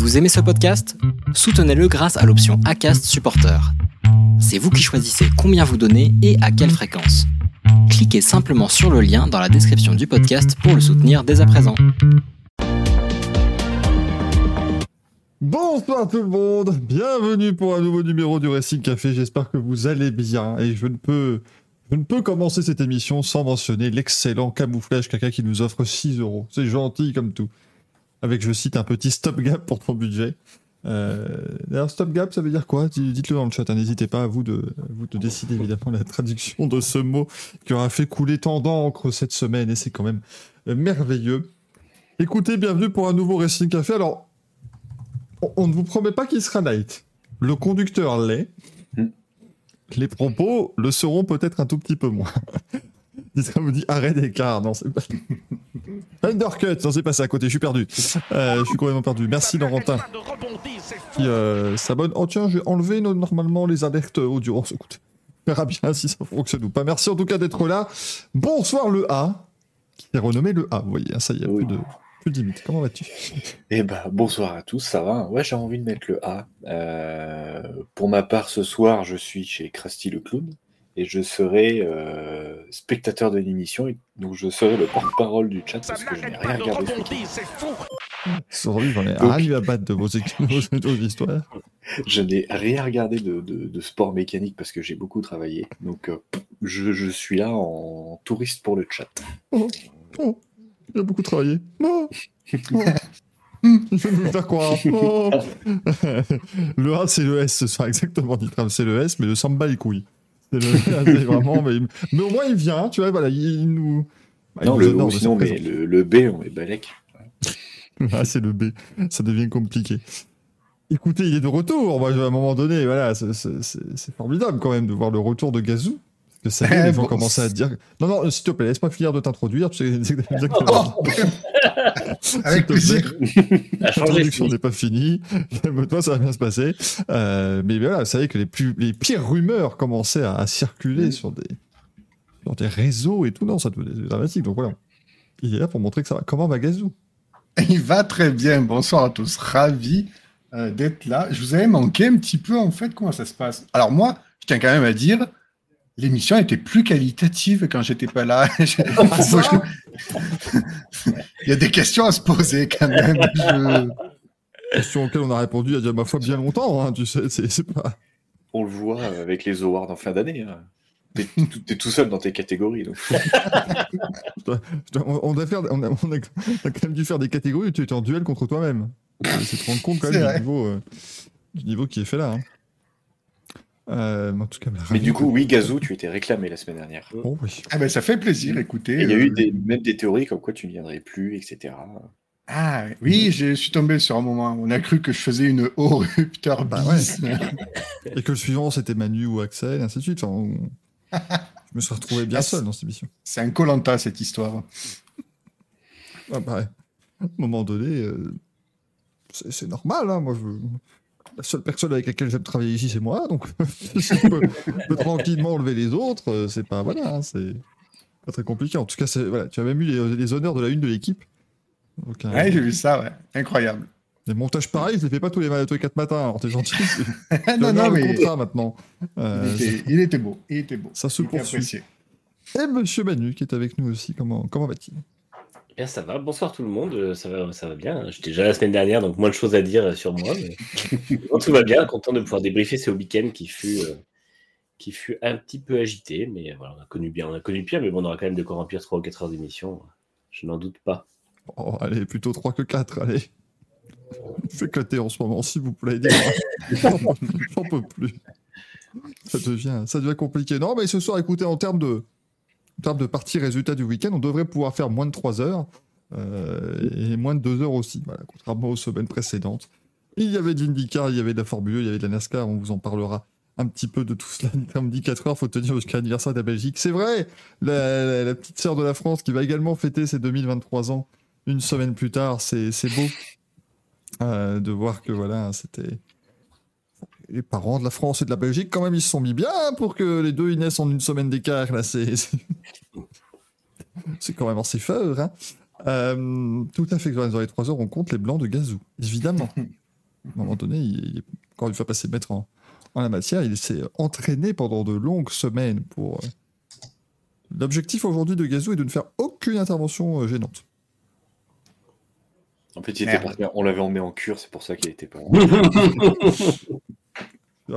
Vous aimez ce podcast? Soutenez-le grâce à l'option ACAST Supporter. C'est vous qui choisissez combien vous donnez et à quelle fréquence. Cliquez simplement sur le lien dans la description du podcast pour le soutenir dès à présent. Bonsoir tout le monde, bienvenue pour un nouveau numéro du Racing Café, j'espère que vous allez bien et je ne peux, je ne peux commencer cette émission sans mentionner l'excellent camouflage caca qui nous offre 6 euros, c'est gentil comme tout, avec je cite un petit stop gap pour ton budget. Euh, D'ailleurs stop gap ça veut dire quoi? Dites-le dans le chat, hein. n'hésitez pas à vous, de, à vous de décider évidemment la traduction de ce mot qui aura fait couler tant d'encre cette semaine et c'est quand même euh, merveilleux. Écoutez, bienvenue pour un nouveau Racing Café, alors on- on ne vous promet pas qu'il sera light. Le conducteur l'est. Mm. Les propos le seront peut-être un tout petit peu moins. Disra me dit arrêt d'écart. Non, c'est pas. Undercut, non, c'est pas ça à côté, je suis perdu. Euh, je suis complètement perdu. Merci Laurentin qui euh, s'abonne. Oh tiens, j'ai enlevé no- normalement les alertes audio. On écoute. On verra bien si ça fonctionne ou pas. Merci en tout cas d'être là. Bonsoir le A, qui est renommé le A. Vous voyez, hein, ça y est, Oui. plus de, plus de limite. Comment vas-tu? Eh ben, bonsoir à tous, ça va? Ouais, j'ai envie de mettre le A. Euh, pour ma part, ce soir, je suis chez Krusty le Clown et je serai euh, spectateur de l'émission, et donc je serai le porte-parole du chat parce que je n'ai rien regardé j'en ai rien à battre de vos, vos, vos histoires. Je n'ai rien regardé de, de- de sport mécanique parce que j'ai beaucoup travaillé. Donc, euh, je, je suis là en touriste pour le chat. Oh, il a beaucoup travaillé. Oh, oh. Il veut nous faire croire. Oh. le A, c'est le S ce soir, exactement, Nitram, c'est le S, mais le samba les couilles. Le- vraiment, mais, mais au moins il vient, tu vois, voilà, il, il nous. bah, non, le sa sinon, mais le, le B, on est balèque. Ah, c'est le B. Ça devient compliqué. Écoutez, il est de retour. Moi, à un moment donné, voilà, c'est formidable quand même de voir le retour de Gazou. Que ça y est, les gens commençaient à dire. Non, non, s'il te plaît, laisse-moi finir de t'introduire. tu sais exactement. Oh, avec plaisir. L'introduction n'est pas finie. Toi, ça va bien se passer. Euh, mais voilà, c'est vrai que les, plus, les pires rumeurs commençaient à, à circuler Mm. sur, des, sur des réseaux et tout. Non, ça devenait dramatique. Donc voilà. Il est là pour montrer que ça va. Comment va Gazou? Il va très bien. Bonsoir à tous. Ravi euh, d'être là. Je vous avais manqué un petit peu, en fait, comment ça se passe? Alors, moi, je tiens quand même à dire, l'émission était plus qualitative quand j'étais pas là. Il y a des questions à se poser quand même. Je- Question auquel on a répondu il y a déjà, ma foi, bien longtemps. hein, tu sais, c'est pas. On le voit avec les awards en fin d'année. hein. T'es tout, seul dans tes catégories. Donc. On, on a faire, on, a, on a- on a quand même dû faire des catégories où tu étais en duel contre toi-même. C'est te rendre compte quand même du vrai. niveau, euh, du niveau qui est fait là. hein. Euh, mais en tout cas, Mais ravi du coup, oui, Gazou, tu étais réclamé la semaine dernière. Bon, oui. Ah ben, ça fait plaisir, écoutez. Il y a euh, eu des, même des théories comme quoi tu ne viendrais plus, etc. Ah oui, je suis tombé sur un moment. On a cru que je faisais une haut rupteur Bah bis. Et que le suivant c'était Manu ou Axel, et ainsi de suite. Enfin, on- Je me suis retrouvé bien Ah, seul dans cette émission. C'est un colanta cette histoire. Ah bah, à un moment donné, euh, c'est c'est normal. Hein, moi, je... La seule personne avec laquelle j'aime travailler ici, c'est moi. Donc, je peux, peux tranquillement enlever les autres. euh, C'est pas, voilà, hein, c'est pas très compliqué. En tout cas, voilà, tu as même eu les, les honneurs de la une de l'équipe. Donc, euh, Ouais, j'ai vu ça, ouais. Incroyable. les montages pareils, je les fais pas tous les, tous les 4 matins. Alors, t'es gentil. Non, non, le mais contrat maintenant. Euh, il, était, il était beau. Il était beau. ça se Il poursuit. Et Monsieur Manu qui est avec nous aussi. Comment, comment va-t-il? Bien, ça va. Bonsoir tout le monde. Euh, Ça va, ça va bien. J'étais déjà la semaine dernière, donc moins de choses à dire sur moi. mais- tout va bien. Content de pouvoir débriefer ce week-end qui fut, euh, qui fut un petit peu agité. Mais voilà, on a connu bien. On a connu pire, mais bon, on aura quand même de quoi remplir 3 ou 4 heures d'émission. Je n'en doute pas. Oh, allez, plutôt 3 que 4, allez. Fais éclater en ce moment, s'il vous plaît. J'en peux- plus. Ça devient, ça devient compliqué. Non, mais ce soir, écoutez, en termes de, termes de partie résultat du week-end, on devrait pouvoir faire moins de 3 heures euh, et moins de 2 heures aussi, contrairement aux semaines précédentes. Il y avait de l'IndyCar, il y avait de la Formule 1, il y avait de la NASCAR, on vous en parlera un petit peu de tout cela. Comme dit 4 heures, faut tenir jusqu'à l'anniversaire de la Belgique. C'est vrai, la, petite sœur de la France qui va également fêter ses 2023 ans une semaine plus tard, c'est beau euh, de voir que voilà, c'était les parents de la France et de la Belgique, quand même, ils se sont mis bien pour que les deux ils naissent en une semaine d'écart. Là, c'est quand même assez fort. Hein Euh, tout à fait, dans les trois heures, on compte les blancs de Gazou, évidemment. À un moment donné, il, il- quand il va passer maître en, en la matière, il s'est entraîné pendant de longues semaines pour. euh, L'objectif aujourd'hui de Gazou est de ne faire aucune intervention euh, gênante. En fait, il était parti- on l'avait emmené en cure, c'est pour ça qu'il était pas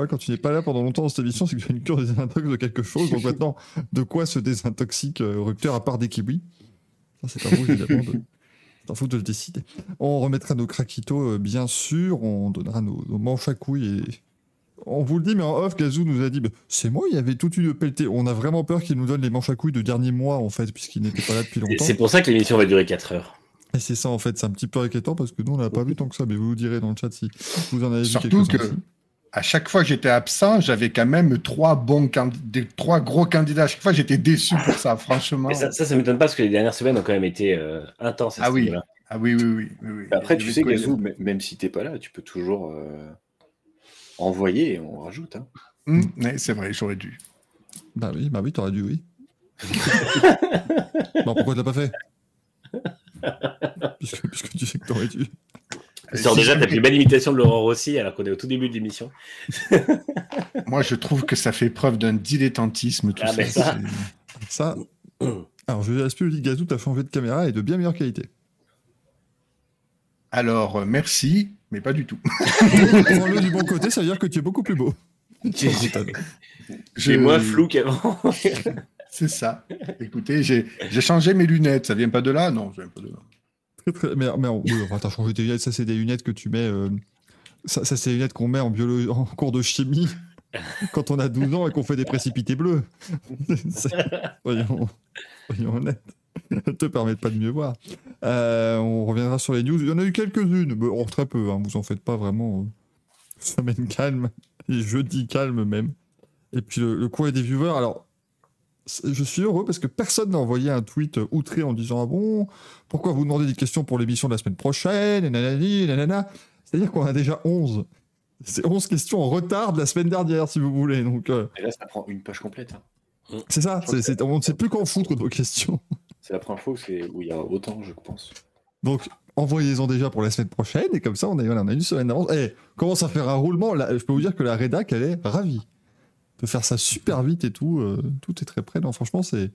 quand tu n'es pas là pendant longtemps dans cette émission, c'est que tu as une cure des désintox de quelque chose. Donc maintenant, de quoi se désintoxique euh, Rupteur à part des kiwis Ça, c'est à vous, évidemment. De... C'est à vous de le décider. On remettra nos craquitos, euh, bien sûr. On donnera nos, nos manches à couilles. Et... On vous le dit, mais en off, Gazou nous a dit bah, c'est moi, il y avait toute une pelletée. On a vraiment peur qu'il nous donne les manches à couilles de dernier mois, en fait, puisqu'il n'était pas là depuis Et longtemps. C'est pour ça que l'émission va durer 4 heures. Et c'est ça, en fait. C'est un petit peu inquiétant parce que nous, on n'a pas vu tant que ça. Mais vous nous direz dans le chat si vous en avez Surtout vu quelques-uns. que à chaque fois que j'étais absent, j'avais quand même trois bons des trois gros candidats. À chaque fois, j'étais déçu pour ça, franchement. Mais ça, ça, ça m'étonne pas parce que les dernières semaines ont quand même été euh, intenses. à Ah ce oui. Ah oui, oui, oui. oui, oui. Après, tu sais, Gazou, même si t'es pas là, tu peux toujours euh, envoyer et on rajoute. hein. Hum, ouais, c'est vrai, j'aurais dû. Bah oui, bah oui, t'aurais dû, oui. bon, pourquoi tu l'as pas fait? Puisque, puisque tu sais que t'aurais dû. Sors Si déjà, fait une belle imitation de Laurent Rossi alors qu'on est au tout début de l'émission. Moi, je trouve que ça fait preuve d'un dilettantisme, tout Ah, ça. ben ça. Alors, je vais aspect, dit Gazou, t'as changé de caméra et de bien meilleure qualité. Alors, euh, merci, mais pas du tout. Prends-le du bon côté, ça veut dire que tu es beaucoup plus beau. J'ai Je- moins flou qu'avant. C'est ça. Écoutez, j'ai j'ai changé mes lunettes. Ça vient pas de là? Non, ça vient pas de là. Très, très- Mais, mais oui, enfin, t'as changé tes lunettes, ça c'est des lunettes que tu mets. euh, Ça, ça, c'est des lunettes qu'on met en, biolo... en cours de chimie quand on a 12 ans et qu'on fait des précipités bleus. Soyons... soyons honnêtes. Ne te permettent pas de mieux voir. Euh, on reviendra sur les news. Il y en a eu quelques-unes, mais oh, très peu, hein, vous en faites pas vraiment. euh. Semaine calme, et jeudi calme même. Et puis le, le courrier des viewers, alors je suis heureux parce que personne n'a envoyé un tweet euh, outré en disant Ah bon, pourquoi vous demandez des questions pour l'émission de la semaine prochaine, et nanani, et nanana. C'est-à-dire qu'on a déjà 11. C'est 11 questions en retard de la semaine dernière, si vous voulez. Donc, euh, Et là, ça prend une page complète. hein. c'est ça, c'est- c'est- on ne sait plus qu'en foutre de nos questions. C'est la première fois où, c'est- où il y a autant, je pense. Donc, envoyez-en déjà pour la semaine prochaine, et comme ça, on a, on a une semaine d'avance. Eh, commence à faire un roulement. Là, je peux vous dire que la rédac, elle est ravie de faire ça super vite et tout. euh, tout est très près. Non, franchement, c'est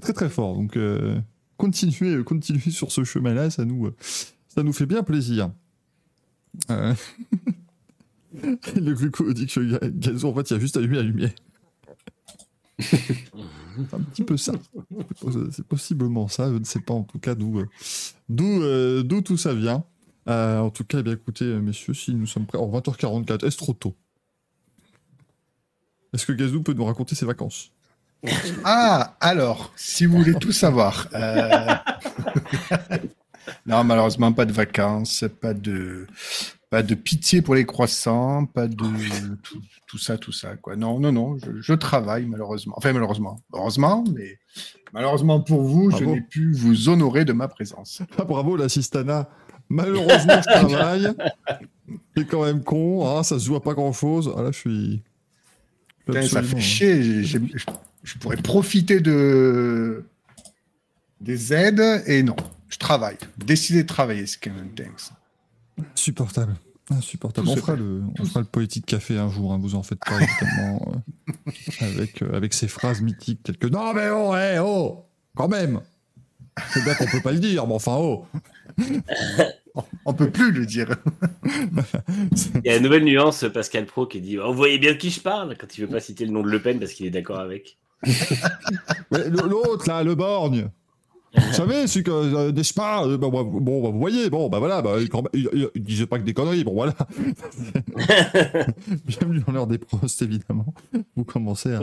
très très fort. Donc, euh, continuez, euh, continuez sur ce chemin-là, ça nous, euh, ça nous fait bien plaisir. Euh, Le gluco dit que Ga- Gazou, en fait, il a juste allumé la lumière. Un petit peu ça. C'est possiblement ça, je ne sais pas en tout cas d'où d'où tout ça vient. En tout cas, eh bien, écoutez, messieurs, si nous sommes prêts. En 20h44, est-ce trop tôt? Est-ce que Gazou peut nous raconter ses vacances? Ah, alors, si vous voulez tout savoir. euh, non, malheureusement, pas de vacances, pas de, pas de pitié pour les croissants, pas de tout, tout ça, tout ça. Quoi. Non, non, non, je, je travaille malheureusement. Enfin, malheureusement. Heureusement, mais malheureusement pour vous, je n'ai pu vous honorer de ma présence. Ah, bravo, l'assistana. Malheureusement, je travaille. C'est quand même con, hein, ça se joue à pas grand-chose. Ah là, je suis... Putain, ça fait chier. je, je pourrais profiter de des aides et non, je travaille. Décider de travailler, c'est quand même dingue. ça. Insupportable. On fera, le, on Tout fera le poétique café un jour, hein, vous en faites pas, évidemment. euh, avec, euh, avec ces phrases mythiques telles que Non, mais oh, eh, oh, quand même C'est bien qu'on peut pas le dire, mais enfin, oh On peut plus le dire. Il y a une nouvelle nuance, Pascal Pro, qui dit Oh, Vous voyez bien de qui je parle quand il veut pas citer le nom de Le Pen parce qu'il est d'accord avec. L'autre, là, le borgne vous savez, celui que, euh, n'est-ce pas euh, bah, bah, Bon, bah, vous voyez, bon, bah voilà, bah, il, il- il- il disait pas que des conneries, bon, voilà. Bienvenue dans l'heure des prosts, évidemment. Vous commencez à,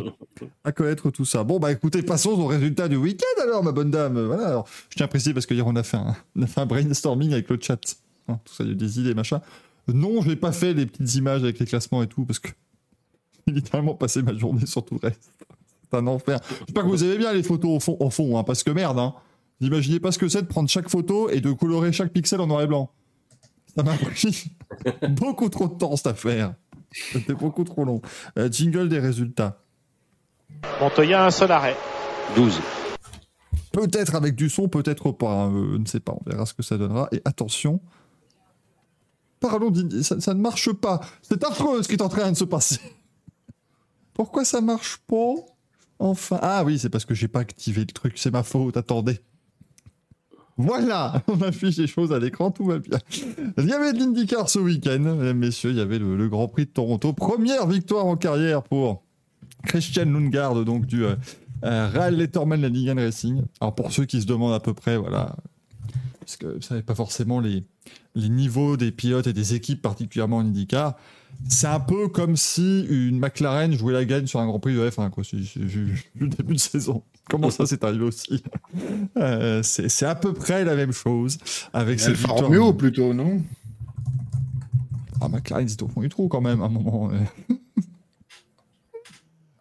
à connaître tout ça. Bon, bah écoutez, passons au résultat du week-end alors, ma bonne dame. Voilà, alors, je tiens à préciser parce qu'hier, on, a fait un- on a fait un brainstorming avec le chat. Hein, tout ça, il y a eu des idées, machin. Non, je n'ai pas fait les petites images avec les classements et tout parce que j'ai littéralement passé ma journée sur tout le reste. C'est un enfer. J'espère que vous aimez bien les photos au fond hein, parce que merde, hein. N'imaginez pas ce que c'est de prendre chaque photo et de colorer chaque pixel en noir et blanc. Ça m'a pris beaucoup trop de temps cette affaire. C'était beaucoup trop long. Euh, jingle des résultats. Montoya, un seul arrêt. 12. Peut-être avec du son, peut-être pas. hein, euh, je ne sais pas. On verra ce que ça donnera. Et attention, parlons d'Indy. Ça, ça ne marche pas. C'est affreux ce qui est en train de se passer. Pourquoi ça marche pas? Enfin. Ah oui, c'est parce que j'ai pas activé le truc. C'est ma faute. Attendez. Voilà, on affiche les choses à l'écran, tout va bien. Il y avait de l'IndyCar ce week-end, mesdames, messieurs, il y avait le, Grand Prix de Toronto. Première victoire en carrière pour Christian Lundgaard, donc du euh, euh, Real Letterman la Ligue 1 Racing. Alors pour ceux qui se demandent à peu près, voilà, parce que vous savez pas forcément les, les niveaux des pilotes et des équipes, particulièrement en IndyCar, c'est un peu comme si une McLaren jouait la gagne sur un Grand Prix de F1, quoi. C'est c'est- le début de saison. Comment ça c'est arrivé aussi? Euh, C'est c'est à peu près la même chose avec victoire. Romeo plutôt, non? Ah, McLaren, c'était au fond du trou quand même à un moment.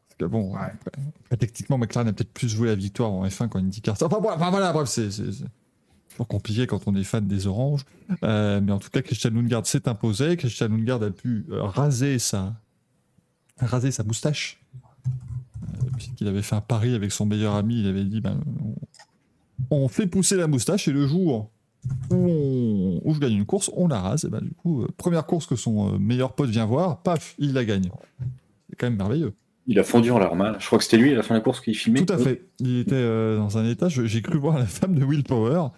Parce que bon, Ouais. après, techniquement, McLaren a peut-être plus joué la victoire en F1 qu'en IndyCar. Enfin, voilà, enfin, voilà, bref, c'est c'est- c'est toujours compliqué quand on est fan des oranges. Euh, mais en tout cas, Christian Lundgaard s'est imposé. Christian Lundgaard a pu euh, raser sa, raser sa moustache. Euh, Puisqu'il avait fait un pari avec son meilleur ami, il avait dit ben, on, fait pousser la moustache et le jour où, on- où je gagne une course, on la rase. Et ben, du coup, première course que son meilleur pote vient voir, paf, il la gagne. C'est quand même merveilleux. Il a fondu en larmes. Je crois que c'était lui à la fin de la course qui filmait. Tout à fait. Il était euh, dans un état, j'ai cru voir la femme de Will Power,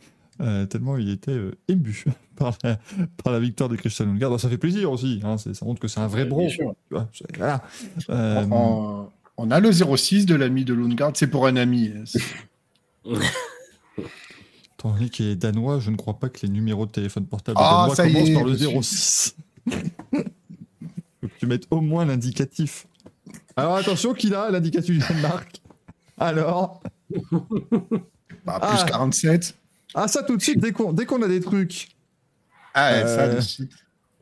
euh, tellement il était euh, ému par la, par la victoire de Christian Lundgaard. Alors, ça fait plaisir aussi, hein, ça montre que c'est un vrai bro. vois, voilà. Euh, on, on a le 06 de l'ami de Lundgaard, c'est pour un ami. Donné qu'il est danois, je ne crois pas que les numéros de téléphone portable Ah, danois commencent est, par le je suis- 06. Faut que tu mettes au moins l'indicatif. Alors attention, qu'il a l'indicatif du Danemark. Alors? Bah, Ah. plus 47. Ah, ça tout de suite, dès qu'on dès qu'on a des trucs Ah, ouais, ça, Euh, de suite.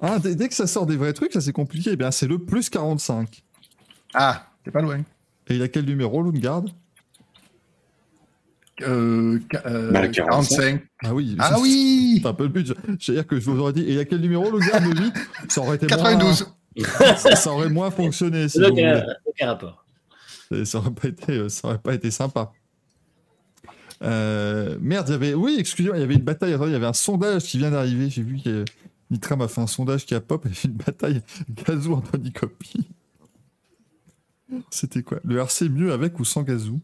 Ah, dès, dès que ça sort des vrais trucs, ça c'est compliqué. Eh bien, c'est le plus 45. Ah, t'es pas loin. Et il a quel numéro, Lundgaard Euh, ca- euh, Bah, le 45. 45. Ah oui. Ah c'est- oui C'est un peu le but. C'est-à-dire que je vous aurais dit, et il y a quel numéro, Lundgaard Le 8 Ça aurait été 92. moins... ça, ça aurait moins fonctionné, si vous aucun, voulez. aucun rapport. Et Ça aurait pas été, ça aurait pas été sympa. Euh, merde, il y avait... Oui, excusez-moi, il y avait une bataille. Il y avait un sondage qui vient d'arriver. J'ai vu que Nitram a fait un sondage qui a pop. Il y avait une bataille Gazou Anthony Copy. C'était quoi? Le RC mieux avec ou sans Gazou?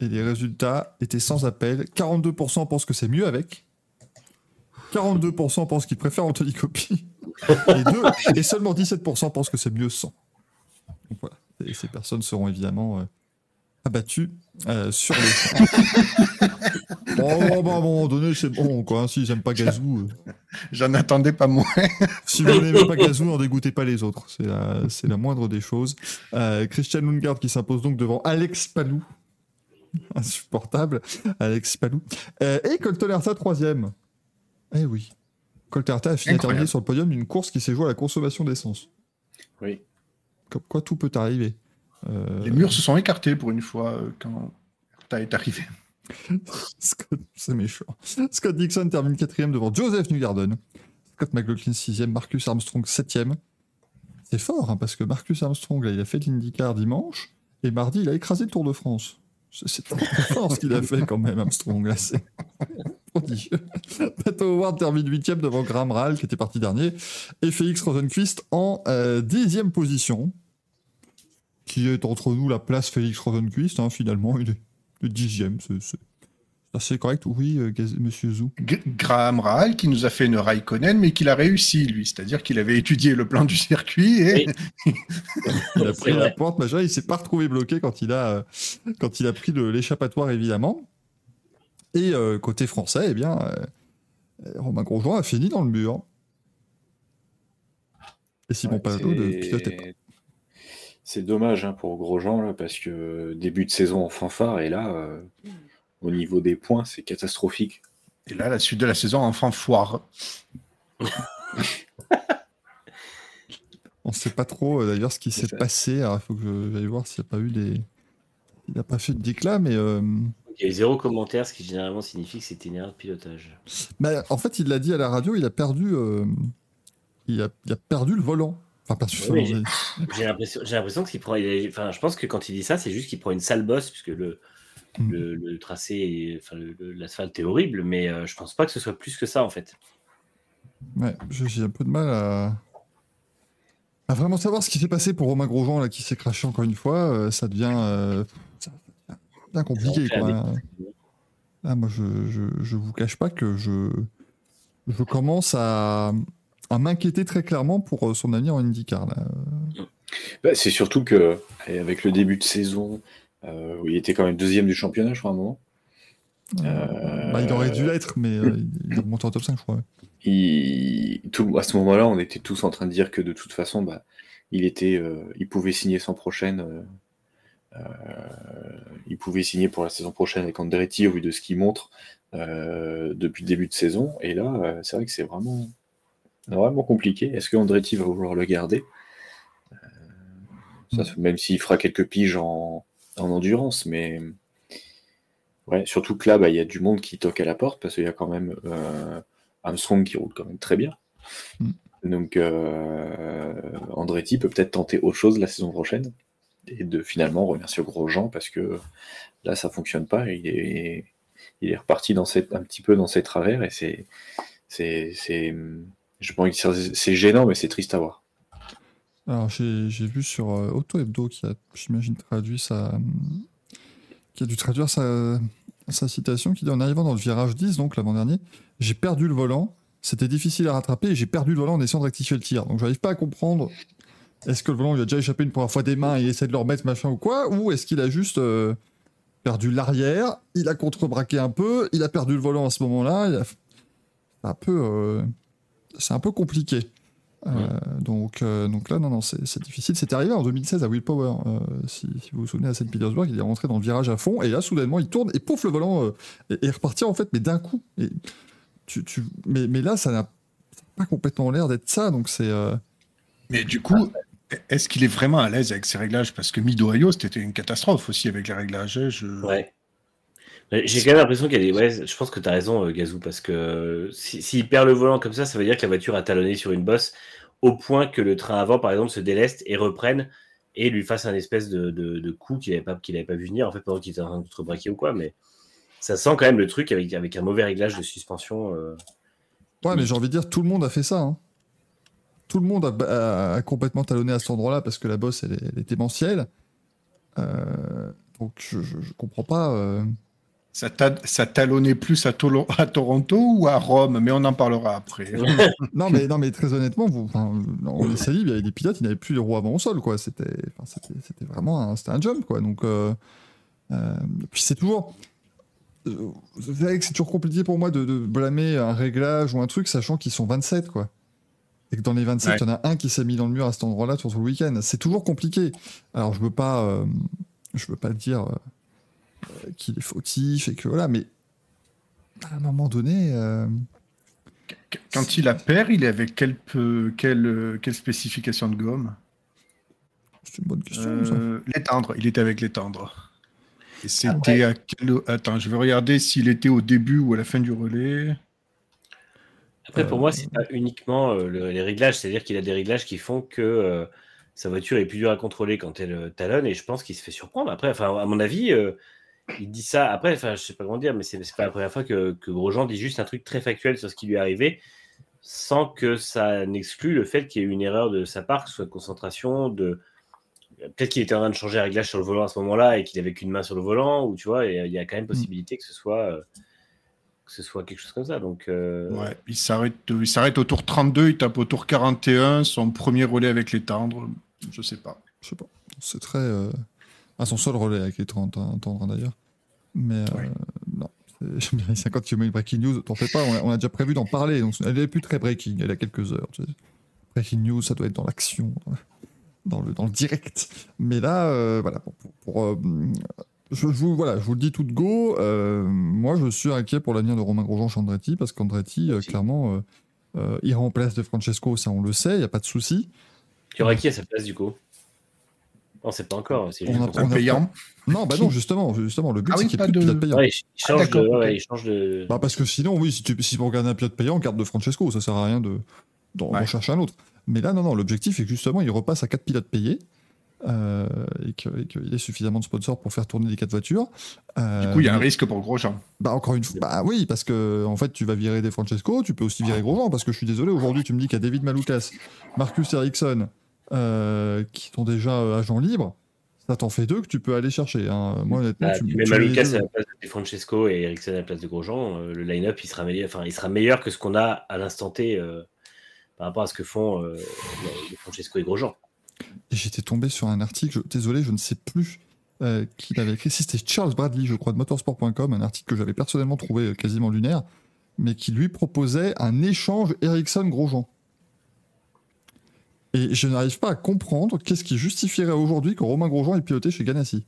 Et les résultats étaient sans appel. 42% pensent que c'est mieux avec. 42% pensent qu'ils préfèrent Anthony Copy. Et, deux- et seulement 17% pensent que c'est mieux sans. Et ces personnes seront évidemment euh, abattues euh, sur les champs. bon, bon, bon, à un moment donné, c'est bon, quoi. hein, S'ils n'aiment pas Gazou, euh, J'en attendais pas moins. si vous n'aimez pas Gazou, n'en dégoûtez pas les autres. C'est la, c'est la moindre des choses. Euh, Christian Lundgaard qui s'impose donc devant Alex Palou. Insupportable. Alex Palou. Euh, et Colton Herta, troisième. Eh oui. Colton Herta a fini Incroyable. terminé sur le podium d'une course qui s'est jouée à la consommation d'essence. Oui. Comme quoi, tout peut arriver. Euh, Les murs se sont écartés pour une fois euh, quand t'as est arrivé. Scott, c'est méchant. Scott Dixon termine quatrième devant Joseph Newgarden. Scott McLaughlin sixième, Marcus Armstrong septième. C'est fort, hein, parce que Marcus Armstrong, là, il a fait l'IndyCar dimanche, et mardi, il a écrasé le Tour de France. C'est fort ce qu'il a fait quand même, Armstrong, là, c'est prodigieux. Pato Howard termine huitième devant Graham Rahal, qui était parti dernier, et Félix Rosenquist en euh, dixième position, qui est entre nous la place Félix Rosenquist, hein, finalement, il est le dixième, c'est assez correct, oui, euh, monsieur Zou. G- Graham Rahal qui nous a fait une Raikkonen, mais qu'il a réussi, lui. C'est-à-dire qu'il avait étudié le plan du circuit et Oui. Il a pris la porte, machin, il s'est pas retrouvé bloqué quand il a, euh, quand il a pris l'échappatoire, évidemment. Et euh, côté français, eh bien, euh, Romain Grosjean a fini dans le mur. Et Simon Ouais, Pallato ne pilotait pas. C'est dommage hein, pour Grosjean, là, parce que début de saison en fanfare, et là, euh, au niveau des points, c'est catastrophique. Et là, la suite de la saison, enfant foire. On ne sait pas trop euh, d'ailleurs ce qui s'est passé. Il faut que j'aille voir s'il n'y a pas eu des. Il n'a pas fait de déclat, mais. euh, Il y a eu zéro commentaire, ce qui généralement signifie que c'était une erreur de pilotage. bah, en fait, il l'a dit à la radio, il a perdu. euh, Il, a, il a perdu le volant. Enfin, Oui, J'ai l'impression, qu'il prend. il est- Enfin, je pense que quand il dit ça, c'est juste qu'il prend une sale bosse, puisque le, Mm. le, le tracé, enfin, l'asphalte est horrible, mais euh, je pense pas que ce soit plus que ça en fait. Ouais, j'ai un peu de mal à... à vraiment savoir ce qui s'est passé pour Romain Grosjean là qui s'est craché encore une fois. euh, ça devient, euh, ça devient compliqué quoi. Ah, moi, je, je, je vous cache pas que je, je commence à, à m'inquiéter très clairement pour euh, son avenir en IndyCar. Bah, c'est surtout que avec le début de saison, euh, où il était quand même deuxième du championnat, je crois, à un moment. Euh, Bah, il aurait dû l'être, mais euh, il est en top 5, je crois. ouais. il- tout, à ce moment-là, on était tous en train de dire que de toute façon, bah, il était, euh, il pouvait signer sans prochaine. euh, euh, il pouvait signer pour la saison prochaine avec Andretti au vu de ce qu'il montre euh, depuis le début de saison. Et là, euh, c'est vrai que c'est vraiment, vraiment compliqué. Est-ce que Andretti va vouloir le garder? Euh, ça, Mm. Même s'il fera quelques piges en, en endurance, mais ouais, surtout que là, bah, il y a du monde qui toque à la porte parce qu'il y a quand même euh, Armstrong qui roule quand même très bien. Mm. Donc euh, Andretti peut peut-être tenter autre chose la saison prochaine et de finalement remercier Grosjean parce que là ça fonctionne pas et il est, il est reparti dans cette, un petit peu dans ses travers et c'est c'est je pense que c'est- gênant mais c'est triste à voir. Alors, j'ai vu sur euh, Auto Hebdo qui a, j'imagine, traduit sa. qui a dû traduire sa, citation qui dit En arrivant dans le virage 10, donc l'avant-dernier, j'ai perdu le volant, c'était difficile à rattraper et j'ai perdu le volant en essayant de rectifier le tir. Donc, j'arrive pas à comprendre est-ce que le volant lui a déjà échappé une première fois des mains et il essaie de le remettre, machin ou quoi, ou est-ce qu'il a juste euh, perdu l'arrière, il a contrebraqué un peu, il a perdu le volant à ce moment-là, a- un peu. euh, c'est un peu compliqué. Euh, donc, euh, donc là, non, non, c'est difficile. C'était arrivé en 2016 à Willpower. euh, si, si vous vous souvenez, à Saint Petersburg, il est rentré dans le virage à fond et là, soudainement, il tourne et pouf, le volant euh, est, est reparti en fait, mais d'un coup. Et tu, tu, mais, mais là, ça n'a pas complètement l'air d'être ça. Donc c'est. euh, Mais du coup, est-ce qu'il est vraiment à l'aise avec ces réglages? Parce que Mid-Ohio, c'était une catastrophe aussi avec les réglages. hein, Je... Ouais. J'ai quand même l'impression qu'il y je pense que tu as raison, euh, Gazou, parce que euh, si- s'il perd le volant comme ça, ça veut dire que la voiture a talonné sur une bosse au point que le train avant, par exemple, se déleste et reprenne et lui fasse un espèce de, de, coup qu'il n'avait pas, avait pas vu venir, en fait, pendant qu'il était en train de se braquer ou quoi. Mais ça sent quand même le truc avec, avec un mauvais réglage de suspension. euh. Ouais, mais j'ai envie de dire, tout le monde a fait ça. hein. Tout le monde a, complètement talonné à cet endroit-là parce que la bosse, elle, est- démentielle. Donc je, je comprends pas. Ça, ta- ça talonnait plus à, Tolo- à Toronto ou à Rome? Mais on en parlera après. Non mais, non, mais très honnêtement, vous, enfin, en essai libre, il y avait des pilotes, ils n'avaient plus les roues avant au sol, quoi. C'était, enfin, vraiment un, un jump, quoi. Donc, euh, euh, puis c'est toujours. euh, Vous savez que c'est toujours compliqué pour moi de, de blâmer un réglage ou un truc, sachant qu'ils sont 27, quoi. Et que dans les 27, il Ouais. y en a un qui s'est mis dans le mur à cet endroit-là sur tout le week-end. C'est toujours compliqué. Alors, je veux pas, euh, je veux pas dire euh, qu'il est fautif et que voilà, mais à un moment donné. euh, Quand il a perd, il est avec quelle, peu- quelle, euh, quelle spécification de gomme? C'est une bonne question. Euh, Les tendres. Il était avec les tendres. Et c'était à quel... Attends, je vais regarder s'il était au début ou à la fin du relais. Après, pour Euh, moi, c'est pas uniquement euh, le- les réglages, c'est-à-dire qu'il a des réglages qui font que euh, sa voiture est plus dure à contrôler quand elle euh, talonne, et je pense qu'il se fait surprendre. Après, enfin, à mon avis, euh, il dit ça. Après, enfin, je sais pas comment dire, mais c'est pas la première fois que, que Grosjean dit juste un truc très factuel sur ce qui lui est arrivé, sans que ça n'exclue le fait qu'il y ait eu une erreur de sa part, que ce soit de concentration, de peut-être qu'il était en train de changer un réglage sur le volant à ce moment-là et qu'il avait qu'une main sur le volant, ou tu vois, et il y a quand même possibilité que ce soit euh, que ce soit quelque chose comme ça. Donc, euh, Ouais, il s'arrête, il s'arrête au tour 32, il tape au tour 41, son premier relais avec les tendres. Je sais pas. Je sais pas. C'est très. euh, À son seul relais avec les 30 hein, tendres d'ailleurs. Mais euh, Ouais. non. C'est- J'aime bien les 50 km breaking news. T'en fais pas, on a, on a déjà prévu d'en parler. Donc elle est plus très breaking, elle a quelques heures. tu sais. Breaking news, ça doit être dans l'action, dans le, dans le direct. Mais là, euh, voilà. Pour, pour- pour, euh, je, je vous, voilà, je vous le dis tout de go. euh, moi, je suis inquiet pour l'avenir de Romain Grosjean chez Andretti parce qu'Andretti, clairement, il remplace de Francesco, ça on le sait, il n'y a pas de souci. il y aura qui à sa place du coup? Non, c'est pas encore. C'est On juste a- on Un payant. Non, bah non, justement, justement, le but Ah c'est qu'il n'y ait pas plus de pilote payant. Ouais, il change, de, ouais, ok. il change de. Bah parce que sinon, oui, si, tu, si pour garder un pilote payant, garde de Francesco, ça sert à rien de, d'en, Ouais. chercher un autre. Mais là, non, non, l'objectif est que justement, il repasse à 4 pilotes payés. euh, et que- qu'il ait suffisamment de sponsors pour faire tourner les quatre voitures. Euh, Du coup, il y a un risque pour Grosjean. Bah encore une fois, bah oui, parce que en fait tu vas virer des Francesco, tu peux aussi virer Grosjean, parce que je suis désolé, aujourd'hui tu me dis qu'il y a David Maloukas, Marcus Ericsson, euh, qui sont déjà euh, agents libres, ça t'en fait deux que tu peux aller chercher. hein. Moi honnêtement, Bah, tu, tu les deux. à la place de Francesco et Ericsson à la place de Grosjean, euh, le line-up il sera meilleur, enfin il sera meilleur que ce qu'on a à l'instant T euh, par rapport à ce que font Francesco et Grosjean. Et J'étais tombé sur un article, je- désolé, je ne sais plus qui l'avait écrit, si c'était Charles Bradley, je crois, de motorsport.com, un article que j'avais personnellement trouvé quasiment lunaire, mais qui lui proposait un échange Ericsson-Grosjean. Et je n'arrive pas à comprendre qu'est-ce qui justifierait aujourd'hui que Romain Grosjean ait piloté chez Ganassi.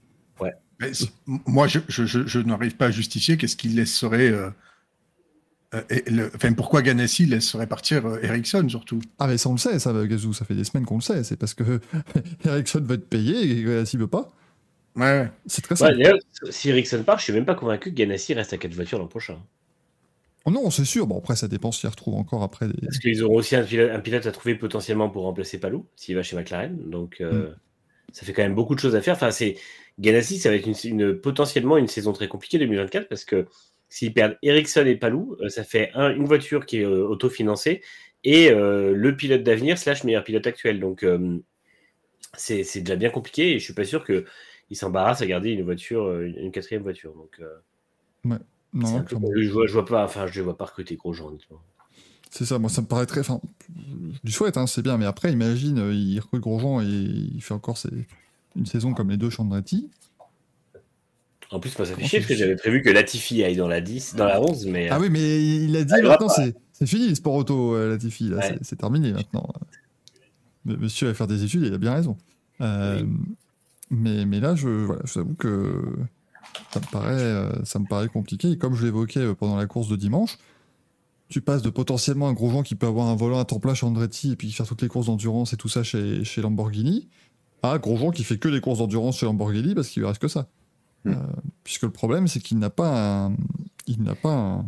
Mais m- moi, je, je- je- je n'arrive pas à justifier qu'est-ce qu'il laisserait. euh, euh, et le- enfin, pourquoi Ganassi laisserait partir euh, Ericsson surtout Ah mais ça on le sait, ça Gazou, ça fait des semaines qu'on le sait, c'est parce que Ericsson va être payé et Ganassi veut pas. Ouais, ouais. C'est très Ouais, simple. D'ailleurs, si Ericsson part, je suis même pas convaincu que Ganassi reste à 4 voitures l'an prochain. Oh non, c'est sûr, bon après ça dépend s'il retrouve encore après des... Parce qu'ils auront aussi un pilote, un pilote à trouver potentiellement pour remplacer Palou s'il va chez McLaren. Donc euh, ça fait quand même beaucoup de choses à faire. Enfin, c'est Ganassi, ça va être une, une- potentiellement une saison très compliquée 2024 parce que s'ils perdent Ericsson et Palou, euh, ça fait un- une voiture qui est euh, autofinancée et euh, le pilote d'avenir slash meilleur pilote actuel. Donc c'est déjà bien compliqué et je suis pas sûr que ils s'embarrassent à garder une voiture, une, une quatrième voiture. Donc euh, Non, peu- je, vois, je vois pas, enfin je vois pas recruter Grosjean. C'est ça, moi ça me paraît très. Enfin, je lui souhaite, hein, c'est bien, mais après, imagine, euh, il recrute Grosjean et il fait encore ses- une saison comme les deux Chandretti. En plus, moi, ça fait chier parce que j'avais prévu que Latifi aille dans la 10, dans la 11, mais. Ah oui, mais il a dit Ah, maintenant, c'est fini le sport auto, euh, Latifi, là, Ouais. c'est- terminé maintenant. Monsieur va faire des études, il a bien raison. Euh, mais, mais là, je, voilà, je vous avoue que ça me paraît, euh, ça me paraît compliqué. Et comme je l'évoquais euh, pendant la course de dimanche, tu passes de potentiellement un Grosjean qui peut avoir un volant à temps plein chez Andretti et puis faire toutes les courses d'endurance et tout ça chez, chez Lamborghini, à Grosjean qui fait que les courses d'endurance chez Lamborghini parce qu'il lui reste que ça. Hmm. Euh, puisque le problème, c'est qu'il n'a pas un, il n'a pas un,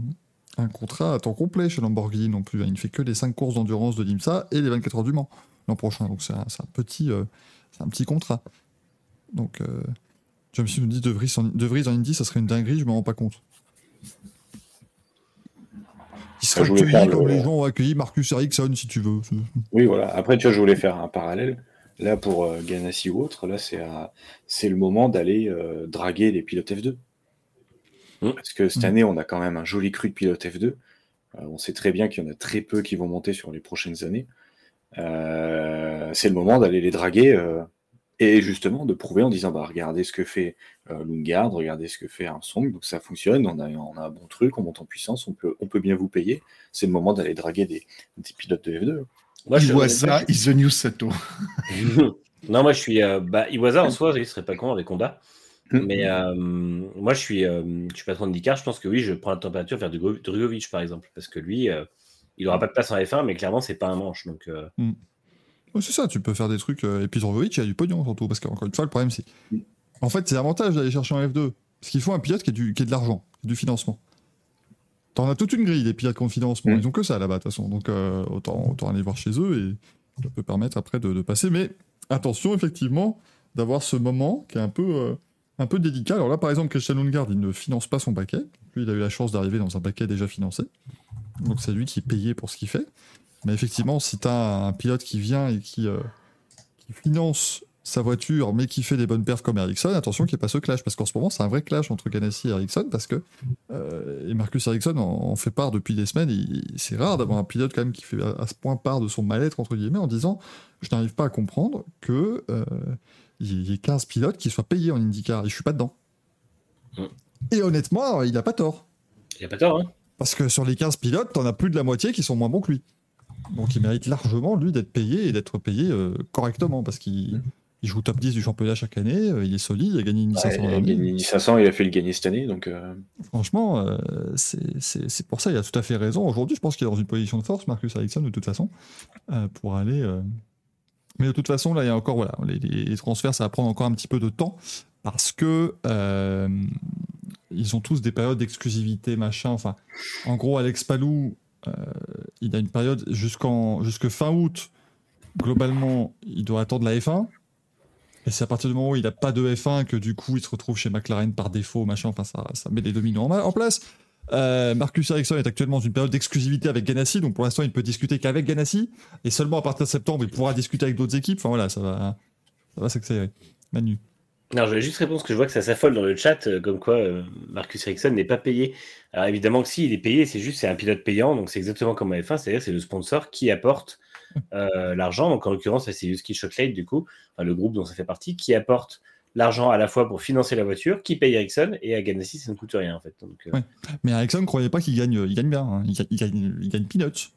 un contrat à temps complet chez Lamborghini non plus. hein. Il ne fait que les 5 courses d'endurance de l'IMSA et les 24 heures du Mans l'an prochain. Donc c'est un, petit, euh, c'est un petit contrat. Donc, euh, James nous dit De Vries, en, de Vries en Indy, ça serait une dinguerie, je me rends pas compte. Il serait accueilli le- comme les gens ont accueilli Marcus Ericsson, si tu veux. Oui, voilà. Après, tu vois, je voulais faire un parallèle. Là, pour euh, Ganassi ou autre, là, c'est à- c'est le moment d'aller euh, draguer les pilotes F2. Mm. Parce que cette Mm. année, on a quand même un joli cru de pilotes F2. Euh, on sait très bien qu'il y en a très peu qui vont monter sur les prochaines années. Euh, c'est le moment d'aller les draguer euh, et justement de prouver en disant bah, regardez ce que fait euh, Lundgaard, regardez ce que fait Armstrong, donc ça fonctionne, on a, on a un bon truc, on monte en puissance, on peut, on peut bien vous payer. C'est le moment d'aller draguer des, des pilotes de F2. Moi, je- Iwasa is the new Sato. non, moi, je suis. euh, bah, Iwasa, en soi, il serait pas con avec Honda. Mais euh, moi, je suis, euh, je suis patron de. Je pense que oui, je prends la température vers Drugo- Drugovic, par exemple. Parce que lui, euh, il aura pas de place en F1, mais clairement, c'est pas un manche. Donc, euh, Ouais, c'est ça, tu peux faire des trucs. euh, et puis Drogovic, il y a du pognon surtout. Parce qu'encore une fois, le problème, c'est. En fait, c'est l'avantage d'aller chercher un F2. Parce qu'il faut un pilote qui ait du, qui ait de l'argent, du financement. T'en as toute une grille des pilotes qui ont le financement. Mm. Ils ont que ça là-bas, de toute façon. Donc euh, autant, autant aller voir chez eux et ça peut permettre après de, de passer. Mais attention, effectivement, d'avoir ce moment qui est un peu, euh, un peu délicat. Alors là, par exemple, Christian Lundgaard, il ne finance pas son paquet. Lui, il a eu la chance d'arriver dans un paquet déjà financé. Donc c'est lui qui est payé pour ce qu'il fait. Mais effectivement, si tu as un pilote qui vient et qui, euh, qui finance sa voiture, mais qui fait des bonnes perfs comme Ericsson, attention qu'il n'y ait pas ce clash, parce qu'en ce moment, c'est un vrai clash entre Ganassi et Ericsson, parce que euh, et Marcus Ericsson en, en fait part depuis des semaines. c'est rare d'avoir un pilote quand même qui fait à, à ce point part de son mal-être, entre guillemets, en disant Je n'arrive pas à comprendre que euh, il y ait 15 pilotes qui soient payés en IndyCar, et je suis pas dedans. Mm. Et honnêtement, il n'a pas tort. il n'y a pas tort. Hein Parce que sur les 15 pilotes, t'en as plus de la moitié qui sont moins bons que lui. Donc il mérite largement, lui, d'être payé et d'être payé euh, correctement. Parce qu'il il joue top 10 du championnat chaque année, euh, il est solide, il a gagné une licence Ouais, en il a gagné 500, il a fait le gagner cette année. Donc, euh, Franchement, c'est- pour ça, il a tout à fait raison. Aujourd'hui, je pense qu'il est dans une position de force, Marcus Ericsson, de toute façon, pour aller. Mais de toute façon, là, il y a encore, voilà, les, transferts, ça va prendre encore un petit peu de temps parce que ils ont tous des périodes d'exclusivité, machin. Enfin, en gros, Alex Palou, euh, il a une période jusqu'en jusque fin août. Globalement, il doit attendre la F1. Et c'est à partir du moment où il n'a pas de F1 que du coup il se retrouve chez McLaren par défaut, machin, enfin ça, met les dominants en place. Euh, Marcus Ericsson est actuellement dans une période d'exclusivité avec Ganassi, donc pour l'instant il ne peut discuter qu'avec Ganassi, et seulement à partir de septembre il pourra discuter avec d'autres équipes. Enfin voilà, ça va, ça va s'accélérer. Manu. Non, je voulais juste répondre parce que je vois que ça s'affole dans le chat, euh, comme quoi euh, Marcus Ericsson n'est pas payé. Alors évidemment que si, il est payé, c'est juste c'est un pilote payant, donc c'est exactement comme en F1, c'est-à-dire c'est le sponsor qui apporte euh, l'argent. Donc en l'occurrence, c'est Yuski Shocklade du coup, enfin, le groupe dont ça fait partie, qui apporte l'argent à la fois pour financer la voiture, qui paye Ericsson, et à Ganassi, ça ne coûte rien en fait. Donc, Ouais. Mais Ericsson ne croyait pas qu'il gagne, il gagne bien, hein. il, gagne, il, gagne, il gagne peanuts.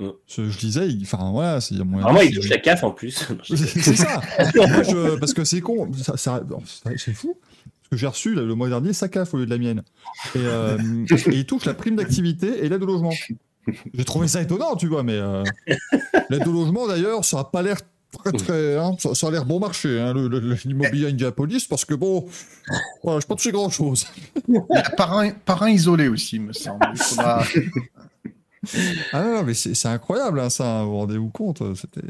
Mm. Je, je disais, il- enfin voilà, c'est Vraiment, il c'est- touche la CAF en plus. C'est c'est ça. Moi, je- parce que c'est con. ça- ça- bon, c'est c'est fou. Parce que j'ai reçu là, le mois dernier sa CAF au lieu de la mienne. Et, euh, et il touche la prime d'activité et l'aide au logement. J'ai trouvé ça étonnant, tu vois, mais euh, l'aide au logement d'ailleurs, ça a pas l'air très très. hein, ça, ça a l'air bon marché, hein, l'immobilier Indianapolis, parce que bon, voilà, je pas touché grand chose. Parents, parents isolés aussi, me semble. Il faudra- Ah non, non, mais c'est incroyable, hein, ça, vous vous rendez-vous compte C'était.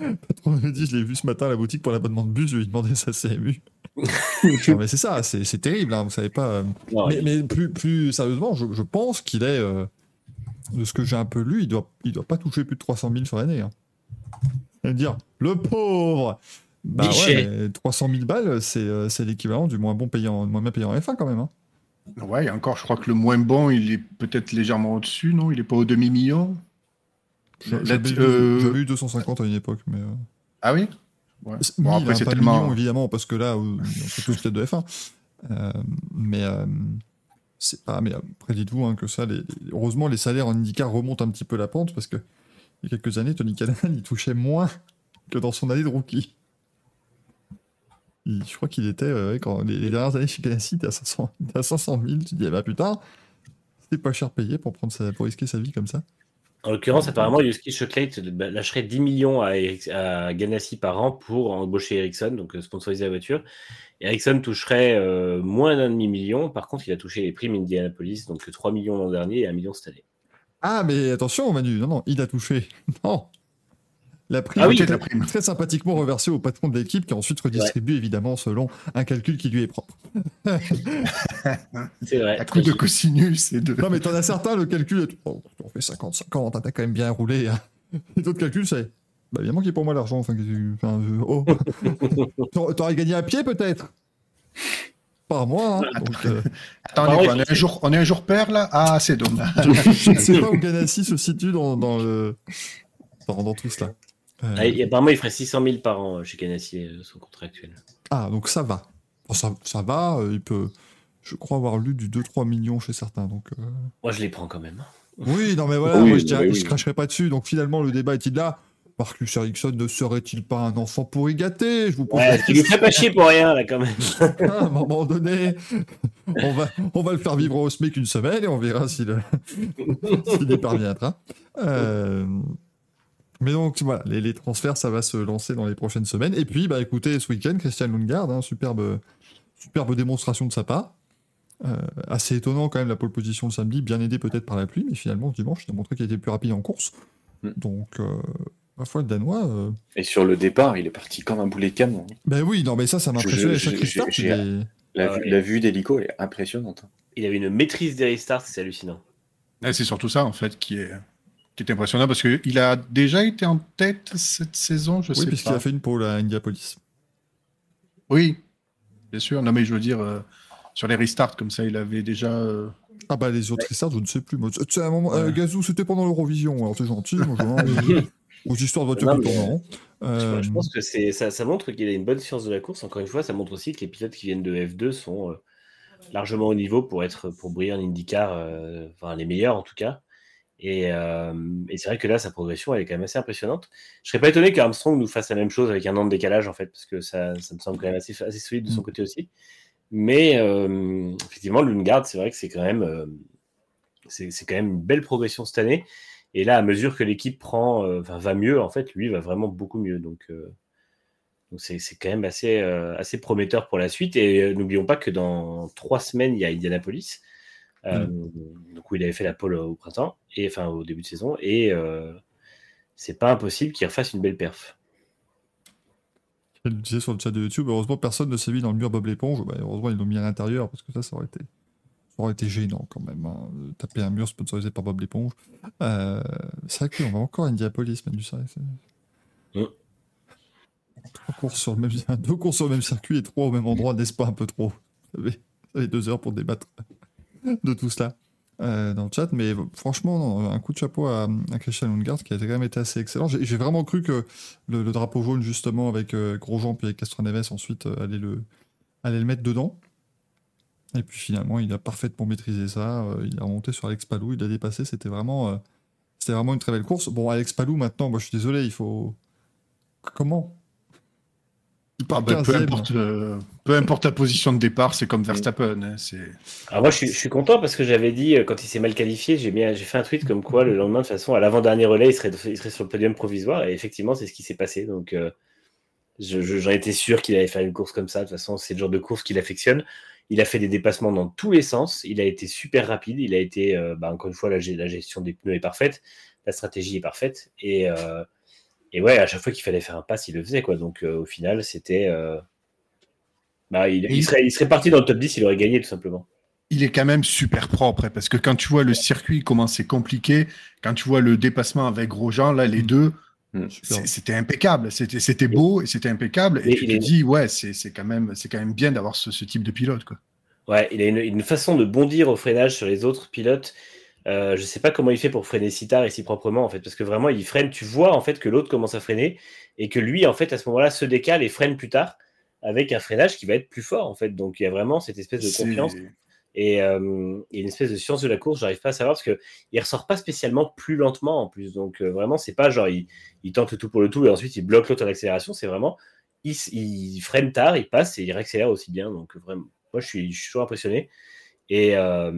Le patron me dit, je l'ai vu ce matin à la boutique pour l'abonnement de bus, je lui ai demandé sa CMU. non, mais c'est ça, c'est terrible, hein, vous savez pas. euh, Non, Mais, mais plus, plus sérieusement, je, je pense qu'il est. euh, de ce que j'ai un peu lu, il doit, il doit pas toucher plus de 300 000 sur l'année. Hein. Et dire, le pauvre Bah ouais, mais 300 000 balles, c'est euh, c'est l'équivalent du moins bon payant, moins bien payant en F1 quand même. Hein. Ouais, encore, je crois que le moins bon, il est peut-être légèrement au-dessus, non? Il est pas au demi-million? J'avais eu, euh, eu 250 à une époque, mais. euh, Ah oui? Ouais. Bon, après, hein, c'est pas tellement. millions, évidemment, parce que là, euh, on fait tous peut-être de F1. Euh, mais euh, c'est pas. Mais après, dites-vous hein, que ça, les, les- heureusement, les salaires en IndyCar remontent un petit peu la pente parce que il y a quelques années, Tony Callahan, il touchait moins que dans son année de rookie. Il- je crois qu'il était, euh, ouais, quand les, les dernières années chez Ganassi, il était à 500, il était à 500 000. Tu te dis, ah bah putain, c'était pas cher payé pour, prendre sa, pour risquer sa vie comme ça. En l'occurrence, apparemment, Yuski Shocklade lâcherait 10 millions à, Eric- à Ganassi par an pour embaucher Ericsson, donc euh, sponsoriser la voiture. Et Ericsson toucherait euh, moins d'un demi-million. Par contre, il a touché les primes Indianapolis, donc 3 millions l'an dernier et 1 million cette année. Ah, mais attention, Manu, non, non, il a touché. Non. La prime Ah oui, la prime. très sympathiquement reversée au patron de l'équipe qui ensuite redistribue évidemment selon un calcul qui lui est propre. C'est vrai. À coup de cosinus et de. Non, mais t'en as certains, le calcul est. Oh, on fait 50-50, hein, t'as quand même bien roulé. hein. Et d'autres calculs, c'est. Bah, évidemment qu'il y a pour moi l'argent. Enfin, enfin, oh. T'aurais- gagné à pied peut-être? Par mois. hein. Donc, euh, Ah quoi, on, est un jour, on est un jour père là? Ah, c'est dommage. je ne sais pas où Ganassi se situe dans, dans, le... dans, dans tout cela. Euh, Ah, et apparemment, il ferait 600 000 par an euh, chez Ganassi, euh, son contrat actuel. Ah, donc ça va. Ça, ça va, il peut. Je crois avoir lu du 2-3 millions chez certains. Donc, Moi, je les prends quand même. Oui, non, mais voilà, Oui, moi je, dirais- oui, oui. je cracherai pas dessus. Donc finalement, le débat est-il là? Marcus Ericsson ne serait-il pas un enfant pourri gâté? Je vous pose Ouais, question. pas chier pour rien, là, quand même. À un moment donné, on va, on va le faire vivre au SMIC une semaine et on verra s'il s'il y parviendra. Euh, mais donc voilà, les, les transferts, ça va se lancer dans les prochaines semaines. Et puis, bah écoutez, ce week-end, Christian Lundgaard, hein, superbe, superbe démonstration de sa part. Euh, assez étonnant quand même la pole position le samedi, bien aidé peut-être par la pluie, mais finalement dimanche, il a montré qu'il était plus rapide en course. Mm. Donc, euh, ma foi, le Danois. euh, Et sur le départ, il est parti comme un boulet de canon. Ben oui, non, mais ça, ça La, Ah la vue d'hélico est impressionnante. hein. Il avait une maîtrise des restarts, c'est hallucinant. Ouais, c'est surtout ça, en fait, qui est, qui est impressionnant parce qu'il a déjà été en tête cette saison, je Oui, sais puisqu'il pas. a fait une pole à Indianapolis. Oui, bien sûr. Non, mais je veux dire, euh, sur les restarts, comme ça, il avait déjà. euh, Ah bah les autres restarts, je ne sais plus. Moi, tu sais, à un moment, Ouais. euh, Gazou, c'était pendant l'Eurovision, alors c'est gentil. Moi, je- aux histoires de voitures Non, mais-. Euh, Je pense que c'est ça, ça montre qu'il a une bonne science de la course. Encore une fois, ça montre aussi que les pilotes qui viennent de F2 sont euh, largement au niveau pour être pour briller en IndyCar, euh, enfin les meilleurs en tout cas. Et, euh, et c'est vrai que là, sa progression, elle est quand même assez impressionnante. Je serais pas étonné qu'Armstrong nous fasse la même chose avec un an de décalage en fait, parce que ça, ça me semble quand même assez, assez solide de son Mm. côté aussi. Mais euh, effectivement, Lundgaard, c'est vrai que c'est quand même euh, c'est quand même une belle progression cette année. Et là, à mesure que l'équipe prend, euh, va mieux, en fait, lui va vraiment beaucoup mieux. Donc, donc c'est quand même assez, assez prometteur pour la suite. Et n'oublions pas que dans trois semaines, il y a Indianapolis, euh, donc où il avait fait la pole au printemps, et enfin au début de saison. Et euh, c'est pas impossible qu'il refasse une belle perf. Elle disait sur le chat de YouTube, heureusement personne ne s'est mis dans le mur Bob l'éponge. Bah, heureusement ils l'ont mis à l'intérieur parce que ça, ça aurait été, ça aurait été gênant quand même. hein, de taper un mur sponsorisé par Bob l'éponge. Euh, c'est vrai qu'on va encore à Indianapolis, Manu, c'est- Mm. Trois courses sur le même, deux courses sur le même circuit et trois au même endroit, n'est-ce pas un peu trop? Vous avez deux heures pour débattre de tout cela euh, dans le chat, mais franchement, un coup de chapeau à, à Christian Lundgaard qui a quand même été assez excellent. J'ai vraiment cru que le, drapeau jaune, justement, avec euh, Grosjean puis avec Castro Neves, ensuite, euh, allait, le, allait le mettre dedans. Et puis finalement, il a parfaitement maîtrisé ça. euh, il a remonté sur Alex Palou, il a dépassé. C'était vraiment, c'était vraiment une très belle course. Bon, Alex Palou, maintenant, moi je suis désolé, il faut. Comment? Bah, peu, 15e. importe, euh, peu importe ta position de départ, c'est comme Verstappen. hein. Alors moi, je suis, je suis content parce que j'avais dit, euh, quand il s'est mal qualifié, j'ai fait un tweet comme quoi le lendemain, de toute façon, à l'avant-dernier relais, il serait, il serait sur le podium provisoire. Et effectivement, c'est ce qui s'est passé. Donc, euh, je- je- j'en étais sûr qu'il allait faire une course comme ça. De toute façon, c'est le genre de course qu'il affectionne. Il a fait des dépassements dans tous les sens. Il a été super rapide. Il a été, euh, bah, encore une fois, la, la gestion des pneus est parfaite. La stratégie est parfaite. Et, euh, et ouais, à chaque fois qu'il fallait faire un pass, il le faisait. Quoi. Donc, euh, au final, c'était. euh, bah, il, il serait, il serait parti dans le top 10, il aurait gagné tout simplement. il est quand même super propre hein, parce que quand tu vois le circuit comment c'est compliqué, quand tu vois le dépassement avec Grosjean, là les deux, Mm. c'était impeccable, c'était c'était beau et c'était impeccable. Et tu il te est- dis ouais, c'est c'est quand même c'est quand même bien d'avoir ce, ce type de pilote quoi. Ouais, il a une, une façon de bondir au freinage sur les autres pilotes. Euh, je sais pas comment il fait pour freiner si tard et si proprement en fait, parce que vraiment il freine. Tu vois en fait que l'autre commence à freiner et que lui en fait à ce moment-là se décale et freine plus tard avec un freinage qui va être plus fort en fait. Donc il y a vraiment cette espèce de confiance et, euh, et une espèce de science de la course. J'arrive pas à savoir parce que il ressort pas spécialement plus lentement en plus. Donc euh, vraiment c'est pas genre il, il tente le tout pour le tout et ensuite il bloque l'autre en accélération. C'est vraiment il freine tard, il passe et il réaccélère aussi bien. Donc vraiment, moi je suis, je suis toujours impressionné. Et, euh,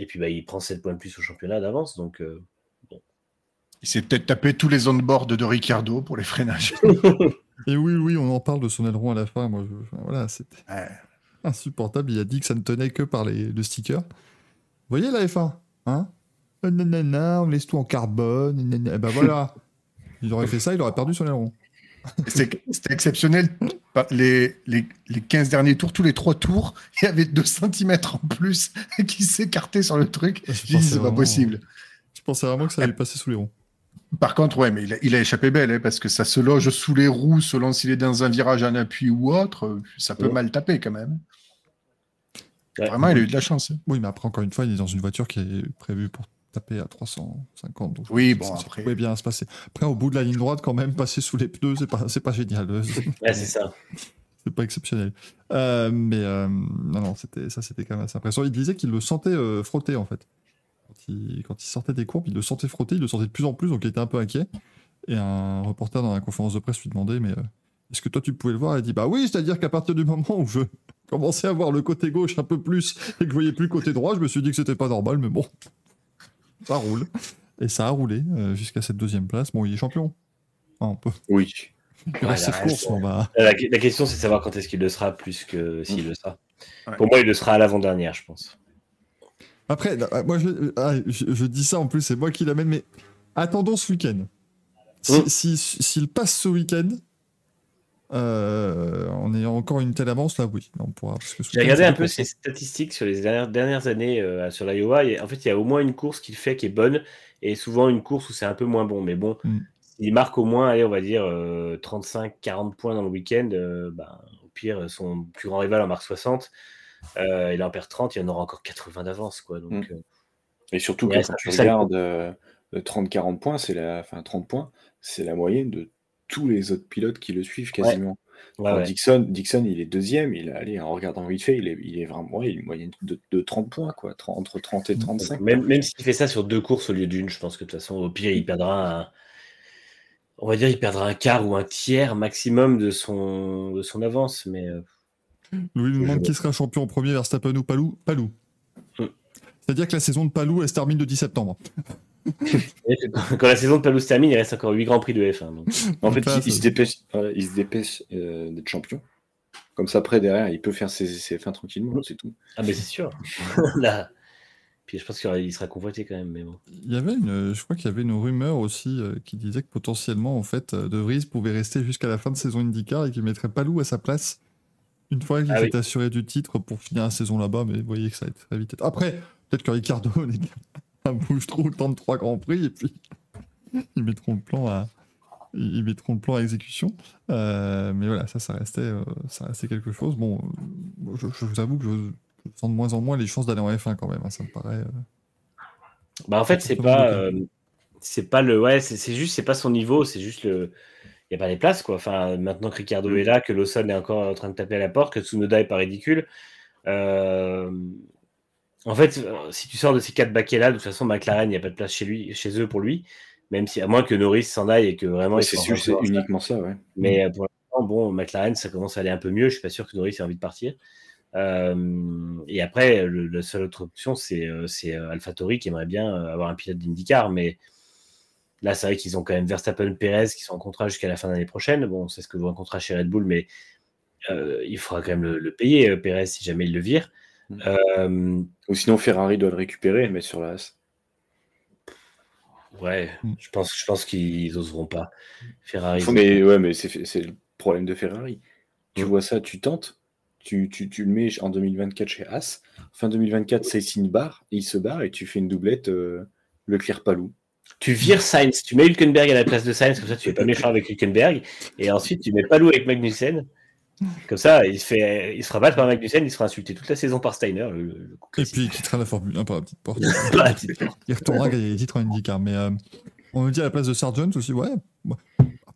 et puis bah, il prend 7 points de plus au championnat d'avance. Donc euh, Il s'est peut-être tapé tous les on-board de Ricciardo pour les freinages. Et oui, oui, on en parle de son aileron à la fin. Moi, je- voilà, c'était Ouais. insupportable. Il a dit que ça ne tenait que par les, le sticker. Vous voyez la F1 hein? Nanana, on laisse tout en carbone. nanana. Eh ben voilà. Il aurait fait ça, il aurait perdu son aileron. C'était exceptionnel. Pas- Les, les, les 15 derniers tours, tous les 3 tours, il y avait 2 cm en plus qui s'écartaient sur le truc. Je Je dis, pensais c'est pas vraiment- possible. Je pensais vraiment que ça allait passer sous les ronds. Par contre, ouais, mais il a, il a échappé belle, hein, parce que ça se loge sous les roues selon s'il est dans un virage en appui ou autre. Ça peut Ouais. mal taper quand même. Ouais. Vraiment, il a eu de la chance. hein. Oui, mais après, encore une fois, il est dans une voiture qui est prévue pour taper à 350. Donc Oui, ça- bon, ça après- pouvait bien se passer. Après, au bout de la ligne droite, quand même, passer sous les pneus, c'est pas, c'est pas génial. ouais, c'est ça. c'est pas exceptionnel. Euh, mais euh, non, non, c'était, ça, c'était quand même assez impressionnant. Il disait qu'il le sentait euh, frotter, en fait. Quand il, quand il sortait des courbes, il le sentait frotter, il le sentait de plus en plus, donc il était un peu inquiet. Et un reporter dans la conférence de presse lui demandait, mais euh, est-ce que toi tu pouvais le voir? Il dit, bah oui, c'est-à-dire qu'à partir du moment où je commençais à voir le côté gauche un peu plus et que je voyais plus le côté droit, je me suis dit que c'était pas normal, mais bon, ça roule. Et ça a roulé euh, jusqu'à cette deuxième place. Bon, il est champion. Enfin, on peut. Oui. Il reste Ouais, là, c'est- bon, bah. La, la question c'est de savoir quand est-ce qu'il le sera plus que s'il le sera. Ouais. Pour moi, il le sera à l'avant-dernière, je pense. Après, là, moi, je, ah, je- je dis ça en plus, c'est moi qui l'amène, mais attendons ce week-end. Si- Mm. si- S'il passe ce week-end, euh, en ayant encore une telle avance, là, oui, on pourra. J'ai regardé un peu ses statistiques sur les dernières, dernières années euh, sur l'Iowa. En fait, il y a au moins une course qu'il fait qui est bonne et souvent une course où c'est un peu moins bon. Mais bon, Mm. s'il marque au moins, allez, on va dire, 35-40 points dans le week-end, euh, bah, au pire, son plus grand rival en marque 60. euh, il en perd 30, il en aura encore 80 d'avance. quoi. Donc, Mm. euh, Et surtout Ouais, que ça quand tu regardes euh, le 30-40 points, c'est la, enfin 30 points, c'est la moyenne de tous les autres pilotes qui le suivent quasiment. ouais, Alors, ouais. Dixon, Dixon, il est deuxième. Il a, allez, en regardant vite fait, il est, il est vraiment, ouais, il a une moyenne de, de 30 points, quoi, 30 entre 30 et 35. Même, même s'il fait ça sur deux courses au lieu d'une, je pense que de toute façon, au pire, il perdra un. On va dire, il perdra un quart ou un tiers maximum de son, de son avance. Mais euh, Louis nous demande qui sera champion en premier, Verstappen ou Palou Palou. Mm. C'est-à-dire que la saison de Palou, elle se termine le 10 septembre. Quand la saison de Palou se termine, il reste encore 8 grands prix de F1. donc. En fait, il, se dépêche, voilà, il se dépêche euh, d'être champion. Comme ça, après, derrière, il peut faire ses, ses fins tranquillement, c'est tout. Ah, mais c'est sûr. Là. Puis je pense qu'il sera convoité quand même, mais bon. Il y avait une, je crois qu'il y avait une rumeur aussi euh, qui disait que potentiellement, en fait, euh, De Vries pouvait rester jusqu'à la fin de saison IndyCar et qu'il mettrait Palou à sa place une fois qu'il Ah s'est assuré du titre pour finir la saison là-bas. Mais vous voyez que ça va être très vite. Après, peut-être que Ricardo les gars, un bouge trop le temps de trois grands prix et puis ils mettront le plan à, ils mettront le plan à exécution. Euh, mais voilà, ça, ça restait, euh, ça restait quelque chose. Bon, euh, je, je vous avoue que je, je sens de moins en moins les chances d'aller en F1 quand même. hein, ça me paraît. euh, Bah en fait, c'est pas, c'est pas le, ouais, c'est juste, c'est pas son niveau, c'est juste le, il y a pas les places quoi. Enfin, maintenant que Ricardo est là, que Lawson est encore en train de taper à la porte, que Tsunoda est pas ridicule. En fait, euh, si tu sors de ces quatre baquets là, de toute façon, McLaren, il n'y a pas de place chez lui, chez eux pour lui, même si à moins que Norris s'en aille et que vraiment. Ouais, c'est uniquement ça, ouais. Mais euh, pour l'instant, bon, McLaren, ça commence à aller un peu mieux. Je suis pas sûr que Norris ait envie de partir. Euh, et après, le, la seule autre option, c'est AlphaTauri qui aimerait bien avoir un pilote d'IndyCar. Mais là, c'est vrai qu'ils ont quand même Verstappen Perez qui sont en contrat jusqu'à la fin de l'année prochaine. Bon, c'est ce que vaut un contrat chez Red Bull, mais euh, il faudra quand même le, le payer, Perez, si jamais il le vire. Mm. Euh, Ou sinon, Ferrari doit le récupérer et le mettre sur la As. ouais, Mm. je pense, je pense qu'ils oseront pas. Ferrari. Mais ouais, mais c'est le problème de Ferrari. Tu Mm. vois ça, tu tentes, tu, tu, tu le mets en 2024 chez As. Fin 2024, c'est signe barre, il se barre et tu fais une doublette euh, Leclerc-Palou. Tu vires Sainz, tu mets Hülkenberg à la place de Sainz, comme ça tu es pas méchant avec Hülkenberg, et ensuite tu mets Palou avec Magnussen. Comme ça, il se, fait, il se fera battre par Magnussen, il sera insulté toute la saison par Steiner. Le, le- le Et puis il quittera la Formule 1 par la petite porte. Par la petite porte. il retournera gagner les titres en IndyCar. Mais euh, on me dit à la place de Sargent aussi, ouais. moi-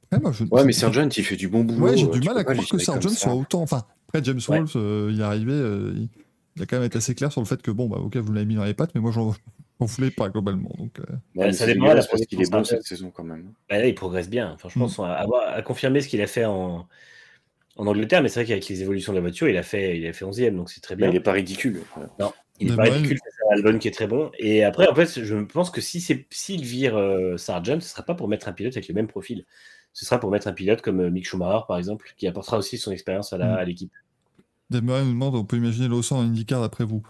Après, moi, je. Ouais, mais Sargent, il fait du bon boulot. Ouais, j'ai euh, du mal à croire que Sargent soit autant. Enfin, après, James Ouais. Euh, il est arrivé, euh, il, il a quand même été assez clair sur le fait que, bon, bah, ok, vous l'avez mis dans les pattes, mais moi, j'en j'en voulais pas globalement. Donc, euh, Ouais, mais Ça dépend de la dégueulasse parce qu'il est bon cette saison quand même. Bah là, il progresse bien. Franchement, Mm. à confirmer ce qu'il a fait en, en Angleterre, mais c'est vrai qu'avec les évolutions de la voiture, il a fait, il a fait 11e, donc c'est très Mais bien. il est pas ridicule. Ouais. Il est Mais pas ridicule, c'est un Albon qui est très bon. Et après, en fait, je pense que si c'est s'il vire euh, Sargent, ce sera pas pour mettre un pilote avec le même profil. Ce sera pour mettre un pilote comme euh, Mick Schumacher, par exemple, qui apportera aussi son expérience à Mm. l'équipe. Desmarais nous demande, on peut imaginer Lawson en IndyCar d'après vous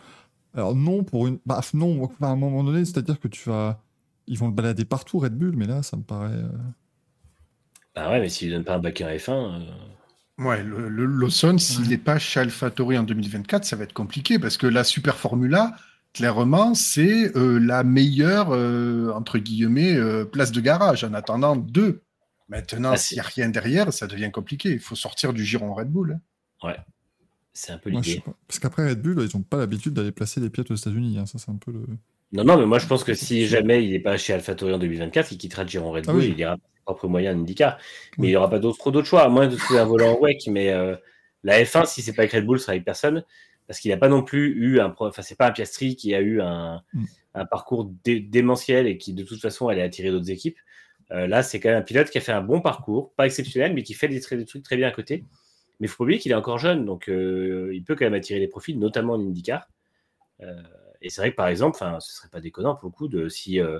Alors, non, pour une. Bah, non, à un moment donné, c'est-à-dire que tu vas. Ils vont le balader partout, Red Bull, mais là, ça me paraît. euh, Bah ouais, mais s'il donne pas un bac en F1, euh, Ouais, le, le Lawson, s'il n'est pas chez AlphaTauri en 2024, ça va être compliqué parce que la Super Formula, clairement, c'est euh, la meilleure, euh, entre guillemets, euh, place de garage en attendant deux. Maintenant, Ah, s'il n'y a rien derrière, ça devient compliqué. Il faut sortir du giron Red Bull. hein. c'est un peu l'idée. Parce qu'après, Red Bull, ils n'ont pas l'habitude d'aller placer des pilotes aux États-Unis. hein, Ça, c'est un peu le. Non, non, mais moi je pense que si jamais il n'est pas chez AlphaTauri en 2024, il quittera Giron Red Ah Bull, oui. il ira par ses propres moyens en IndyCar. Mais Oui. il n'y aura pas d'autres, trop d'autres choix, à moins de trouver un volant en WEC. Mais euh, la F1, si c'est pas avec Red Bull, ce sera avec personne. Parce qu'il n'a pas non plus eu un. Enfin, c'est pas un Piastri qui a eu un, Mm. un parcours dé- démentiel et qui de toute façon allait attirer d'autres équipes. Euh, là, c'est quand même un pilote qui a fait un bon parcours, pas exceptionnel, mais qui fait des, trucs très bien à côté. Mais il faut pas oublier qu'il est encore jeune, donc euh, il peut quand même attirer des profils, notamment en IndyCar. Euh, et c'est vrai que par exemple, ce serait pas déconnant pour le coup de si euh,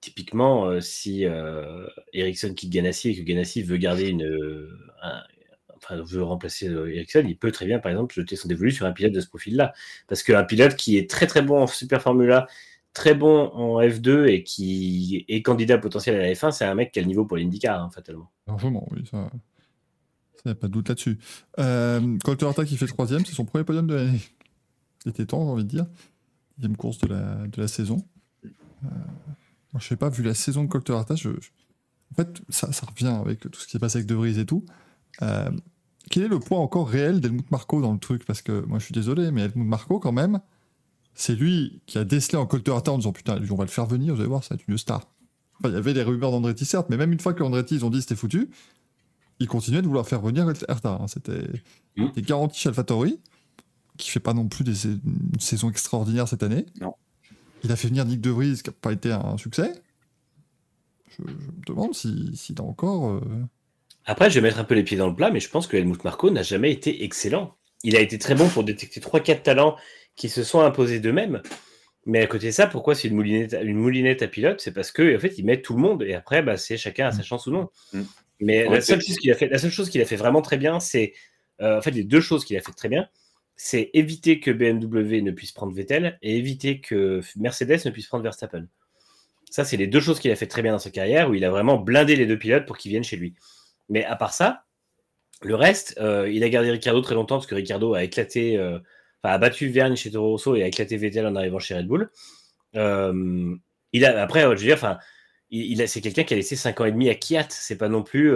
typiquement euh, si euh, Ericsson quitte Ganassi et que Ganassi veut garder une, euh, enfin veut remplacer Ericsson, il peut très bien par exemple jeter son dévolu sur un pilote de ce profil-là, parce qu'un pilote qui est très très bon en Super Formula, très bon en F2 et qui est candidat potentiel à la F1, c'est un mec qui a le niveau pour l'IndyCar hein, fatalement. Largement, oui, ça. Ça, y a pas de doute là-dessus. Euh, Colter qui fait troisième, c'est son premier podium de l'année. C'était temps, j'ai envie de dire. Deuxième course de la, de la saison. Euh, moi, je sais pas, vu la saison de Colter Attack, je, je- en fait, ça, ça revient avec tout ce qui s'est passé avec De Vries et tout. Euh, quel est le poids encore réel d'Helmut Marco dans le truc? Parce que moi, je suis désolé, mais Helmut Marco, quand même, c'est lui qui a décelé en Colter Attack en disant Putain, on va le faire venir, vous allez voir, ça va être une star. Enfin, il y avait les rumeurs d'Andretti, certes, mais même une fois que Andretti, ils ont dit c'était foutu, ils continuaient de vouloir faire venir Hertha. hein. C'était Mm. c'était garanti chez AlphaTauri, qui fait pas non plus des, une saison extraordinaire cette année. Non. Il a fait venir Nick De Vries, qui n'a pas été un succès. Je, je me demande si- s'il a encore. euh, Après, je vais mettre un peu les pieds dans le plat, mais je pense que Helmut Marko n'a jamais été excellent. Il a été très bon pour détecter 3-4 talents qui se sont imposés d'eux-mêmes. Mais à côté de ça, pourquoi c'est une moulinette, une moulinette à pilote C'est parce que en fait, il met tout le monde et après, bah, c'est chacun à sa chance ou non. Mm. Mais la seule chose qu'il a fait, la seule chose qu'il a fait vraiment très bien, c'est euh, en fait les deux choses qu'il a fait très bien, c'est éviter que BMW ne puisse prendre Vettel et éviter que Mercedes ne puisse prendre Verstappen. Ça, c'est les deux choses qu'il a fait très bien dans sa carrière, où il a vraiment blindé les deux pilotes pour qu'ils viennent chez lui. Mais à part ça, le reste, euh, il a gardé Ricardo très longtemps parce que Ricardo a éclaté, euh, enfin, a battu Vergne chez Toro Rosso et a éclaté Vettel en arrivant chez Red Bull. Euh, il a, après, je veux dire, enfin, il, c'est quelqu'un qui a laissé 5 ans et demi à Kiat. C'est pas non plus,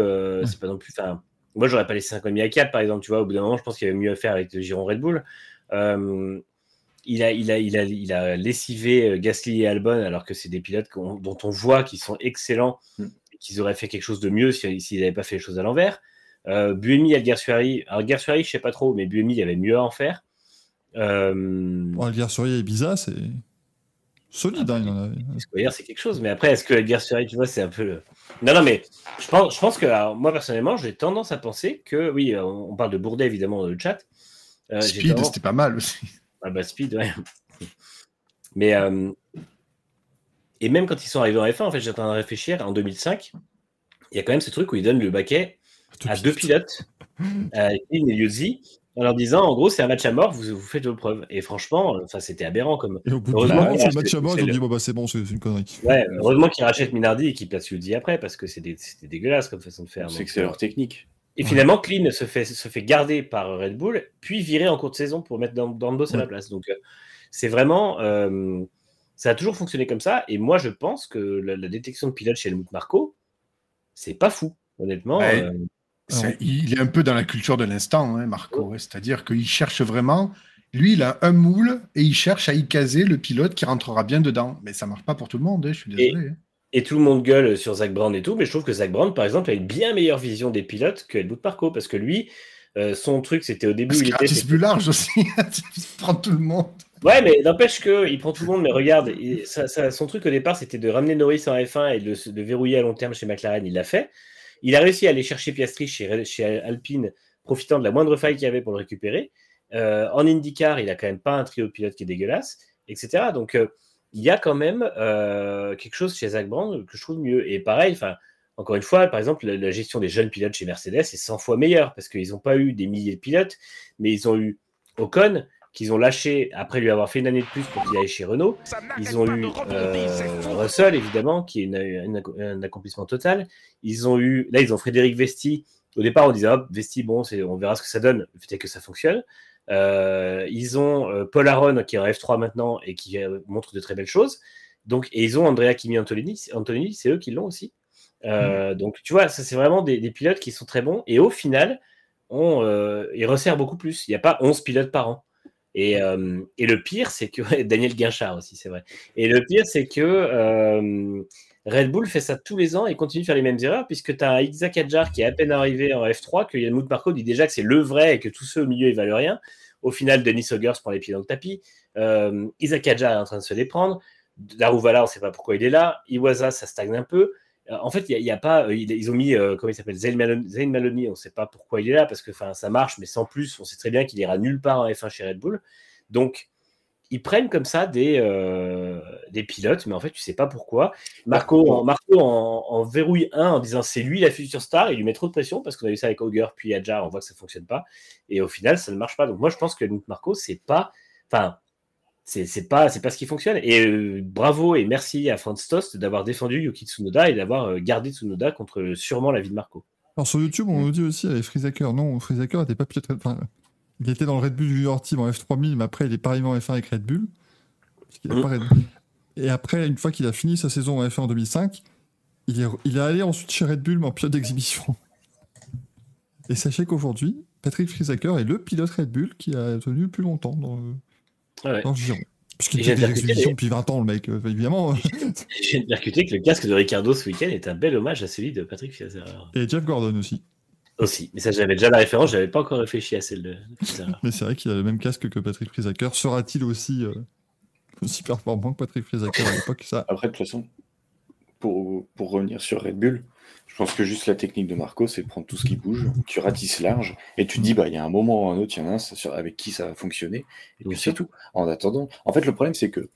c'est pas non plus, enfin, moi, j'aurais pas laissé 5 ans et demi à Kiat, par exemple, tu vois. Au bout d'un moment, je pense qu'il y avait mieux à faire avec le giron Red Bull. il a, il, a, il, a, il a lessivé Gasly et Albon alors que c'est des pilotes dont on voit qu'ils sont excellents mm. et qu'ils auraient fait quelque chose de mieux s'ils n'avaient pas fait les choses à l'envers. Euh, Buemi, Alguersuari. Alors, Alguersuari, je sais pas trop, mais Buemi, il y avait mieux à en faire. Euh... Bon, Alguersuari et Ibiza, c'est solide. Ah, hein, il c'est quelque chose. Mais après, est-ce que Alguersuari, tu vois, c'est un peu. Le... Non, non, mais je pense, je pense que moi, personnellement, j'ai tendance à penser que, oui, on parle de Bourdet, évidemment, dans le chat. Euh, Speed, c'était pas mal aussi. Ah, bah, Speed, ouais. mais. Euh, et même quand ils sont arrivés en F1, en fait, j'étais en train de réfléchir, en 2005, il y a quand même ce truc où ils donnent le baquet à deux pilotes, à et Yuzzi, en leur disant en gros c'est un match à mort, vous, vous faites vos preuves. Et franchement, enfin c'était aberrant comme. Et au bout heureusement, c'est le match à mort, ils ont dit bon bah c'est bon, c'est une connerie. Ouais, heureusement qu'ils rachètent Minardi et qu'ils placent Yuzzi après parce que c'était dégueulasse comme façon de faire. C'est que c'est leur technique. Et finalement, Clean se fait, se fait garder par Red Bull, puis virer en cours de saison pour mettre dans, dans le dos à la place. Donc euh, c'est vraiment. Euh, ça a toujours fonctionné comme ça. Et moi, je pense que la, détection de pilote chez Helmut Marco, c'est pas fou, honnêtement. Euh, il est un peu dans la culture de l'instant, hein, Marco. C'est-à-dire qu'il cherche vraiment. Lui, il a un moule et il cherche à y caser le pilote qui rentrera bien dedans. Mais ça marche pas pour tout le monde, hein, je suis désolé. Hein. Et, tout le monde gueule sur Zach Brown et tout, mais je trouve que Zach Brown, par exemple, a une bien meilleure vision des pilotes que Helmut Marco, parce que lui, euh, son truc, c'était au début. il était plus large aussi. il prend tout le monde. Ouais, mais n'empêche qu'il prend tout le monde. Mais regarde, son truc au départ, c'était de ramener Norris en F1 et de, de verrouiller à long terme chez McLaren. Il l'a fait. Il a réussi à aller chercher Piastri chez, Alpine, profitant de la moindre faille qu'il y avait pour le récupérer. Euh, en IndyCar, il a quand même pas un trio de pilotes qui est dégueulasse, etc. Donc, euh, il y a quand même euh, quelque chose chez Zach Brown que je trouve mieux. Et pareil, encore une fois, par exemple, la, gestion des jeunes pilotes chez Mercedes est 100 fois meilleure parce qu'ils n'ont pas eu des milliers de pilotes, mais ils ont eu Ocon, qu'ils ont lâché après lui avoir fait une année de plus pour qu'il aille chez Renault. Ils ont eu euh, Russell, évidemment, qui est un accomplissement total. Ils ont eu, là, ils ont Frédéric Vesti. Au départ, on disait, hop, Vesti, bon, on verra ce que ça donne. Peut-être que ça fonctionne. Euh, ils ont euh, Paul Aron, qui est en F3 maintenant et qui montre de très belles choses. Donc, et ils ont Andrea Kimi Antonini, Antonini c'est eux qui l'ont aussi. Mm. Donc, tu vois, ça, c'est vraiment des, des, pilotes qui sont très bons. Et au final, on, ils resserrent beaucoup plus. Il n'y a pas 11 pilotes par an. Euh, et, le pire, c'est que Daniel Guinchard aussi, c'est vrai. Et le pire, c'est que euh, Red Bull fait ça tous les ans et continue de faire les mêmes erreurs, puisque tu as Isaac Adjar qui est à peine arrivé en F3, que Yann Marco dit déjà que c'est le vrai et que tous ceux au milieu ils valent rien. Au final, Denis Ogers prend les pieds dans le tapis. Euh, Isaac Adjar est en train de se déprendre. Darouvala, on ne sait pas pourquoi il est là. Iwaza, ça stagne un peu. Euh, en fait, il y, a pas. Euh, ils ont mis, euh, comment il s'appelle, Zayn Maloney, on ne sait pas pourquoi il est là, parce que ça marche, mais sans plus, on sait très bien qu'il ira nulle part en F1 chez Red Bull. Donc, ils prennent comme ça des, des pilotes, mais en fait, tu sais pas pourquoi. Marco, en, Marco en, verrouille un en disant c'est lui la future star, il lui met trop de pression parce qu'on a vu ça avec Auger puis Adjar, on voit que ça fonctionne pas. Et au final, ça ne marche pas. Donc, moi, je pense que Marco, c'est pas. Enfin, c'est pas c'est pas ce qui fonctionne. Et euh, bravo et merci à Franz Tost d'avoir défendu Yuki Tsunoda et d'avoir euh, gardé Tsunoda contre sûrement la vie de Marco. Alors sur YouTube on nous dit aussi avec Frizaker non Frizaker n'était pas pilote enfin il était dans le Red Bull Junior Team en F3000 mais après il est pas arrivé en F1 avec Red Bull, mmh. et après une fois qu'il a fini sa saison en F1 en 2005 il est, il est allé ensuite chez Red Bull mais en pilote d'exhibition. Et sachez qu'aujourd'hui Patrick Frizaker est le pilote Red Bull qui a tenu le plus longtemps dans Ouais. Parce qu'il était l'exhibition depuis 20 ans, le mec, euh, évidemment. J'ai percuté que le casque de Ricardo ce week-end est un bel hommage à celui de Patrick Fiazer. Et Jeff Gordon aussi. Aussi, mais ça j'avais déjà la référence, j'avais pas encore réfléchi à celle de mais c'est vrai qu'il a le même casque que Patrick Friesacker. Sera-t-il aussi, euh, aussi performant que Patrick Friesacker à l'époque ça... Après, de toute façon, pour, pour revenir sur Red Bull, je pense que juste la technique de Marco, c'est prendre tout ce qui bouge, tu ratisses large, et tu te dis, bah, il y a un moment ou un autre, il y en a un avec qui ça va fonctionner, et c'est tout. En attendant, en fait, le problème, c'est que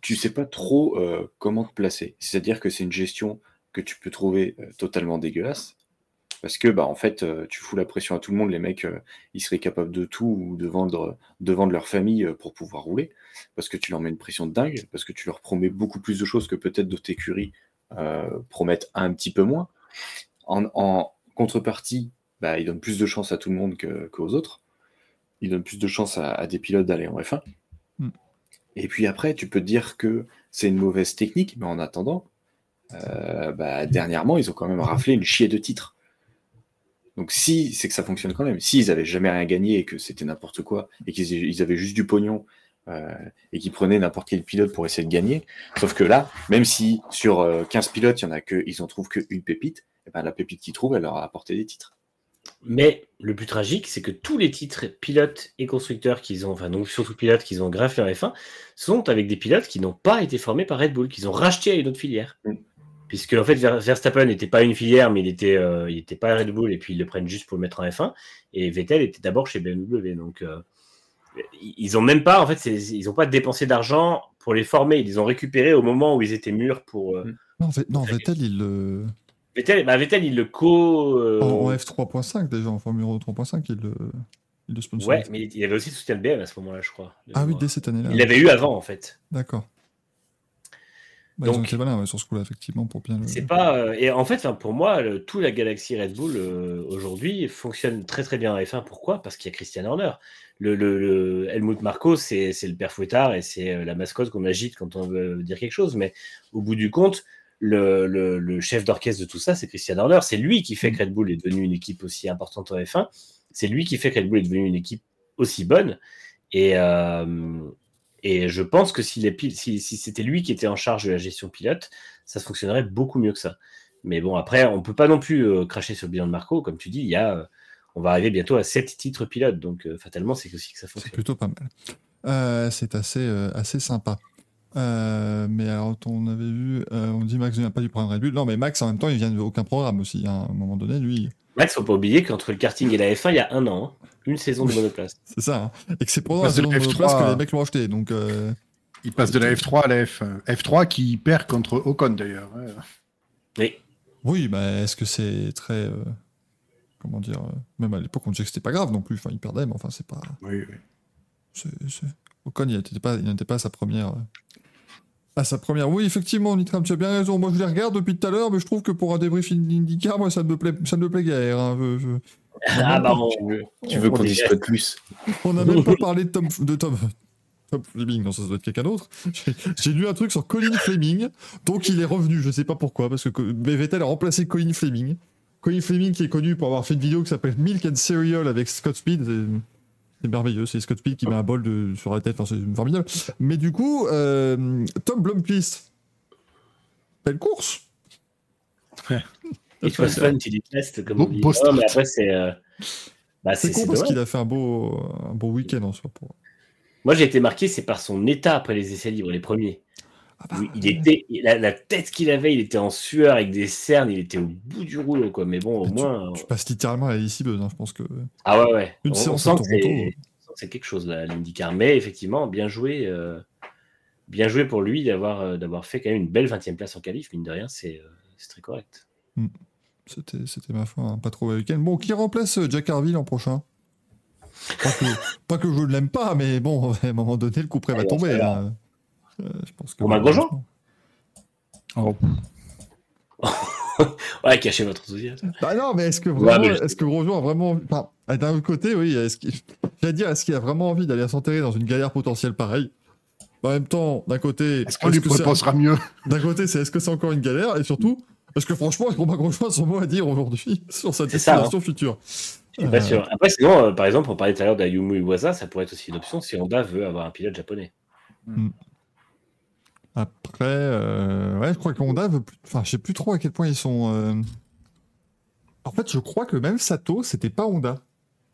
tu sais pas trop euh, comment te placer. C'est-à-dire que c'est une gestion que tu peux trouver euh, totalement dégueulasse, Parce que, bah, en fait, euh, tu fous la pression à tout le monde, les mecs, ils seraient capables de tout ou de vendre, de vendre leur famille pour pouvoir rouler. Parce que tu leur mets une pression de dingue, parce que tu leur promets beaucoup plus de choses que peut-être d'autres écuries promettent un petit peu moins. En, en contrepartie, bah, ils donnent plus de chance à tout le monde que- qu'aux autres. Ils donnent plus de chance à, à des pilotes d'aller en F1. Mm. Et puis après, tu peux dire que c'est une mauvaise technique, mais en attendant, euh, bah, dernièrement, ils ont quand même raflé une chier de titres. Donc si, c'est que ça fonctionne quand même. S'ils avaient jamais rien gagné et que c'était n'importe quoi, et qu'ils ils avaient juste du pognon, euh, et qu'ils prenaient n'importe quel pilote pour essayer de gagner, sauf que là, même si sur euh, 15 pilotes, il y en a que, ils en trouvent qu'une pépite, et ben la pépite qu'ils trouvent, elle leur a apporté des titres. Mais le plus tragique, c'est que tous les titres pilotes et constructeurs qu'ils ont, enfin donc surtout pilotes qu'ils ont graffé en F1, sont avec des pilotes qui n'ont pas été formés par Red Bull, qu'ils ont racheté à une autre filière. Mm. Puisque en fait Ver- Verstappen n'était pas une filière, mais il était, euh, il était pas Red Bull et puis ils le prennent juste pour le mettre en F1. Et Vettel était d'abord chez BMW, donc euh, ils ont même pas, en fait, ils ont pas dépensé d'argent pour les former, ils les ont récupérés au moment où ils étaient mûrs pour. euh, Mm. Non, Ve- non, Vettel, il le. Vettel, bah, Vettel, il le co. euh, En, en F3.5 déjà, en Formule 3.5, il le, il le sponsorise. Ouais, mais il avait aussi le soutien de BM à ce moment-là, je crois. Ah oui, dès cette année-là. Il l'avait eu avant, en fait. D'accord. Bah, ils ont Donc- été malins ouais, sur ce coup-là, effectivement, pour bien le. C'est pas. euh, et en fait, pour moi, le- tout la galaxie Red Bull euh, aujourd'hui fonctionne très très bien en F1. Pourquoi? Parce qu'il y a Christian Horner. Le, le- Helmut Marko, c'est le père fouettard et c'est euh, la mascotte qu'on agite quand on veut dire quelque chose. Mais au bout du compte, le, le- le chef d'orchestre de tout ça, c'est Christian Horner. C'est lui qui fait que Red Bull est devenu une équipe aussi importante en F1. C'est lui qui fait que Red Bull est devenu une équipe aussi bonne. Et, euh, et je pense que si, les pil- si, si c'était lui qui était en charge de la gestion pilote, ça fonctionnerait beaucoup mieux que ça. Mais bon, après, on peut pas non plus euh, cracher sur le bilan de Marco. Comme tu dis, il y a, euh, on va arriver bientôt à 7 titres pilotes. Donc, euh, fatalement, c'est aussi que ça C'est fonctionne. plutôt pas mal. C'est assez, assez sympa. Euh, mais alors, on avait vu, euh, on dit Max ne vient pas du programme Red Bull. Non, mais Max, en même temps, il vient de aucun programme aussi. hein. À un moment donné, lui, Max, faut pas oublier qu'entre le karting et la F1, il y a un an, hein, une saison de monoplace. c'est ça. hein. Et que c'est pendant la saison de F3 monoplace que les mecs l'ont acheté. Donc, euh, Il passe de la F3 à la F1. F3 qui perd contre Ocon d'ailleurs. Mais oui, mais est-ce que c'est très. euh, comment dire euh, Même à l'époque, on disait que c'était pas grave non plus. Enfin, il perdait, mais enfin, c'est pas. Oui, oui. Ocon, il n'était pas, il n'était pas à sa première. À sa première. Oui, effectivement, Nitram, tu as bien raison. Moi, je les regarde depuis tout à l'heure, mais je trouve que pour un débrief IndyCar, moi, ça ne me plaît, ça ne me plaît guère. hein. Je- je- ah bah, on- Tu veux, tu veux on qu'on discute plus On n'a même pas parlé de Tom, de Tom, Tom Fleming, non, ça doit être quelqu'un d'autre. J'ai- lu un truc sur Colin Fleming, donc il est revenu, je sais pas pourquoi, parce que mais Vettel a remplacé Colin Fleming. Colin Fleming qui est connu pour avoir fait une vidéo qui s'appelle Milk and Cereal avec Scott Speed. C'est- merveilleux, c'est Scott Speed qui met un bol de, sur la tête, enfin, c'est formidable. Mais du coup, euh, Tom Blomqvist, belle course. It was fun it last, comme Beau- on dit. Non, mais après, c'est. euh, bah, C'est con parce qu'il a fait un beau, un beau week-end en soi. Pour... Moi, j'ai été marqué, c'est par son état après les essais libres, les premiers. Ah bah, Oui, il était, la, la tête qu'il avait, il était en sueur avec des cernes, il était au bout du rouleau, quoi. Mais bon, au moins. Tu passes littéralement à la lessiveuse, hein, je pense que. Ah ouais, ouais. Une on, séance on à sent que Toronto. c'est- quelque chose, là, l'IndyCar. Mais effectivement, bien joué, euh, bien joué pour lui d'avoir euh, d'avoir fait quand même une belle 20e place en qualif. Mine de rien, c'est euh, c'est très correct. C'était, c'était ma foi, un pas trop week-end. Bon, qui remplace euh, Jack Harvey l'an prochain? Pas que, pas que je ne l'aime pas, mais bon, à un moment donné, le coup près va tomber. hein. Euh, je pense que Romain Grosjean Oh. Ouais, cachez votre enthousiasme. Bah non, mais est-ce que vraiment, je- est-ce que Grosjean a vraiment, enfin, ah, d'un autre côté, oui, est-ce qu'il, j'allais dire, est-ce qu'il a vraiment envie d'aller s'enterrer dans une galère potentielle pareille? En même temps, d'un côté, Est-ce qu'on lui c'est- proposera mieux? d'un côté, c'est est-ce que c'est encore une galère, et surtout, est-ce que franchement, est-ce Romain Grosjean a son mot à dire aujourd'hui sur sa C'est ça, hein. destination future Je suis pas Euh, sûr. Après, sinon, euh, par exemple, on parlait tout à l'heure d'Ayumu Iwasa, ça pourrait être aussi une option si Honda veut avoir un pilote japonais. Après, euh, ouais, je crois que Honda veut plus. Enfin, je sais plus trop à quel point ils sont. euh, En fait, je crois que même Sato, c'était pas Honda.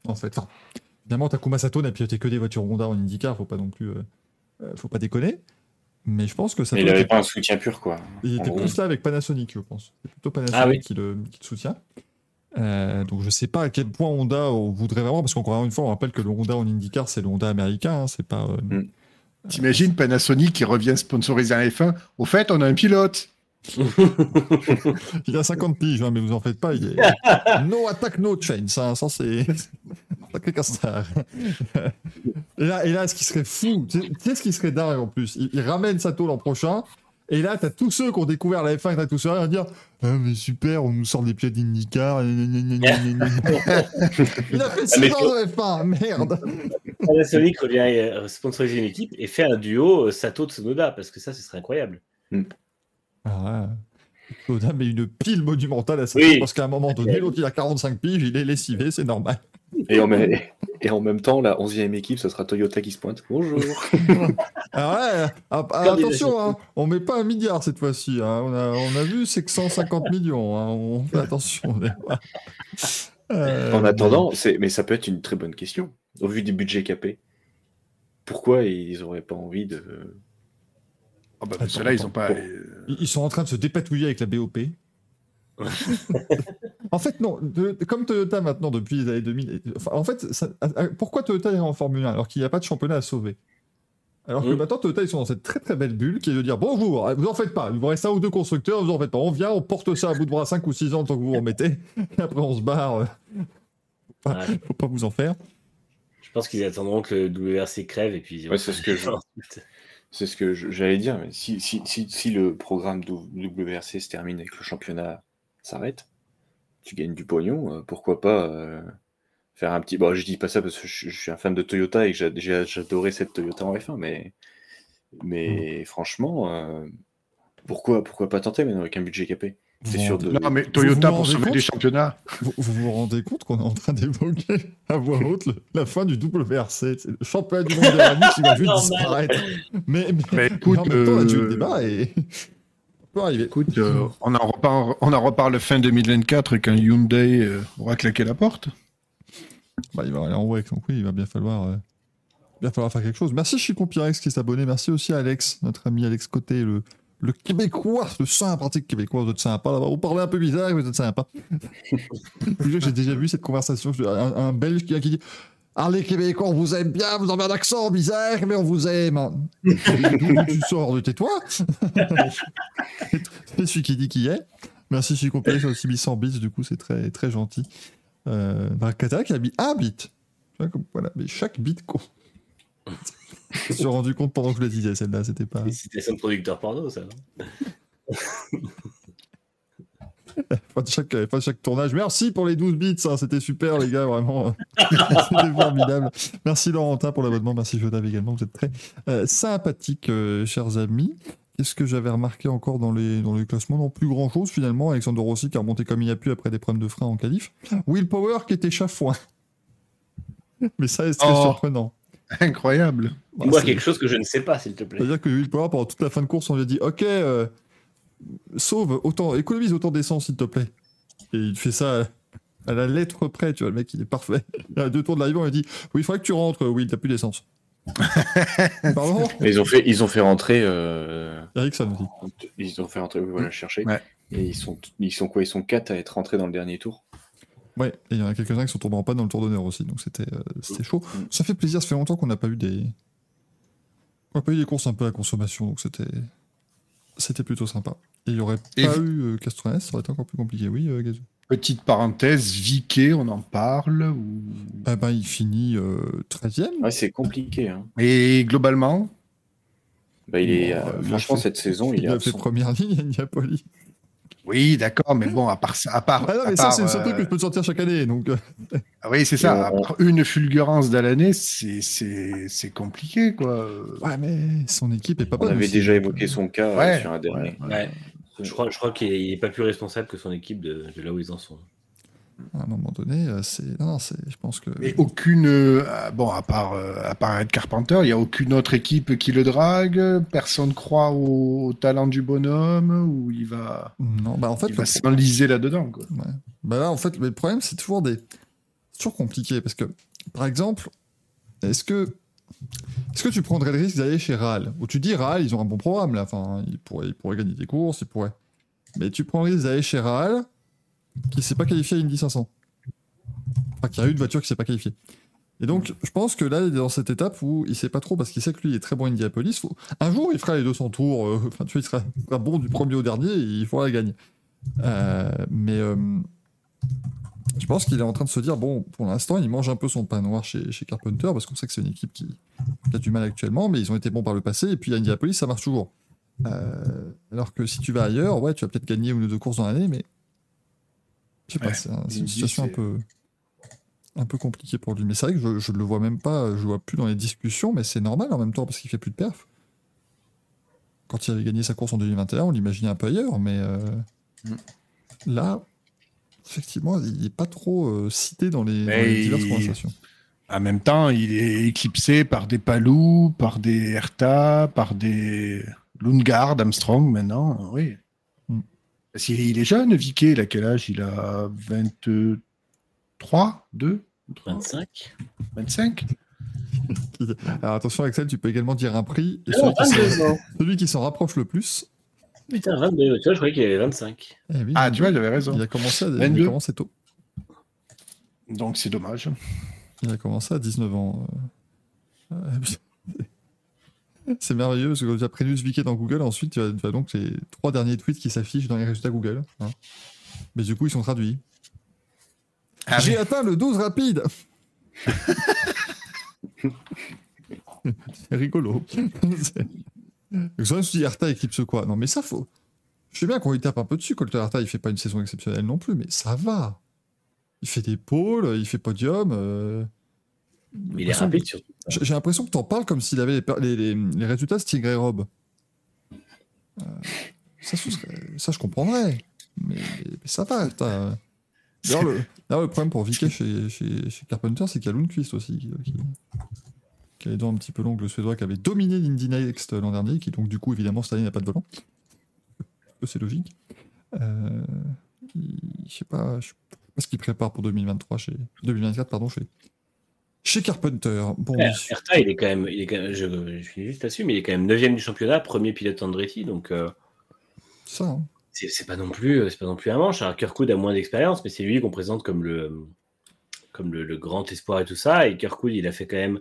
En fait. Enfin, évidemment, Takuma Sato n'a piloté que des voitures Honda en IndyCar, faut pas non plus. euh, faut pas déconner. Mais je pense que Sato. Mais il n'avait pas un soutien pur, quoi. il était gros. plus là avec Panasonic, je pense. C'est plutôt Panasonic Ah oui. qui, le, qui le soutient. Euh, donc je sais pas à quel point Honda voudrait vraiment, parce qu'encore une fois, on rappelle que le Honda en IndyCar, c'est le Honda américain, hein, c'est pas. euh, Mm. T'imagines Panasonic qui revient sponsoriser un F1 Au fait, on a un pilote. il a 50 piges, hein, mais vous en faites pas. Il est... no attack, no chain. Ça, ça c'est. Sacré castar. et, là, et là, ce qui serait fou, tu sais- tu sais ce qui serait dingue en plus? Il, il ramène Sato l'an prochain. Et là, t'as tous ceux qui ont découvert la F1 et t'as tous ceux à dire Ah, mais super, on nous sort des pieds d'IndyCar. il a fait 6 mais ans de F1, merde. Panasonic revient euh, sponsoriser une équipe et fait un duo euh, Sato Tsunoda parce que ça, ce serait incroyable. Ah, ouais. Oda met une pile monumentale à Sato Oui. parce qu'à un moment donné, l'autre il a 45 piges, il est lessivé, c'est normal. Et en, même, et en même temps, la 11e équipe, ce sera Toyota qui se pointe. Bonjour. Ah ouais, ah, ah, attention, hein, on met pas un milliard cette fois-ci. hein. On, a, on a vu, c'est que 150 millions. hein. On fait attention. Euh, En attendant, mais ça peut être une très bonne question. Au vu des budgets capés, pourquoi ils n'auraient pas envie de. Ah bah, Attends, ceux-là, ils ont pas. Bon. euh, ils sont en train de se dépatouiller avec la BOP. en fait, non. de- comme Toyota maintenant, depuis les années 2000. enfin, en fait, ça- ah, ah, pourquoi Toyota est en Formule 1 alors qu'il n'y a pas de championnat à sauver? Alors que maintenant, Toyota, ils sont dans cette très très belle bulle qui est de dire bonjour, vous en faites pas, il vous reste un ou deux constructeurs, vous en faites pas. On vient, on porte ça à bout de bras 5 ou 6 ans tant que vous vous remettez. Et après, on se barre. euh, Ouais. Faut pas vous en faire. Je pense qu'ils attendront que le WRC crève et puis ils Ouais, c'est ce que je- C'est ce que j'allais dire. Mais si, si, si, si le programme WRC se termine et que le championnat s'arrête, tu gagnes du pognon, euh, pourquoi pas euh, faire un petit. Bon, je dis pas ça parce que je, je suis un fan de Toyota et que j'ai cette Toyota en F1, mais, mais franchement, euh, pourquoi, pourquoi pas tenter maintenant avec un budget capé C'est sûr de. Non, mais Toyota vous pour sauver compte? des championnats. Vous, vous vous rendez compte qu'on est en train d'évoquer à voix haute le- la fin du WRC le championnat du monde de la qui va juste disparaître. Mais, mais, Mais écoute, en même temps, là, tu le euh, débat et. Ça peut arriver. Écoute, euh, on, en reparle, on en reparle fin 2024 quand Hyundai euh, aura claqué la porte. Bah, il va aller en avec son prix, il va bien falloir, euh, bien falloir faire quelque chose. Merci Chicon Pyrex qui s'est abonné. Merci aussi à Alex, notre ami Alex Côté, le, le Québécois, le sympathique Québécois. Vous êtes sympa là-bas. Vous parlez un peu bizarre, mais vous êtes sympa. J'ai déjà vu cette conversation. Un, un Belge qui, qui dit Les Québécois, on vous aime bien, vous avez un accent bizarre, mais on vous aime. D'où tu sors de tais-toi C'est celui qui dit qui est. Merci Chicon Pyrex, aussi mis 100 bits, du coup, c'est très, très gentil. Euh, qui a mis un bit. Voilà, mais chaque bit compte. Je me suis rendu compte pendant que je le disais, celle-là, c'était pas. Citation de producteur porno, ça. Pas de chaque, de chaque tournage. Merci pour les 12 bits, hein, c'était super, les gars, vraiment. c'était formidable. Merci Laurentin pour l'abonnement, merci Jodav également, vous êtes très euh, sympathiques, euh, chers amis. Qu'est-ce que j'avais remarqué encore dans les, dans les classements? Non, plus grand chose finalement. Alexandre Rossi qui a remonté comme il a pu après des problèmes de frein en qualif. Will Power qui était chafouin. Mais ça, c'est très Oh. surprenant. Incroyable. Bah, Dis-moi c'est- quelque chose que je ne sais pas, s'il te plaît. C'est-à-dire que Will Power, pendant toute la fin de course, on lui a dit Ok, euh, sauve, autant, économise autant d'essence, s'il te plaît. Et il fait ça à, la lettre près, tu vois, le mec, il est parfait. À deux tours de l'arrivée, on lui dit Oui, il faudrait que tu rentres, Will, t'as plus d'essence. Pardon? Mais ils ont fait, ils ont fait rentrer. euh, Ericsson aussi. Ils ont fait rentrer. oui, Voilà. Ouais. Et ils sont, ils sont quoi Ils sont quatre à être rentrés dans le dernier tour. Ouais, et il y en a quelques-uns qui sont tombés en panne dans le tour d'honneur aussi, donc c'était euh, c'était chaud. Ça fait plaisir, ça fait longtemps qu'on n'a pas eu des. On n'a pas eu des courses un peu à consommation, donc c'était. C'était plutôt sympa. Et il n'y aurait Et pas eu euh, Castroneves, ça aurait été encore plus compliqué, oui, euh, Gazou Petite parenthèse, Vicky, on en parle ou... Ah ben, il finit euh, 13ème. Ouais, c'est compliqué. Hein. Et globalement, Bah, il est, Bon, euh, franchement, fait- cette saison, il est a fait première ligne à Niapoli. Oui, d'accord, mais bon, à part ça, à part, Ah non, à mais ça, c'est euh, truc que je peux te sortir chaque année. Donc, euh, ah oui, c'est ça. À on- part une fulgurance de l'année, c'est c'est c'est compliqué, quoi. ouais, mais son équipe est pas On bonne. avait aussi, déjà évoqué euh, son cas euh, Ouais, sur un dernier. Ouais. Je crois, je crois qu'il n'est pas plus responsable que son équipe de, de là où ils en sont. À un moment donné, euh, c'est. Non, non, c'est. Je pense que. Et aucune, euh, bon, à part, euh, à part Ed Carpenter, il n'y a aucune autre équipe qui le drague. Personne croit au, au talent du bonhomme ou il va, Non, bah en fait, il va s'enliser là-dedans. quoi. Ouais. Bah là, en fait, le problème, c'est toujours des. C'est toujours compliqué parce que, par exemple, est-ce que. Est-ce que tu prendrais le risque d'aller chez RAL Où tu dis RAL, ils ont un bon programme là, enfin, ils pourraient, ils pourraient gagner des courses, ils pourraient. Mais tu prends le risque d'aller chez RAL qui s'est pas qualifié à Indy 500. Enfin, qui a eu une voiture qui s'est pas qualifiée. Et donc, je pense que là, il est dans cette étape où il sait pas trop, parce qu'il sait que lui, il est très bon à Indianapolis. Un jour, il fera les 200 tours. euh, Enfin, tu vois, il sera, bon du premier au dernier, et il faudra la gagner. Euh, mais euh, je pense qu'il est en train de se dire, bon, pour l'instant, il mange un peu son pain noir chez, Carpenter, parce qu'on sait que c'est une équipe qui, qui a du mal actuellement, mais ils ont été bons par le passé, et puis à Indianapolis, ça marche toujours. Alors que si tu vas ailleurs, ouais, tu vas peut-être gagner une ou deux courses dans l'année, mais je sais pas, Ouais, c'est un- c'est une situation un peu, un peu compliquée pour lui. Mais c'est vrai que je, ne le vois même pas, je le vois plus dans les discussions, mais c'est normal en même temps parce qu'il fait plus de perf. Quand il avait gagné sa course en 2021, on l'imaginait un peu ailleurs, mais euh, Mm. là, effectivement, il n'est pas trop euh, cité dans les, dans Mais les diverses il- conversations. En même temps, il est éclipsé par des Palou, par des Herta, par des Lundgaard, Armstrong maintenant, oui. Parce qu'il est- il est jeune, Vicky, il a quel âge? Il a 23, 2, 25 25 Alors attention, Axel, tu peux également dire un prix. Et Ah celui, qui s'en- 22 ans. celui qui s'en rapproche le plus, Putain, 22. Tu vois, je croyais qu'il avait 25. eh oui, Ah, tu vois, j'avais raison. il a commencé, à, il a 22. commencé tôt. Donc c'est dommage. Il a commencé à 19 ans. euh. C'est merveilleux parce que quand tu as prévenu ce week-end dans Google, ensuite tu as, tu as donc les trois derniers tweets qui s'affichent dans les résultats Google. hein. Mais du coup, ils sont traduits. Ah J'ai oui. atteint le 12 rapide C'est rigolo. Je me suis dit, Arta éclipse quoi Non, mais ça, faut. Je sais bien qu'on lui tape un peu dessus. Colter Arta, il fait pas une saison exceptionnelle non plus, mais ça va. Il fait des pôles, il fait podium. euh, Mais il est rapide surtout. J'ai l'impression que tu en parles comme s'il avait les, résultats de Stingray Rob. Euh, ça, ce serait- ça, je comprendrais. Mais, mais ça va. D'ailleurs, le, problème pour Vicky chez, chez, chez Carpenter, c'est qu'il y a Lundqvist aussi. Qui, qui, qui a les dents un petit peu longues, le Suédois qui avait dominé l'Indy Next l'an dernier, qui donc, du coup, évidemment, cette année n'a pas de volant. C'est logique. Euh, je sais pas, je sais pas ce qu'il prépare pour 2023 chez, 2024, pardon, chez, chez Carpenter. Bon, Ouais. Hertha, il est quand même, il est quand même- je, je finis juste là-dessus, mais il est quand même 9 du championnat, premier pilote Andretti, donc euh, ça. hein. c'est pas non plus, c'est pas non plus un manche. Alors Kirkwood a moins d'expérience, mais c'est lui qu'on présente comme le, comme le, le grand espoir et tout ça. Et Kirkwood, il a fait quand même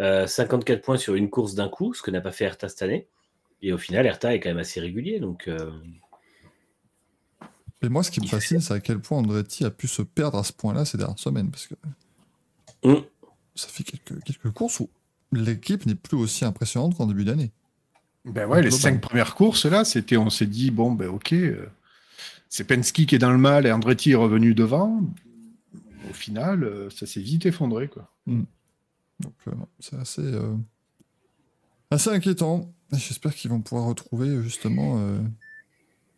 euh, 54 points sur une course d'un coup, ce que n'a pas fait Hertha cette année. Et au final, Hertha est quand même assez régulier, donc euh, Mais moi, ce qui me fascine, c'est à quel point Andretti a pu se perdre à ce point-là ces dernières semaines. Parce que Mm. Ça fait quelques, quelques courses où l'équipe n'est plus aussi impressionnante qu'en début d'année. Ben ouais, les cinq premières courses là, c'était, on s'est dit bon ben ok, euh, c'est Penske qui est dans le mal et Andretti est revenu devant. Au final, euh, ça s'est vite effondré quoi. Donc, euh, c'est assez, assez inquiétant. J'espère qu'ils vont pouvoir retrouver justement.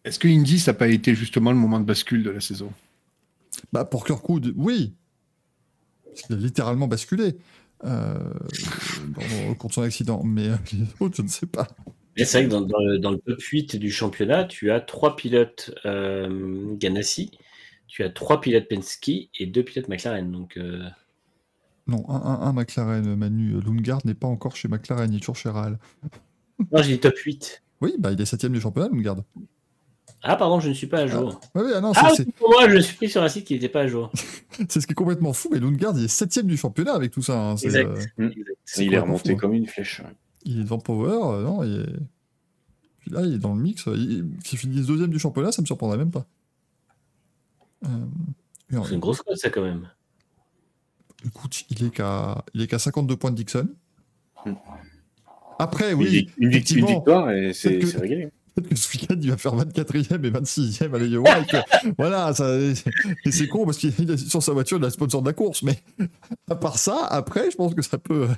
Est-ce que Indy ça n'a pas été justement le moment de bascule de la saison? Bah, pour Kirkwood, oui. Parce qu'il a littéralement basculé euh, dans- contre son accident. Mais euh, les autres, je ne sais pas. C'est vrai que dans, dans le, dans le top 8 du championnat, tu as trois pilotes euh, Ganassi, tu as trois pilotes Penske et deux pilotes McLaren. Donc, euh, Non, un, un, un McLaren, Manu. Lundgaard n'est pas encore chez McLaren, il est toujours chez Ral. non, j'ai dit top 8. Oui, bah, il est septième du championnat, Lundgaard. Ah, pardon, je ne suis pas à jour. Ouais, ah non, c'est- Ah, pour moi, je suis pris sur un site qui n'était pas à jour. c'est ce qui est complètement fou, mais Lundgaard, il est septième du championnat avec tout ça. hein, Exact. euh, Mm. Il est remonté fou, hein. comme une flèche. ouais. Il est devant Power, euh, non, il est... Puis là, il est dans le mix. il- Qu'il finisse deuxième du championnat, ça me surprendrait même pas. Euh, C'est une grosse cote, ça, quand même. Écoute, il est qu'à il est qu'à 52 points de Dixon. Hmm. Après, Une, oui, une une victoire et c'est réglé. Peut-être que ce week-end, il va faire 24e et 26e à l'Iowa. voilà, ça, et c'est con parce qu'il il a sur sa voiture la sponsor de la course. Mais à part ça, après, je pense que ça peut.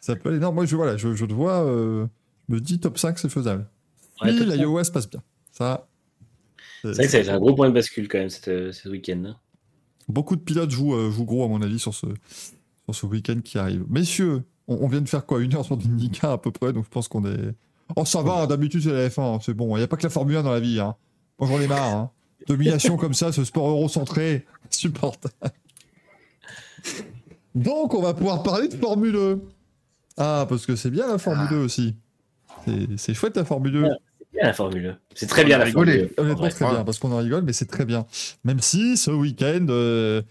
Ça peut aller. Non, moi, je, voilà, je, je te vois. euh, je me dis top 5, c'est faisable. Ouais, Oui, se passe bien. Ça. C'est vrai que ça a été un gros point de bascule, quand même, cette- ce week-end. hein. Beaucoup de pilotes jouent, euh, jouent gros, à mon avis, sur ce, sur ce week-end qui arrive. Messieurs, on, on vient de faire quoi? Une heure sur l'IndyCar à peu près, donc je pense qu'on est. Oh, ça va, d'habitude c'est la F1, c'est bon. Il n'y a pas que la Formule 1 dans la vie. Hein. Moi, j'en ai marre. Hein. Domination comme ça, ce sport eurocentré, supportable. Donc, on va pouvoir parler de Formule 1. Ah, parce que c'est bien la Formule 1 aussi. C'est- chouette la Formule 1. Ouais. C'est bien la Formule 1. C'est très bien la. Formule 1. en Honnêtement, vrai. c'est très bien, parce qu'on en rigole, mais c'est très bien. Même si ce week-end, euh,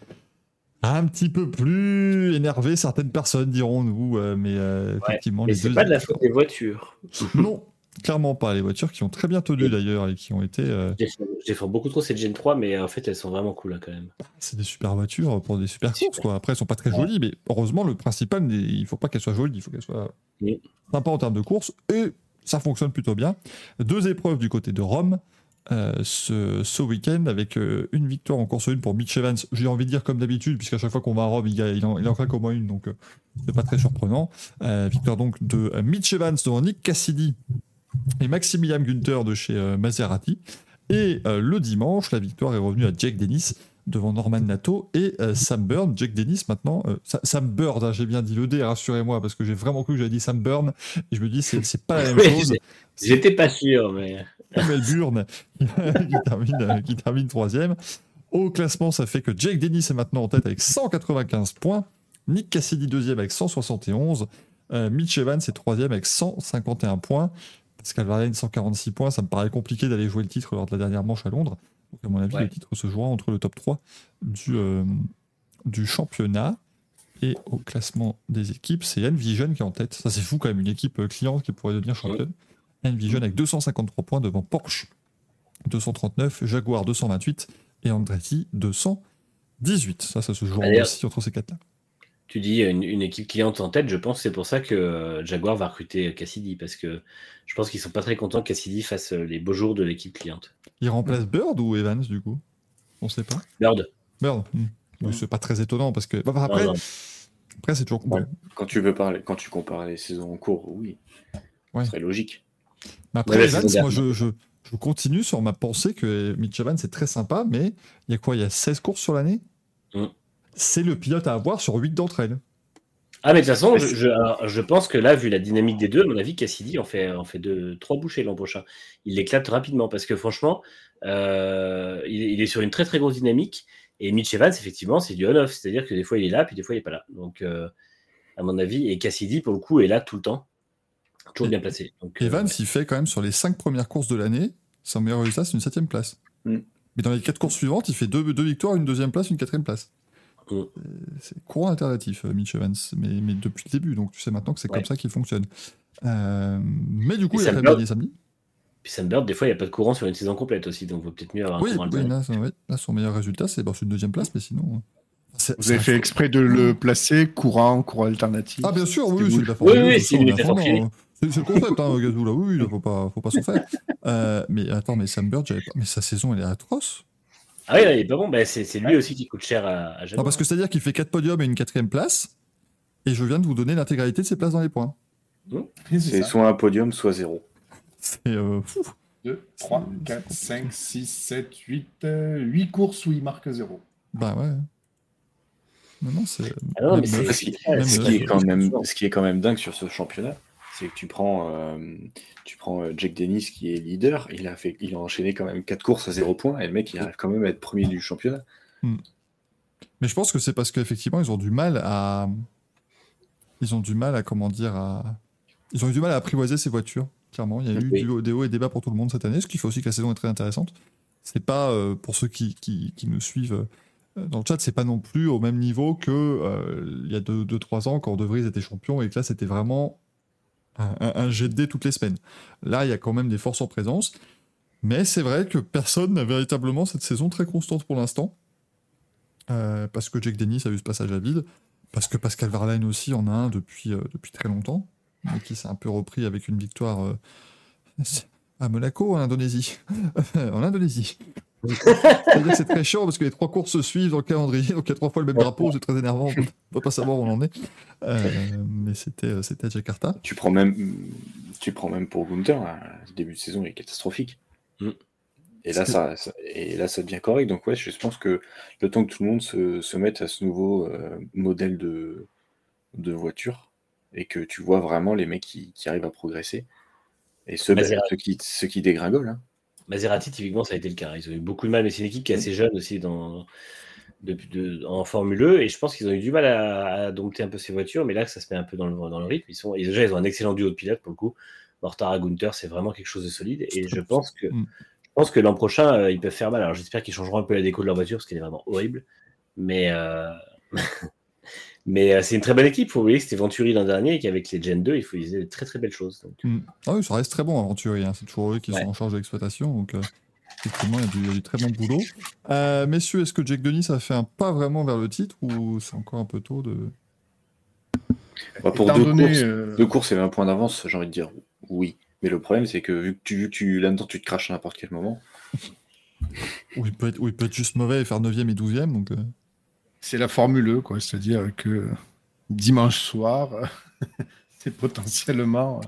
Un petit peu plus énervé, certaines personnes diront-nous, euh, mais euh, effectivement, Mais les c'est pas de la faute des voitures. Non, clairement pas. Les voitures qui ont très bien tenu d'ailleurs et qui ont été. euh, Je défends- beaucoup trop cette Gen 3, mais en fait, elles sont vraiment cool hein, quand même. c'est des super voitures pour des super courses, quoi. Après, elles sont pas très jolies, mais heureusement, le principal, il faut pas qu'elles soient jolies, il faut qu'elles soient Oui. sympas en termes de course et ça fonctionne plutôt bien. Deux épreuves du côté de Rome. Euh, ce, ce week-end avec euh, une victoire en course 1 pour Mitch Evans. J'ai envie de dire comme d'habitude, puisqu'à chaque fois qu'on va à Rome, il, il en, il en claque au moins une, donc euh, c'est pas très surprenant. Euh, victoire donc de Mitch Evans devant Nick Cassidy et Maximilian Günther de chez Maserati. Et le dimanche, la victoire est revenue à Jake Dennis devant Norman Nato et euh, Sam Byrne. Jake Dennis maintenant, euh, Sa- Sam Bird, hein, j'ai bien dit le D, rassurez-moi, parce que j'ai vraiment cru que j'avais dit Sam Byrne, et je me dis c'est pas la même chose. J'étais pas sûr, mais. Melbourne qui termine, euh, qui termine troisième. Au classement, ça fait que Jake Dennis est maintenant en tête avec 195 points. Nick Cassidy deuxième avec 171. Euh, Mitch Evans est troisième avec 151 points. Pascal Verlaine 146 points. Ça me paraît compliqué d'aller jouer le titre lors de la dernière manche à Londres. Donc à mon avis, Ouais. le titre se jouera entre le top 3 du, euh, du championnat. Et au classement des équipes, c'est Envision qui est en tête. Ça, c'est fou quand même, une équipe euh, cliente qui pourrait devenir championne. Envision avec 253 points devant Porsche 239, Jaguar 228 et Andretti 218. Ça, ça se joue aussi entre ces quatre-là. Tu dis une, une équipe cliente en tête, je pense que c'est pour ça que euh, Jaguar va recruter Cassidy, parce que je pense qu'ils sont pas très contents que Cassidy fasse euh, les beaux jours de l'équipe cliente. Il remplace Bird ou Evans, du coup? On sait pas. Bird. Bird. hmm. C'est pas très étonnant parce que. bah, après, Non, non. après c'est toujours. Ouais. Quand tu veux parler, quand tu compares les saisons en cours, oui, Ouais. ce serait logique. Après, Ouais, Evans, moi, je, je, je continue sur ma pensée que Mitch Evans, c'est très sympa, mais il y a quoi Il y a 16 courses sur l'année Mm. C'est le pilote à avoir sur 8 d'entre elles. Ah, mais de toute façon, je, je- pense que là, vu la dynamique des deux, à mon avis, Cassidy en fait, en fait deux, trois bouchées l'an prochain. Il l'éclate rapidement parce que franchement, euh, il, il est sur une très très grosse dynamique. Et Mitch Evans, effectivement, c'est du on-off. C'est-à-dire que des fois, il est là, puis des fois, il n'est pas là. Donc, euh, à mon avis, et Cassidy, pour le coup, est là tout le temps. Toujours bien placé. Donc, euh, Evans, il fait quand même sur les 5 premières courses de l'année, son meilleur résultat, c'est une 7 place. Mm. Mais dans les 4 courses suivantes, il fait 2 deux, deux victoires, une deuxième place, une quatrième place. Mm. Euh, C'est courant alternatif, euh, Mitch Evans, mais, mais depuis le début, donc tu sais maintenant que c'est Ouais. comme ça qu'il fonctionne. Euh, mais du coup, Et il a gagné samedi. Puis Sam Bird, des fois, il n'y a pas de courant sur une saison complète aussi. Donc, il vaut peut-être mieux avoir un Oui, courant oui, là, oui, là, son meilleur résultat, c'est bon, c'est une deuxième place, mais sinon. Vous avez fait exprès de le placer courant, courant alternatif. Ah, bien sûr, oui, c'est de la Oui, formule. oui, c'est une métaphore finie. dans- C'est c'est le concept, hein, Gazou, là. Oui, il faut pas, faut pas s'en faire. Euh, mais attends, mais Sam Bird, j'avais pas... mais sa saison, elle est atroce. Ah oui, il est pas bon. Ben, c'est c'est lui aussi qui coûte cher à, à. Non, parce que c'est-à-dire qu'il fait 4 podiums et une quatrième place, et je viens de vous donner l'intégralité de ses places dans les points. C'est C'est soit un podium, soit zéro. C'est euh, fou. 2, 3, 4, 5, 6, 7, 8, 8 courses où il marque 0. Bah ouais. Non, non, c'est. Ah non, mais c'est-. Ce qui, est quand même, ce qui est quand même dingue sur ce championnat, c'est que tu prends, euh, tu prends euh, Jack Dennis qui est leader, il a fait, il a enchaîné quand même 4 courses à 0 points, et le mec il arrive quand même à être premier du championnat. Mais je pense que c'est parce qu'effectivement, ils ont du mal à. Ils ont du mal à, comment dire, à. Ils ont eu du mal à apprivoiser ces voitures, clairement. Il y a eu du- des hauts et des bas pour tout le monde cette année, ce qui fait aussi que la saison est très intéressante. C'est pas, euh, pour ceux qui, qui, qui nous suivent euh, dans le chat, c'est pas non plus au même niveau que euh, il y a 2-3 ans quand De Vries était champion et que là, c'était vraiment un, un, jet de dés toutes les semaines. Là, il y a quand même des forces en présence. Mais c'est vrai que personne n'a véritablement cette saison très constante pour l'instant. Euh, parce que Jack Dennis a eu ce passage à vide, parce que Pascal Verlaine aussi en a un depuis, euh, depuis très longtemps, mais qui s'est un peu repris avec une victoire à Monaco, en Indonésie. en Indonésie. C'est-à-dire que c'est très chiant parce que les trois courses se suivent dans le calendrier, donc il y a trois fois le même drapeau, c'est très énervant, on ne peut pas savoir où on en est. Euh, mais c'était euh, c'était à Jakarta. Tu prends même, tu prends même pour Gunther, hein, le début de saison il est catastrophique. Mm. Et là, ça, ça- et là, ça devient correct. Donc, ouais, je pense que le temps que tout le monde se, se mette à ce nouveau euh, modèle de, de voiture et que tu vois vraiment les mecs qui, qui arrivent à progresser et bah, ceux qui, ceux qui dégringolent. hein. Maserati, typiquement, ça a été le cas. Ils ont eu beaucoup de mal, mais c'est une équipe qui est assez jeune aussi dans, de- en Formule E, et je pense qu'ils ont eu du mal à, à dompter un peu ces voitures, mais là, ça se met un peu dans le, dans le rythme. Ils sont, et déjà, ils ont un excellent duo de pilotes pour le coup. Mortara à Gunther, c'est vraiment quelque chose de solide, et je pense que, Mm. je pense que l'an prochain, euh, ils peuvent faire mal. Alors, j'espère qu'ils changeront un peu la déco de leur voiture, parce qu'elle est vraiment horrible, mais, euh, Mais euh, c'est une très bonne équipe. Faut oublier que c'était Venturi l'an dernier et qu'avec les Gen 2, il faut utiliser de très très belles choses. Donc. Mm. Ah oui, ça reste très bon, Aventurier. hein. C'est toujours eux qui Ouais. sont en charge de l'exploitation. Donc, euh, effectivement, il y, a du- il y a du très bon boulot. Euh, messieurs, est-ce que Jack Denis a fait un pas vraiment vers le titre ou c'est encore un peu tôt de. Bah, pour deux donné, courses, euh, deux courses et 20 points d'avance, j'ai envie de dire oui. Mais le problème, c'est que vu que tu, tu là-dedans, tu te craches à n'importe quel moment. Ou il, peut être, ou il peut être juste mauvais et faire 9ème et 12ème. Donc, euh, c'est la Formule E, quoi. C'est-à-dire que dimanche soir, c'est potentiellement.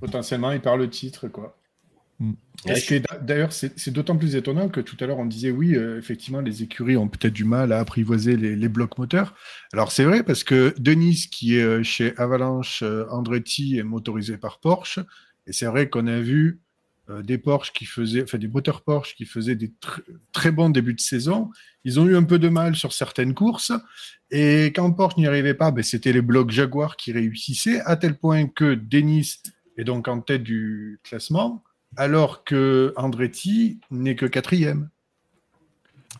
Potentiellement, il perd le titre, quoi. Mm. D'a- D'ailleurs, c'est d'autant plus étonnant que tout à l'heure, on disait oui, euh, effectivement, les écuries ont peut-être du mal à apprivoiser les, les blocs moteurs. Alors, c'est vrai parce que Denis, qui est euh, chez Avalanche euh, Andretti, est motorisé par Porsche. Et c'est vrai qu'on a vu euh, des Porsche qui faisaient, enfin des moteurs Porsche qui faisaient des tr- très bons débuts de saison. Ils ont eu un peu de mal sur certaines courses. Et quand Porsche n'y arrivait pas, ben, c'était les blocs Jaguar qui réussissaient, à tel point que Denis est donc en tête du classement, alors que Andretti n'est que quatrième.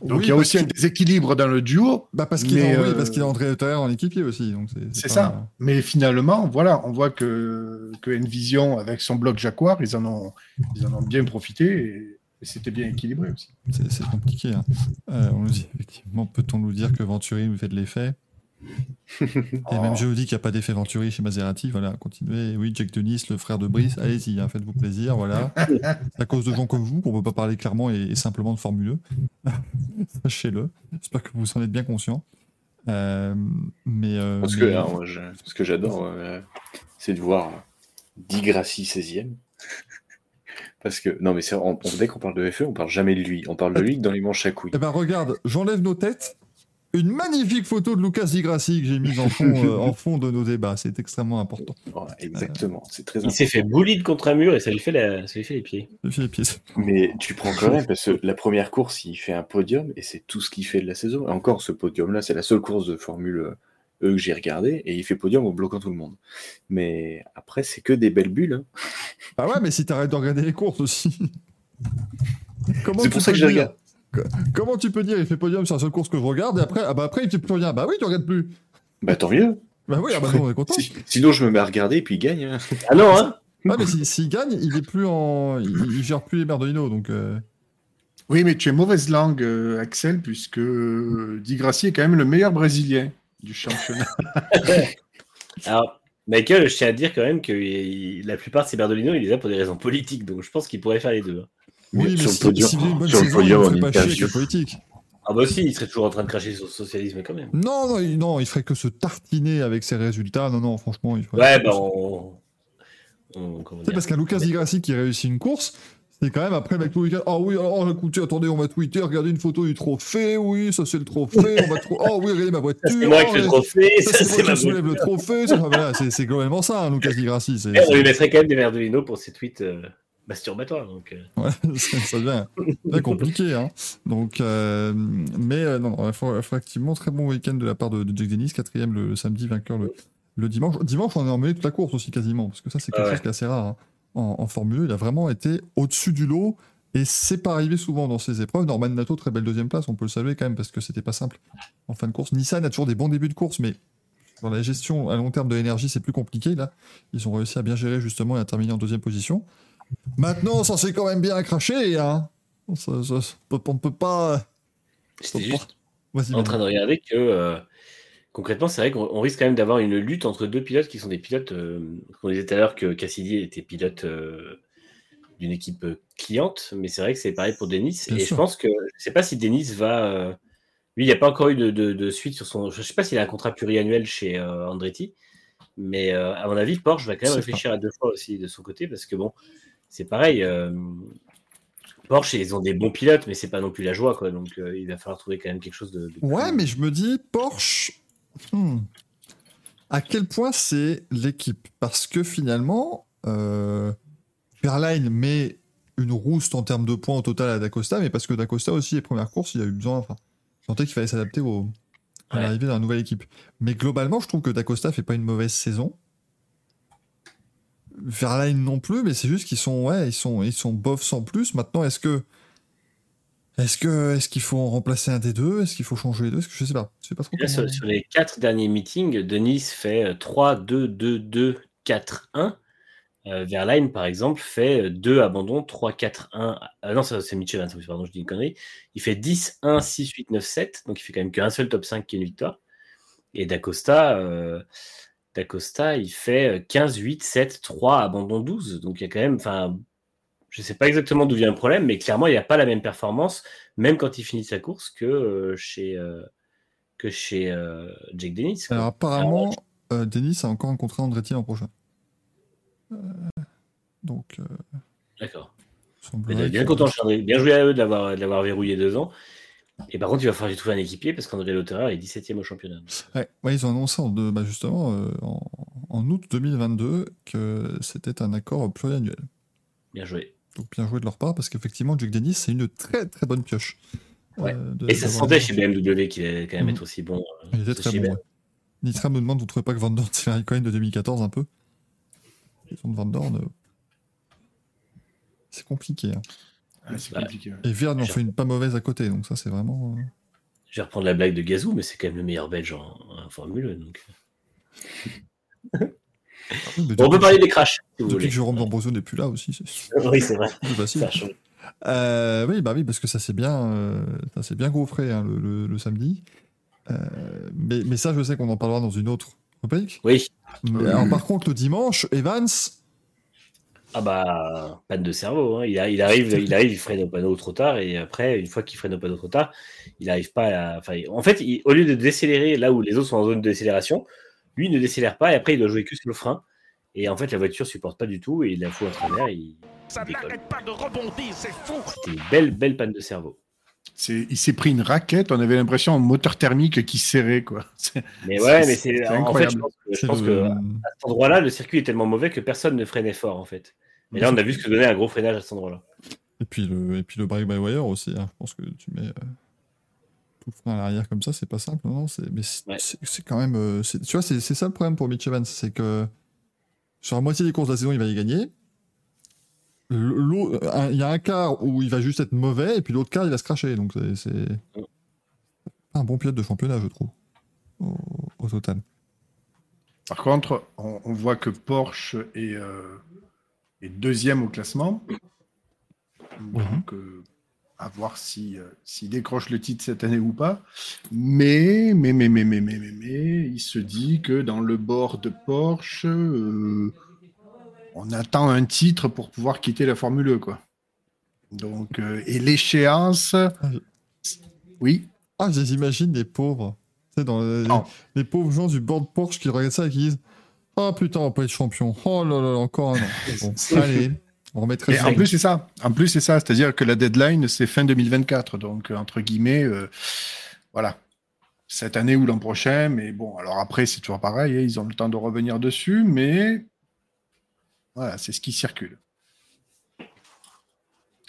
Donc oui, il y a aussi un qu'il- déséquilibre dans le duo, Bah parce qu'il est, oui, euh, qu'il est André Hutter en équipier aussi. C'est ça. Mais finalement, voilà, on voit que, que Envision, avec son bloc Jaguar, ils en ont, ils en ont bien profité et, et c'était bien équilibré aussi. C'est compliqué. hein. Euh, on nous dit, effectivement, peut-on nous dire que Venturi nous fait de l'effet? Et Oh. même je vous dis qu'il n'y a pas d'effet Venturi chez Maserati. Voilà, continuez. Oui, Jack Denis, le frère de Brice, allez-y, hein, faites-vous plaisir. Voilà. C'est à cause de gens comme vous qu'on ne peut pas parler clairement et, et simplement de Formule 1. Sachez-le. J'espère que vous en êtes bien conscient. Euh, mais, euh, Parce mais- que là, moi, je- ce que j'adore, euh, c'est de voir Di Grassi 16e. Parce que, non, mais c'est, on, on- dès qu'on parle de FE, on parle jamais de lui. On parle de lui que dans les manches à couilles. Eh ben regarde, j'enlève nos têtes. Une magnifique photo de Lucas Di Grassi que j'ai mise en fond, euh, en fond de nos débats. C'est extrêmement important. Exactement, c'est très Il s'est fait bully contre un mur et ça lui fait, la- ça lui fait les pieds. Les. Mais tu prends quand même, parce que la première course, il fait un podium et c'est tout ce qu'il fait de la saison. Et encore, ce podium-là, c'est la seule course de Formule E que j'ai regardé et il fait podium en bloquant tout le monde. Mais après, c'est que des belles bulles. hein. Ah ouais, mais si t'arrêtes de regarder les courses aussi. Comment C'est pour ça que je regarde. Co- Comment tu peux dire il fait podium sur la seule course que je regarde et après, ah bah après il fait plus rien. Bah oui, tu regardes plus. Bah tant mieux. Bah oui, ah bah non, on est content. Si- sinon, je me mets à regarder et puis il gagne. hein. Ah non, hein Ah mais si- s'il gagne, il est plus en, il, il gère plus les Merdolino donc. euh, Oui, mais tu es mauvaise langue, euh, Axel, puisque euh, Di Grassi est quand même le meilleur Brésilien du championnat. Alors, Michael, je tiens à dire quand même que il- la plupart de ces Berdolino, il les a pour des raisons politiques, donc je pense qu'il pourrait faire les deux. hein. Oui, mais sur le si, podium- une bonne sur le saison, podium, il en ne ferait pas chier avec la politique. Ah bah aussi, il serait toujours en train de cracher sur le socialisme quand même. Non, non, il, non, il ferait que se tartiner avec ses résultats. Non, non, franchement, il ferait. Ouais, bah on... on- C'est parce qu'un Lucas Di Grassi qui réussit une course, c'est quand même après le mec tout le week-end. Ah oui, alors écoutez, attendez, on va tweeter, regardez une photo du trophée. Oui, ça c'est le trophée. On va trop. Oh oui, regardez ma voiture. C'est moi qui oh, fais le ouais, trophée, Ça, ça c'est c'est moi ma qui soulève le trophée. c'est c'est globalement ça, un Lucas Di Grassi. c'est- Eh, On lui mettrait quand même des Berdolino pour ses tweets euh, masturbatoires. Donc, euh. Ouais, ça, ça devient, devient compliqué. Hein. Donc, euh, mais euh, non, il faut, faut effectivement très bon week-end de la part de, de Jack Dennis, quatrième le, le samedi, vainqueur le, le dimanche. Dimanche, on est emmêlé toute la course aussi quasiment, parce que ça c'est quelque ouais. chose qui est assez rare hein. en, en Formule 1. Il a vraiment été au-dessus du lot. Et c'est pas arrivé souvent dans ces épreuves. Norman Nato, très belle deuxième place, on peut le saluer quand même parce que c'était pas simple en fin de course. Nissan a toujours des bons débuts de course, mais dans la gestion à long terme de l'énergie, c'est plus compliqué. Là, ils ont réussi à bien gérer justement et à terminer en deuxième position. Maintenant, ça s'est quand même bien craché. Hein. Ça- ça- ça- on ne peut pas. J'étais Faut juste Vas-y, en train de regarder que euh, concrètement, c'est vrai qu'on on risque quand même d'avoir une lutte entre deux pilotes qui sont des pilotes. euh, on disait tout à l'heure que Cassidy était pilote euh, d'une équipe euh, cliente, mais c'est vrai que c'est pareil pour Denis. Bien et sûr. je pense que je sais pas si Denis va. euh, lui, il n'y a pas encore eu de, de- de suite sur son. Je sais pas s'il a un contrat pluriannuel chez euh, Andretti, mais euh, à mon avis, Porsche va quand même réfléchir à deux fois aussi de son côté parce que bon, c'est pareil. euh, Porsche, ils ont des bons pilotes, mais c'est pas non plus la joie, quoi. Donc, euh, il va falloir trouver quand même quelque chose de. de Ouais, plus- mais je me dis, Porsche, hmm, à quel point c'est l'équipe? Parce que finalement, euh, met une rouste en termes de points au total à Dacosta, mais parce que Dacosta aussi, les premières courses, il a eu besoin. Enfin, sentais qu'il fallait s'adapter au, à l'arrivée la nouvelle équipe. Mais globalement, je trouve que Dacosta fait pas une mauvaise saison. Verlaine non plus, mais c'est juste qu'ils sont, ouais, ils sont, ils sont bof sans plus. Maintenant, est-ce que Est-ce que est-ce qu'il faut en remplacer un des deux? Est-ce qu'il faut changer les deux? Est-ce que je sais pas. Je sais pas trop Là, comment- sur, les quatre derniers meetings, Denis fait euh, 3, 2, 2, 2, 4, 1. Euh, Verline, par exemple, fait 2 abandons, 3, 4, 1. Ah non, c'est Mitchell, hein, pardon, je dis une connerie. Il fait 10, 1, 6, 8, 9, 7. Donc, il fait quand même qu'un seul top 5 qui est une victoire. Et D'Acosta, euh, D'Acosta, il fait euh, 15, 8, 7, 3, abandon 12. Donc, il y a quand même. Enfin, je ne sais pas exactement d'où vient le problème, mais clairement, il n'y a pas la même performance, même quand il finit sa course, que euh, chez, euh, que chez euh, Jake Dennis. quoi. Alors apparemment, Denis a encore un contrat Andretti l'an prochain. Donc, D'accord. bien que- content, bien joué à eux de l'avoir verrouillé deux ans. Et par contre, il va falloir lui trouver un équipier parce qu'André Lauterer est 17e au championnat. Ouais, ouais, ils ont annoncé en deux- bah, justement euh, en, en août 2022 que c'était un accord pluriannuel. Bien joué. Donc bien joué de leur part parce qu'effectivement, Jake Dennis, c'est une très très bonne pioche. Ouais. euh, de- Et ça se sentait chez BMW qu'il allait quand même Mhm. être aussi bon. euh, Il était très bon. Ouais. Nitra me demande, vous ne trouvez pas que Van Dorn, c'est Cohen de 2014 un peu? Question de Van Dorn, euh, c'est compliqué. hein. Ah, c'est compliqué. ouais. Et Verne en fait une pas mauvaise à côté, donc ça c'est vraiment... euh, Je vais reprendre la blague de Gazou, mais c'est quand même le meilleur belge en, en Formule 1. Donc... Bon, on peut parler des crashs, si vous Depuis voulez. que Jérôme D'Ambrosio n'est plus là aussi, c'est Oui, c'est vrai. facile. Ça. Euh, oui, bah oui, parce que ça s'est bien, euh, ça bien gaufré hein, le, le- le samedi. Euh, mais, mais ça, je sais qu'on en parlera dans une autre rubrique. Oui. Mais alors, par contre, le dimanche, Evans, Ah bah, panne de cerveau. hein. Il, a- il arrive, il arrive, il freine au panneau trop tard, et après, une fois qu'il freine au panneau trop tard, il n'arrive pas à. Enfin, en fait, il- au lieu de décélérer là où les autres sont en zone de décélération, lui il ne décélère pas, et après, il doit jouer que sur le frein. Et en fait, la voiture supporte pas du tout, et il la fout en travers, et Ça n'arrête pas de rebondir, c'est fou. C'était une belle, belle panne de cerveau. Il s'est pris une raquette, on avait l'impression un moteur thermique qui serrait, quoi. Mais ouais, mais c'est en fait, je pense que, je c'est pense le- que à cet endroit-là, le circuit est tellement mauvais que personne ne freinait fort, en fait. Et là, on a vu ce que donnait un gros freinage à cet endroit-là. et puis le, et puis le break by wire aussi. hein. Je pense que tu mets euh, tout le frein à l'arrière comme ça, c'est pas simple, non, mais c'est, Ouais. quand même, euh, tu vois, c'est, c'est ça le problème pour Mitch Evans, c'est que sur la moitié des courses de la saison, il va y gagner. Il y a un quart où il va juste être mauvais, et puis l'autre quart, il va se cracher. Donc c'est, un bon pilote de championnat, je trouve, au, au total. Par contre, on, on voit que Porsche est, euh, est deuxième au classement. Donc, euh, à voir si, euh, s'il décroche le titre cette année ou pas. Mais, mais, mais, mais, mais, mais, mais, mais, il se dit que dans le bord de Porsche, on attend un titre pour pouvoir quitter la Formule 1, quoi. Donc, euh, et l'échéance, oui, Ah, je les imagine les pauvres. Tu sais, dans les, pauvres gens du bord de Porsche qui regardent ça et qui disent Oh putain, on peut être champion. Oh là là, encore un an. Bon, allez, on remettrait Et en plus, c'est ça. En plus, c'est ça. C'est-à-dire que la deadline, c'est fin 2024. Donc, euh, entre guillemets, euh, voilà. Cette année ou l'an prochain. Mais bon, alors après, c'est toujours pareil. hein, Ils ont le temps de revenir dessus. Mais voilà, c'est ce qui circule.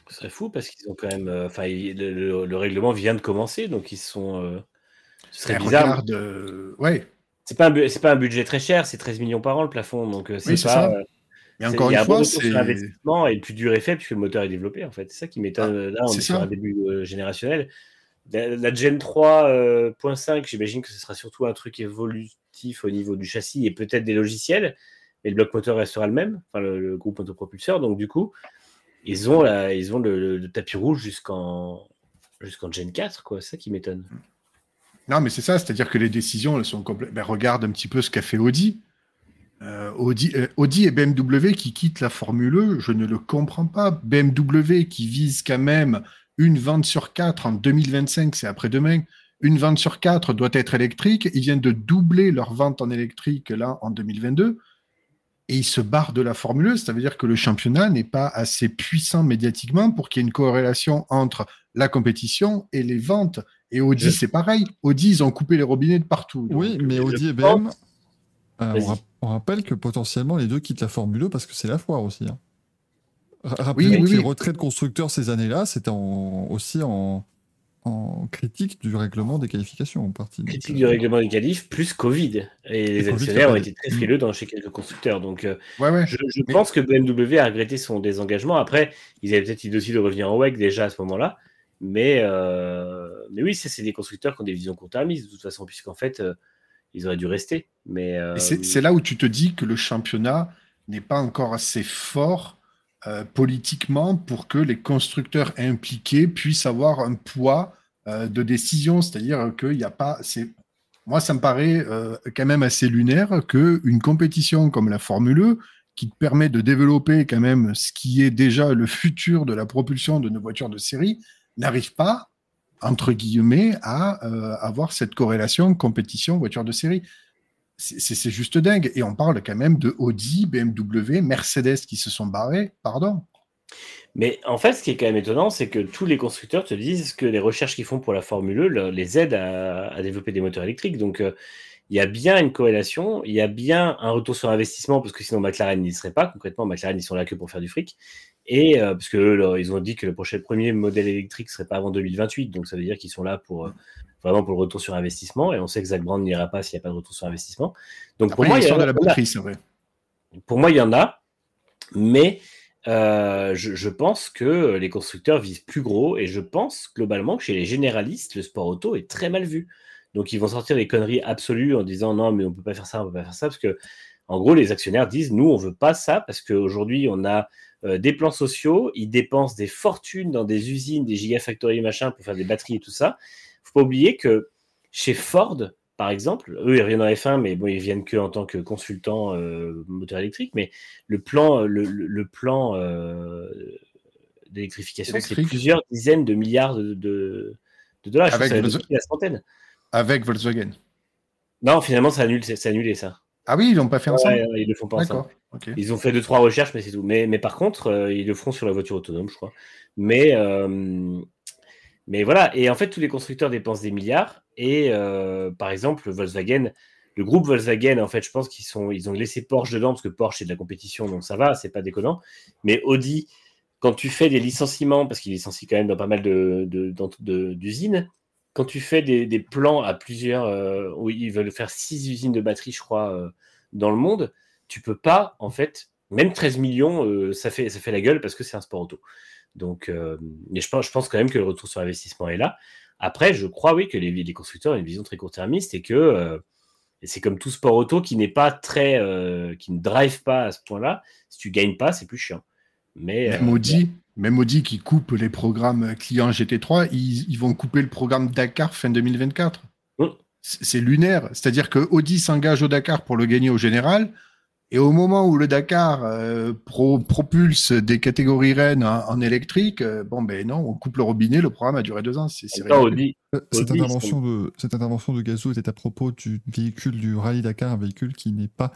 Ce serait fou parce qu'ils ont quand même. euh, Enfin, le, le- le règlement vient de commencer, donc ils sont. euh, ce serait bizarre. euh, ouais. C'est pas, un pas budget très cher, c'est 13 millions par an le plafond, donc euh, c'est Oui, pas. ça. Mais encore une un fois, c'est. l'investissement et le plus dur est fait puisque le moteur est développé en fait. C'est ça qui m'étonne. Ah, Là, on c'est est sur ça. un début euh, générationnel. La, la Gen 3.5, j'imagine que ce sera surtout un truc évolutif au niveau du châssis et peut-être des logiciels, mais le bloc moteur restera le même, enfin le, groupe autopropulseur. Donc du coup, ils ont, la, ils ont le, tapis rouge jusqu'en jusqu'en Gen 4, quoi. C'est ça qui m'étonne. Non, mais c'est ça, c'est-à-dire que les décisions, elles sont complètes. Ben, regarde un petit peu ce qu'a fait Audi. Euh, Audi, euh, Audi et BMW qui quittent la Formule 1, je ne le comprends pas. BMW qui vise quand même une vente sur quatre en 2025, c'est après-demain. Une vente sur quatre doit être électrique. Ils viennent de doubler leur vente en électrique là en 2022. Et ils se barrent de la Formule 1. Ça veut dire que le championnat n'est pas assez puissant médiatiquement pour qu'il y ait une corrélation entre la compétition et les ventes. Et Audi, c'est pareil. Audi, ils ont coupé les robinets de partout. Donc, Oui, mais je Audi et BM, euh, on, rap- on rappelle que potentiellement les deux quittent la Formule 1 parce que c'est la foire aussi. hein. Ra- Oui, Rappelez oui, que les oui. retraits de constructeurs ces années-là, c'était aussi en, en critique du règlement des qualifications en partie. Critique euh, du règlement du qualif plus Covid. Et les Covid, actionnaires ont été très frileux dans, chez quelques constructeurs. Donc euh, Ouais, ouais. Je, je Mais- pense que BMW a regretté son désengagement. Après, ils avaient peut-être eu aussi de revenir en WEC déjà à ce moment-là. Mais, mais oui, c'est des constructeurs qui ont des visions court-termistes, de toute façon, puisqu'en fait, ils auraient dû rester. Mais c'est là où tu te dis que le championnat n'est pas encore assez fort politiquement pour que les constructeurs impliqués puissent avoir un poids de décision. C'est-à-dire qu'il n'y a pas. Moi, ça me paraît quand même assez lunaire qu'une compétition comme la Formule 1, e, qui permet de développer quand même ce qui est déjà le futur de la propulsion de nos voitures de série, n'arrive pas, entre guillemets, à euh, avoir cette corrélation compétition-voiture de série. C'est juste dingue. Et on parle quand même de Audi, BMW, Mercedes qui se sont barrés, pardon. Mais en fait, ce qui est quand même étonnant, c'est que tous les constructeurs te disent que les recherches qu'ils font pour la Formule 1 e les aident à, développer des moteurs électriques. Donc, euh, il y a bien une corrélation, il y a bien un retour sur investissement, parce que sinon McLaren n'y serait pas. Concrètement, McLaren, ils sont là que pour faire du fric. Et euh, parce que ils ont dit que le prochain premier modèle électrique serait pas avant 2028, donc ça veut dire qu'ils sont là pour euh, vraiment pour le retour sur investissement. Et on sait que Zach Brand n'ira pas s'il n'y a pas de retour sur investissement. Donc pour moi, il y a de la batterie, c'est vrai. Pour moi, il y en a, mais euh, je, je, pense que les constructeurs visent plus gros et je pense globalement que chez les généralistes, le sport auto est très mal vu. Donc ils vont sortir des conneries absolues en disant non, mais on peut pas faire ça, on peut pas faire ça, parce que en gros, les actionnaires disent nous, on veut pas ça, parce qu'aujourd'hui, on a euh, des plans sociaux, ils dépensent des fortunes dans des usines, des gigafactories, machin, pour faire des batteries et tout ça. faut pas oublier que chez Ford, par exemple, eux, ils reviennent en F1, mais bon, ils viennent que en tant que consultants euh, moteur électrique, mais le plan, le, le plan euh, d'électrification, c'est plusieurs dizaines de milliards de, de, dollars. Avec la centaine. Avec Volkswagen. Non, finalement, c'est annulé, ça. Ah oui, ils l'ont pas fait ensemble. ils le font pas ensemble. Ils ont fait deux trois recherches, mais c'est tout. Mais, mais par contre, euh, ils le feront sur la voiture autonome, je crois. Mais euh, mais voilà. Et en fait, tous les constructeurs dépensent des milliards. Et euh, par exemple, Volkswagen, le groupe Volkswagen, en fait, je pense qu'ils sont, ils ont laissé Porsche dedans parce que Porsche c'est de la compétition, donc ça va, c'est pas déconnant. Mais Audi, quand tu fais des licenciements, parce qu'ils licencient quand même dans pas mal de, d'usines, quand tu fais des, plans à plusieurs, euh, où ils veulent faire six usines de batterie, je crois, euh, dans le monde, tu peux pas, en fait, même 13 millions, euh, ça, fait, ça fait la gueule parce que c'est un sport auto. Donc, mais je pense, je pense quand même que le retour sur investissement est là. Après, je crois, oui, que les, les constructeurs ont une vision très court-termiste et que c'est comme tout sport auto qui n'est pas très, qui ne drive pas à ce point-là. Si tu gagnes pas, c'est plus chiant. Mais maudit, même Audi qui coupe les programmes clients GT3, ils, vont couper le programme Dakar fin 2024. C'est lunaire. C'est-à-dire que Audi s'engage au Dakar pour le gagner au général. Et au moment où le Dakar euh, propulse des catégories Rennes en, électrique, euh, bon ben non, on coupe le robinet, le programme a duré deux ans. C'est Audi, cette, intervention de, cette intervention de Gazo était à propos du véhicule du Rallye Dakar, un véhicule qui n'est pas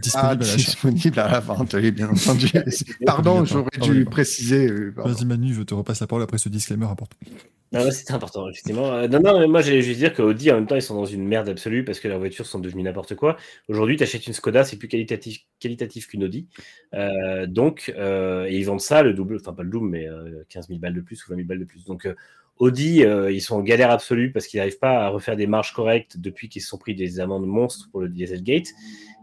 disponible, ah, à disponible à la vente, oui, bien entendu. Pardon, j'aurais dû préciser. Vas-y Manu, je te repasse la parole après ce disclaimer important. Non, c'est important, effectivement. Euh, non, non, mais moi, j'allais juste dire qu'Audi, en même temps, ils sont dans une merde absolue parce que leurs voitures sont devenues n'importe quoi. Aujourd'hui, tu achètes une Skoda, c'est plus qualitatif, qualitatif qu'une Audi. Euh, donc, euh, et ils vendent ça, le double, enfin pas le double, mais 15 000 balles de plus ou 20 000 balles de plus. Donc, Audi, ils sont en galère absolue parce qu'ils n'arrivent pas à refaire des marges correctes depuis qu'ils se sont pris des amendes monstres pour le Dieselgate.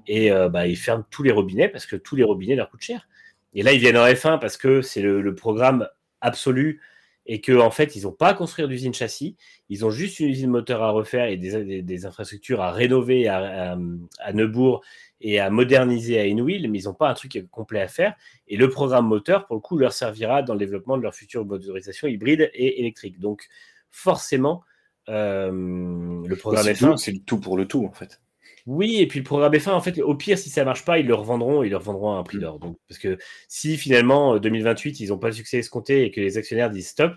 Et bah, ils ferment tous les robinets parce que tous les robinets leur coûtent cher. Et là, ils viennent en F1 parce que c'est le programme absolu et qu'en en fait, ils n'ont pas à construire d'usine châssis, ils ont juste une usine moteur à refaire et des, infrastructures à rénover à, à, Neubourg et à moderniser à Enwil, mais ils n'ont pas un truc complet à faire. Et le programme moteur, pour le coup, leur servira dans le développement de leur future motorisation hybride et électrique. Donc, forcément, euh, le programme F1. C'est le tout pour le tout, en fait. Oui, et puis le programme F1, en fait, au pire, si ça marche pas, ils le revendront, ils le revendront à un prix mm. d'or. Donc, parce que si finalement 2028, ils n'ont pas le succès escompté et que les actionnaires disent stop,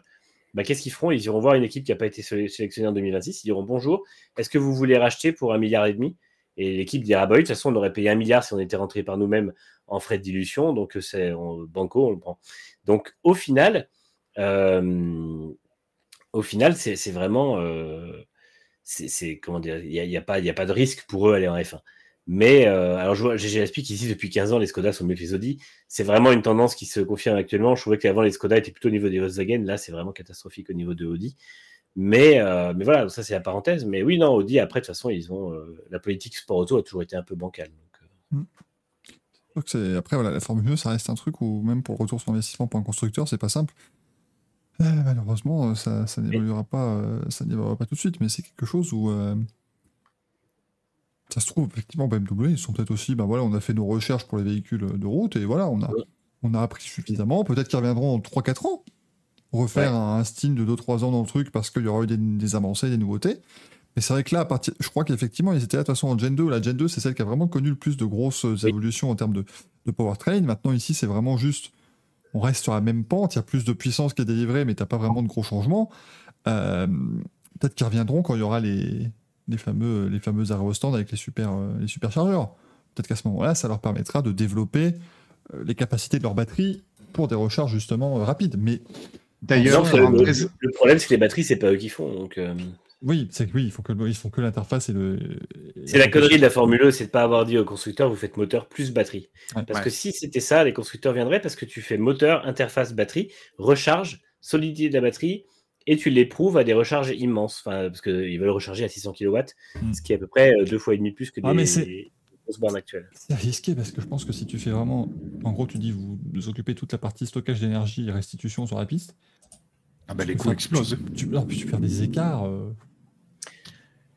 bah, qu'est-ce qu'ils feront? Ils iront voir une équipe qui n'a pas été sélectionnée en 2026. Ils diront bonjour, est-ce que vous voulez racheter pour un milliard et demi? Et l'équipe dira bah oui, de toute façon, on aurait payé un milliard si on était rentré par nous-mêmes en frais de dilution. Donc, c'est banco, on le prend. Donc, au final, euh, au final, c'est vraiment. Euh, c'est comment dire, il n'y a, pas, de risque pour eux aller en F1. Mais euh, alors, je vois, j'explique ici depuis 15 ans, les Skoda sont mieux que les Audi. C'est vraiment une tendance qui se confirme actuellement. Je trouvais qu'avant, les Skoda étaient plutôt au niveau des Volkswagen. Là, c'est vraiment catastrophique au niveau de Audi. Mais, euh, voilà, ça, c'est la parenthèse. Mais oui, non, Audi, après, de toute façon, ils ont euh, la politique sport auto a toujours été un peu bancale. Donc, mm. Après, voilà, la Formule 1, ça reste un truc où, même pour retour sur investissement pour un constructeur, c'est pas simple. Euh, malheureusement, ça, ça n'évoluera pas, euh, ça n'évoluera pas tout de suite, mais c'est quelque chose où euh, ça se trouve effectivement BMW, ils sont peut-être aussi, ben voilà, on a fait nos recherches pour les véhicules de route et voilà, on a, on a appris suffisamment. Peut-être qu'ils reviendront en 3-4 ans, refaire un, un style de 2-3 ans dans le truc parce qu'il y aura eu des, des avancées, des nouveautés. Mais c'est vrai que là, à partir, je crois qu'effectivement, ils étaient là de toute façon en Gen 2. La Gen 2, c'est celle qui a vraiment connu le plus de grosses euh, évolutions en termes de, de powertrain. Maintenant, ici, c'est vraiment juste, on reste sur la même pente. Il y a plus de puissance qui est délivrée, mais t'as pas vraiment de gros changements. Euh, Peut-être qu'ils reviendront quand il y aura les, les fameux, les fameux aérostands avec les super, euh, les superchargeurs. Peut-être qu'à ce moment-là, ça leur permettra de développer euh, les capacités de leur batterie pour des recharges justement rapides. Mais D'ailleurs, le, problème, c'est que les batteries, c'est pas eux qui font. Donc, euh, oui, c'est que oui, il faut que ils font que l'interface et le. c'est la connerie de la Formule E, c'est de pas avoir dit au constructeur, vous faites moteur plus batterie. Ouais. Parce Ouais. que si c'était ça, les constructeurs viendraient parce que tu fais moteur, interface, batterie, recharge, solidité de la batterie, et tu l'éprouves à des recharges immenses. Enfin, parce qu'ils veulent recharger à 600 kW, Mm. ce qui est à peu près euh, deux fois et demi plus que Ah, mais des grosses bornes actuelles. C'est risqué parce que je pense que si tu fais vraiment. En gros, tu dis vous, vous occupez toute la partie stockage d'énergie et restitution sur la piste. ah bah, les coûts explosent. Tu, puis tu perds des écarts. euh,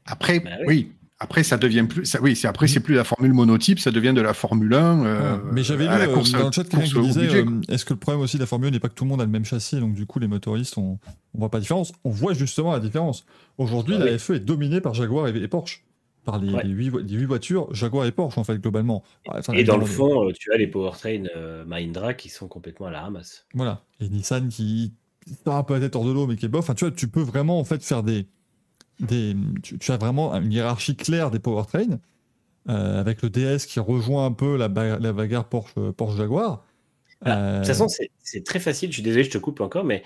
Après, Bah oui. oui. Après, ça devient plus. Ça, oui, c'est après, c'est plus la formule monotype, ça devient de la Formule 1. euh, Ouais, mais j'avais lu la euh, course- dans le chat quelqu'un qui disait euh, est-ce que le problème aussi de la Formule 1 n'est pas que tout le monde a le même châssis donc du coup les motoristes on, on voit pas la différence on voit justement la différence aujourd'hui Ah la oui. FE est dominée par Jaguar et, et Porsche par les, Ouais. les, huit, vo- les huit voitures Jaguar et Porsche en fait globalement Ah, Et dans le fond, tu as les powertrains euh, Mahindra qui sont complètement à la ramasse. Voilà. Et Nissan qui sort un peu la tête hors de l'eau, mais qui est bof. Enfin, tu vois, tu peux vraiment en fait faire des. Des tu, tu as vraiment une hiérarchie claire des powertrains, euh, avec le DS qui rejoint un peu la, ba- la bagarre Porsche, Porsche Jaguar. Ah, Euh, De toute façon, c'est très facile. Je suis désolé, je te coupe encore, mais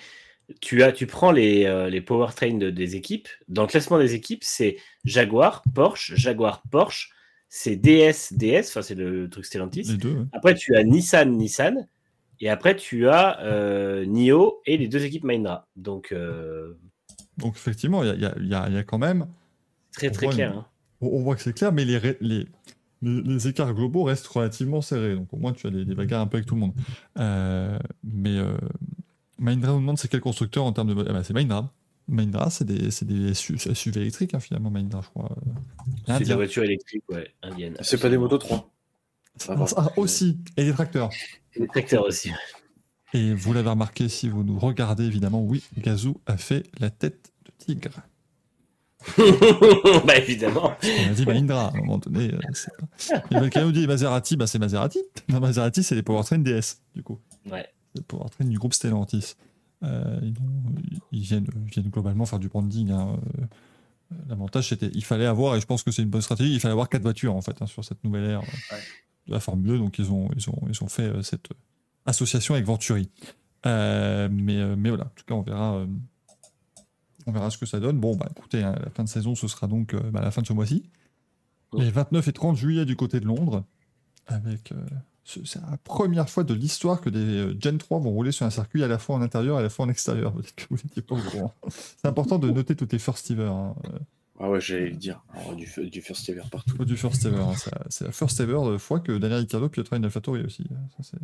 tu, as, tu prends les, euh, les powertrains de- des équipes. Dans le classement des équipes, c'est Jaguar, Porsche, Jaguar, Porsche. C'est DS, DS, enfin, c'est le truc Stellantis. deux. ouais. Après, tu as Nissan, Nissan. Et après, tu as euh, NIO et les deux équipes Mahindra. Donc, euh, Donc, effectivement, il y a, y y quand même. très, très clair. hein. On, voit que c'est clair, mais les, ré- les, les, les écarts globaux restent relativement serrés. Donc, au moins, tu as des, des bagarres un peu avec tout le monde. Euh, mais euh, Mahindra nous demande c'est quel constructeur en termes de. Ah bah, c'est Mahindra. Mahindra, c'est des, c'est des SU- SUV électriques, hein, finalement, Mahindra, je crois. C'est indien. des voitures électriques, ouais, indiennes. C'est pas des motos 3. Ah, ah, aussi, et des tracteurs. Des tracteurs aussi. Et vous l'avez remarqué si vous nous regardez, évidemment, oui, Gazou a fait la tête de tigre. bah, évidemment. On a dit Mahindra, à un moment donné. euh. Et Valkyrie nous dit Maserati, bah, c'est Maserati. Non, Maserati, c'est les powertrains DS, du coup. Ouais. Les powertrains du groupe Stellantis. Euh, ils, ont- ils viennent, ils viennent globalement faire du branding. hein, euh, L'avantage, c'était il fallait avoir, et je pense que c'est une bonne stratégie, il fallait avoir quatre voitures, en fait, hein, sur cette nouvelle ère euh, Ouais. de la Formule 2. Donc, ils ont, ils ont, ils ont fait cette association avec Venturi. Euh, mais, euh, mais voilà, en tout cas, on verra, euh, on verra ce que ça donne. Bon, bah écoutez, hein, la fin de saison, ce sera donc euh, bah, la fin de ce mois-ci. Et 29 et 30 juillet du côté de Londres, avec. ce- c'est la première fois de l'histoire que des Gen 3 vont rouler sur un circuit à la fois en intérieur et à la fois en extérieur. Peut-être que vous n'étiez pas au courant. C'est important de noter toutes les first ever. hein. Ah ouais, j'allais le dire. Alors, du, du first ever partout. du first ever. hein. C'est la first ever fois que Daniel Ricciardo piloterait une AlphaTauri aussi. Ça, c'est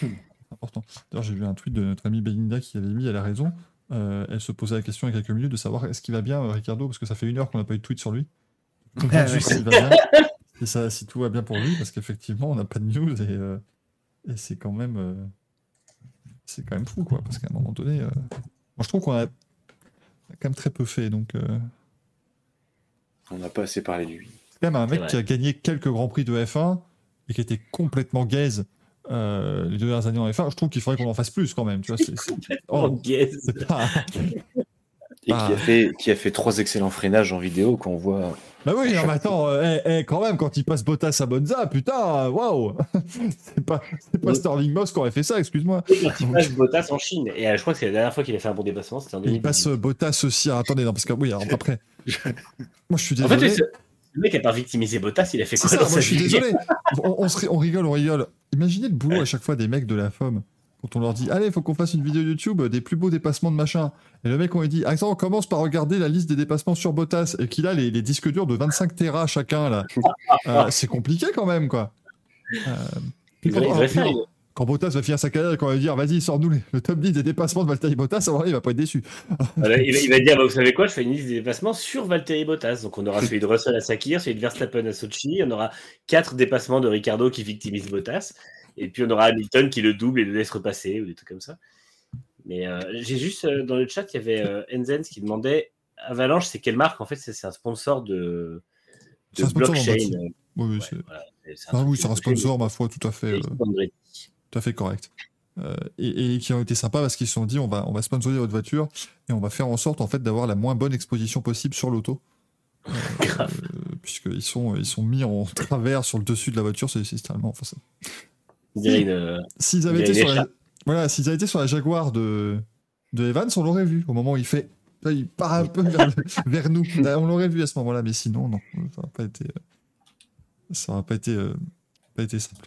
c'est important. D'ailleurs, j'ai vu un tweet de notre amie Belinda qui avait mis, elle a raison. Euh, elle se posait la question il y a quelques minutes de savoir est-ce qu'il va bien, Ricardo, parce que ça fait une heure qu'on n'a pas eu de tweet sur lui. Donc, Ah, ouais. va bien, et ça, si tout va bien pour lui, parce qu'effectivement, on n'a pas de news et, euh, et c'est quand même, euh, c'est quand même fou, quoi, parce qu'à un moment donné, euh, moi je trouve qu'on a, a quand même très peu fait, donc. On n'a pas assez parlé de lui. c'est quand même un mec vrai. qui a gagné quelques grands prix de F1 et qui était complètement gaze euh, les deux dernières années en F1. Je trouve qu'il faudrait qu'on en fasse plus quand même. Tu vois, c'est, c'est- Oh, oh, pas- Et Ah. qui, a fait, qui a fait trois excellents freinages en vidéo qu'on voit. Bah oui, non, mais attends, euh, eh, eh, quand même, quand il passe Bottas à Monza, putain, waouh C'est pas, c'est pas. Sterling Moss qui aurait fait ça, excuse-moi. Quand il passe Bottas en Chine. Et euh, je crois que c'est la dernière fois qu'il a fait un bon dépassement, c'était en Et 2018. il passe euh, Bottas aussi. Alors, attendez, non, parce que oui, alors, après. Moi, je suis En désolé. fait, le mec a pas victimisé Bottas, il a fait quoi ça, dans moi sa je suis désolé. On, on se ri- on rigole, on rigole. Imaginez le boulot à chaque fois des mecs de la FOM. Quand on leur dit, allez, il faut qu'on fasse une vidéo YouTube des plus beaux dépassements de machin. Et le mec, on lui dit, attends, on commence par regarder la liste des dépassements sur Bottas. Et qu'il a les, les disques durs de 25 Tera chacun, là. Euh, c'est compliqué quand même, quoi. Euh, puis puis quand Bottas va finir sa carrière et qu'on va dire vas-y, sors-nous le top 10 des dépassements de Valtteri Bottas, vrai, il va pas être déçu. Voilà, il, va, il va dire, bah, vous savez quoi, je fais une liste des dépassements sur Valtteri Bottas. Donc on aura celui de Russell à Sakir, celui de Verstappen à Sochi, on aura quatre dépassements de Ricardo qui victimisent Bottas, et puis on aura Hamilton qui le double et le laisse repasser, ou des trucs comme ça. Mais euh, j'ai juste, euh, dans le chat, il y avait euh, Enzens qui demandait, Avalanche, c'est quelle marque? En fait, c'est un sponsor de, C'est de un sponsor en blockchain. Oui, oui, ouais, c'est- voilà, Ah oui, un sponsor, ma foi, tout à fait, euh, tout à fait correct. Et, et qui ont été sympas parce qu'ils se sont dit on va, on va sponsoriser votre voiture et on va faire en sorte en fait d'avoir la moins bonne exposition possible sur l'auto. Puisqu'ils sont, ils sont mis en travers sur le dessus de la voiture, c'est c'est littéralement. Enfin, euh, S'ils avaient, Il a la, voilà, avaient été sur la Jaguar de, de Evans, on l'aurait vu. Au moment où il fait. là, il part un peu vers, le- vers nous. Là, on l'aurait vu à ce moment-là, mais sinon, non. Ça n'aurait pas été. euh, Ça n'aurait pas été, euh, pas été simple.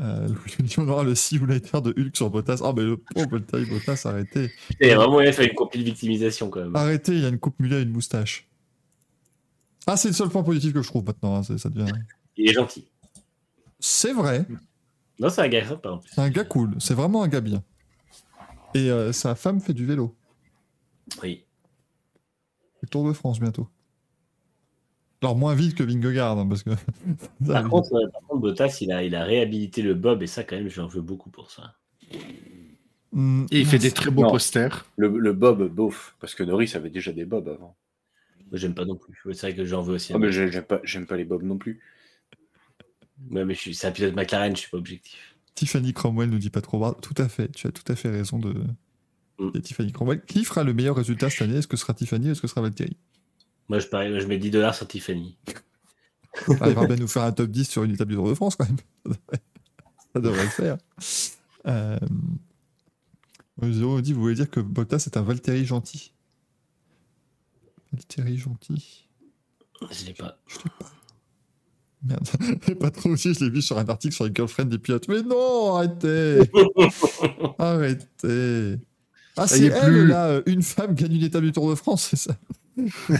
Euh, on aura le simulator de Hulk sur Bottas. Ah, mais le pauvre Bottas, arrêtez. Il y a vraiment moyen de faire une compil victimisation quand même. Arrêtez, il y a une coupe mulet et une moustache. Ah, c'est le seul point positif que je trouve maintenant. hein, ça devient... Il est gentil. C'est vrai. Non, c'est un gars sympa. C'est un gars cool. C'est vraiment un gars bien. Et euh, sa femme fait du vélo. Oui. Le Tour de France bientôt. Alors moins vite que Vingegaard, hein, parce que. Par contre, euh, par contre, Bottas, il a, il a réhabilité le Bob et ça, quand même, j'en veux beaucoup pour ça. Hmm, Et il fait des très beaux Non. posters. Le, le Bob, bof, parce que Norris avait déjà des Bob avant. Moi, j'aime pas non plus. C'est vrai que j'en veux aussi. Ah, mais j'ai- j'aime pas, j'aime pas les Bob non plus. Ouais, mais je suis- c'est un pilote McLaren, je suis pas objectif. Tiffany Cromwell nous dit pas trop bas. Tout à fait, tu as tout à fait raison de. Mm. Et Tiffany Cromwell. Qui fera le meilleur résultat cette année? Est-ce que ce sera Tiffany ou est-ce que ce sera Valtteri? Moi, je, parie, je mets 10 dollars sur Tiffany. Il va bien nous faire un top 10 sur une étape du Tour de France quand même. Ça devrait le faire. Euh... Dit, vous voulez dire que Bottas est un Valtteri gentil? Valtteri gentil Je l'ai pas. Je l'ai pas. Merde. Et pas trop aussi, je l'ai vu sur un article sur les girlfriends des pilotes. Mais non, arrêtez Arrêtez Ah, Ça y c'est est elle, plus. là, euh, une femme gagne une étape du Tour de France, c'est ça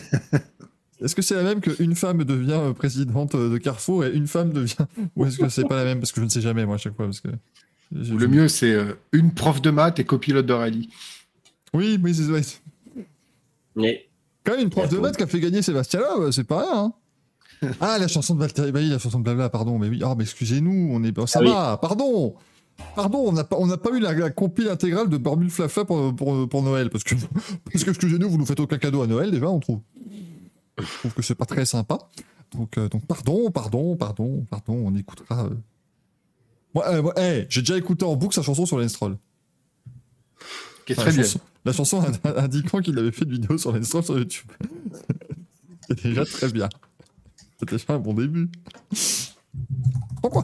Est-ce que c'est la même qu'une femme devient euh, présidente euh, de Carrefour et une femme devient... Ou est-ce que c'est pas la même? Parce que je ne sais jamais, moi, à chaque fois. Parce que... le mieux, c'est une prof de maths et copilote de rallye. Oui, oui, c'est ouais. Mais Quand même une prof de maths qui a fait gagner Sébastien Loeb, c'est pas rien. Hein ah, la chanson de Valtteri, oui, la chanson de Blabla, pardon, mais oui, ah, mais excusez-nous, on est, ça Ah oui. va, pardon, pardon, on n'a pas, pas eu la, la compile intégrale de Barbule Flafla pour, pour, pour Noël, parce que, parce que excusez-nous, vous nous faites aucun cadeau à Noël déjà, on trouve, je trouve que c'est pas très sympa, donc, euh, donc pardon, pardon, pardon, pardon, on écoutera. euh. Moi, euh, moi, hey, j'ai déjà écouté en boucle sa chanson sur l'Enstrol. Qui est Enfin, très la bien. chanson, la chanson ind- indiquant qu'il avait fait une vidéo sur l'Insta sur YouTube. C'est déjà très bien. C'est déjà un bon début. Pourquoi?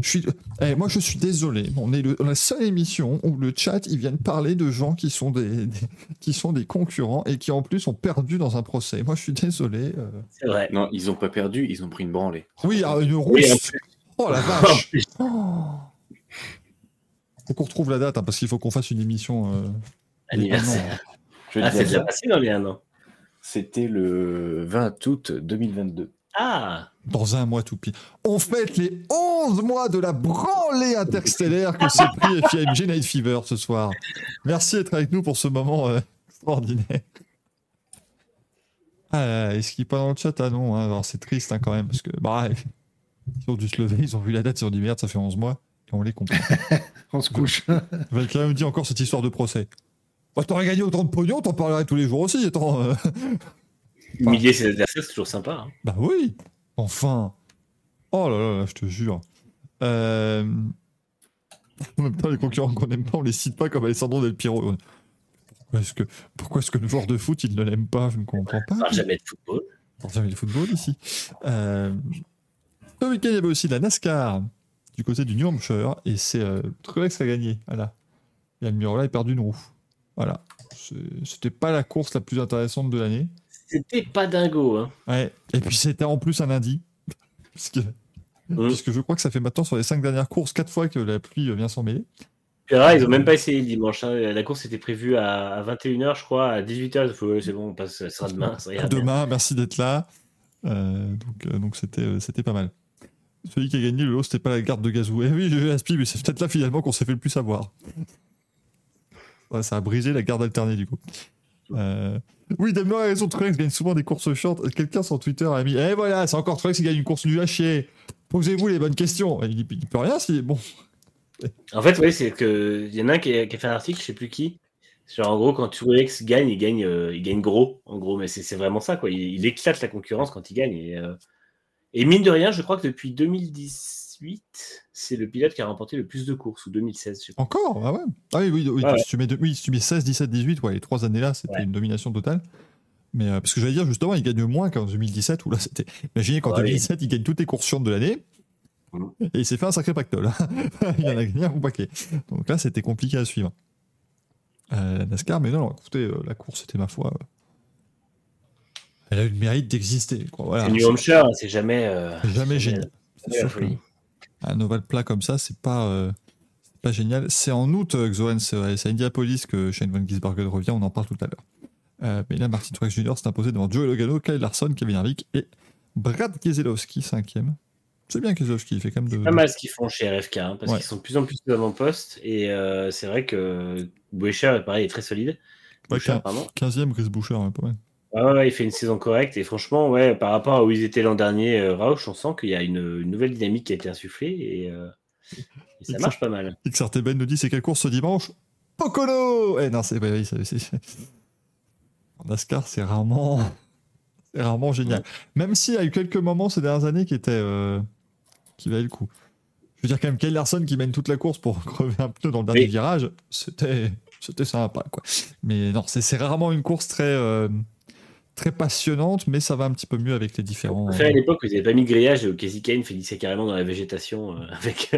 Je suis, eh, Moi, je suis désolé. On est le- la seule émission où le chat, ils viennent parler de gens qui sont des, des- qui sont des concurrents et qui, en plus, ont perdu dans un procès. Moi, je suis désolé. euh. c'est vrai. Non, ils ont pas perdu, ils ont pris une branlée. Oui, ah, une en rousse. Oh la vache Oh. Faut qu'on retrouve la date, hein, parce qu'il faut qu'on fasse une émission. euh, Anniversaire. Je vais Ah, te c'est dire déjà passé dans les un an. C'était le 20 août 2022. Ah Dans un mois tout pile. On fête les 11 mois de la branlée interstellaire que s'est pris FIMG Night Fever ce soir. Merci d'être avec nous pour ce moment euh, extraordinaire. Ah, est-ce qu'il est pas dans le chat? Ah non, hein, c'est triste hein, quand même, parce que bah, ils ont dû se lever, ils ont vu la date, ils ont dit merde, ça fait 11 mois, et on les comprend. On se couche. Valkyrie me dit encore cette histoire de procès. Bah, t'aurais gagné autant de pognon, t'en parlerais tous les jours aussi, attends. euh. Humilier ses adversaires, c'est toujours sympa. hein. Bah oui, enfin. Oh là là, là, je te jure. Euh, En même temps, les concurrents qu'on n'aime pas, on les cite pas comme Alessandro Del Piero. Pourquoi est-ce que, pourquoi est-ce que le joueur de foot, il ne l'aime pas? Je ne comprends pas. On parle jamais de football. On parle jamais de football ici. Euh, Ce week-end, il y avait aussi la NASCAR du côté du New Hampshire et c'est euh, Truex qui a gagné. Voilà. Et Almirola a perdu une roue. Voilà. C'était pas la course la plus intéressante de l'année. C'était pas dingo. Hein. Ouais. Et puis c'était en plus un lundi. Parce que, puisque je crois que ça fait maintenant sur les cinq dernières courses, quatre fois que la pluie vient s'en mêler. Ils ont même pas essayé le dimanche. hein. La course était prévue à, à 21h, je crois. À 18h, il faut, ouais, c'est bon, on passe, ça sera demain. ça ira bien. Demain, merci d'être là. Euh, donc, euh, donc c'était, euh, c'était pas mal. Celui qui a gagné le lot, c'était pas la garde de Gazou. Eh oui, j'ai Aspi, mais c'est peut-être là finalement qu'on s'est fait le plus savoir. Ouais, ça a brisé la garde alternée du coup. Euh, Oui, Damien a raison, Truex gagne souvent des courses short. Quelqu'un sur Twitter a mis Eh voilà, c'est encore Truex qui gagne une course à chier. Posez-vous les bonnes questions. Il, il peut rien si. Bon. En fait, oui, c'est que il y en a un qui a, fait un article, je sais plus qui. Genre, en gros, quand Truex gagne, il gagne, euh, il gagne gros, en gros. Mais c'est vraiment ça, quoi. Il, éclate la concurrence quand il gagne. Et, euh, et mine de rien, je crois que depuis 2018, c'est le pilote qui a remporté le plus de courses, ou 2016, je sais pas. Encore Ah ouais Ah oui, oui, oui, ouais. Si, tu mets de- oui si tu mets 16, 17, 18, ouais, les trois années-là, c'était Ouais. une domination totale. Mais euh, parce que j'allais dire, justement, il gagne moins qu'en 2017, où là, c'était. Imaginez qu'en Ouais, 2017, il gagne toutes les courses de l'année. Et il s'est fait un sacré pactole. il en a gagné un paquet. Donc là, c'était compliqué à suivre. Euh, la NASCAR, mais non, non, écoutez, euh, la course, c'était ma foi. Elle a eu le mérite d'exister. Voilà. Le New Hampshire, c'est jamais. C'est jamais génial. C'est sûr que-. Un ovale plat comme ça, c'est pas, euh, pas génial. C'est en août, euh, Xoen, c'est à Indianapolis que Shane Van Gisbergen revient, on en parle tout à l'heure. Euh, mais là, Martin Truex Jr. s'est imposé devant Joey Logano, Kyle Larson, Kevin Harvick et Brad Keselowski, cinquième. C'est bien Keselowski, il fait quand même de... pas mal ce qu'ils font chez RFK, hein, parce Ouais. qu'ils sont de plus en plus avant-poste. Et euh, c'est vrai que Boucher, pareil, est très solide. Ouais, Boucher, quin- pardon. 15e, Chris Boucher, ouais, pas mal. Ouais, il fait une saison correcte. Et franchement, ouais, par rapport à où ils étaient l'an dernier, euh, Roush, on sent qu'il y a une, une nouvelle dynamique qui a été insufflée. Et, euh, et ça marche pas mal. XRTBN nous dit c'est quelle course ce dimanche? Pocono Eh non, c'est... oui, En NASCAR, c'est rarement... C'est rarement génial. Même s'il y a eu quelques moments ces dernières années qui étaient... euh, qui valaient le coup. Je veux dire quand même, Kyle Larson qui mène toute la course pour crever un pneu dans le dernier Oui. virage, c'était... C'était sympa, quoi. Mais non, c'est c'est rarement une course très... euh, Très passionnante, mais ça va un petit peu mieux avec les différents. Enfin, à l'époque, ils n'avaient pas mis de grillage et au Casey Kane finissait carrément dans la végétation euh, avec.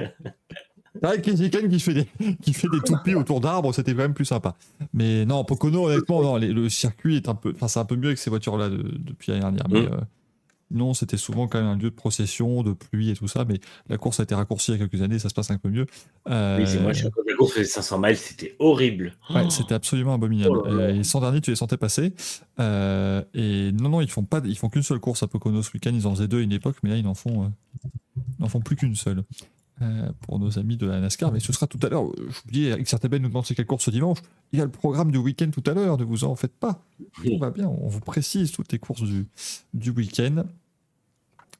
Que Casey Kane qui fait des, qui fait des toupies autour d'arbres, c'était quand même plus sympa. Mais non, Pocono, honnêtement, non, les- le circuit est un peu, enfin, c'est un peu mieux avec ces voitures-là de- depuis l'année dernière. Mais Mm. euh, non, c'était souvent quand même un lieu de procession, de pluie et tout ça. Mais la course a été raccourcie il y a quelques années, ça se passe un peu mieux. Euh, Oui, c'est moi, je- la course faisait 500 miles, c'était horrible. Ouais, Oh. c'était absolument abominable. Oh. Et sans dernier, tu les sentais passer. Euh, et non, non, ils font pas, ils font qu'une seule course à Pocono ce week-end. Ils en faisaient deux à une époque, mais là, ils n'en font, euh, ils n'en font plus qu'une seule. Euh, pour nos amis de la NASCAR, mais ce sera tout à l'heure. Euh, dis, XRTB nous demande c'est quelle course ce dimanche. Il y a le programme du week-end tout à l'heure, ne vous en faites pas. Tout va bien, on vous précise toutes les courses du, du week-end.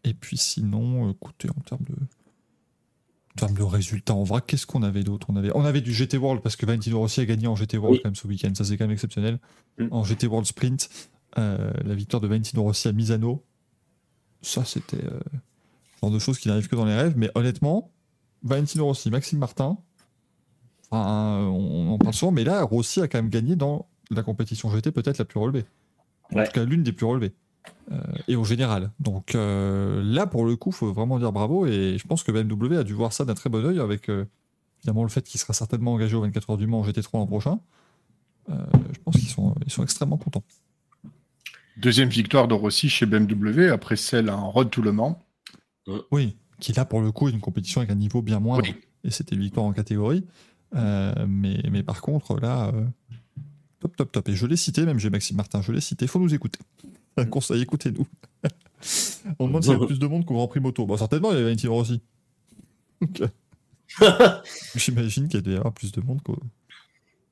Et puis sinon, écoutez, en termes de, en termes de résultats, en vrai, qu'est-ce qu'on avait d'autre? On avait, on avait du GT World parce que Valentino Rossi a gagné en GT World Oui. quand même ce week-end. Ça, c'est quand même exceptionnel. Mm. En GT World Sprint, euh, la victoire de Valentino Rossi à Misano, ça, c'était euh, genre de choses qui n'arrivent que dans les rêves. Mais honnêtement, Valentino Rossi, Maxime Martin, enfin, on, en parle souvent, mais là, Rossi a quand même gagné dans la compétition GT peut-être la plus relevée. En Ouais. tout cas, l'une des plus relevées. Euh, et au général. Donc euh, là, pour le coup, faut vraiment dire bravo. Et je pense que BMW a dû voir ça d'un très bon oeil avec euh, évidemment le fait qu'il sera certainement engagé au 24 heures du Mans en GT3 l'an prochain. Euh, je pense qu'ils sont, ils sont extrêmement contents. Deuxième victoire de Rossi chez BMW après celle en Road to Le Mans. Oui, qui là pour le coup est une compétition avec un niveau bien moindre. Oui. Et c'était une victoire en catégorie. Euh, mais, mais par contre, là, euh, top, top, top. Et je l'ai cité, même j'ai Maxime Martin, je l'ai cité. Faut nous écouter. Un conseil, écoutez-nous. On demande s'il y a plus de monde qu'au Grand Prix moto. Bon, certainement, il y avait. Donc, euh, J'imagine qu'il y a avoir plus de monde qu'au.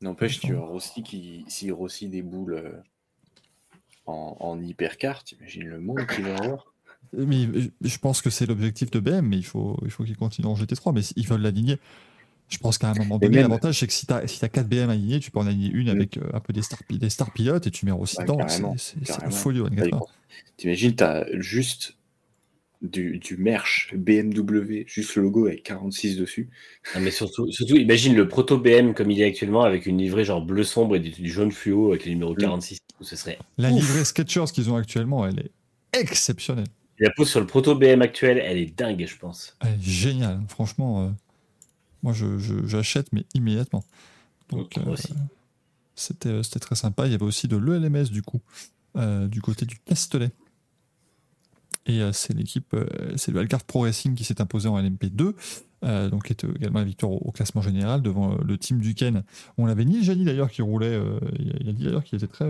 N'empêche, tu as Rossi qui, si Rossi déboule euh, en, en hypercar, t'imagines le monde qu'il va avoir. Mais je pense que c'est l'objectif de BM, mais il faut, il faut qu'il continue en GT3. Mais ils veulent l'aligner. Je pense qu'à un moment donné, même- l'avantage, c'est que si tu as, si t'as 4 BM alignés, tu peux en aligner une Mm. avec euh, un peu des stars, pi- des pilotes et tu mets aussi Ouais, dedans. C'est- carrément. folie au Ça 24 dépend. T'imagines, t'as juste du, du merch BMW, juste le logo avec 46 dessus. Non, mais surtout, surtout, imagine le proto BM comme il est actuellement avec une livrée genre bleu sombre et du, du jaune fluo avec le numéro 46. Ce serait. La Ouf. livrée Skechers qu'ils ont actuellement, elle est exceptionnelle. La pose sur le proto BM actuel, elle est dingue, je pense. Elle est géniale. Franchement, euh, moi, je- je- j'achète, mais immédiatement. Donc, euh, c'était euh, c'était très sympa. Il y avait aussi de l'ELMS, du coup, euh, du côté du Castellet. Et c'est l'équipe, c'est le Alcart Pro Racing qui s'est imposé en LMP2, euh, donc qui était également la victoire au, au classement général devant le team Duquesne. On l'avait Neil Jani d'ailleurs qui roulait, il, a, dit d'ailleurs qu'il était très,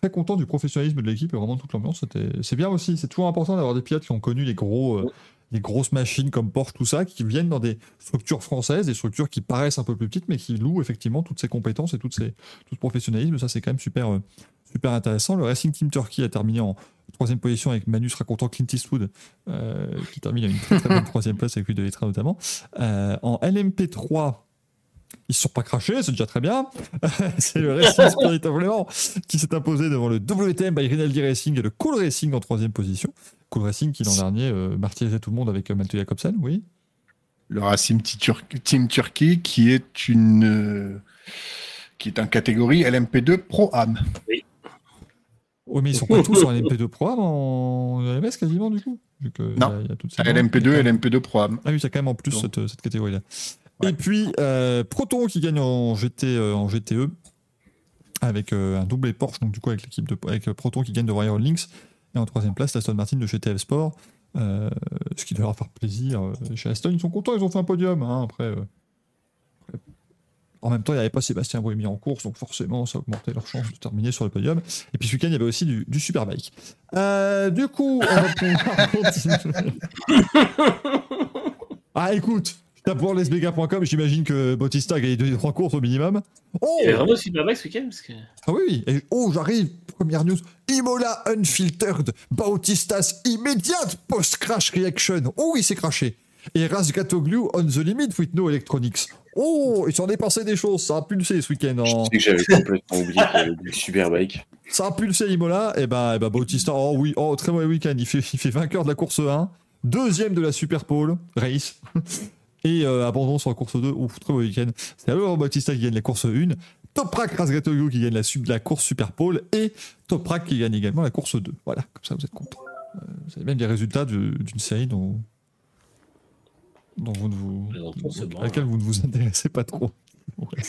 très content du professionnalisme de l'équipe et vraiment de toute l'ambiance. C'est bien aussi, c'est toujours important d'avoir des pilotes qui ont connu les gros, euh, des grosses machines comme Porsche, tout ça, qui viennent dans des structures françaises, des structures qui paraissent un peu plus petites, mais qui louent effectivement toutes ces compétences et tout ce professionnalisme. Ça, c'est quand même super, euh, super intéressant. Le Racing Team Turkey a terminé en troisième position avec Manus racontant Clint Eastwood, euh, qui termine à une très, très bonne troisième place avec lui de Letra notamment. En LMP3, ils se sont pas crachés, c'est déjà très bien. c'est le Racing Spirit of Léman qui s'est imposé devant le WTM by Rinaldi Racing et le Cool Racing en troisième position. Cool Racing qui l'an dernier euh, martyrisait tout le monde avec euh, Malte Jacobsen, oui. Le Racing Tur- Team Turkey qui est une euh, qui est en catégorie LMP2 Pro Am. Oh, mais ils sont pas tous en LMP2 Pro Am en LMS quasiment du coup vu que Non. il y a- il y a toutes ces LMP2 il y a- LMP2 Pro Am. Ah oui, a quand même en plus cette catégorie-là. Ouais. Et puis, euh, Proton qui gagne en, GT, euh, en GTE avec euh, un doublé Porsche, donc du coup avec l'équipe de avec Proton qui gagne de Royal Lynx. Et en troisième place, l'Aston Martin de GTF Sport. euh, ce qui doit leur faire plaisir. Chez Aston, ils sont contents, ils ont fait un podium. hein, après, euh, après. en même temps, il n'y avait pas Sébastien Bohémy en course, donc forcément, ça augmentait leur chance de terminer sur le podium. Et puis ce week-end, il y avait aussi du, du Superbike. Euh, du coup, on va pouvoir continuer. Ah, écoute, je tape pour lesbega.com, j'imagine que Bautista a gagné deux trois courses au minimum. Oh, Il y vraiment Superbike ce week-end parce que... ah oui, oui. Et, oh, j'arrive, première news. Imola Unfiltered, Bautistas Immediate Post-Crash Reaction. Oh, il s'est craché. Et Razgatoglu on the limit with no electronics. Oh, il s'en est passé des choses, ça a pulsé ce week-end. Je En... sais que j'avais complètement oublié qu'il y avait du Superbike. Ça a pulsé Imola, et bah, et bah Bautista, oh oui, oh, très mauvais week-end. Il fait, il fait vainqueur de la course 1, deuxième de la Super Pole Race, et euh, abandon sur la course 2. Ouf, très mauvais week-end. C'est alors Bautista qui gagne la course 1, Toprak Razgatoglu qui gagne la, sub- la course Super Pole, et Toprak qui gagne également la course 2. Voilà, comme ça vous êtes content. vous avez même les résultats de- d'une série dont, dont vous ne vous, à laquelle vous ne vous intéressez pas trop. Ouais.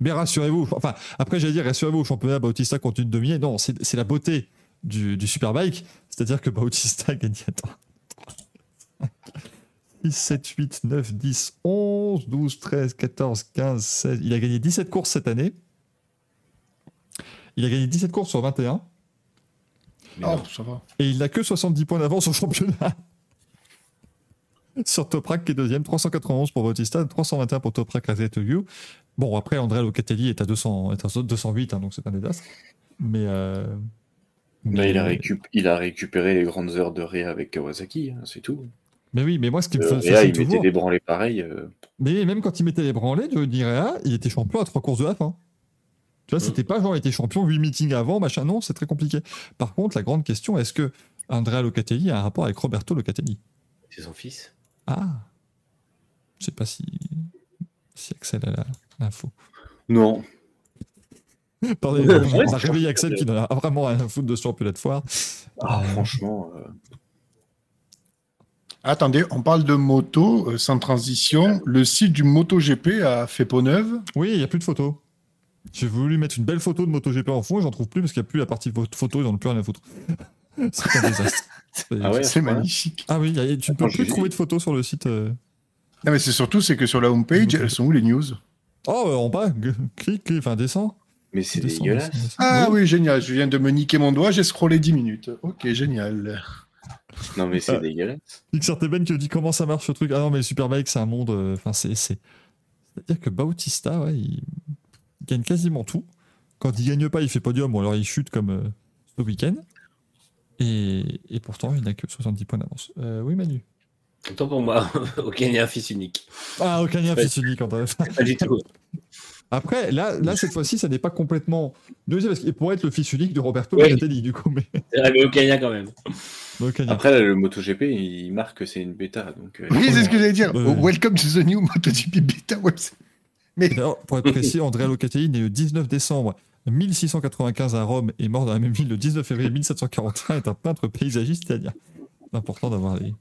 Mais rassurez-vous, enfin, après j'allais dire, rassurez-vous, au championnat, Bautista continue de dominer. Non, c'est la beauté du, du Superbike, c'est-à-dire que Bautista gagné. Attends. 6, 7, 8, 9, 10, 11, 12, 13, 14, 15, 16. Il a gagné 17 courses cette année. Il a gagné 17 courses sur 21. Mais Oh, ça va. Et il n'a que 70 points d'avance au championnat. Sur Toprak qui est deuxième, 391 pour Bautista, 321 pour Toprak à ZTU. Bon, après, André Locatelli est à, 200, est à 208, hein, donc c'est un désastre. Mais. euh, Là, mais- il, a récup- il a récupéré les grandes heures de Réa avec Kawasaki, hein, c'est tout. Mais oui, mais moi, ce qui me Euh, Réa, il mettait toujours. des branlés pareils. euh, Mais même quand il mettait les branlés de Nirea, il était champion à trois courses de la fin. Tu vois, Mm. c'était pas genre il était champion 8 meetings avant, machin, non, c'est très compliqué. Par contre, la grande question, est-ce que Andrea Locatelli a un rapport avec Roberto Locatelli? C'est son fils? Ah Je sais pas si, si Axel a la- l'info. Non, Pardon, on a réveillé Axel qui n'en a vraiment rien à foutre de ce championnat de foire. Ah, Euh, franchement. Attendez, on parle de moto euh, sans transition. Le site du MotoGP a fait peau neuve. Oui, il n'y a plus de photos. J'ai voulu mettre une belle photo de MotoGP en fond et j'en trouve plus parce qu'il n'y a plus la partie pho- photo, ils n'en ont plus rien à foutre. c'est un désastre. C'est- Ah ouais, C'est magnifique. Ah oui, y a- tu ne peux plus trouver de photos sur le site. euh. Non, mais c'est surtout, c'est que sur la homepage, elles sont où les news? Oh, euh, en bas, clique, clique, enfin descends. Mais c'est dégueulasse. Ah Oui. oui, génial. Je viens de me niquer mon doigt, j'ai scrollé 10 minutes. Ok, génial. Non, mais c'est Ah. dégueulasse. XRTBN qui dit comment ça marche ce truc? Ah non, mais le Superbike, c'est un monde. euh, Enfin, c'est. c'est- C'est-à-dire que Bautista, ouais, il... il gagne quasiment tout. Quand il gagne pas, il fait podium, ou alors il chute comme euh, ce week-end. Et... et pourtant, il n'a que 70 points d'avance. Euh, oui, Manu. Autant pour moi, aucun lien fils unique. Ah, aucun lien Ouais. fils unique, André. Pas du tout. Après, là, là cette fois-ci, ça n'est pas complètement. Deuxième, parce qu'il pourrait être le fils unique de Roberto Oui. Locatelli, du coup, mais. Ah, mais lien quand même. Après, là, le MotoGP, il marque que c'est une bêta. Donc, euh, Oui, c'est ce que j'allais dire. Oh, Welcome to the new MotoGP Beta website. Mais D'ailleurs, pour être précis, Andrea Locatelli, né le 19 décembre 1695 à Rome et mort dans la même ville le 19 février 1741, est un peintre paysagiste italien. C'est important d'avoir les.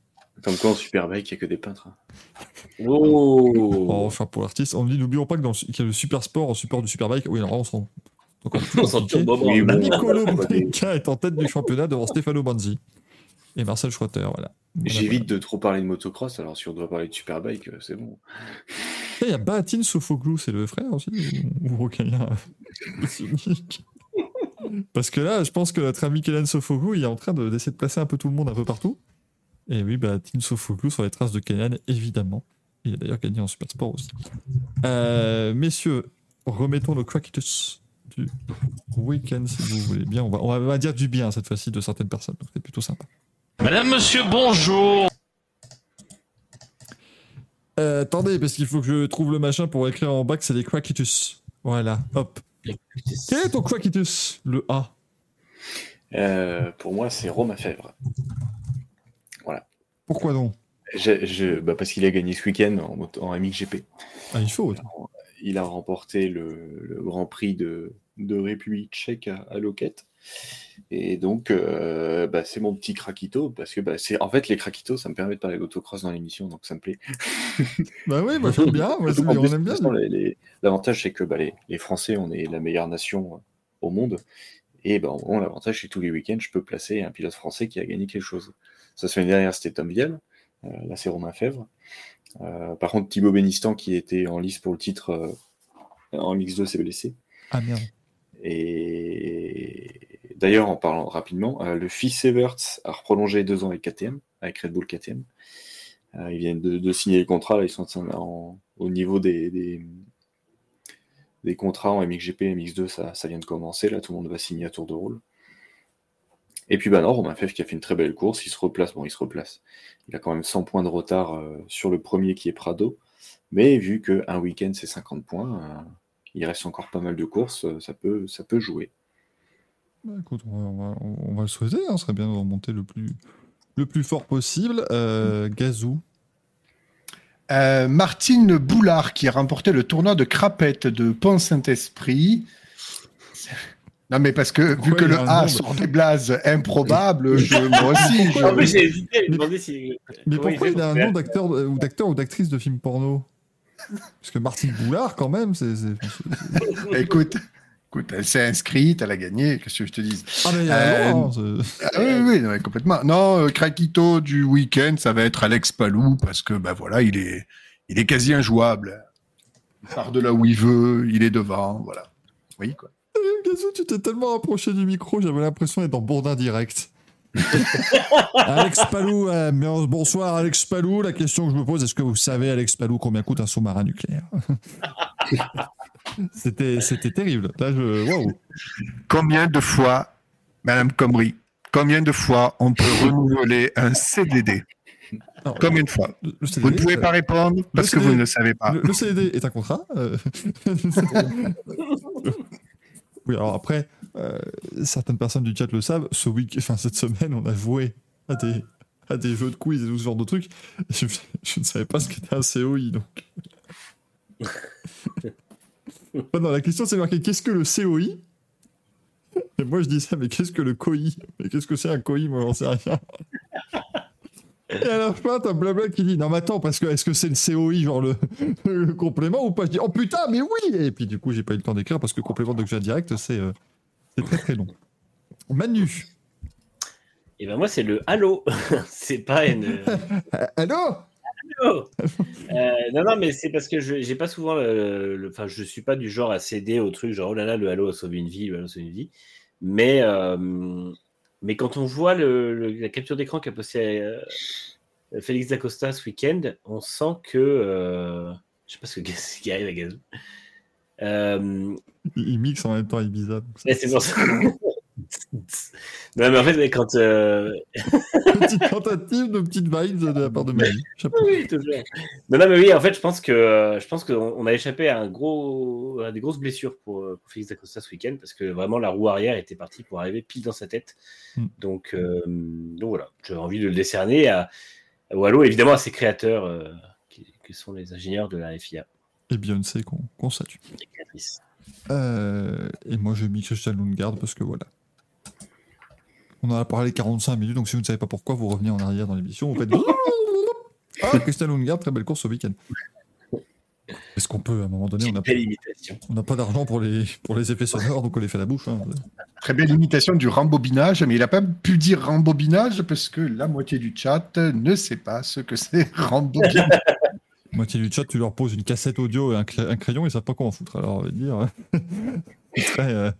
Comme quoi, en Superbike, il n'y a que des peintres. hein. Oh, Oh, enfin, pour l'artiste, on dit, n'oublions pas que dans le- qu'il y a le super sport, au support du superbike. Oui, alors là, on s'en. On s'en Oui. Nicolo est en tête du championnat devant Stefano Banzi et Marcel Schroeter. Voilà. Voilà, J'évite de trop parler de motocross, alors si on doit parler de Superbike, euh, c'est bon. voilà. Il y a Batin Sofoglou, c'est le frère aussi Ou, ou aucun lien. Parce que là, je pense que notre ami Kélen Sofoglou, il est en train de- d'essayer de placer un peu tout le monde un peu partout. Et oui, bah, Team Sofoclou sur les traces de Kenan, évidemment. Il a d'ailleurs gagné en Super Sport aussi. Euh, messieurs, remettons le Quackitus du week-end, si vous voulez bien. On va, on dire du bien cette fois-ci de certaines personnes, donc c'est plutôt sympa. Madame, monsieur, bonjour. Euh, attendez, parce qu'il faut que je trouve le machin pour écrire en bas que c'est des Quackitus. Voilà, hop. Quel est ton Le A? Euh, pour moi, c'est Romain Fèvre. Pourquoi donc? Je- je- bah, parce qu'il a gagné ce week-end en, en MXGP. Ah, il faut. Il a remporté le, le Grand Prix de, de République tchèque à, à Loquette. Et donc, euh, bah, c'est mon petit craquito, parce que bah, c'est en fait les craquitos, ça me permet de parler d'autocross dans l'émission, donc ça me plaît. Bah oui, moi j'aime bien. Moi, on aime bien. L'avantage, c'est que bah, les, les Français, on est la meilleure nation euh, au monde. Et bah, bon, l'avantage, c'est que tous les week-ends, je peux placer un pilote français qui a gagné quelque chose. Ça, semaine dernière, c'était Tom Vielle. Euh, là, c'est Romain Fèvre. Euh, par contre, Thibaut Bénistan, qui était en lice pour le titre euh, en X2, s'est blessé. Ah merde. Et d'ailleurs, en parlant rapidement, euh, le fils Everts a prolongé deux ans avec KTM, avec Red Bull KTM. Euh, ils viennent de, de signer le contrat, là, ils sont en- en- au niveau des, des, des contrats en MXGP, MX2, ça, ça vient de commencer, là, tout le monde va signer à tour de rôle. Et puis, bah non, Romain Fèvre qui a fait une très belle course, il se replace, bon, il se replace. Il a quand même 100 points de retard euh, sur le premier qui est Prado, mais vu qu'un week-end c'est 50 points, euh, il reste encore pas mal de courses, euh, ça peut, ça peut jouer. Bah, écoute, on va, on va- on va le souhaiter. Hein. Ce serait bien de remonter le plus, le plus fort possible. Euh, Gazou. Euh, Martine Boulard qui a remporté le tournoi de crapette de Pont-Saint-Esprit. Non, mais parce que vu que le a sort des blazes improbables, je, moi aussi. je- En plus, j'ai hésité à lui Mais- demander si. Mais pourquoi il a un faire nom d'acteur euh, ou d'acteur ou d'actrice de film porno? Parce que Martine Boulard, quand même, c'est. Écoute, écoute, elle s'est inscrite, elle a gagné, qu'est-ce que je te dis Ah, mais il y a Euh, un nom, hein, c'est- Ah oui, oui, non, complètement. Non, euh, Krakito du week-end, ça va être Alex Palou parce que bah voilà, il est, il est quasi injouable. Il part de là où il veut, il est devant, voilà. Oui, quoi. Gazou, tu t'es tellement rapproché du micro, j'avais l'impression d'être dans Bourdin direct. Alex Palou, euh, bonsoir Alex Palou. La question que je me pose, est-ce que vous savez, Alex Palou, combien coûte un sous-marin nucléaire? C'était c'était terrible. Là, je. Waouh Combien de fois, Madame Comrie, combien de fois on peut renouveler un CDD Non, Combien de fois? Vous ne pouvez euh, pas répondre parce que vous ne le savez pas. Le, le CDD est un contrat. euh. oui, alors après, euh, certaines personnes du chat le savent. Ce week, enfin cette semaine, on a joué à des, à des jeux de quiz et tout ce genre de trucs. Je, je ne savais pas ce qu'était un COI, donc. Non, la question c'est marqué qu'est-ce que le COI Et moi je dis ça, mais qu'est-ce que le COI Mais qu'est-ce que c'est un COI Moi j'en sais rien. Et à la fin, t'as blabla qui dit Non, mais attends, parce que est-ce que c'est le COI, genre le, le complément ou pas? Je dis Oh putain, mais oui Et puis du coup, j'ai pas eu le temps d'écrire parce que complément d'objet direct, c'est euh, c'est très très long. Manu Et ben moi, c'est le Halo. c'est pas une. Euh, Allô? Halo Euh, non, non, mais c'est parce que je j'ai pas souvent le- Enfin, je suis pas du genre à céder au truc, genre oh là là, le Halo a sauvé une vie, le Halo a sauvé une vie. Mais, euh, mais quand on voit le, le- la capture d'écran qu'a posté euh, Félix Dacosta ce week-end, on sent que. euh, je sais pas ce que- ce qui arrive à Gazou. Euh, il, il mixe en même temps Ibiza. c'est pour ça. non, mais en fait, quand. euh, Petite tentative de petites vibes de la part de Manu. Oui, toujours. Non, non, mais oui, en fait, je pense que euh, je pense qu'on on a échappé à un gros, à des grosses blessures pour, euh, pour Félix Dacosta ce week-end parce que vraiment la roue arrière était partie pour arriver pile dans sa tête. Mm. Donc, euh, donc voilà, j'ai envie de le décerner à, à Wallo, évidemment à ses créateurs euh, qui, qui sont les ingénieurs de la FIA. Et Beyoncé qu'on salue. Euh, et moi, je mis Christian Lundgaard parce que voilà. On en a parlé 45 minutes, donc si vous ne savez pas pourquoi, vous revenez en arrière dans l'émission, vous faites. Ah, Christian Lundgaard, très belle course au week-end. Est-ce qu'on peut, à un moment donné, on n'a pas d'argent pour les, pour les effets sonores, donc on les fait à la bouche. hein. Très belle imitation du rembobinage, mais il n'a pas pu dire rembobinage parce que la moitié du chat ne sait pas ce que c'est rembobinage. Moitié du chat, tu leur poses une cassette audio et un, cra- un crayon, ils savent pas comment foutre. Alors, on va dire, très, euh,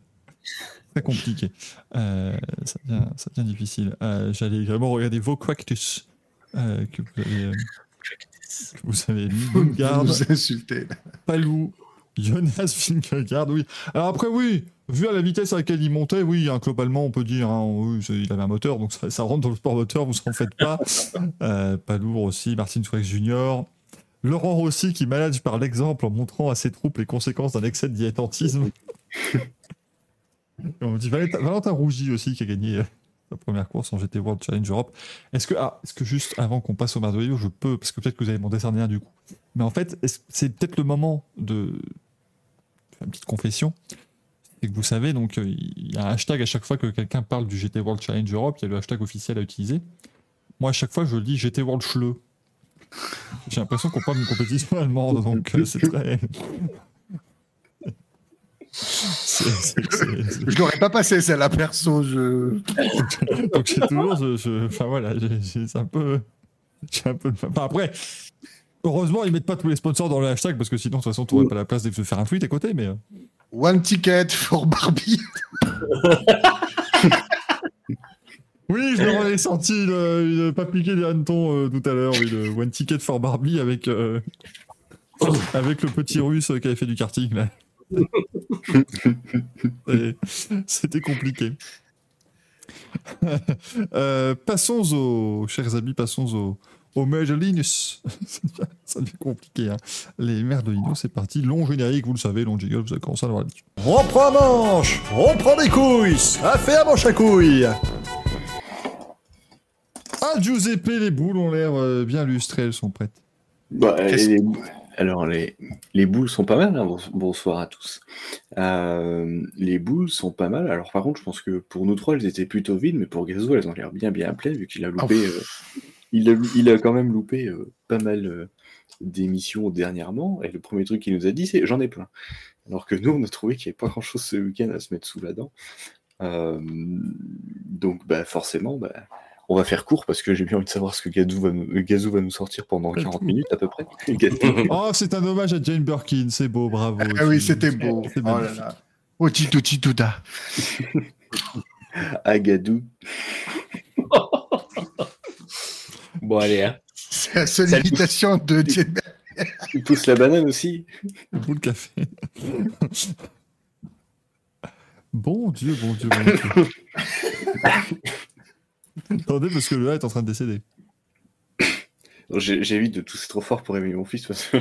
très compliqué. Euh, ça, devient, ça devient difficile. Euh, J'allais vraiment regarder vos Quactus euh, que vous avez, euh, que vous avez. Palou, Jonas Vingegaard, oui. Alors après, oui, vu à la vitesse à laquelle il montait, oui, hein, globalement, on peut dire, hein, oui, il avait un moteur, donc ça, ça rentre dans le sport moteur, vous en faites pas. Palour aussi, Martin Truex Jr., Laurent Rossi qui manage par l'exemple en montrant à ses troupes les conséquences d'un excès de dilettantisme. On me dit Valentin, Rougy aussi qui a gagné euh, sa première course en GT World Challenge Europe. Est-ce que, ah, est-ce que juste avant qu'on passe au merveilleux, je peux, parce que peut-être que vous allez m'en décerner un du coup. Mais en fait, c'est peut-être le moment de faire une petite confession. C'est que vous savez, donc euh, il y a un hashtag à chaque fois que quelqu'un parle du GT World Challenge Europe, il y a le hashtag officiel à utiliser. Moi, à chaque fois, je lis GT World Schleu. J'ai l'impression qu'on parle d'une compétition allemande, donc euh, c'est très. C'est- c'est- c'est- c'est- Je l'aurais pas passé celle-là perso. Je... Donc j'ai toujours, je, je- enfin voilà, c'est un peu, un peu. Enfin après, heureusement ils mettent pas tous les sponsors dans le hashtag parce que sinon de toute façon tu n'aurais pas la place de faire un tweet à côté, mais. euh, One ticket for Barbie. Oui, je me ai senti le, pas piquer des hannetons euh, tout à l'heure, oui, le one ticket for Barbie avec euh, avec le petit russe qui avait fait du karting là. C'était compliqué. Euh, passons aux chers amis, passons aux aux Mergelinus. Ça devient compliqué. Hein. Les Merdolinos, c'est parti. Long générique, vous le savez, long jingle, vous avez commencé à l'avoir l'habitude. On prend manche, on prend des couilles, affaire manche à couilles. Ah, Giuseppe, les boules ont l'air euh, bien lustrées, elles sont prêtes. Bah, les- alors, les, les boules sont pas mal. hein. Bons- Bonsoir à tous. Euh, les boules sont pas mal. Alors, par contre, je pense que pour nous trois, elles étaient plutôt vides, mais pour Gazo, elles ont l'air bien, bien pleines, vu qu'il a loupé. euh, il, a, il a quand même loupé euh, pas mal d'émissions dernièrement. Et le premier truc qu'il nous a dit, c'est j'en ai plein. Alors que nous, on a trouvé qu'il n'y avait pas grand chose ce week-end à se mettre sous la dent. Donc, bah, forcément, bah, on va faire court parce que j'ai bien envie de savoir ce que Gazou va nous, Gazou va nous sortir pendant 40 minutes à peu près. Oh, c'est un hommage à Jane Birkin, c'est beau, bravo. Ah oui, c'était beau. Oh là là. Oh, Tito Tituda. Agadou. Bon, allez, hein. C'est la seule Salut. imitation de Jane Il pousse la banane aussi. Le café. bon Dieu, bon Dieu, bon Dieu. Attendez, parce que le A est en train de décéder. J'ai- J'évite de tousser trop fort pour aimer mon fils parce que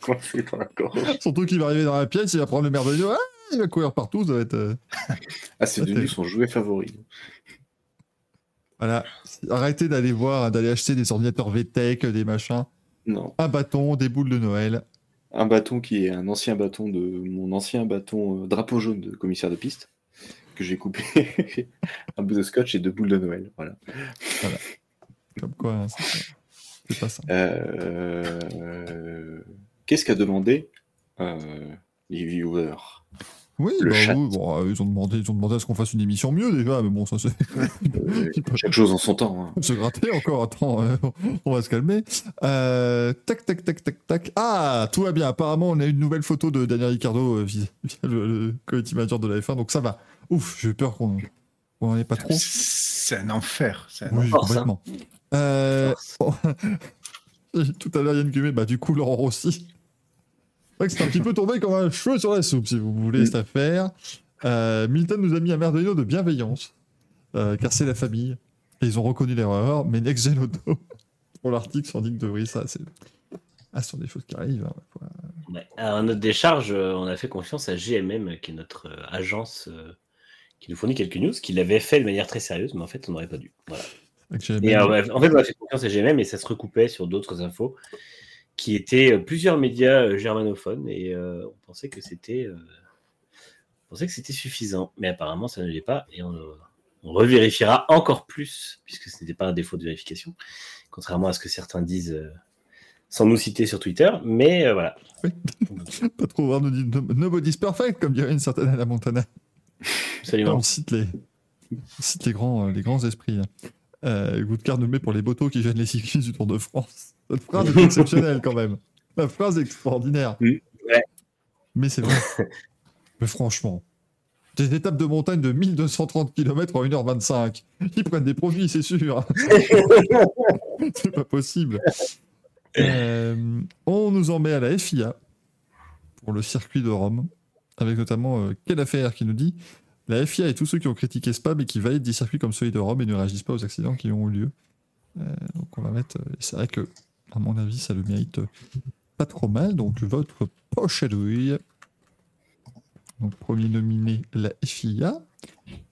coincé dans la gorge. Surtout qu'il va arriver dans la pièce, il va prendre le merveilleux, ah, il va courir partout, ça va être... euh, Ah, c'est devenu son jouet favori. Voilà. Arrêtez d'aller voir, d'aller acheter des ordinateurs VTech, des machins. Non. Un bâton, des boules de Noël. Un bâton qui est un ancien bâton de mon ancien bâton euh, drapeau jaune de commissaire de piste que j'ai coupé. un bout de scotch et deux boules de Noël. Voilà. Comme quoi, hein, c'est pas- ça. Euh, Qu'est-ce qu'a demandé euh, les viewers? Oui, Le bah chat. oui, bon, euh, ils, ont demandé, ils ont demandé à ce qu'on fasse une émission mieux déjà, mais bon, ça c'est... Euh, Chaque chose en son temps. hein. se gratter encore, attends, euh, on va se calmer. Euh, tac, tac, tac, tac, tac. Ah, tout va bien. Apparemment, on a une nouvelle photo de Daniel Ricciardo euh, via, via le, community manager de la F1, donc ça va. Ouf, j'ai eu peur qu'on qu'on en ait pas trop. C'est un enfer. C'est un Oui, force, complètement. Euh, Force. Tout à l'heure, Yann Gumé, bah du coup, Laurent Rossi. C'est que un petit peu tombé comme un cheveu sur la soupe, si vous voulez, cette affaire. Euh, Milton nous a mis un merveilleux de bienveillance, euh, car c'est la famille. Et ils ont reconnu l'erreur, mais Next Gen Auto, pour l'article, dignes de oui, ça, c'est. Ah, ce sont des choses qui arrivent. hein, Ouais. À notre décharge, euh, on a fait confiance à GMM, qui est notre agence euh, qui nous fournit quelques news, qui l'avait fait de manière très sérieuse, mais en fait, on n'aurait pas dû. Voilà. Et en fait, on a fait confiance à GMM et ça se recoupait sur d'autres infos qui étaient euh, plusieurs médias euh, germanophones et euh, on pensait que c'était euh, on pensait que c'était suffisant, mais apparemment ça ne l'est pas et on, on revérifiera encore plus puisque ce n'était pas un défaut de vérification, contrairement à ce que certains disent euh, sans nous citer sur Twitter. Mais voilà. Pas trop voir no- no- Nobody's perfect, comme dirait une certaine Anna Montana. Absolument. On cite les, on cite les, grands, les grands esprits. Euh, Goudcard nommé pour les bateaux qui gênent les cyclistes du Tour de France. Cette phrase est exceptionnelle quand même. La phrase est extraordinaire. Ouais. Mais c'est vrai. Mais franchement, des étapes de montagne de 1230 km en 1h25. Ils prennent des profits, c'est sûr. c'est pas possible. Euh, on nous en met à la FIA pour le circuit de Rome, avec notamment euh, Quelle affaire qui nous dit la FIA et tous ceux qui ont critiqué Spa mais qui valident des circuits comme celui de Rome et ne réagissent pas aux accidents qui ont eu lieu. Euh, donc on va mettre. euh, c'est vrai que, à mon avis, ça le mérite euh, pas trop mal. Donc votre poche à douille. Donc premier nominé, la FIA.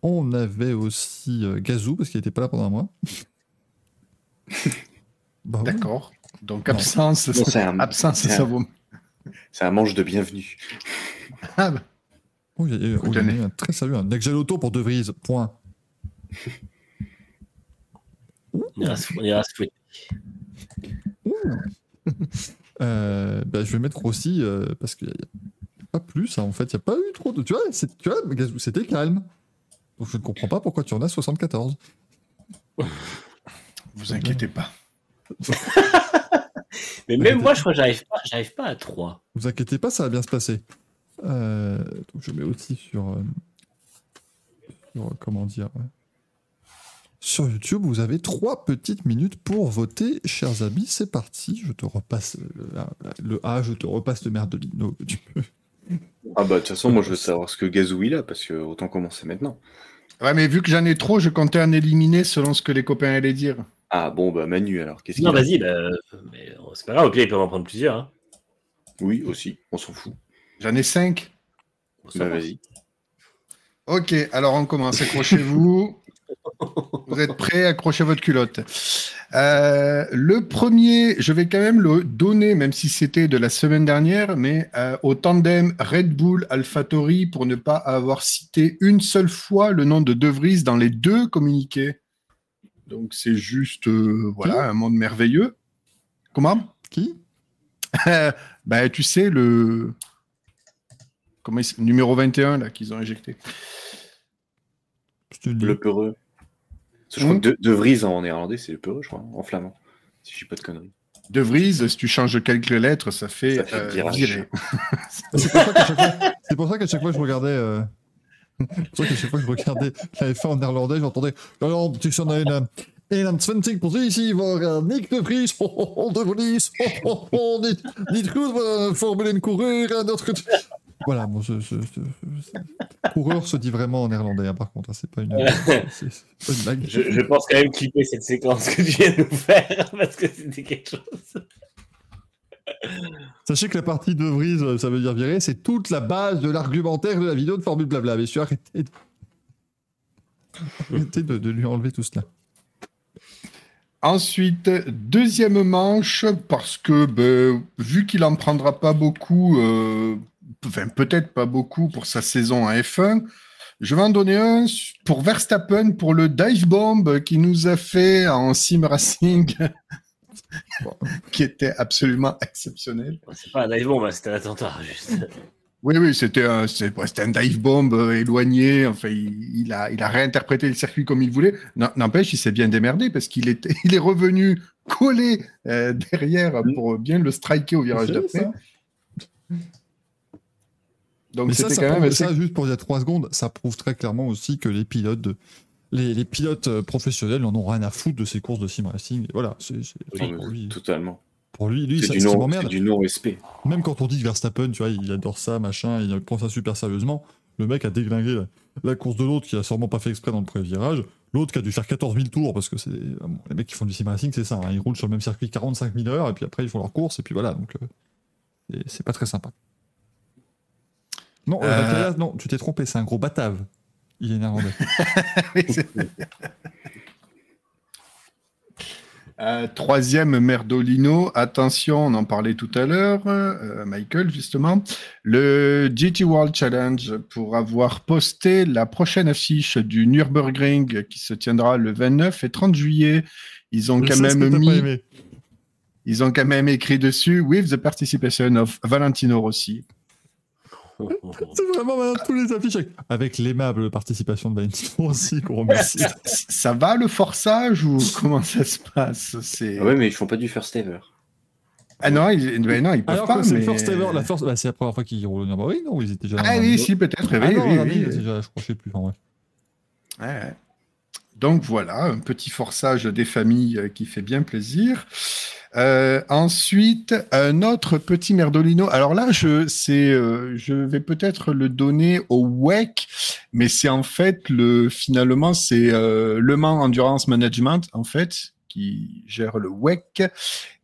On avait aussi euh, Gazou parce qu'il n'était pas là pendant un mois. Bah oui. D'accord. Donc absence, Non, c'est un- absence, c'est ça un- vaut. C'est un manche de bienvenue. Ah, bah, Oh, il y a, oh, il a un très sérieux. Un Nexgel Auto pour De Vries. Point. On ira on. Euh, bah, je vais mettre aussi euh, parce qu'il n'y a pas plus. hein, en fait, il n'y a pas eu trop de. Tu vois, c'est- tu vois Gazou, c'était calme. Donc je ne comprends pas pourquoi tu en as 74. vous inquiétez pas. Mais même moi, je crois que j'arrive pas, j'arrive pas à 3. vous inquiétez pas, ça va bien se passer. Euh, donc je mets aussi sur, euh, sur, comment dire sur YouTube. Vous avez trois petites minutes pour voter, chers amis. C'est parti. Je te repasse le, le A. Je te repasse le merdolino. que tu peux. Ah bah de toute façon, moi je veux savoir ce que Gazou il a, parce que autant commencer maintenant. Ouais, mais vu que j'en ai trop, je comptais en éliminer selon ce que les copains allaient dire. Ah bon, bah Manu alors, qu'est-ce qu'il Non, a vas-y, bah, euh, mais, c'est pas grave, au pire, ils peuvent en prendre plusieurs. Hein. Oui, aussi, on s'en fout. J'en ai cinq. Bah vas-y. Ok, alors on commence. Accrochez-vous. Vous êtes prêts? Accrochez votre culotte. Euh, le premier, je vais quand même le donner, même si c'était de la semaine dernière, mais euh, au tandem Red Bull AlphaTauri pour ne pas avoir cité une seule fois le nom de De Vries dans les deux communiqués. Donc c'est juste, euh, voilà, un monde merveilleux. Comment? Qui? Ben tu sais le comment il numéro 21 là qu'ils ont injecté. Le peureux. Je crois Hmm. que de, de Vries en néerlandais, c'est le peureux, je crois, en flamand. Si je dis pas de conneries. De Vries, si tu changes quelques lettres, ça fait, Ça fait euh, virer. C'est pour ça qu'à chaque fois, fois je regardais. euh, C'est pour ça qu'à chaque fois que je regardais la F1 en néerlandais, j'entendais. Alors, tu en as une. 21 positie waar eh, Nick de Vries, oh, oh, oh, de Vries, oh, oh, oh, niet, niet goed, Formule 1 coureur, en dat goed. Voilà, bon, je, je- je- je- coureur se dit vraiment en néerlandais, hein, par contre, hein, c'est pas une, pas blague. Je, je pense quand même clipper cette séquence que tu viens de nous faire parce que c'était quelque chose. Sachez que la partie de Vries, ça veut dire virer, c'est toute la base de l'argumentaire de la vidéo de Formule Blabla. Arrêtez, de... arrêtez de, de lui enlever tout cela. Ensuite, deuxième manche, parce que ben, vu qu'il en prendra pas beaucoup, euh, enfin peut-être pas beaucoup pour sa saison à F1, je vais en donner un pour Verstappen pour le dive bomb qu'il nous a fait en sim racing, qui était absolument exceptionnel. C'est pas un dive bomb, hein, c'était un attentat, juste. Oui, oui, c'était un, un dive bomb euh, éloigné. Enfin, il, il a, il a réinterprété le circuit comme il voulait. N'empêche, il s'est bien démerdé parce qu'il était, il est revenu collé euh, derrière pour bien le striker au virage d'après. Donc Mais ça, c'était ça, quand prouve- même assez- ça, juste pour dire 3 secondes, ça prouve très clairement aussi que les pilotes, de- les, les pilotes euh, professionnels n'en ont rien à foutre de ces courses de sim racing. Voilà, c'est, c'est- Oui, pour, lui, Totalement. pour lui, lui C'est ça, m'emmerde, du non-respect. même quand on dit que Verstappen, tu vois, il adore ça, machin, il prend ça super sérieusement, le mec a déglingué la, la course de l'autre qui a sûrement pas fait exprès dans le premier virage, l'autre qui a dû faire 14 000 tours, parce que c'est bon, les mecs qui font du sim racing, c'est ça, hein, ils roulent sur le même circuit 45 000 heures, et puis après ils font leur course, et puis voilà, donc euh, c'est- c'est pas très sympa. Non, euh, Euh. Non, tu t'es trompé, c'est un gros batave. Il est néerlandais. Euh, troisième Merdolino, attention, on en parlait tout à l'heure, euh, Michael justement, le GT World Challenge pour avoir posté la prochaine affiche du Nürburgring qui se tiendra le 29 et 30 juillet. Ils ont Je quand même mis, ils ont quand même écrit dessus with the participation of Valentino Rossi. C'est vraiment maintenant tous les affiches avec, avec l'aimable participation de Valentino aussi qu'on remercie. ça, va le forçage ou comment ça se passe? C'est Ah ouais, mais ils font pas du first ever. Ah non, ils, ben non, ils peuvent Alors pas. c'est mais- first ever, la first, bah, c'est la première fois qu'ils roulent au Nürburgring, non Ils étaient déjà Ah oui, si, peut-être. Ah oui, non, oui, oui, oui. déjà, je crois, je sais plus. enfin, ouais. Ouais, ouais. Donc voilà, un petit forçage des familles euh, qui fait bien plaisir. Euh, ensuite, un autre petit merdolino. Alors là, je, euh, je vais peut-être le donner au WEC, mais c'est en fait le, finalement, c'est euh, Le Mans Endurance Management, en fait, qui gère le WEC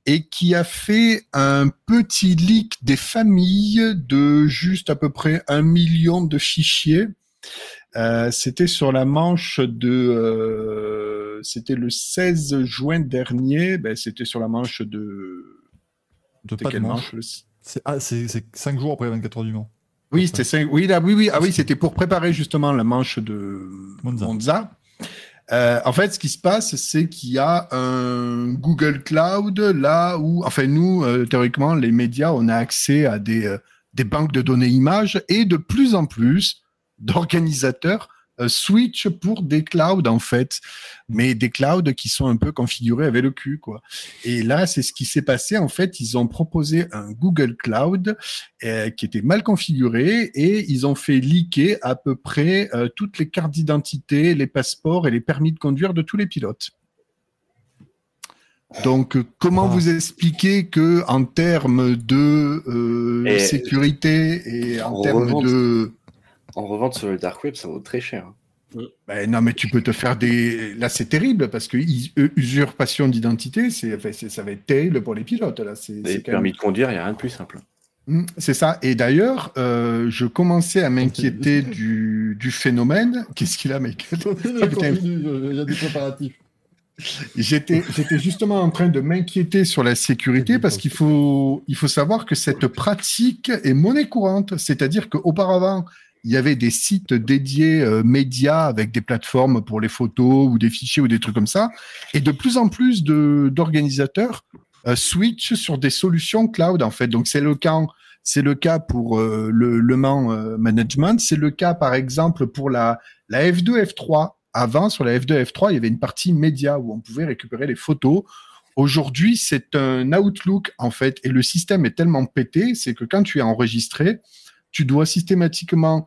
et qui a fait un petit leak des familles de juste à peu près un million de fichiers. Euh, c'était sur la manche de, euh, c'était le 16 juin dernier. Ben, c'était sur la manche de, De pas de quelle manche. C'est ah, 5 jours après 24 heures du Mans. Oui, c'était cinq- oui, là, oui, oui, ah oui, c'était pour préparer justement la manche de Monza. Monza. Euh, en fait, ce qui se passe, c'est qu'il y a un Google Cloud là où, enfin, nous, euh, théoriquement, les médias, on a accès à des, euh, des banques de données images et de plus en plus d'organisateurs euh, switch pour des clouds en fait, mais des clouds qui sont un peu configurés avec le cul quoi. Et là, c'est ce qui s'est passé en fait. Ils ont proposé un Google Cloud euh, qui était mal configuré et ils ont fait leaker à peu près euh, toutes les cartes d'identité, les passeports et les permis de conduire de tous les pilotes. Donc, comment Ah. vous expliquer que en termes de euh, Et- sécurité et en termes de En revente sur le dark web, ça vaut très cher. ben non, mais tu peux te faire des. Là, c'est terrible parce que usurpation d'identité, c'est, enfin, c'est- ça va être terrible pour les pilotes. Là, c'est, même- permis de conduire, il n'y a rien de plus simple. Mm, C'est ça. Et d'ailleurs, euh, je commençais à m'inquiéter du, du phénomène. Qu'est-ce qu'il a, Michael il y a des préparatifs. J'étais, j'étais justement en train de m'inquiéter sur la sécurité parce qu'il faut, il faut savoir que cette pratique est monnaie courante. C'est-à-dire qu'auparavant, il y avait des sites dédiés euh, médias avec des plateformes pour les photos ou des fichiers ou des trucs comme ça. Et de plus en plus d'organisateurs euh, switch sur des solutions cloud, en fait. Donc, c'est le cas, c'est le cas pour euh, le, le Mans euh, Management. C'est le cas, par exemple, pour la, la F2, F3. Avant, sur la F2, F3, il y avait une partie média où on pouvait récupérer les photos. Aujourd'hui, c'est un Outlook, en fait, et le système est tellement pété, c'est que quand tu es enregistré, tu dois systématiquement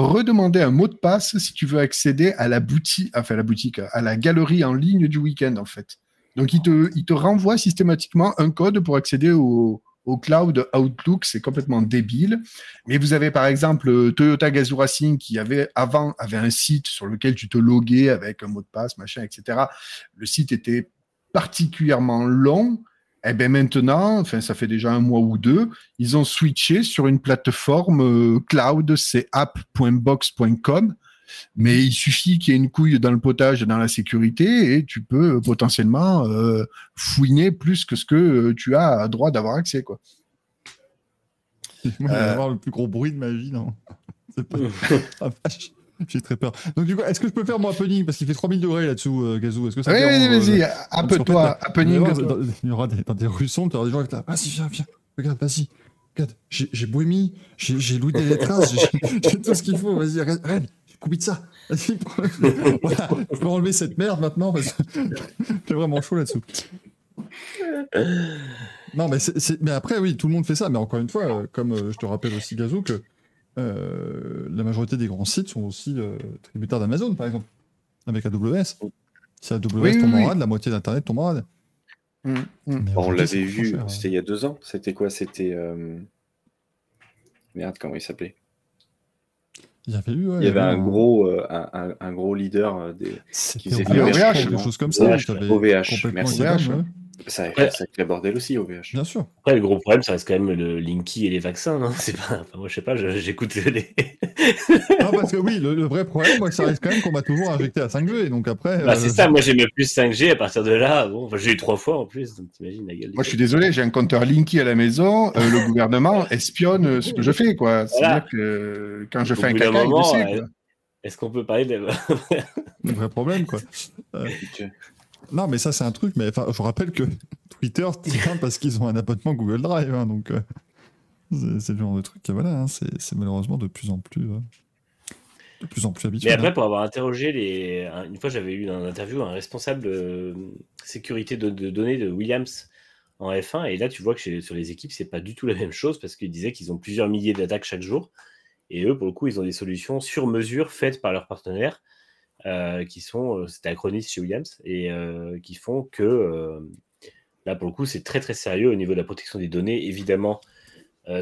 redemander un mot de passe si tu veux accéder à la boutique, enfin la boutique, à la galerie en ligne du week-end, en fait. Donc, il te, il te renvoie systématiquement un code pour accéder au, au cloud Outlook. C'est complètement débile. Mais vous avez par exemple Toyota Gazoo Racing qui avait avant avait un site sur lequel tu te loguais avec un mot de passe, machin, etc. Le site était particulièrement long. Et bien maintenant, enfin ça fait déjà un mois ou deux, ils ont switché sur une plateforme euh, cloud, c'est app.box.com. Mais il suffit qu'il y ait une couille dans le potage dans la sécurité et tu peux euh, potentiellement euh, fouiner plus que ce que euh, tu as droit d'avoir accès. Quoi. Moi, je vais Euh. avoir le plus gros bruit de ma vie, non C'est pas... J'ai très peur. Donc, du coup, est-ce que je peux faire mon happening? Parce qu'il fait 3000 degrés là-dessous, euh, Gazou. Est-ce que ça Oui, vas-y, euh, appe-toi, Vous happening. Il y aura des, dans des tu auras des gens qui là. Vas-y, viens, viens. Regarde, vas-y. Regarde, j'ai bohémie, j'ai loué des lettrages, j'ai tout ce qu'il faut. Vas-y, regarde, regarde, j'ai coupé de ça. Voilà, je peux enlever cette merde maintenant parce que j'ai vraiment chaud là-dessous. Non, mais, c'est- c'est- mais après, oui, tout le monde fait ça. Mais encore une fois, euh, comme euh, je te rappelle aussi, Gazou, que euh, la majorité des grands sites sont aussi euh, tributaires d'Amazon, par exemple, avec AWS. Si AWS Oui, tombe oui, oui. en rade, la moitié d'Internet tombe en rade. Mm, mm. On l'avait vu, cher, c'était il y a deux ans. C'était quoi? C'était. euh, Merde, comment il s'appelait? Il y avait eu, ouais, Il y avait un gros, euh, un, gros leader des. C'était qui faisait OVH, OVH, quelque non chose comme ça. OVH, complètement merci. OVH, ouais. Ça a Ouais. fait un sacré bordel aussi, OVH. Bien sûr. Après, le gros problème, ça reste quand même le Linky et les vaccins. Non c'est pas... enfin, moi, je sais pas, j'écoute les. Non, parce que oui, le, le vrai problème, moi, ça reste quand même qu'on m'a toujours injecté à 5G. Donc après. Bah, euh, c'est ça, moi j'ai mis plus 5G à partir de là. Bon, enfin, j'ai eu trois fois en plus, donc t'imagines la gueule. Moi, je suis désolé, j'ai un compteur Linky à la maison. euh, le gouvernement espionne euh, ce que je fais, quoi. C'est-à-dire que euh, quand je Au fais un caca, il le moment, sait, euh, quoi. Est-ce qu'on peut parler de. le vrai problème, quoi. Non, mais ça, c'est un truc. Mais enfin, je vous rappelle que Twitter tient parce qu'ils ont un abonnement Google Drive. hein, donc, euh, c'est le genre de truc. Voilà, hein, c'est malheureusement de plus en plus, euh, de plus en plus habituel. Mais après, hein. pour avoir interrogé les. un- Une fois, j'avais eu dans une interview un responsable euh, sécurité de, de données de Williams en F1. Et là, tu vois que chez- sur les équipes, c'est pas du tout la même chose parce qu'ils disaient qu'ils ont plusieurs milliers d'attaques chaque jour. Et eux, pour le coup, ils ont des solutions sur mesure faites par leurs partenaires euh, qui sont, euh, c'était Acronis chez Williams, et euh, qui font que là, pour le coup, c'est très très sérieux au niveau de la protection des données, évidemment,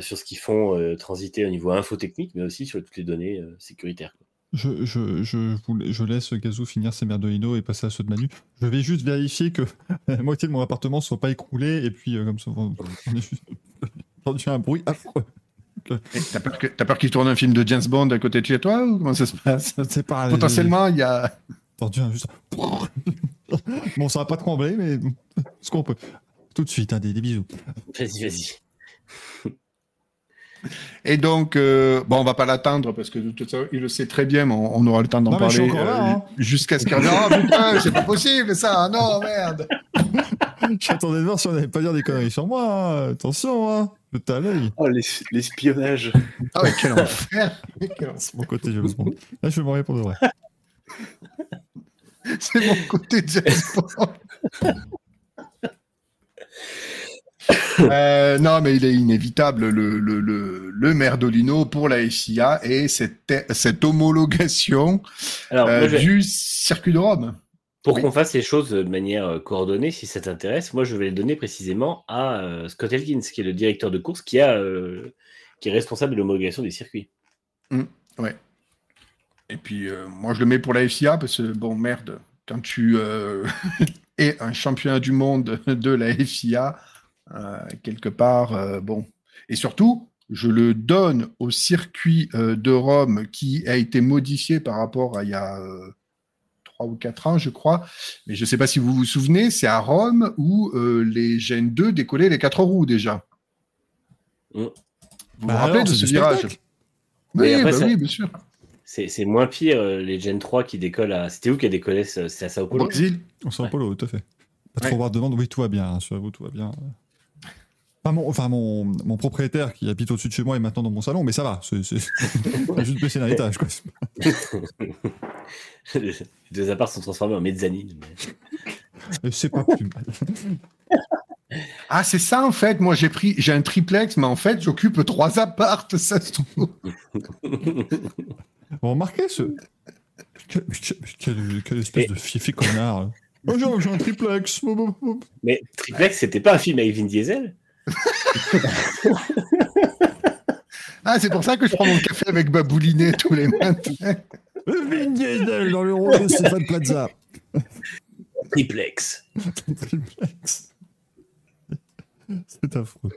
sur ce qu'ils font transiter au niveau infotechnique, mais aussi sur toutes les données sécuritaires. Je, je, je, je laisse Gazou finir ses merdolino et passer à ceux de Manu. Je vais juste vérifier que la moitié de mon appartement ne soit pas écroulé et puis comme ça, on est juste entendu un bruit affreux. T'as peur, que- t'as peur qu'il tourne un film de James Bond à côté de chez toi ou comment ça se passe? C'est pas Potentiellement, il y a. Juste. bon, ça va pas trembler, mais ce qu'on peut. Tout de suite, hein, des, des bisous. Vas-y, vas-y. Et donc, euh, bon, on va pas l'attendre parce que de toute façon, il le sait très bien, mais on, on aura le temps d'en parler euh, hein. jusqu'à ce qu'il revienne. Oh putain, c'est pas possible ça, non, merde. J'attendais de voir si on n'allait pas dire des conneries sur moi. hein. Attention, hein. À l'œil. Oh, l'es- l'espionnage. Ah ouais, quel enfer. C'est mon côté James Bond. Là, je vais mourir pour de vrai. C'est mon côté James Bond. Euh, non, mais il est inévitable le, le, le, le merdolino pour la FIA et cette, cette homologation Alors, euh, je du circuit de Rome. Pour Oui. qu'on fasse les choses de manière euh, coordonnée, si ça t'intéresse, moi je vais les donner précisément à euh, Scott Elkins, qui est le directeur de course, qui, a, euh, qui est responsable de l'homologation des circuits. Et puis, euh, moi, je le mets pour la FIA parce que, bon, merde, quand tu es un championnat du monde de la FIA, quelque part, bon. Et surtout, je le donne au circuit de Rome qui a été modifié par rapport à il y a trois ou quatre ans, je crois. Mais je ne sais pas si vous vous souvenez, c'est à Rome où euh, les Gen 2 décollaient les quatre roues déjà. Mm. Vous vous Bah rappelez alors, de ce virage. Oui, Mais après, bah ça- oui, bien sûr. C'est c'est moins pire, euh, les Gen 3 qui décollent à. C'était où qui a décollé ce- C'est à Sao Au Paulo Brésil. On s'en Ouais. polo, tout à fait. Pas Ouais. trop voir de demande. Oui, tout va bien. hein, Rassurez-vous, tout va bien. Enfin, mon, enfin mon, mon propriétaire qui habite au-dessus de chez moi est maintenant dans mon salon, mais ça va. C'est juste baisser d'un étage. Quoi. Les deux apparts sont transformés en mezzanine. mais- C'est pas plus mal. Ah, c'est ça en fait. Moi, j'ai pris, j'ai un triplex, mais en fait, j'occupe trois appartes, ça se trouve. Vous remarquez ce. Quel, quel- quel- quelle espèce Et- de fifi connard. Oh, j'ai- un triplex. Mais Triplex, c'était pas un film avec Vin Diesel? Ah, c'est pour ça que je prends mon café avec Baboulinet tous les matins. Vin Diesel dans le rôle de Stéphane Plaza. Triplex. Triplex. C'est affreux.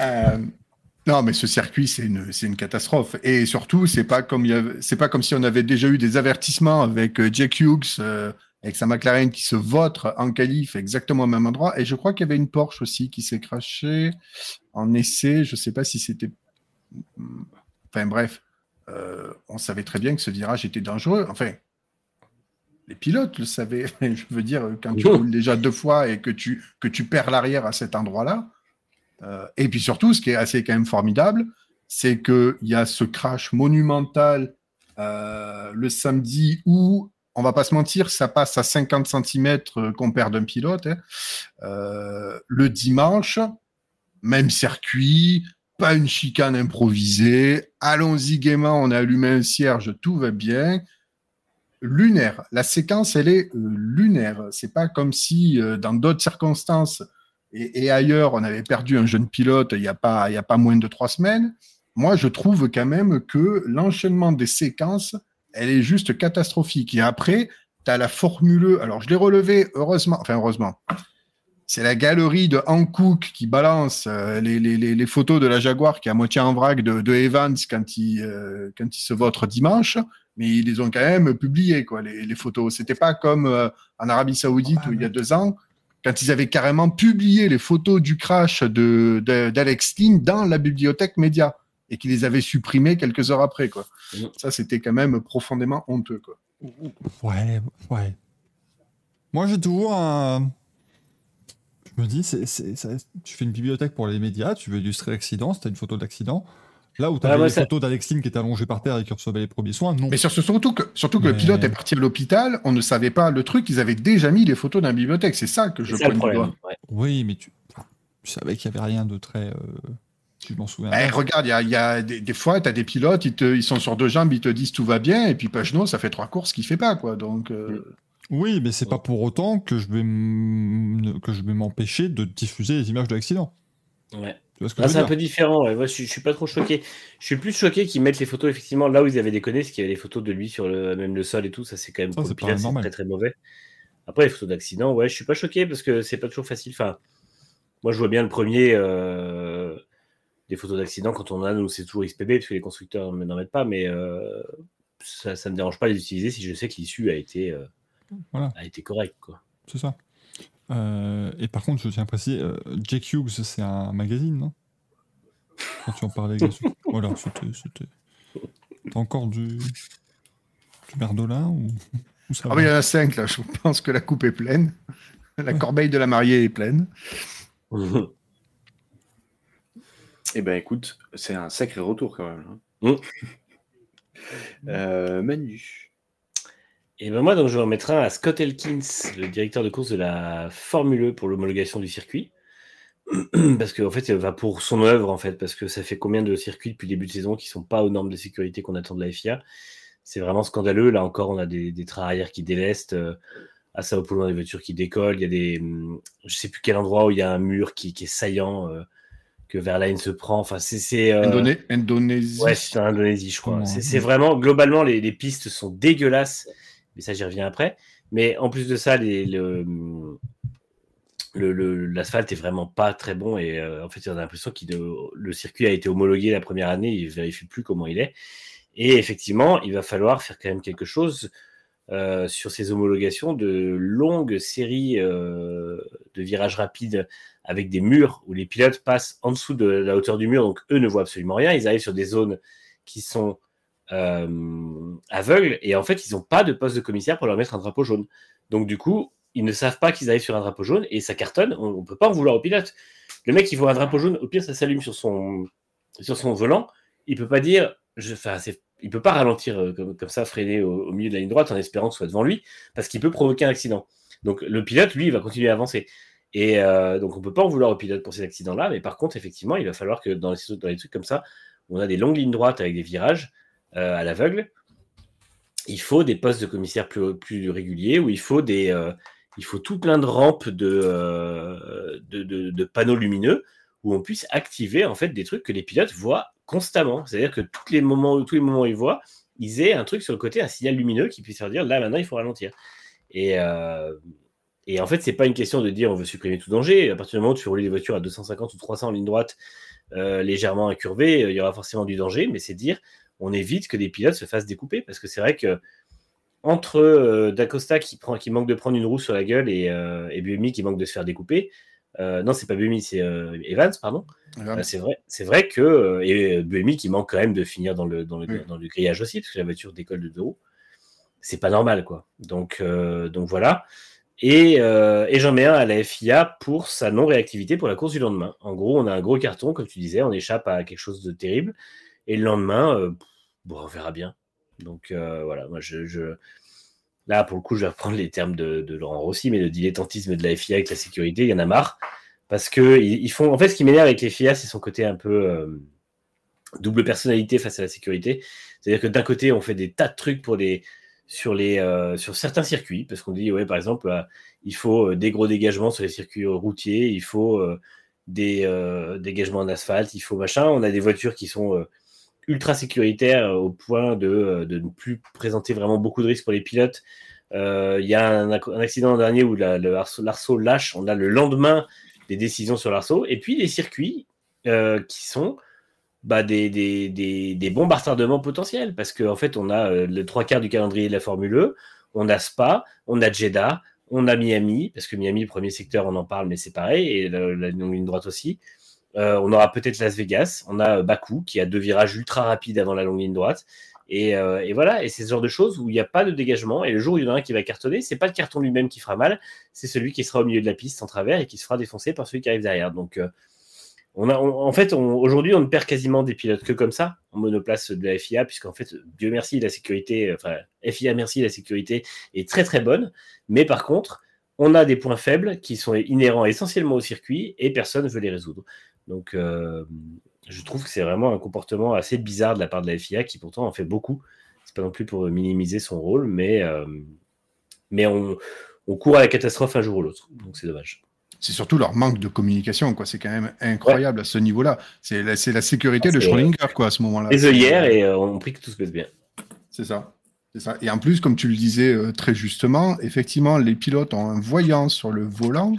Euh, non, mais ce circuit, c'est une, catastrophe. Et surtout, c'est pas comme c'est pas comme si on avait déjà eu des avertissements avec euh, Jack Hughes, euh, avec sa McLaren qui se vautre en qualif exactement au même endroit. Et je crois qu'il y avait une Porsche aussi qui s'est crashée en essai. Je sais pas si c'était. Enfin bref, euh, on savait très bien que ce virage était dangereux. Enfin, les pilotes le savaient. Je veux dire, quand tu roules déjà deux fois et que tu, que tu perds l'arrière à cet endroit-là. euh, et puis surtout, ce qui est assez quand même formidable, c'est qu'il y a ce crash monumental euh, le samedi où, on va pas se mentir, ça passe à 50 cm qu'on perd d'un pilote. hein. Euh, le dimanche, même circuit, pas une chicane improvisée. Allons-y gaiement, on a allumé un cierge, tout va bien. Lunaire. La séquence, elle est euh, lunaire. C'est pas comme si euh, dans d'autres circonstances et, et ailleurs, on avait perdu un jeune pilote il n'y a, pas- il y a pas moins de trois semaines. Moi, je trouve quand même que l'enchaînement des séquences, elle est juste catastrophique. Et après, tu as la Formule. Alors, je l'ai relevé, heureusement, enfin, heureusement. C'est la galerie de Hankook qui balance euh, les, les- les- les photos de la Jaguar qui est à moitié en vrac de, de Evans quand il, euh, quand il se vautre dimanche. Mais ils les ont quand même publiées, quoi, les, les photos. C'était pas comme euh, en Arabie Saoudite où il y a deux ans, quand ils avaient carrément publié les photos du crash de, de- d'Alex Lynn dans la bibliothèque média et qu'ils les avaient supprimées quelques heures après, quoi. Mm. Ça, c'était quand même profondément honteux, quoi. Ouais, ouais. Moi, j'ai toujours un. Je me dis, c'est, c'est- ça- tu fais une bibliothèque pour les médias, tu veux illustrer l'accident, c'était une photo d'accident. Là où tu Ah, avais moi, une ça- photo d'Alex Lim qui était allongé par terre et qui recevait les premiers soins, non. Mais sur- surtout que, surtout que le pilote est parti à l'hôpital, on ne savait pas le truc, ils avaient déjà mis les photos la bibliothèque. C'est ça que je pointe du problème. doigt. ouais. Oui, mais tu, tu savais qu'il n'y avait rien de très. euh, Tu m'en souviens. Eh, regarde, il y a, il y a des, des fois, tu as des pilotes, ils, te- ils sont sur deux jambes, ils te disent tout va bien, et puis Pagenot, ça fait trois courses qu'il fait pas, quoi. Donc, euh, Oui, mais c'est pas pour autant que je vais m- que je vais m'empêcher de diffuser les images de l'accident. Ouais. Ce Ah, je c'est un peu différent. ouais. Moi, je, suis, je suis pas trop choqué. Je suis plus choqué qu'ils mettent les photos effectivement là où ils avaient déconné, parce qu'il y avait des photos de lui sur le même le sol et tout. Ça, c'est quand même Ça, pour c'est le pas pilote, c'est normal. très très mauvais. Après, les photos d'accident, ouais, je suis pas choqué parce que c'est pas toujours facile. Enfin, moi, je vois bien le premier euh, des photos d'accident quand on en a, nous, c'est toujours XPB parce que les constructeurs n'en mettent pas, mais euh, ça, ça me dérange pas de les utiliser si je sais que l'issue a été euh, Voilà. a été correcte, quoi. C'est ça. Euh, et par contre, je tiens à préciser, euh, Jack Hughes, c'est un magazine, non? Quand tu en parlais. Voilà, c'était. c'était- T'as encore du. du Merdolin ou, ou ça ah oui, il y en a cinq, là. Je pense que la coupe est pleine. La corbeille de la mariée est pleine. Eh ben écoute, c'est un sacré retour quand même. hein. Mm. Euh, Manu. Et ben moi, donc, je vais en mettre un à Scott Elkins, le directeur de course de la Formule E pour l'homologation du circuit. parce que en fait, va pour son œuvre, en fait, parce que ça fait combien de circuits depuis le début de saison qui sont pas aux normes de sécurité qu'on attend de la FIA. C'est vraiment scandaleux. Là encore, on a des, des trains arrière qui délestent. euh, à Sao Paulo, on a des voitures qui décollent. Il y a des, hum, je sais plus quel endroit où il y a un mur qui, qui est saillant euh, que Verlaine se prend. Enfin, c'est, c'est euh, Indoné- Indonésie. Ouais, c'est en Indonésie, je crois. C'est c'est vraiment, globalement, les, les pistes sont dégueulasses, mais ça, j'y reviens après. Mais en plus de ça, les, le, le- le- l'asphalte est vraiment pas très bon et euh, en fait, on a l'impression que le circuit a été homologué la première année, il vérifie plus comment il est. Et effectivement, il va falloir faire quand même quelque chose euh, sur ces homologations de longues séries euh, de virages rapides avec des murs où les pilotes passent en dessous de la hauteur du mur, donc eux ne voient absolument rien. Ils arrivent sur des zones qui sont euh, aveugles et en fait, ils n'ont pas de poste de commissaire pour leur mettre un drapeau jaune. Donc du coup, ils ne savent pas qu'ils arrivent sur un drapeau jaune et ça cartonne. On ne peut pas en vouloir au pilote. Le mec, il voit un drapeau jaune, au pire, ça s'allume sur son, sur son volant. Il peut pas dire, je, enfin, il peut pas ralentir euh, comme, ça, freiner au, milieu de la ligne droite en espérant que ce soit devant lui, parce qu'il peut provoquer un accident. Donc le pilote, lui, va continuer à avancer. Et euh, donc on peut pas en vouloir au pilote pour ces accidents-là, mais par contre, effectivement, il va falloir que dans les, trucs comme ça, on a des longues lignes droites avec des virages euh, à l'aveugle, il faut des postes de commissaire plus, réguliers, où il faut tout plein de rampes de panneaux lumineux on puisse activer en fait des trucs que les pilotes voient constamment. C'est-à-dire que tous les moments, tous les moments où ils voient, ils aient un truc sur le côté, un signal lumineux qui puisse leur dire là maintenant il faut ralentir. Et, euh, en fait, c'est pas une question de dire on veut supprimer tout danger. À partir du moment où tu fais rouler des voitures à 250 ou 300 en ligne droite, euh, légèrement incurvée, euh, il y aura forcément du danger, mais c'est dire on évite que des pilotes se fassent découper parce que c'est vrai que entre Dacosta qui, manque de prendre une roue sur la gueule et, euh, qui manque de se faire découper, euh, non, c'est pas Buemi, c'est euh, Evans, pardon. Euh, c'est vrai, c'est vrai que et Buemi qui manque quand même de finir dans le dans le, Oui. dans le grillage aussi parce que la voiture décolle de deux roues. C'est pas normal quoi. Donc donc voilà. Et, et j'en mets un à la FIA pour sa non-réactivité pour la course du lendemain. En gros, on a un gros carton, comme tu disais, on échappe à quelque chose de terrible. Et le lendemain, bon, on verra bien. Donc voilà, moi je, je- Là, pour le coup, je vais reprendre les termes de, Laurent Rossi, mais le dilettantisme de la FIA avec la sécurité, il y en a marre. Parce que ils, font. En fait, ce qui m'énerve avec les FIA, c'est son côté un peu euh, double personnalité face à la sécurité. C'est-à-dire que d'un côté, on fait des tas de trucs pour des sur les euh, sur certains circuits, parce qu'on dit ouais, par exemple, euh, il faut des gros dégagements sur les circuits routiers, il faut des dégagements en asphalte, il faut machin. On a des voitures qui sont ultra sécuritaires euh, au point de, euh, de ne plus présenter vraiment beaucoup de risques pour les pilotes. Euh, Il y a un, ac- un accident dernier où l'arceau lâche, on a le lendemain des décisions sur l'arceau, et puis les circuits qui sont bah, des, des, des, des à retardement potentiels, parce qu'en en fait, on a euh, le trois quarts du calendrier de la Formule E, on a Spa, on a Jeddah, on a Miami, parce que Miami, premier secteur, on en parle, mais c'est pareil, et la, ligne droite aussi. Euh, on aura peut-être Las Vegas, on a Bakou qui a deux virages ultra rapides avant la longue ligne droite. Et, euh, voilà, et c'est ce genre de choses où il n'y a pas de dégagement. Et le jour où il y en a un qui va cartonner, c'est pas le carton lui-même qui fera mal, c'est celui qui sera au milieu de la piste en travers et qui se fera défoncer par celui qui arrive derrière. Donc, euh, on a, en fait, aujourd'hui, on ne perd quasiment des pilotes que comme ça en monoplace de la FIA, puisqu'en fait, Dieu merci, la sécurité, enfin, FIA merci, la sécurité est très très bonne. Mais par contre, on a des points faibles qui sont inhérents essentiellement au circuit et personne ne veut les résoudre. Donc, euh, je trouve que c'est vraiment un comportement assez bizarre de la part de la FIA qui pourtant en fait beaucoup. C'est pas non plus pour minimiser son rôle, mais, euh, mais on, on court à la catastrophe un jour ou l'autre. Donc, c'est dommage c'est surtout leur manque de communication, quoi. C'est quand même incroyable à ce niveau-là. C'est la, la, sécurité de Schrödinger, quoi, à ce moment-là. Les œillères et euh, on prie que tout se passe bien. C'est ça. ça. Et en plus, comme tu le disais euh, très justement, effectivement, les pilotes ont un voyant sur le volant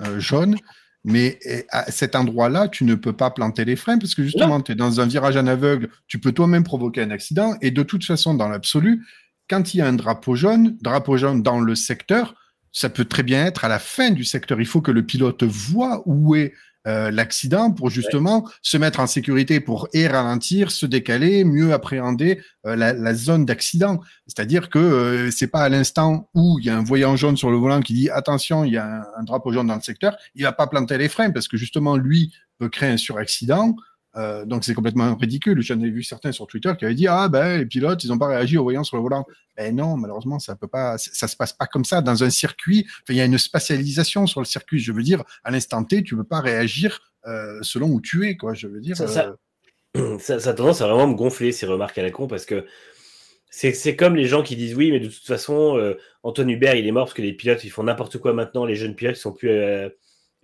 euh, jaune, mais à cet endroit-là, tu ne peux pas planter les freins parce que justement, tu es dans un virage en aveugle, tu peux toi-même provoquer un accident. Et de toute façon, dans l'absolu, quand il y a un drapeau jaune, drapeau jaune dans le secteur, ça peut très bien être à la fin du secteur. Il faut que le pilote voit où est euh, l'accident pour justement se mettre en sécurité pour et ralentir, se décaler, mieux appréhender euh, la, zone d'accident. C'est-à-dire que euh, c'est pas à l'instant où il y a un voyant jaune sur le volant qui dit attention, il y a un, drapeau jaune dans le secteur, il va pas planter les freins parce que justement lui peut créer un suraccident. Euh, donc c'est complètement ridicule. J'en ai vu certains sur Twitter qui avaient dit ah ben les pilotes ils n'ont pas réagi au voyant sur le volant. Ben non malheureusement ça peut pas, ça se passe pas comme ça dans un circuit. il y a une spatialisation sur le circuit. Je veux dire à l'instant T tu peux pas réagir euh, selon où tu es quoi. Je veux dire. Ça, euh, ça, ça, a tendance à vraiment me gonfler ces remarques à la con parce que c'est comme les gens qui disent oui mais de toute façon Antoine Hubert il est mort parce que les pilotes ils font n'importe quoi maintenant. Les jeunes pilotes ils sont plus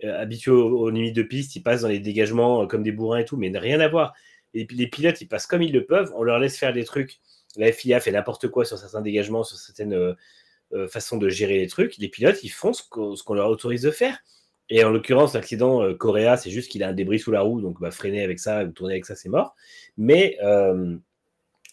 habitués aux, limites de piste, ils passent dans les dégagements euh, comme des bourrins et tout, mais rien à voir. Et puis les pilotes, ils passent comme ils le peuvent, on leur laisse faire des trucs. La FIA fait n'importe quoi sur certains dégagements, sur certaines euh, façons de gérer les trucs. Les pilotes, ils font ce qu'on leur autorise de faire. Et en l'occurrence, l'accident euh, c'est juste qu'il a un débris sous la roue, donc bah, freiner avec ça, tourner avec ça, c'est mort. Mais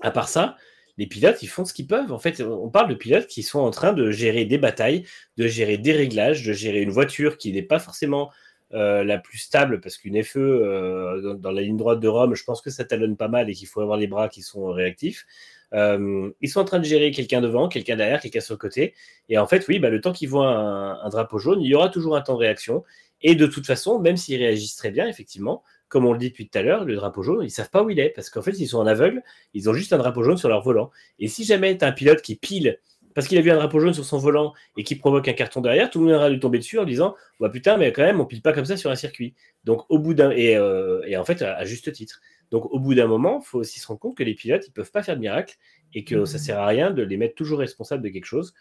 à part ça, les pilotes, ils font ce qu'ils peuvent. En fait, on parle de pilotes qui sont en train de gérer des batailles, de gérer des réglages, de gérer une voiture qui n'est pas forcément euh, la plus stable, parce qu'une FE euh, dans, la ligne droite de Rome, je pense que ça talonne pas mal et qu'il faut avoir les bras qui sont réactifs. Euh, ils sont en train de gérer quelqu'un devant, quelqu'un derrière, quelqu'un sur le côté. Et en fait, oui, bah, le temps qu'ils voient un, un, drapeau jaune, il y aura toujours un temps de réaction. Et de toute façon, même s'ils réagissent très bien, effectivement, comme on le dit depuis tout à l'heure, le drapeau jaune, ils savent pas où il est parce qu'en fait, ils sont en aveugle, ils ont juste un drapeau jaune sur leur volant. Et si jamais tu as un pilote qui pile parce qu'il a vu un drapeau jaune sur son volant et qui provoque un carton derrière, tout le monde va lui tomber dessus en disant bah putain, mais quand même, on pile pas comme ça sur un circuit. Donc, au bout d'un. Et, euh, et, en fait, à, juste titre. Donc, au bout d'un moment, il faut aussi se rendre compte que les pilotes, ils peuvent pas faire de miracle et que ça sert à rien de les mettre toujours responsables de quelque chose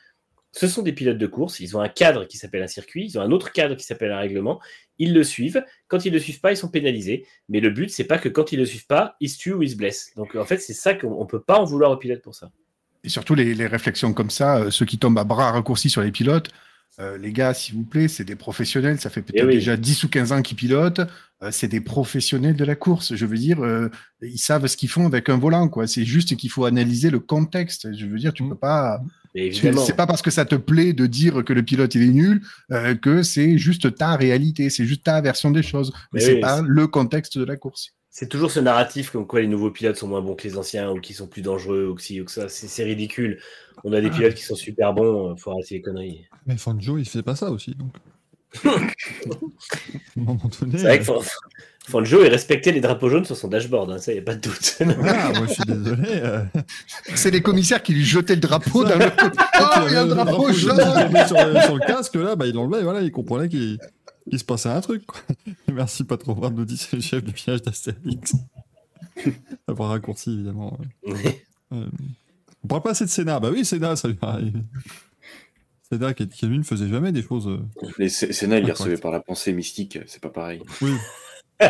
ce sont des pilotes de course, ils ont un cadre qui s'appelle un circuit, ils ont un autre cadre qui s'appelle un règlement, ils le suivent. Quand ils ne le suivent pas, ils sont pénalisés. Mais le but, c'est pas que quand ils ne le suivent pas, ils se tuent ou ils se blessent. Donc en fait, c'est ça qu'on ne peut pas en vouloir aux pilotes pour ça. Et surtout les, réflexions comme ça, euh, ceux qui tombent à bras raccourcis sur les pilotes, euh, les gars, s'il vous plaît, c'est des professionnels, ça fait peut-être eh déjà 10 ou 15 ans qu'ils pilotent, euh, c'est des professionnels de la course. Je veux dire, ils savent ce qu'ils font avec un volant, quoi. C'est juste qu'il faut analyser le contexte. Je veux dire, tu ne mmh. peux pas c'est pas parce que ça te plaît de dire que le pilote il est nul euh, que c'est juste ta réalité, c'est juste ta version des choses. Mais, c'est pas le contexte de la course. C'est toujours ce narratif comme quoi les nouveaux pilotes sont moins bons que les anciens ou qui sont plus dangereux ou que, si, ou que ça. C'est ridicule. On a des ah. pilotes qui sont super bons, euh, faut arrêter les conneries. Mais Fanjo, il fait pas ça aussi. Donc. C'est vrai que Fanjo, il respectait les drapeaux jaunes sur son dashboard, hein, ça, il n'y a pas de doute. ah, moi, je suis désolé. Euh. C'est les commissaires qui lui jetaient le drapeau d'un autre côté. Oh, il y a un drapeau jaune sur, le casque, là, bah, il l'enlevait, voilà, il comprenait qu'il se passait un truc. Quoi. Merci, pas trop nous dit c'est le chef du village d'Astérix. Avoir raccourci, évidemment. Ouais. Euh, on parle pas assez de Sénat. Bah oui, Sénat, ça lui arrive. Sénat, qui, lui ne faisait jamais des choses. Euh, Les il recevé par la pensée mystique, c'est pas pareil. Oui.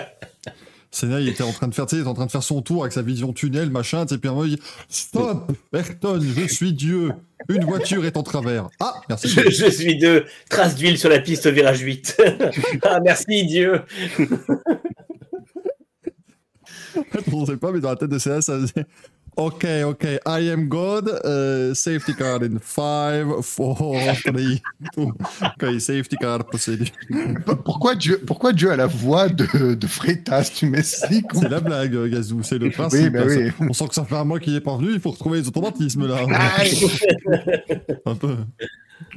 Senna, il était en train de faire, il était en train de faire son tour avec sa vision tunnel, machin, et puis un il dit Stop, Ayrton, je suis Dieu. Une voiture est en travers. Ah, merci. Je, suis Dieu. Trace d'huile sur la piste virage 8. ah, merci Dieu. on ne sait pas, mais dans la tête de Senna, ça faisait Ok, ok. I am God. Uh, safety car in 5, 4, 3, 2. Ok, safety car procédure. Pourquoi Dieu, pourquoi Dieu a la voix de, de Freitas Tu m'expliques C'est la blague, Gazou. C'est le principe. Oui, bah oui. On sent que ça fait un mois qu'il est pas venu. Il faut retrouver les automatismes là. un peu.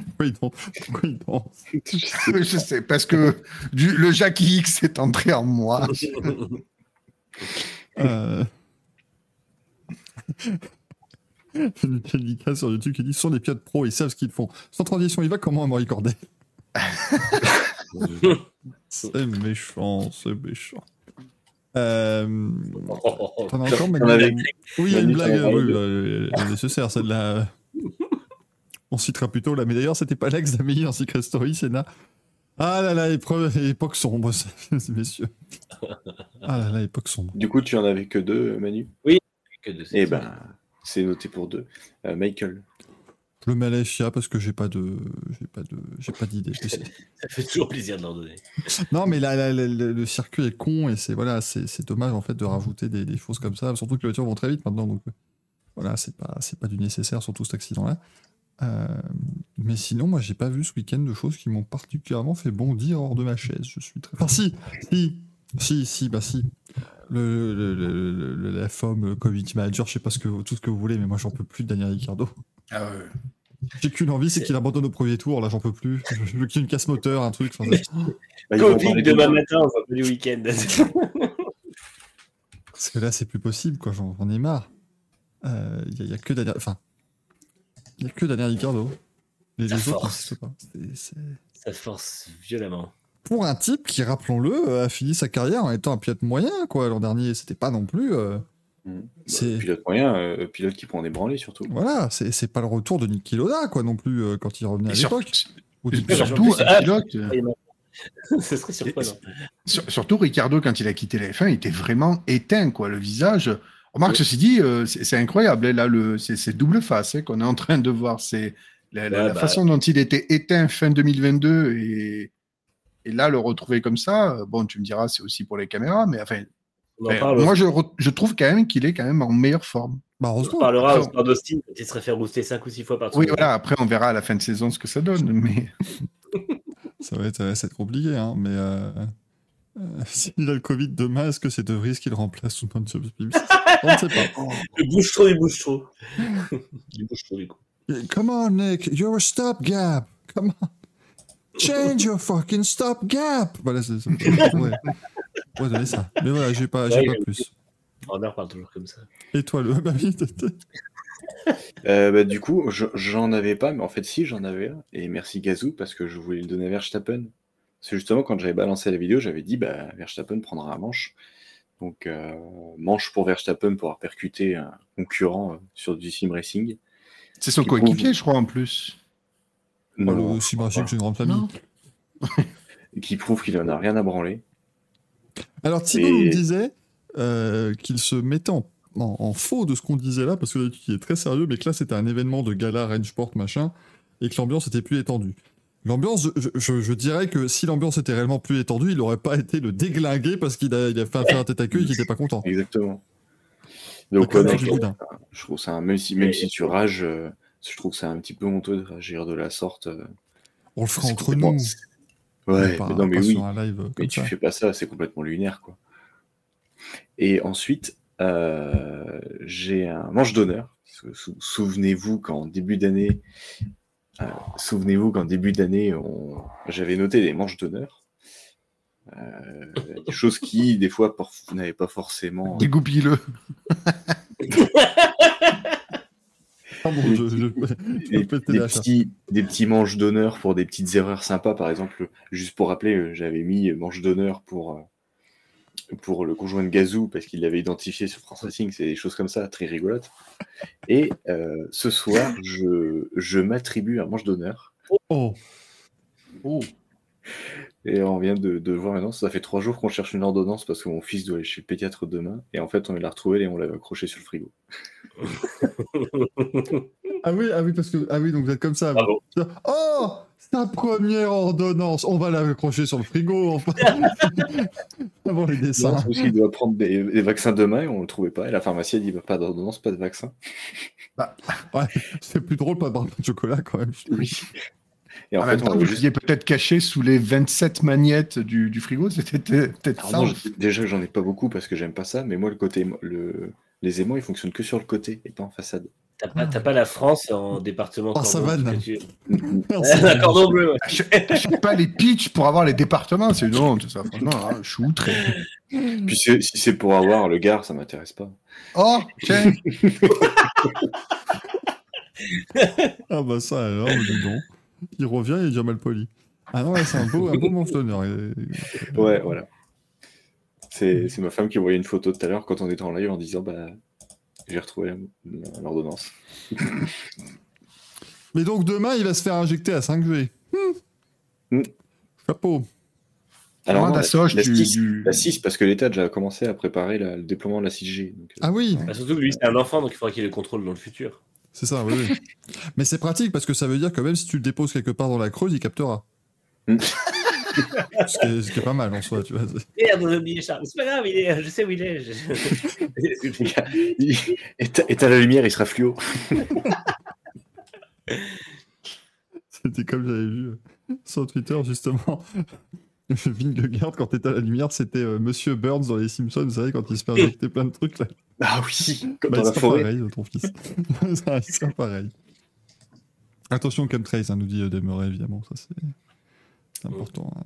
Pourquoi il danse, Pourquoi il danse Je sais, parce que du, le Jackie X est entré en moi. euh... Lucas sur YouTube qui dit ce sont des pilotes pro, ils savent ce qu'ils font. Sans transition, il va comment à me recorder C'est méchant, c'est méchant. Euh, T'en as encore, Oui, il y a une blague, oui, deux. euh, nécessaire, celle-là. On citera plutôt là, mais d'ailleurs, c'était pas l'ex d'Amélie en Secret Story, c'est là. Ah là là, épreuve, époque sombre, ça, messieurs. Ah là là, époque sombre. Du coup, tu en avais que deux, Manu? Que de Eh ben, c'est noté pour deux. Euh, Michael. Je le mets à la FIA parce que j'ai pas de, j'ai pas de, j'ai pas d'idée. Ça fait toujours plaisir de leur donner. non, mais là, là, là, le, le circuit est con et c'est voilà, c'est c'est dommage en fait de rajouter des, des choses comme ça. Surtout que les voitures vont très vite maintenant, donc voilà, c'est pas, c'est pas du nécessaire surtout cet accident-là. Euh, mais sinon, moi, j'ai pas vu ce week-end de choses qui m'ont particulièrement fait bondir hors de ma chaise. Je suis très. Enfin, si, si, si, si, bah si. Le, le, le, le- le- la FOM, le community manager, je sais pas ce que, vous- tout ce que vous voulez, mais moi, j'en peux plus de Daniel Ricciardo. Ah ouais. J'ai qu'une envie, c'est qu'il abandonne au premier tour. Là, j'en peux plus. Je veux qu'il y ait une casse moteur, un truc. Bah, Covid demain matin, on va pas du week-end. Parce que là, c'est plus possible, quoi. J'en j'en ai marre. Il n'y a, y a que Daniel. Enfin, il y a que Daniel Ricciardo. Les, les autres pas. C'est- Ça force violemment. Pour un type qui, rappelons-le, euh, a fini sa carrière en étant un pilote moyen, quoi. L'an dernier, c'était pas non plus. euh. C'est- Bah, Pilote moyen, euh, pilote qui prend des branlées surtout. Voilà, c'est pas le retour de Niki Loda, quoi, non plus, euh, quand il revenait à l'époque. Surtout, Ah, un pilote, Ce serait surprenant. sur- surtout Ricardo, quand il a quitté la F1, il était vraiment éteint, quoi. Le visage. Remarque, ceci dit, euh, c'est incroyable. hein, Là, le, c'est c'est double face hein, qu'on est en train de voir. C'est la, la- Ouais, la bah. façon dont il était éteint fin 2022 et, et là, le retrouver comme ça. euh, Bon, tu me diras, c'est aussi pour les caméras, mais enfin, On en parle. moi, je, trouve quand même qu'il est quand même en meilleure forme. Bah, on heureusement. parlera Après, au sport d'Austin il serait fait rouster 5 ou 6 fois par Oui, semaine. voilà. Après, on verra à la fin de saison ce que ça donne. Mais Ça va être, ça va être compliqué, hein, mais euh, euh, s'il a le Covid demain, est-ce que c'est De Vries qui le remplace ou non On ne sait pas. Il bouge trop, il bouge trop. il bouge trop, du coup. Come on, Nick, you're a stopgap. Come on. Change your fucking stopgap. Voilà, c'est ça. Ouais. Ça. Mais voilà, j'ai pas, Ouais, pas plus. Horner parle toujours comme ça. Et toi, le. Bah oui, Euh, bah, du coup, je- j'en avais pas, mais en fait, si, j'en avais un. Et merci Gazou, parce que je voulais le donner à Verstappen. C'est justement quand j'avais balancé la vidéo, j'avais dit, bah, Verstappen prendra un manche. Donc, euh, manche pour Verstappen pour avoir percuté un concurrent euh, sur du sim racing. c'est son Qui coéquipier, prouve- je crois, en plus. Non, le Sibrachik, c'est une grande famille. Qui prouve qu'il en a rien à branler. Alors, Thibaut Et- nous disait euh, qu'il se mettait en, en- en faux de ce qu'on disait là, parce que il est très sérieux, mais que là, c'était un événement de gala, Rangeport, machin, et que l'ambiance était plus étendue. L'ambiance, je, je- je dirais que si l'ambiance était réellement plus étendue, il n'aurait pas été le déglingué parce qu'il a, il a fait un, tête à queue et qu'il n'était pas content. Exactement. Donc, ouais, non, je, je trouve ça, même si, même si tu rages, euh, je trouve que c'est un petit peu honteux de réagir de la sorte. euh, On le fera entre complètement- nous. Ouais, pas, mais non, mais oui. sur un live Mais comme tu ça. fais pas ça, c'est complètement lunaire, quoi. Et ensuite, euh, j'ai un manche d'honneur. Sou- sou- Souvenez-vous qu'en début d'année, euh, souvenez-vous qu'en début d'année, on... j'avais noté des manches d'honneur. Euh, des choses qui, des fois, n'avez pas forcément. Dégoupille-le. Ah bon, je, je- je des, ça. petits, des petits manches d'honneur pour des petites erreurs sympas. Par exemple, juste pour rappeler, euh, j'avais mis manche d'honneur pour, euh, pour le conjoint de Gazou parce qu'il l'avait identifié sur France Racing. C'est des choses comme ça, très rigolotes. Et euh, ce soir, je, je m'attribue un manche d'honneur. Oh, Oh. Et on vient de, de voir maintenant, ça fait trois jours qu'on cherche une ordonnance parce que mon fils doit aller chez le pédiatre demain. Et en fait, on l'a retrouvé et on l'a accroché sur le frigo. ah oui, ah oui, parce que ah oui, donc vous êtes comme ça. Bravo. Oh, sa première ordonnance. On va l'accrocher sur le frigo. Enfin. Avant les dessins. parce qu'il doit prendre des, des vaccins demain et on ne le trouvait pas. Et la pharmacie a dit bah, pas d'ordonnance, pas de vaccin. C'est plus drôle pas de barbe de chocolat quand même. Oui. Et en En fait, même on vous juste peut-être caché sous les 27 magnettes du, du frigo. C'était peut-être ça. non, je- déjà, j'en ai pas beaucoup parce que j'aime pas ça, mais moi, le côté, le, les aimants, ils fonctionnent que sur le côté et pas en façade. T'as pas, la France en département Oh, cordon, savane. tu- cordon bleu. Achète pas les pitchs pour avoir les départements. C'est une honte, ça. Franchement, hein, je suis outré. Puis si c'est pour avoir le Gard, ça m'intéresse pas. Oh, tiens. Ah bah ça alors, dis donc. Il revient et il est déjà mal poli. Ah non, ouais, c'est un beau, un beau. Euh, Ouais, voilà. C'est c'est ma femme qui envoyé une photo tout à l'heure quand on était en live en disant bah j'ai retrouvé l'ordonnance. Mais donc demain, il va se faire injecter à 5G. Hmm. Hmm. Chapeau. Alors, non, la, Soch la du- 6, du- la 6, parce que l'État a déjà commencé à préparer la- le déploiement de la 6G. donc, euh, Ah oui, Bah, surtout que lui, c'est un enfant, donc il faudra qu'il le contrôle dans le futur. C'est ça, oui. oui. Mais c'est pratique parce que ça veut dire que même si tu le déposes quelque part dans la Creuse, il captera. Hmm. ce, qui est, ce qui est pas mal en soi, tu vois. Merde, on a oublié Charles. C'est pas grave, il est... je sais où il est. je- éteins la lumière, il sera fluo. C'était comme j'avais vu euh, sur Twitter, justement. Vingegaard, quand t'étais à la lumière, c'était euh, Monsieur Burns dans les Simpsons, vous savez, quand il se fait injecter plein de trucs là. Ah oui, comme Bah, dans la forêt. pareil, ton fils. Sera pareil. Attention, chemtrails, hein, nous dit euh, Demeray, évidemment, ça c'est c'est important. hein.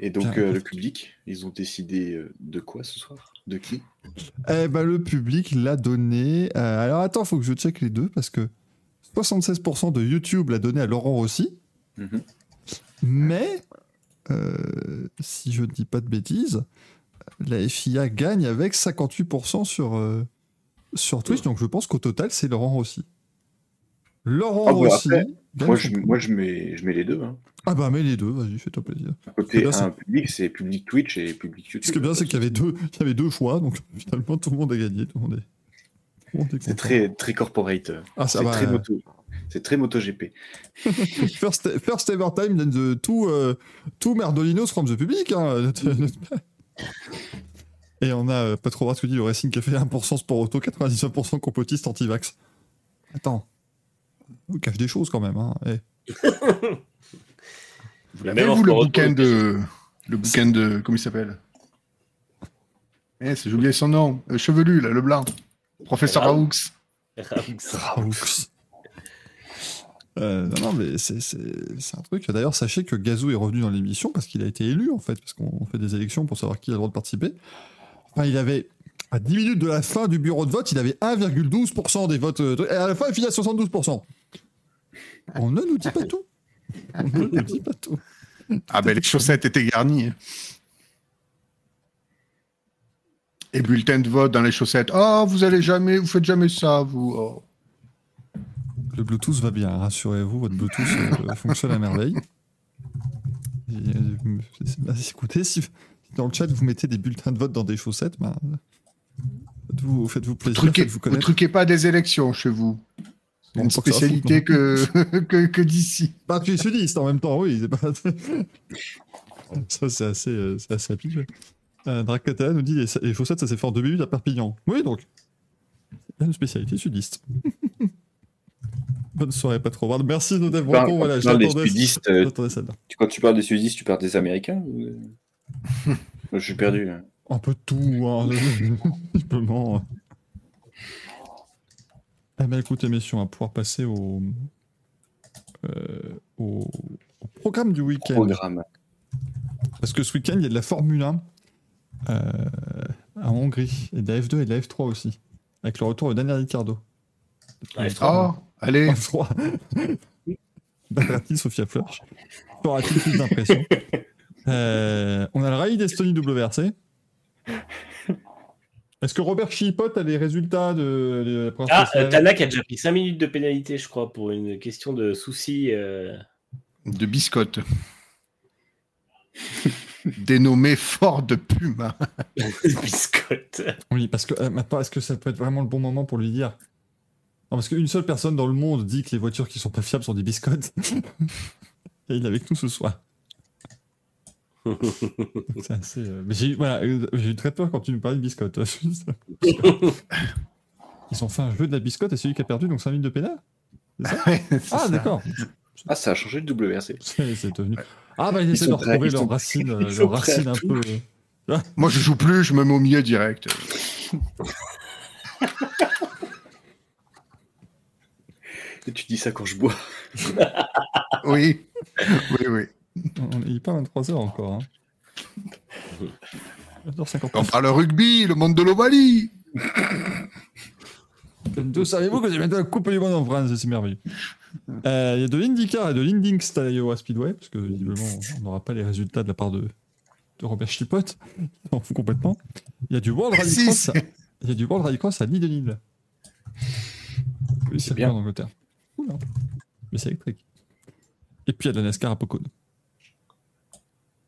Et donc, euh, le public, ils ont décidé euh, de quoi ce soir? De qui? Eh ben, le public l'a donné. euh, alors attends, faut que je check les deux parce que 76% de YouTube l'a donné à Laurent Rossi, Mhm. mais euh, si je ne dis pas de bêtises, la FIA gagne avec 58% sur, euh, sur Twitch, donc je pense qu'au total c'est Laurent Rossi. Laurent Ah, bah, Rossi. après, moi, je, premier. moi je, mets, je mets les deux. Hein. Ah bah mets les deux, vas-y, fais-toi plaisir. Côté là, un public, c'est public Twitch et public YouTube. Ce qui est bien, c'est qu'il y avait deux, il y avait deux choix, donc finalement tout le monde a gagné, tout le monde est. tout C'est très, très corporate. Ah, ça c'est va. très moto. C'est très MotoGP. First, first ever time then the two, uh, two Merdolinos from the public. hein. Et on a euh, pas trop dit le Racing qui a fait 1% sport auto, 99% complotiste anti-vax. Attends. On cache des choses quand même. Hein. Eh. Vous l'avez, vous, le bouquin de. Le bouquin de. Comment il s'appelle? Eh, c'est- j'ai oublié son nom. Euh, chevelu, là, le blanc. Professeur Raoult. Raoux. Raoux. Euh, non, non, mais c'est un truc. D'ailleurs, sachez que Gazou est revenu dans l'émission parce qu'il a été élu, en fait, parce qu'on fait des élections pour savoir qui a le droit de participer. Enfin, il avait, à 10 minutes de la fin du bureau de vote, il avait 1,12% des votes. euh, Et à la fin, il finit à 72%. On ne nous dit pas tout. On ne nous dit pas tout. Ah ben les chaussettes étaient garnies. Et bulletin de vote dans les chaussettes. Oh, vous allez jamais, vous faites jamais ça, vous. Oh. Le Bluetooth va bien, rassurez-vous, votre Bluetooth euh, fonctionne à merveille. Et, euh, bah, écoutez, si dans le chat vous mettez des bulletins de vote dans des chaussettes, bah, faites-vous faites plaisir, Truquez, vous connaître. truquez pas des élections chez vous. C'est Bon, une spécialité que, que, que d'ici. Bah, tu es sudiste en même temps, oui. Pas... ça, c'est assez, euh, c'est assez habituel. Euh, Dracata nous dit les, les chaussettes, ça s'est fait en deux minutes à Perpignan. Oui, donc. Il y a une spécialité sudiste. Bonne soirée, pas trop. Merci, Quand- Breton. quand Voilà, tu parles des j'attendais sudistes, euh, j'attendais celle-là. Tu- Quand tu parles des sudistes, tu parles des Américains ou... Je suis perdu. hein. Un peu de tout, hein. Simplement. Eh ben, écoutez, messieurs, on va pouvoir passer au, euh, au, au programme du week-end. Programme. Parce que ce week-end, il y a de la Formule 1 euh, en Hongrie, et de la F2 et de la F3 aussi, avec le retour de Daniel Ricciardo. Ouais, F3. Oh, allez. F3. Battra-t-il Sophia Flörsch Fera-t-il plus d'impression Euh, On a le Rallye d'Estonie WRC. Est-ce que Robert Chipot a les résultats de, de la première Ah, euh, Tanak a déjà pris 5 minutes de pénalité, je crois, pour une question de souci. euh, De biscotte. Dénommé Fort de Puma. biscotte. Oui, parce que euh, maintenant, est-ce que ça peut être vraiment le bon moment pour lui dire Non, parce qu'une seule personne dans le monde dit que les voitures qui sont pas fiables sont des biscottes. Et il est avec nous ce soir. Donc, C'est assez. euh, Mais j'ai eu, voilà, euh, j'ai eu très peur quand tu nous parlais de biscottes. Ils ont fait un jeu de la biscotte et celui qui a perdu, donc 5 minutes de pénal Ah, ça. d'accord. Ah, ça a changé de WRC. C'est c'est devenu. Ah, bah, ils, Ils essaient de sont prêts, retrouver ils leurs sont- racines, euh, leurs sont prêts à racines un tout. peu. Moi, je joue plus, je me mets au milieu direct. Et tu dis ça quand je bois. Oui. Oui, oui. on- Il est pas 23h encore. Hein. 22h59. On parle rugby, le monde de l'Ovalie. D'où savez-vous que j'ai maintenant la Coupe du Monde en France C'est merveilleux. Euh, Il y a de l'IndyCar et de l'Indyx à l'Iowa Speedway, parce que visiblement, on n'aura pas les résultats de la part de, de Robert Schlippott. On fout complètement. Il y a du World Si, Rallycross. à- c'est- Il y a du World Rallycross à Nid de Nid. Oui, c'est bien. en Angleterre. Cool, hein. Mais c'est électrique. Et puis il y a de la NASCAR à Pocono.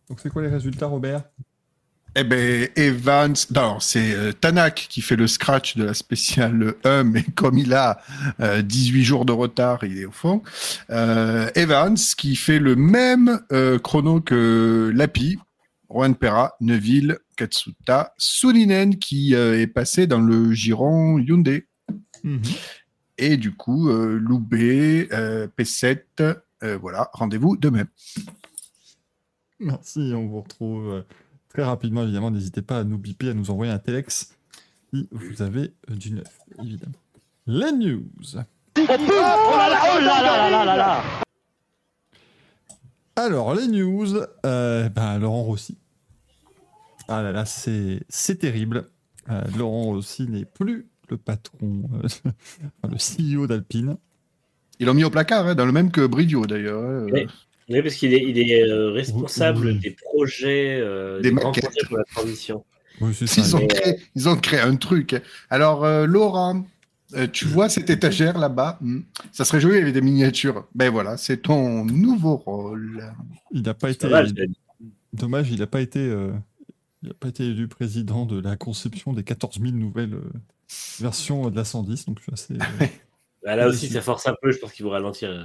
Donc c'est quoi les résultats, Robert? Eh ben, Evans, non, c'est euh, Tanak qui fait le scratch de la spéciale 1, mais comme il a euh, 18 jours de retard, il est au fond. Euh, Evans qui fait le même euh, chrono que Lapi, Juan Perra, Neuville, Katsuta, Soulinen qui euh, est passé dans le giron Hyundai. Et du coup, euh, Loubet, euh, P7, euh, voilà, rendez-vous demain. Merci, on vous retrouve très rapidement, évidemment. N'hésitez pas à nous biper, à nous envoyer un telex si vous avez du neuf, évidemment. Les news. Alors, les news, ben, Laurent Rossi. Ah là là, c'est c'est terrible. Laurent Rossi n'est plus le patron, euh, le CEO d'Alpine. Ils l'ont mis au placard, hein, dans le même que Bridio d'ailleurs. hein. Oui. Oui, parce qu'il est, il est euh, responsable Oui. des projets, euh, Des des, grands maquettes. projets pour la transition. Oui, c'est ça. Ils ont, créé, ils ont créé un truc. Alors, euh, Laurent, euh, tu vois cette étagère là-bas Hmm? Ça serait joli avec des miniatures. Ben voilà, c'est ton nouveau rôle. Il n'a pas été. pas. Dommage, il n'a pas été, euh, il a pas été élu président de la conception des 14 000 nouvelles versions de la 110. Donc, je suis assez. euh, Bah, là aussi, ça force un peu, je pense qu'il vous ralentir. euh.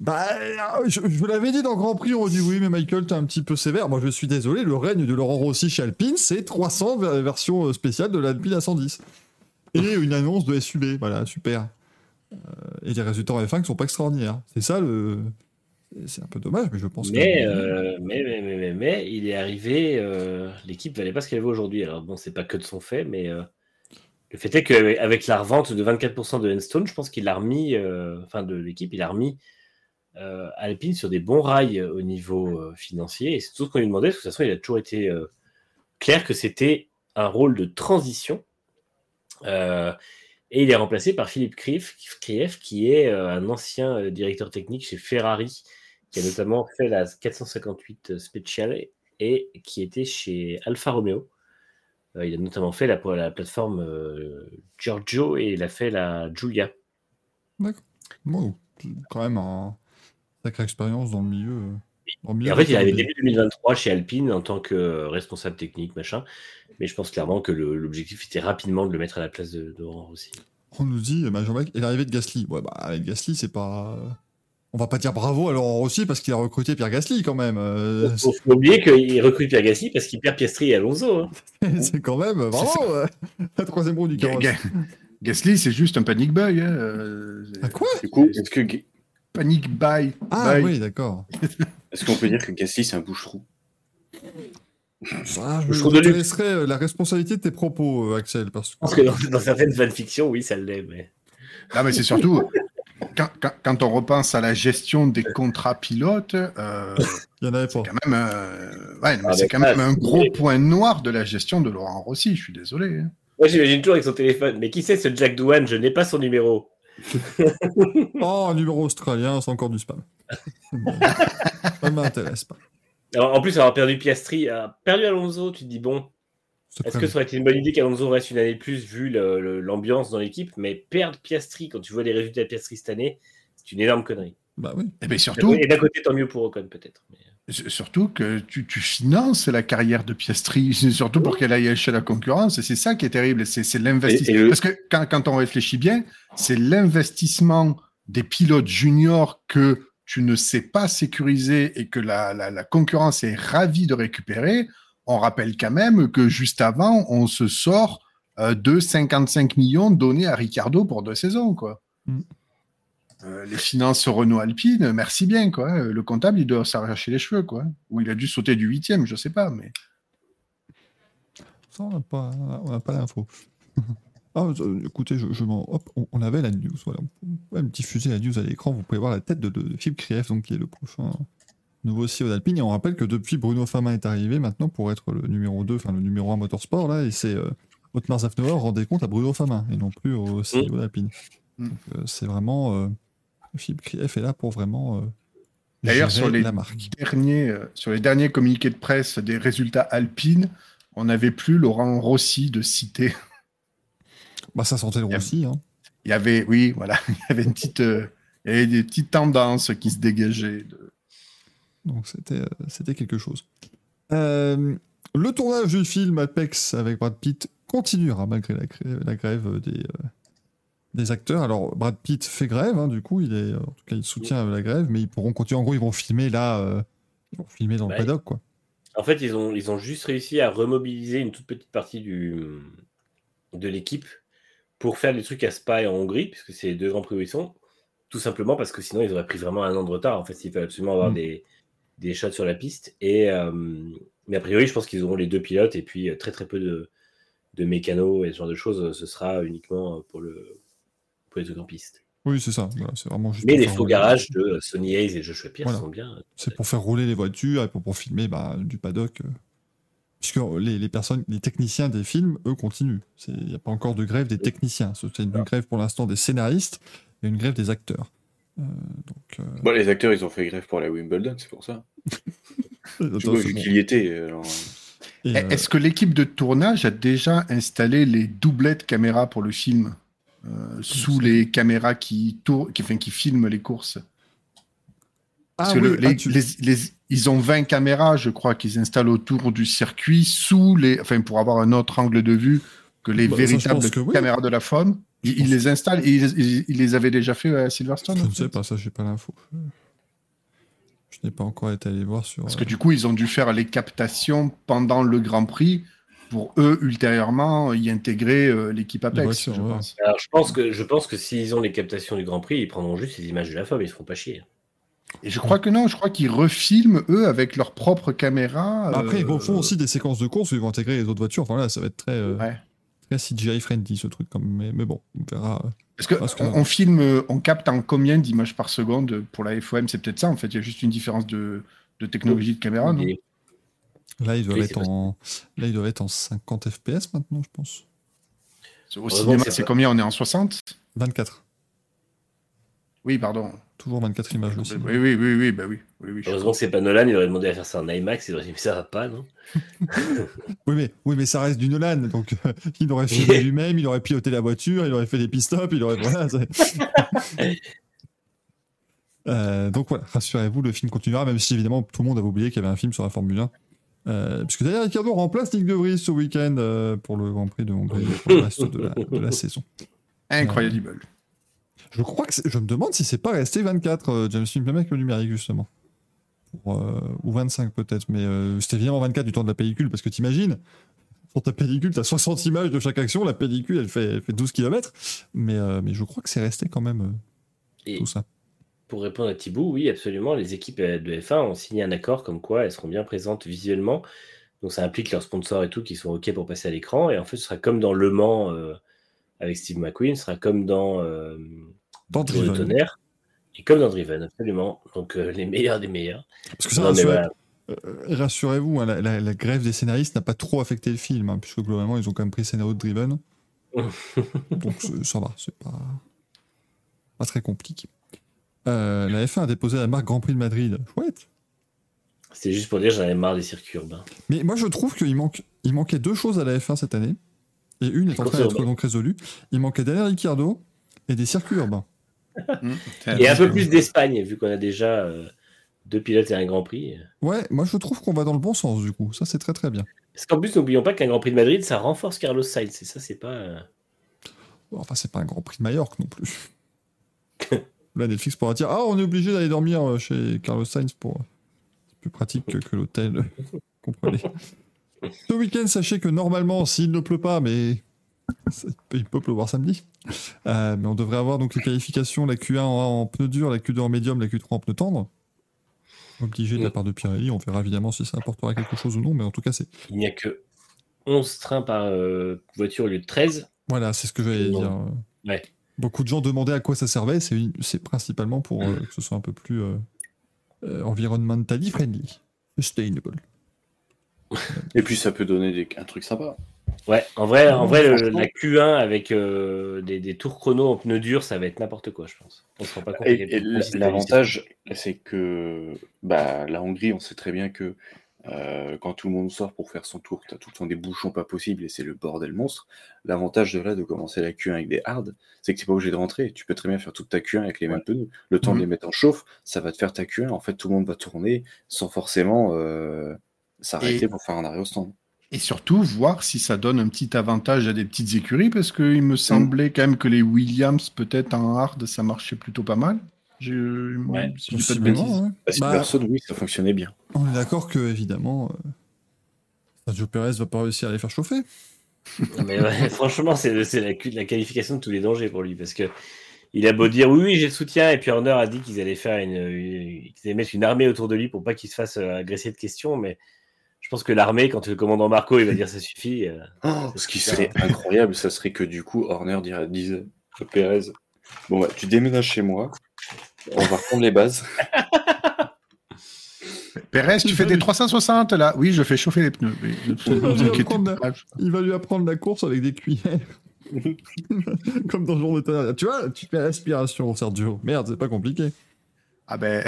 Bah, euh, je, je vous l'avais dit dans Grand Prix, on dit oui, mais Michael, t'es un petit peu sévère. Moi, je suis désolé, le règne de Laurent Rossi chez Alpine, c'est 300 ver- versions spéciales de l'Alpine A110. Et une annonce de SUB, voilà, super. Euh, et les résultats en F1 qui sont pas extraordinaires. C'est ça le. C'est un peu dommage, mais je pense Mais, que. euh, mais, mais, mais, mais, mais, il est arrivé, euh, l'équipe valait pas ce qu'elle vaut aujourd'hui. Alors bon, c'est pas que de son fait, mais le fait est qu'avec la revente de 24% de Enstone, je pense qu'il a remis, euh, enfin de l'équipe, il a remis euh, Alpine sur des bons rails euh, au niveau financier. Et c'est tout ce qu'on lui demandait, parce que de toute façon, il a toujours été clair que c'était un rôle de transition. Et il est remplacé par Philippe Krief, Krief, qui est un ancien directeur technique chez Ferrari, qui a notamment fait la 458 Special et qui était chez Alfa Romeo. Euh, il a notamment fait la, la plateforme euh, Giorgio et il a fait la Giulia. Bon, c'est quand même un sacrée expérience dans le milieu. euh, dans le milieu Et en fait, il arrivé début 2023 chez Alpine en tant que responsable technique, machin. Mais je pense clairement que l'objectif était rapidement de le mettre à la place Laurent Rossi. On nous dit, bah, Jean-Marc, et l'arrivée de Gasly. Ouais, bah, avec Gasly, c'est pas. On va pas dire bravo à Laurent Rossi parce qu'il a recruté Pierre Gasly quand même. euh, Il faut, faut oublier qu'il recrute Pierre Gasly parce qu'il perd Piastri et Alonso. hein. c'est quand même. Bravo euh, La troisième roue du carrosse. Ga- Gasly, c'est juste un panic buy. Hein. euh, Ah, quoi? Du coup, est-ce que Panic buy. Ah buy. oui, d'accord. est-ce qu'on peut dire que Gasly c'est un bouche-trou? Ah, je te laisserai euh, la responsabilité de tes propos, euh, Axel. Parce que... Je pense que dans, dans certaines fanfictions, oui, ça l'est. Mais... Non, mais c'est surtout. Quand, quand- quand on repense à la gestion des contrats pilotes, euh, Il y en avait pas. quand même, euh, ouais, mais Ah, c'est quand même un c'est- gros point noir de la gestion de Laurent Rossi. Je suis désolé. hein. Moi, j'imagine toujours avec son téléphone. Mais qui c'est ce Jack Douane Je n'ai pas son numéro. Oh, un numéro australien, c'est encore du spam. Ça m'intéresse pas. Alors, en plus, avoir perdu Piastri, euh, perdu Alonso, tu te dis bon, C'est est-ce que ça aurait été une bonne idée qu'Alonso reste une année de plus vu l'ambiance dans l'équipe Mais perdre Piastri quand tu vois les résultats de Piastri cette année, c'est une énorme connerie. Bah oui. Et bien surtout, Et d'un côté, tant mieux pour Ocon peut-être. mais- S- Surtout que tu, tu finances la carrière de Piastri, surtout pour qu'elle aille chez la concurrence. Et c'est ça qui est terrible. C'est l'investissement. le- Parce que quand, quand on réfléchit bien, c'est l'investissement des pilotes juniors que tu ne sais pas sécuriser et que la, la, la concurrence est ravie de récupérer. On rappelle quand même que juste avant, on se sort euh, de 55 millions donnés à Ricardo pour deux saisons. Quoi. Mm. Euh, les finances Renault Alpine, merci bien. Quoi. Le comptable, il doit s'arracher les cheveux. Quoi. Ou il a dû sauter du huitième, je sais pas. Mais... Ça, on n'a pas, pas l'info. ah, euh, écoutez, je, je m'en- hop, on, on avait la news. Voilà. On peut même diffuser la news à l'écran. Vous pouvez voir la tête de, de, de Philippe Krief, donc, qui est le prochain nouveau CEO d'Alpine. Et on rappelle que depuis, Bruno Famin est arrivé maintenant pour être le numéro 2, enfin le numéro 1 motorsport. Là, et c'est euh, Otmar Zafnauer rendait compte à Bruno Famin et non plus au CEO d'Alpine. Mm. Euh, c'est vraiment. euh, Philippe Krief est là pour vraiment. euh, D'ailleurs, gérer sur les, la marque. derniers, sur les derniers communiqués de presse des résultats Alpine, on n'avait plus Laurent Rossi de citer. Bah, ça sentait le Rossi. Hein. Il y avait, oui, voilà, il y avait une petite, euh, il y avait des petites tendances qui se dégageaient. de- Donc c'était euh, c'était quelque chose. Euh, le tournage du film Apex avec Brad Pitt continuera malgré la, grève- la grève des, euh, des acteurs. Alors Brad Pitt fait grève, hein, du coup, il est, en tout cas, il soutient la grève, mais ils pourront continuer. En gros, ils vont filmer là, euh, ils vont filmer dans le paddock, quoi. En fait, ils ont, ils ont juste réussi à remobiliser une toute petite partie du, de l'équipe pour faire des trucs à Spa et en Hongrie, puisque c'est les deux grands prix où ils sont. Tout simplement parce que sinon, ils auraient pris vraiment un an de retard. En fait, il fallait absolument avoir Mm. des, des shots sur la piste. Et, euh, mais a priori, je pense qu'ils auront les deux pilotes et puis euh, très très peu de, de mécanos et ce genre de choses. Ce sera uniquement pour, le, pour les trucs en piste. Oui, c'est ça. Voilà, c'est vraiment juste Mais les faux rouler- garages de Sonny Hayes et Joshua Pierce Voilà. sont bien. C'est pour faire rouler les voitures et pour, pour filmer bah, du paddock. euh, Puisque les, les personnes, les techniciens des films, eux, continuent. C'est- Il n'y a pas encore de grève des techniciens. C'est une grève pour l'instant des scénaristes et une grève des acteurs. Euh, donc, euh, Bon, les acteurs, ils ont fait grève pour la Wimbledon, c'est pour ça. Attends, vois, qu'il y était. alors, euh, Est-ce que l'équipe de tournage a déjà installé les doublettes caméras pour le film euh, sous les caméras qui, tour- qui, enfin, qui filment les courses? Parce ah que le- oui, les- ah, tu- les- les- ils ont 20 caméras, je crois, qu'ils installent autour du circuit, sous les, enfin, pour avoir un autre angle de vue que les Bah, je véritables pense que oui. caméras de la FOM. Pense- les installent et ils, ils- ils les avaient déjà fait à Silverstone. je ne sais pas, ça, j'ai pas l'info. Je n'ai pas encore été allé voir sur. Parce euh, que du coup, ils ont dû faire les captations pendant le Grand Prix pour eux, ultérieurement, y intégrer euh, l'équipe Apex, voitures, je ouais. pense. Alors, je pense que, je pense que s'ils ont les captations du Grand Prix, ils prendront juste les images de la FOM, ils se feront pas chier. Et je crois que non, je crois qu'ils refilment, eux, avec leur propre caméra. Bah, Après, ils euh, font aussi des séquences de course où ils vont intégrer les autres voitures. Enfin là, ça va être très, euh, Ouais. Très CGI friendly ce truc. Comme... Mais, mais bon, on verra. euh. Parce que- on, on filme, euh, on capte en combien d'images par seconde pour la FOM C'est peut-être ça, en fait. Il y a juste une différence de, de technologie de caméra, non? Là, ils doivent Oui, être en, là, ils doivent être en 50 FPS maintenant, je pense. Au cinéma, c'est combien? On est en 60 24. Oui, pardon. Toujours 24 images aussi. Oui, oui, oui, oui, bah oui. oui, oui je- Heureusement que c'est pas Nolan, il aurait demandé à faire ça en IMAX, il aurait dit mais ça va pas, non Oui, mais, oui, mais ça reste du Nolan. Donc, euh, il aurait filmé lui-même, il aurait piloté la voiture, il aurait fait des pit-stops, il aurait. Voilà, Euh, donc voilà, rassurez-vous, le film continuera, même si évidemment tout le monde avait oublié qu'il y avait un film sur la Formule 1. Euh, puisque d'ailleurs, Ricardo remplace Nick De Vries ce week-end euh, pour le Grand Prix de Hongrie pour le reste de la, de la saison. Incroyable. Je crois que je me demande si c'est pas resté 24, euh, James Film, le numérique justement. Pour, euh, ou 25 peut-être, mais euh, c'était évidemment 24 du temps de la pellicule, parce que t'imagines, sur ta pellicule, t'as 60 images de chaque action, la pellicule elle fait, elle fait 12 km, mais, euh, mais je crois que c'est resté quand même euh, Et tout ça. pour répondre à Thibaut, oui, absolument, les équipes de F1 ont signé un accord comme quoi elles seront bien présentes visuellement. Donc ça implique leurs sponsors et tout qui sont OK pour passer à l'écran. Et en fait, ce sera comme dans Le Mans euh, avec Steve McQueen, ce sera comme dans euh, Dans Driven. Tonnerre et comme dans Driven, absolument. Donc euh, les meilleurs des meilleurs. Parce que ça, voilà. euh, rassurez-vous, hein, la, la- la grève des scénaristes n'a pas trop affecté le film, hein, puisque globalement ils ont quand même pris le scénario de Driven. Donc ça va, c'est pas, pas très compliqué. Euh, la F1 a déposé la marque Grand Prix de Madrid. Chouette. C'est juste pour dire j'en avais marre des circuits urbains. Mais moi, je trouve qu'il manque, il manquait deux choses à la F1 cette année. Et une est en train d'être donc résolue. Il manquait Daniel Ricciardo et des circuits urbains. Mmh. Et un peu plus d'Espagne, vu qu'on a déjà euh, deux pilotes et un Grand Prix. Ouais, moi, je trouve qu'on va dans le bon sens, du coup. Ça, c'est très, très bien. Parce qu'en plus, n'oublions pas qu'un Grand Prix de Madrid, ça renforce Carlos Sainz. Et ça, c'est pas. euh, Bon, Enfin, c'est pas un Grand Prix de Majorque non plus. Là, Netflix pourra dire Ah, on est obligé d'aller dormir euh, chez Carlos Sainz pour. C'est plus pratique que, que l'hôtel. Comprenez. Ce week-end, sachez que normalement, s'il ne pleut pas, mais il peut pleuvoir samedi, euh, mais on devrait avoir donc les qualifications la Q1 en, en pneu dur, la Q2 en médium, la Q3 en pneu tendre. Obligé de la part de Pirelli, on verra évidemment si ça apportera quelque chose ou non, mais en tout cas, c'est Il n'y a que 11 trains par euh, voiture au lieu de 13. voilà, c'est ce que j'allais dire. Ouais. Beaucoup de gens demandaient à quoi ça servait, c'est principalement pour euh, que ce soit un peu plus environmentally friendly, sustainable. Et puis ça peut donner des- un truc sympa. Ouais, en vrai, en vrai le- la Q1 avec euh, des, des tours chrono en pneus durs, ça va être n'importe quoi, je pense. On se rend pas compte. l'avantage, c'est que bah, la Hongrie, on sait très bien que euh, quand tout le monde sort pour faire son tour, tu as tout le temps des bouchons pas possibles et c'est le bordel monstre. L'avantage de là, de commencer la Q1 avec des hards, c'est que tu pas obligé de rentrer. Tu peux très bien faire toute ta Q1 avec les mêmes pneus. Le temps de Mhm. les mettre en chauffe, ça va te faire ta Q1. En fait, tout le monde va tourner sans forcément euh, s'arrêter Et- pour faire un arrêt au stand. Et surtout, voir si ça donne un petit avantage à des petites écuries, parce qu'il me semblait quand même que les Williams, peut-être en hard, ça marchait plutôt pas mal. Je... Ouais, si je pas de bêtises. Possiblement, ouais. Bah, si Bah, personne, oui, ça fonctionnait bien. on est d'accord que, évidemment, euh, Sergio Perez va pas réussir à les faire chauffer. Non, Mais ouais, franchement, c'est la, qualification de tous les dangers pour lui parce que il a beau dire oui, oui, j'ai le soutien, et puis Horner a dit qu'ils allaient faire une, une- qu'ils allaient mettre une armée autour de lui pour pas qu'il se fasse euh, agresser de questions, mais je pense que l'armée, quand le commandant Marco, il va dire ça suffit. euh, Oh, ce qui serait incroyable, ça serait que du coup, Horner dirait, disait à Pérez Bon, bah, tu déménages chez moi, on va reprendre les bases. Pérez, tu fais des 360 là Oui, je fais chauffer les pneus. Mais. Il va lui apprendre la course avec des cuillères. Comme dans le jour de tonnerre. Tu vois, tu fais l'aspiration, Sergio. Merde, c'est pas compliqué. Ah ben,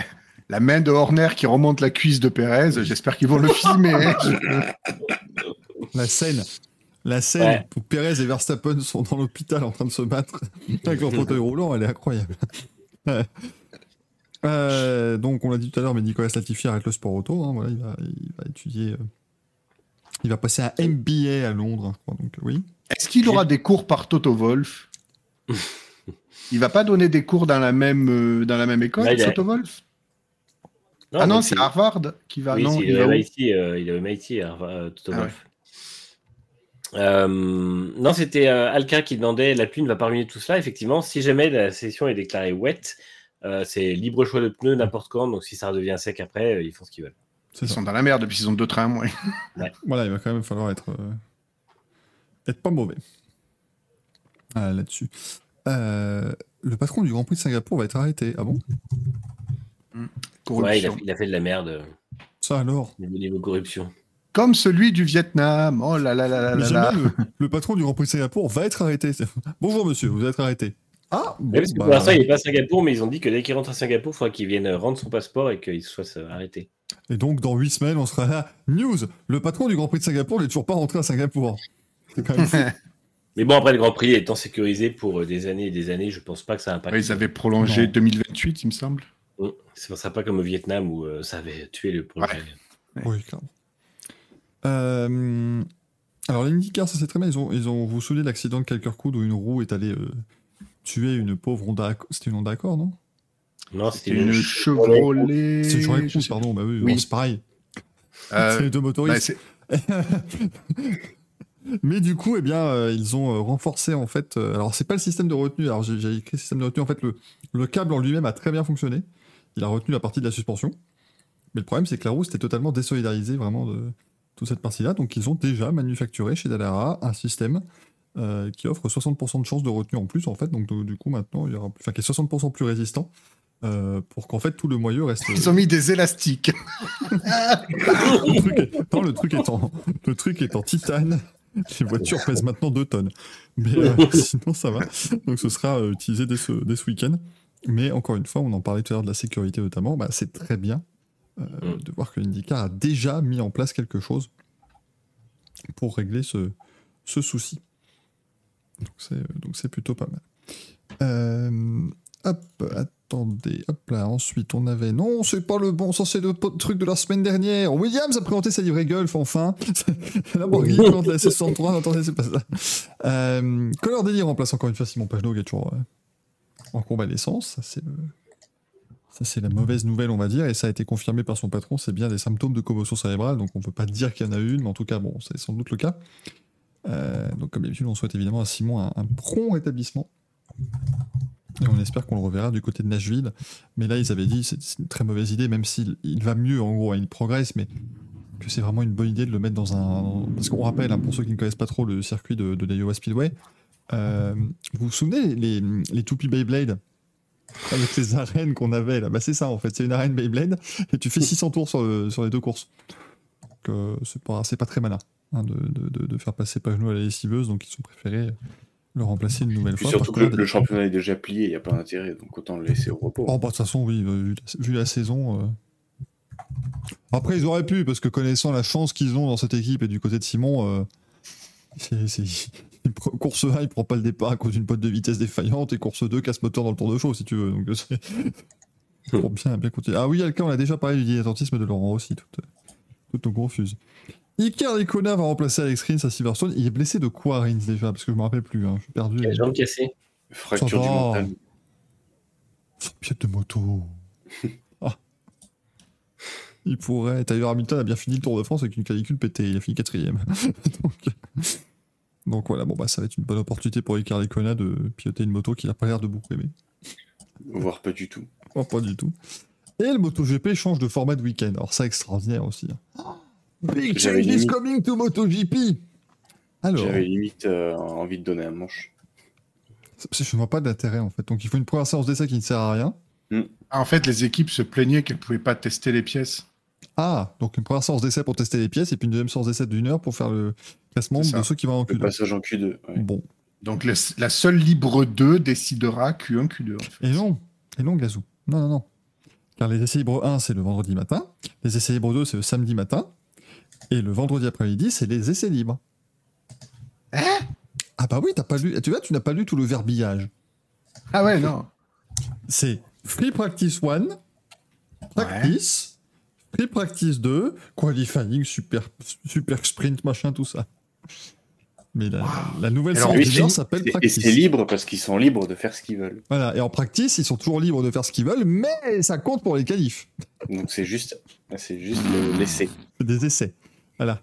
la main de Horner qui remonte la cuisse de Pérez, j'espère qu'ils vont le filmer. La scène. La scène Ouais. où Perez et Verstappen sont dans l'hôpital en train de se battre avec leur fauteuil roulant, elle est incroyable. Euh, donc, on l'a dit tout à l'heure, mais Nicolas Latifi arrête le sport auto. hein, voilà, il, va, il va étudier. euh, il va passer un MBA à Londres, je crois. Donc, oui. Est-ce qu'il aura des cours par Toto Wolf Il va pas donner des cours dans la même, euh, dans la même école, Toto Wolf Ah non, c'est il- Harvard qui va. Oui, non, il il est au MIT, euh, il est au MIT, à Harvard, euh, Ah. Euh, non, c'était euh, Alka qui demandait la pluie ne va pas ruiner tout cela. Effectivement, si jamais la session est déclarée wet, euh, c'est libre choix de pneus n'importe quand. Donc si ça redevient sec après, euh, ils font ce qu'ils veulent. Ils ça. sont dans la merde depuis qu'ils ont deux trains moins. Voilà, il va quand même falloir être, euh, être pas mauvais Ah, là-dessus. Euh, le patron du Grand Prix de Singapour va être arrêté. Ah bon? Ouais, il a, Corruption. il a fait de la merde Ça alors? Niveau, niveau corruption. Comme celui du Vietnam. Oh là là là là là le, le patron du Grand Prix de Singapour va être arrêté. Bonjour monsieur, vous êtes arrêté. Ah bon, parce que bah, pour l'instant, il n'est pas à Singapour, mais ils ont dit que dès qu'il rentre à Singapour, il faudra qu'il vienne rendre son passeport et qu'il fasse euh, arrêter. Et donc dans 8 semaines, on sera là. News Le patron du Grand Prix de Singapour n'est toujours pas rentré à Singapour. C'est quand même fou. Mais bon, après, le Grand Prix étant sécurisé pour euh, des années et des années, je pense pas que ça impacte. Ouais, ils avaient prolongé Non. 2028, il me semble. Mm. C'est pas- ça pas comme au Vietnam où euh, ça avait tué le projet. Oui, clairement. Euh, alors, l'IndyCar, ça c'est très bien. Ils ont, ils ont, vous vous souvenez de l'accident de Calkercood où une roue est allée euh, tuer une pauvre Honda Accord C'était une Honda Accord, non? Non, C'était une une Chevrolet. C'est une Chevrolet Cruze, pardon. Bah oui, Oui. bon, c'est pareil. Euh, c'est les deux bah, motoristes. c'est- Mais du coup, eh bien, euh, ils ont euh, renforcé en fait. euh, alors, c'est pas le système de retenue. Alors, j'ai j'ai écrit système de retenue. En fait, le, le câble en lui-même a très bien fonctionné. Il a retenu la partie de la suspension. Mais le problème, c'est que la roue c'était totalement désolidarisée vraiment de toute cette partie-là. Donc, ils ont déjà manufacturé chez Dallara un système euh, qui offre 60% de chance de retenue en plus en fait. Donc, de- du coup, maintenant, il y aura, enfin, qui est 60% plus résistant. euh, pour qu'en fait tout le moyeu reste. Ils ont mis des élastiques. le, truc est, non, le truc est en, le truc est en titane. Les voitures pèsent maintenant 2 tonnes. Mais euh, sinon, ça va. Donc, ce sera euh, utilisé dès ce, dès ce week-end. Mais encore une fois, on en parlait tout à l'heure de la sécurité notamment. Bah, c'est très bien euh, Mm. de voir que l'IndyCar a déjà mis en place quelque chose pour régler ce, ce souci. Donc, c'est, donc, c'est plutôt pas mal. Euh, hop, attendez. Hop là, ensuite, on avait. Non, c'est pas le bon. Ça, c'est le truc de la semaine dernière. Williams a présenté sa livrée Gulf, enfin. Lamborghini présente la C63. Attendez, c'est pas ça. Euh, Color Daily remplace encore une fois Simon Pagenaud qui est toujours euh, en convalescence. Ça, c'est le- Ça, c'est la mauvaise nouvelle, on va dire, et ça a été confirmé par son patron. C'est bien des symptômes de commotion cérébrale, donc on ne peut pas dire qu'il y en a une, mais en tout cas, bon, c'est sans doute le cas. Euh, donc, comme d'habitude, on souhaite évidemment à Simon un, prompt rétablissement. Et on espère qu'on le reverra du côté de Nashville. Mais là, ils avaient dit c'est une très mauvaise idée, même s'il il va mieux, en gros, hein, il progresse, mais que c'est vraiment une bonne idée de le mettre dans un. Parce qu'on rappelle, hein, pour ceux qui ne connaissent pas trop le circuit de, de l'Iowa Speedway, euh, vous vous souvenez les, les toupies Beyblade avec les arènes qu'on avait là? Bah, C'est ça en fait, c'est une arène Beyblade et tu fais 600 tours sur, le- sur les deux courses. Donc euh, c'est pas, pas très malin. hein, de, de- de- faire passer Pagenaud à la lessiveuse, donc ils ont préféré le remplacer une nouvelle fois. surtout que le, championnat est déjà plié, il n'y a pas d'intérêt, donc autant le laisser au repos. Oh, bah, de toute façon, oui, vu, la- vu la saison. euh. Après, ils auraient pu, parce que connaissant la chance qu'ils ont dans cette équipe et du côté de Simon, euh, course 1, il prend pas le départ à cause d'une boîte de vitesse défaillante, et course 2, casse moteur dans le tour de chaud, si tu veux. Donc, c'est pour bien, bien continuer. Ah oui, Alka, on a déjà parlé du dilettantisme de Laurent aussi, toutes, toutes nos confuses. Iker Licona va remplacer Alex Rins à Silverstone. Il est blessé de quoi, Rins, déjà? Parce que je me rappelle plus, hein, je suis perdu. Il a la jambe cassée. Fracture du mental. Son pilote de moto. Ah. Il pourrait. D'ailleurs, Hamilton a bien fini le Tour de France avec une calicule pétée. Il a fini quatrième. donc, donc voilà, bon, bah, ça va être une bonne opportunité pour Icar Lecona de piloter une moto qu'il a pas l'air de beaucoup aimer. Voire pas du tout. Oh, pas du tout. Et le MotoGP change de format de week-end. Alors, ça, extraordinaire aussi. hein. Big J'avais change is coming to MotoGP. Alors, J'avais limite euh, envie de donner un manche. c'est- je ne vois pas d'intérêt en fait. Donc, il faut une première séance d'essai qui ne sert à rien. En fait, les équipes se plaignaient qu'elles ne pouvaient pas tester les pièces. Ah, donc une première séance d'essai pour tester les pièces et puis une deuxième séance d'essai d'une heure pour faire le classement de ceux qui vont en Le Q2. passage en Q2. ouais. Bon, Donc le- la seule libre 2 décidera Q1, Q2. en fait. et non, et non, Gazou. Non, non, non. Car les essais libres 1, c'est le vendredi matin. Les essais libres 2, c'est le samedi matin. Et le vendredi après-midi, c'est les essais libres. Ah bah oui, t'as pas lu. Tu vois, tu n'as pas lu tout le verbillage. Ah ouais, non. C'est Free Practice 1, Practice, Practice 2, Qualifying, Super, super Sprint, machin, tout ça. Mais la, la nouvelle c'est- s'appelle Et- Et Practice. c'est libre parce qu'ils sont libres de faire ce qu'ils veulent. Voilà, et en practice, ils sont toujours libres de faire ce qu'ils veulent, mais ça compte pour les qualifs. Donc c'est juste, c'est juste le- l'essai. Des essais. Voilà.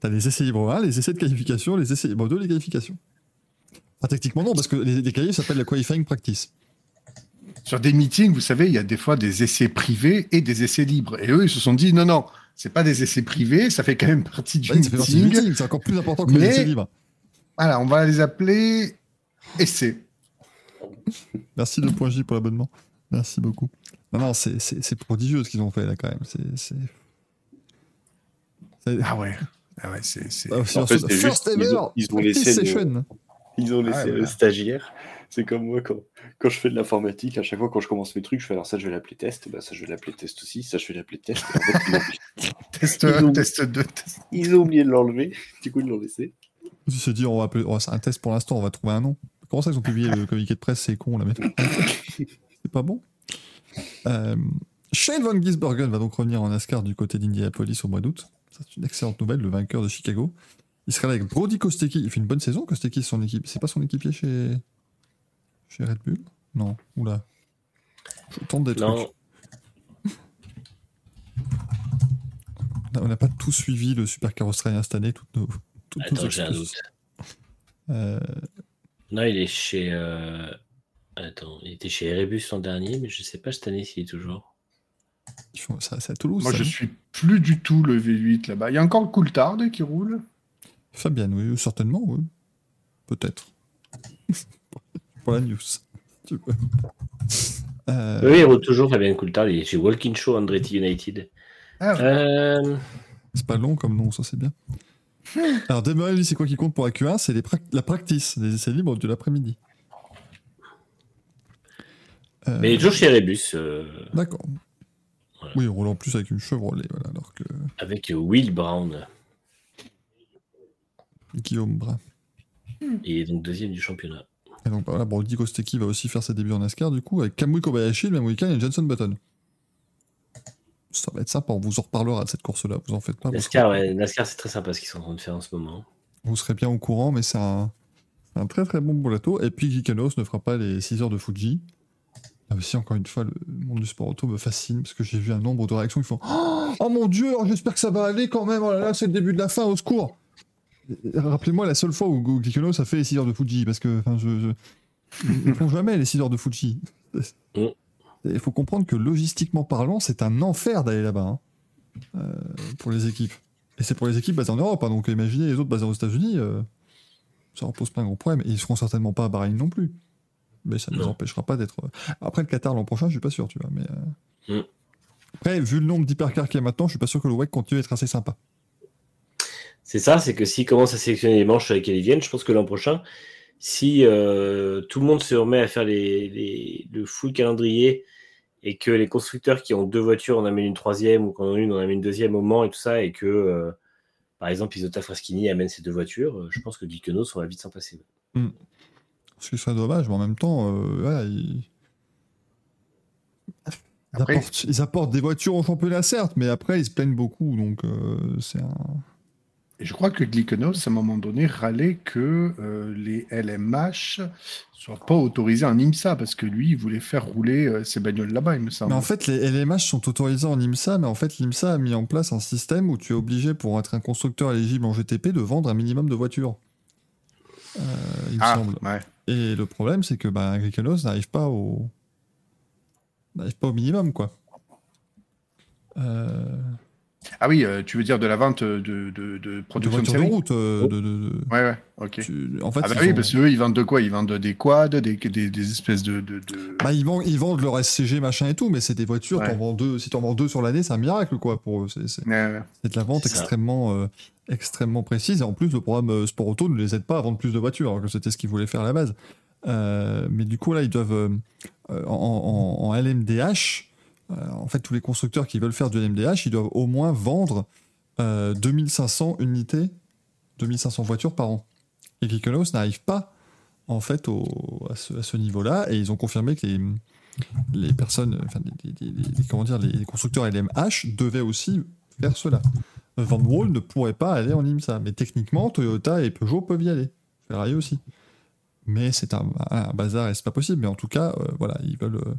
T'as les essais libres 1, les essais de qualification, les essais libres 2, les qualifications. Enfin, techniquement, non, parce que les, les qualifs s'appellent la qualifying practice. Sur des meetings, vous savez, il y a des fois des essais privés et des essais libres. Et eux, ils se sont dit, non, non, c'est pas des essais privés, ça fait quand même partie du Ouais, meeting. meeting, c'est encore plus important que les essais libres. Voilà, on va les appeler essais. Merci de point J pour l'abonnement. Merci beaucoup. Non, non, c'est- prodigieux ce qu'ils ont fait là quand même. C'est. Ah ouais. Ah ouais, c'est. Ah, aussi, En fait, ensuite, c'est first juste, ils ever ont- ils ont laissé le- session. Ils ont laissé Ouais, le voilà. stagiaire. C'est comme moi quand, quand je fais de l'informatique, à chaque fois quand je commence mes trucs, je fais alors ça je vais l'appeler test, bah, ça je vais l'appeler test aussi, ça je vais l'appeler test. En fait, Test Ils 1, ont- test 2, test. ils ont oublié de l'enlever, du coup ils l'ont laissé. Ils se dit, on va appeler. oh, un test pour l'instant, on va trouver un nom. Comment ça, ils ont publié le communiqué de presse C'est con, là, mais. c'est pas bon. Euh, Shane Van Gisbergen va donc revenir en NASCAR du côté d'Indianapolis au mois d'août. C'est une excellente nouvelle, le vainqueur de Chicago. Il sera là avec Brody Kostecki. Il fait une bonne saison, Kostecki, son équipe. C'est pas son équipier chez. Chez Red Bull Non, oula. Je tente des Non, trucs. On n'a pas tous suivi le Supercar australien cette année, toutes nos. toutes attends, j'ai un doute. Euh, Non, il est chez. euh, Attends, il était chez Erebus l'an dernier, mais je sais pas cette année s'il est toujours. ils font- ça, c'est à Toulouse. Moi, ça, je suis plus du tout le V8 là-bas. Il y a encore le Coulthard qui roule. Fabienne, oui, certainement, oui. Peut-être. Pour la news. tu. Euh, Oui, il roule toujours Fabien Coulthard, il est chez Walking Show Andretti United. Ah, Euh, C'est pas long comme nom, ça c'est bien. Alors, lui, c'est quoi qui compte pour la Q1 C'est la practice, les essais libres de l'après-midi. Euh, Mais il est toujours chez Erebus, euh, D'accord. Voilà. Oui, on roule en plus avec une Chevrolet, voilà, alors que avec Will Brown. Guillaume Brun. Il est donc deuxième du championnat. Et donc, voilà, Brody Kostecki va aussi faire ses débuts en NASCAR, du coup, avec Kamui Kobayashi le même week-end et Jenson Button. Ça va être sympa, on vous en reparlera de cette course-là, vous en faites pas. NASCAR, serez- ouais, NASCAR c'est très sympa ce qu'ils sont en train de faire en ce moment. Vous serez bien au courant, mais c'est un, très très bon boulato. Et puis Gikanos ne fera pas les 6 heures de Fuji. Là aussi, encore une fois, le monde du sport auto me fascine parce que j'ai vu un nombre de réactions qui font Oh, mon dieu, j'espère que ça va aller quand même. Oh là là, c'est le début de la fin, au secours. Rappelez-moi la seule fois où Gikanos a fait les 6 heures de Fuji parce que enfin, je, je... ils ne font jamais les 6 heures de Fuji. Mm. Il faut comprendre que logistiquement parlant, c'est un enfer d'aller là-bas hein, euh, pour les équipes. Et c'est pour les équipes basées en Europe. hein, donc imaginez les autres basées aux États-Unis. euh, ça en pose plein de gros problèmes. Et ils seront certainement pas à Bahreïn non plus. Mais ça ne nous empêchera pas d'être. euh, Après le Qatar l'an prochain, je suis pas sûr, tu vois. Mais euh, Mm. après, vu le nombre d'hypercars qu'il y a maintenant, je suis pas sûr que le WEC continue à être assez sympa. C'est ça, c'est que s'ils commencent à sélectionner les manches sur lesquelles ils viennent, je pense que l'an prochain, si euh, tout le monde se remet à faire les, les- le full calendrier et que les constructeurs qui ont deux voitures en amènent une troisième ou qu'on en a une en amène une deuxième au Mans et tout ça, et que euh, par exemple Isota Fraschini amène ces deux voitures, euh, je pense que Glickenhaus on va vite s'en passer. Ce qui serait dommage, mais en même temps, euh, voilà, ils... Ils, Après- apportent, ils apportent des voitures au championnat, certes, mais après, ils se plaignent beaucoup, donc euh, c'est un... Et je crois que Glickenhaus, à un moment donné, râlait que euh, les LMH soient pas autorisés en IMSA, parce que lui, il voulait faire rouler euh, ses bagnoles là-bas, il me semble. Mais en fait, les LMH sont autorisés en IMSA, mais en fait, l'IMSA a mis en place un système où tu es obligé, pour être un constructeur éligible en GTP, de vendre un minimum de voitures. Euh, il me ah, semble. ouais. Et le problème, c'est que bah, n'arrive pas au... n'arrive pas au minimum, quoi. Euh, Ah oui, euh, tu veux dire de la vente de, de, de de production de voitures de série route. euh, de- de- de- Ouais, ouais, ok. tu- En fait, Ah bah ils oui, ont- parce qu'eux, ils vendent de quoi? Ils vendent des quads, des, des, des espèces de... de, de- Bah, ils, vendent, ils vendent leur SCG machin et tout, mais c'est des voitures, Ouais. t'en vends deux, si t'en vends deux sur l'année, c'est un miracle quoi pour eux. C'est, c'est- Ouais, de la vente extrêmement, euh, extrêmement précise. Et en plus, le programme euh, Sport Auto ne les aide pas à vendre plus de voitures, alors que c'était ce qu'ils voulaient faire à la base. Euh, mais du coup, là, ils doivent, euh, euh, en, en- en LMDH, euh, en fait, tous les constructeurs qui veulent faire du LMDH, ils doivent au moins vendre euh, 2500 unités, 2500 voitures par an. Et Glickenhaus n'arrive pas, en fait, à ce, niveau-là, et ils ont confirmé que les, les personnes, enfin, comment dire, les, constructeurs LMH devaient aussi faire cela. Van Wall ne pourrait pas aller en IMSA, mais techniquement, Toyota et Peugeot peuvent y aller. Ferrari aussi. Mais c'est un, bazar et c'est pas possible. Mais en tout cas, euh, voilà, ils veulent. euh,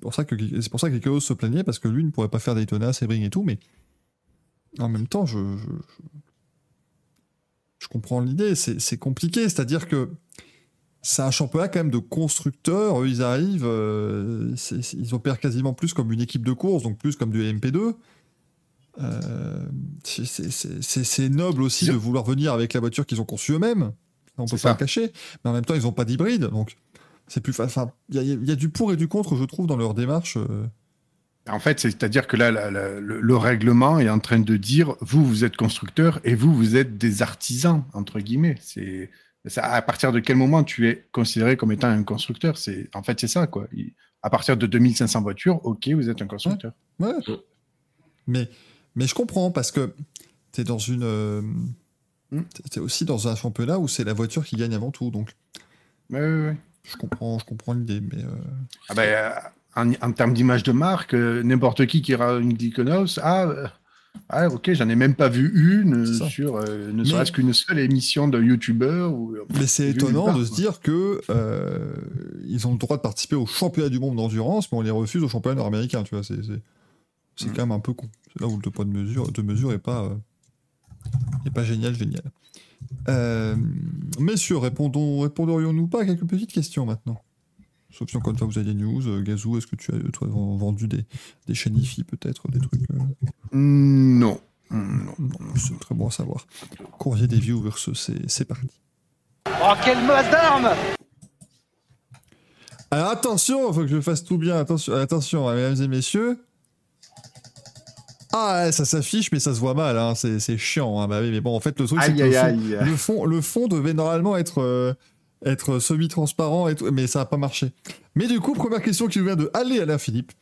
pour ça que c'est pour ça que Glickenhaus se plaignait parce que lui ne pourrait pas faire Daytona, Sebring et tout, mais en même temps, je, je, je- je comprends l'idée. C'est c'est compliqué, c'est-à-dire que c'est un championnat quand même de constructeurs. Eux, ils arrivent, euh, ils opèrent quasiment plus comme une équipe de course, donc plus comme du LMP2. Euh, c'est- noble aussi de vouloir venir avec la voiture qu'ils ont conçue eux-mêmes. On peut pas ça. le cacher. Mais en même temps, ils n'ont pas d'hybride, donc c'est plus. Enfin, il y, a- il y a du pour et du contre, je trouve, dans leur démarche. euh. En fait, c'est-à-dire que là, la- la- le, le règlement est en train de dire, vous, vous êtes constructeur et vous, vous êtes des artisans, entre guillemets. C'est à partir de quel moment tu es considéré comme étant un constructeur? C'est En fait, c'est ça, quoi. Il- À partir de 2500 voitures, ok, vous êtes un constructeur. Ouais. Mais, mais je comprends parce que tu es dans une. euh, Hmm. t'es aussi dans un championnat où c'est la voiture qui gagne avant tout. Donc, Ouais, ouais, ouais. Je comprends, je comprends l'idée. Mais euh, Ah ben, euh, en, en termes d'image de marque, euh, n'importe qui qui aura une Glickenhaus, ah, euh, ah, ok, j'en ai même pas vu une sur euh, ne Mais- serait-ce qu'une seule émission d'un YouTuber. Ou, Mais c'est étonnant part, de se dire que ils ont le droit de participer au championnat du monde d'endurance, mais on les refuse au championnat nord-américain. Tu vois, c'est c'est c'est Mm. quand même un peu con. C'est là où le poids de mesure, de mesure est pas est pas génial, génial. Euh, messieurs, répondons, répondrions-nous pas à quelques petites questions maintenant? Sauf si encore une fois vous avez des news. Euh, Gazou, est-ce que tu as toi, vendu des, des chaînes IFI peut-être, des trucs euh, Non. Non. Non, c'est très bon à savoir. Courrier des viewers, c'est c'est parti. Oh, quelle masse d'armes Alors attention, il faut que je fasse tout bien. Attention, attention, mesdames et messieurs. Ah, ça s'affiche, mais ça se voit mal. Hein. C'est chiant. Hein. Bah oui, mais bon, en fait, le truc, c'est que le, fond, aïe. le, fond, le fond devait normalement être, euh, être semi-transparent, mais ça n'a pas marché. Mais du coup, première question qui nous vient de Aller Alain Philippe,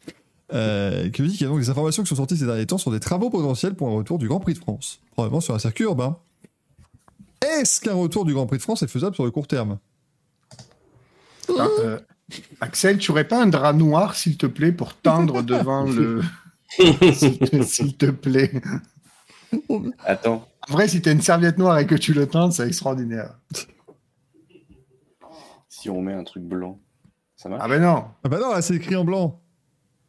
euh, qui nous dit qu'il y a donc des informations qui sont sorties ces derniers temps sur des travaux potentiels pour un retour du Grand Prix de France, probablement sur un circuit urbain. Est-ce qu'un retour du Grand Prix de France est faisable sur le court terme? Ah, euh, Axel, tu aurais pas un drap noir, s'il te plaît, pour tendre devant le. S'il te- plaît. Attends, En vrai, si tu as une serviette noire et que tu le tends, c'est extraordinaire. si on met un truc blanc, ça marche? Ah ben non. Ah bah non, là, c'est écrit en blanc.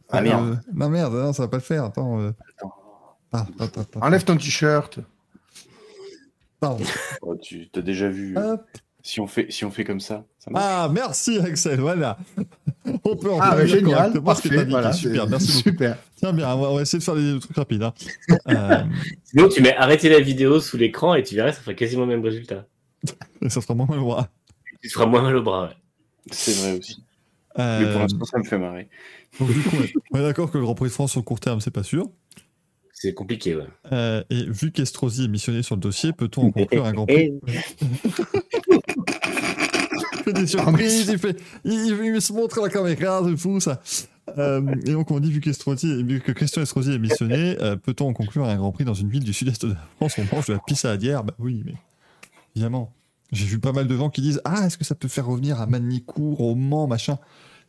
Ah, merde. Euh, non merde, non, ça va pas le faire. Attends. euh. Attends. Ah, attends, attends, Enlève ton t-shirt. pardon. Oh, Tu as déjà vu euh, Hop. Si, on fait, si on fait comme ça, ça marche Ah, merci Axel, voilà. On peut en Ah, bah, génial. correctement ce que. Voilà, Super, merci beaucoup. Super. Tiens bien, on va, on va essayer de faire des trucs rapides. Hein. Euh, Sinon, tu mets arrêter la vidéo sous l'écran et tu verras, ça fera quasiment le même résultat. et ça fera moins mal au bras. Tu feras moins mal au bras. ouais. C'est vrai aussi. Euh, Mais pour l'instant, ça me fait marrer. donc, du coup, on est- on est d'accord que le Grand Prix de France sur le court terme, c'est pas sûr. C'est compliqué, ouais. Euh, et vu qu'Estrosi est missionné sur le dossier, peut-on en conclure un Grand Prix Il fait des surprises, il, fait, il, il se montre à la caméra, c'est fou ça. Euh, et donc on dit vu, vu que Christian Estrosi est missionné, euh, peut-on en conclure un Grand Prix dans une ville du sud-est de la France? On mange de la pisse à Bah oui, mais évidemment. J'ai vu pas mal de gens qui disent Ah, est-ce que ça peut faire revenir à Manicourt, au Mans, machin?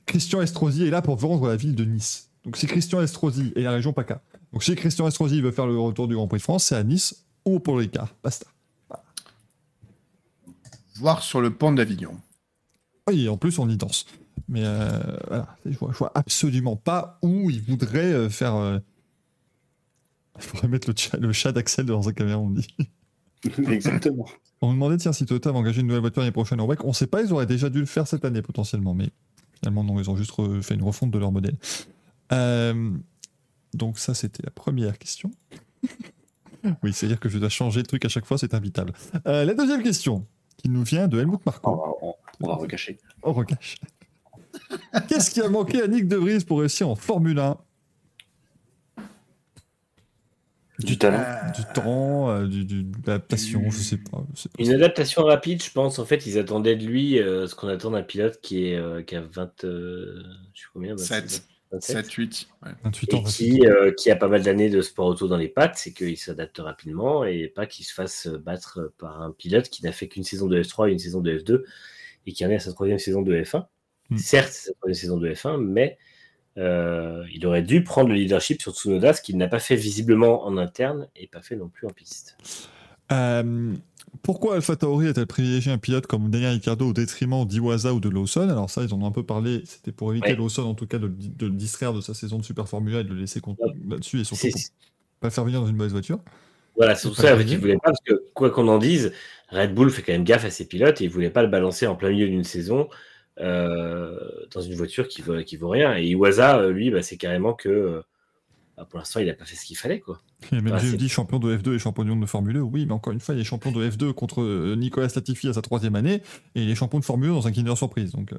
Christian Estrosi est là pour vendre la ville de Nice. Donc c'est Christian Estrosi et la région PACA. Donc si Christian Estrosi veut faire le retour du Grand Prix de France, c'est à Nice ou au Paul Ricard. Basta. Voir sur le pont d'Avignon. Oui, en plus on y danse. Mais euh, voilà, je vois, je vois absolument pas où il voudrait euh, faire. euh, Il faudrait mettre le chat, le chat d'Axel dans sa caméra, on dit. Exactement. On me demandait tiens, si Toyota va engager une nouvelle voiture l'année prochaine en WEC. On sait pas, ils auraient déjà dû le faire cette année potentiellement, mais finalement non, ils ont juste fait une refonte de leur modèle. Euh, donc ça, c'était la première question. oui, c'est-à-dire que je dois changer le truc à chaque fois, c'est invitable. Euh, la deuxième question, qui nous vient de Helmut On Marco. va, on- on va recacher. On recache. Qu'est-ce qui a manqué à Nick De Vries pour réussir en Formule 1 Du talent. Euh, Du temps, euh, du, du- de l'adaptation, je sais pas. je sais pas. Une adaptation rapide, je pense. En fait, ils attendaient de lui euh, ce qu'on attend d'un pilote qui, est, euh, qui a 20. euh, je sais combien 27, Sept. 27, 7, 8. 28 ans. Et 28 qui, euh, qui a pas mal d'années de sport auto dans les pattes, c'est qu'il s'adapte rapidement et pas qu'il se fasse battre par un pilote qui n'a fait qu'une saison de F3 et une saison de F2 et qui en est à sa troisième saison de F1. Hmm. Certes, c'est sa troisième saison de F1, mais euh, il aurait dû prendre le leadership sur Tsunoda, ce qu'il n'a pas fait visiblement en interne et pas fait non plus en piste. Euh, pourquoi Alpha Tauri a-t-elle privilégié un pilote comme Daniel Ricciardo au détriment d'Iwasa ou de Lawson? Alors ça, ils en ont un peu parlé. C'était pour éviter Ouais. Lawson, en tout cas, de, le di- de le distraire de sa saison de Super Formula et de le laisser Ouais. là-dessus et surtout pour pas le faire venir dans une mauvaise voiture. Voilà, c'est pour ça en fait, voulait pas, parce que quoi qu'on en dise, Red Bull fait quand même gaffe à ses pilotes et il voulait pas le balancer en plein milieu d'une saison euh, dans une voiture qui vaut, qui vaut rien. Et Iwasa, euh, lui, bah, c'est carrément que euh, bah, pour l'instant, il a pas fait ce qu'il fallait. quoi. Et même Ah, j'ai c'est- dit champion de F2 et champion de Formule 1. Oui, mais encore une fois, il est champion de F2 contre euh, Nicolas Latifi à sa troisième année et il est champion de Formule 1 dans un Kinder Surprise. Donc, euh,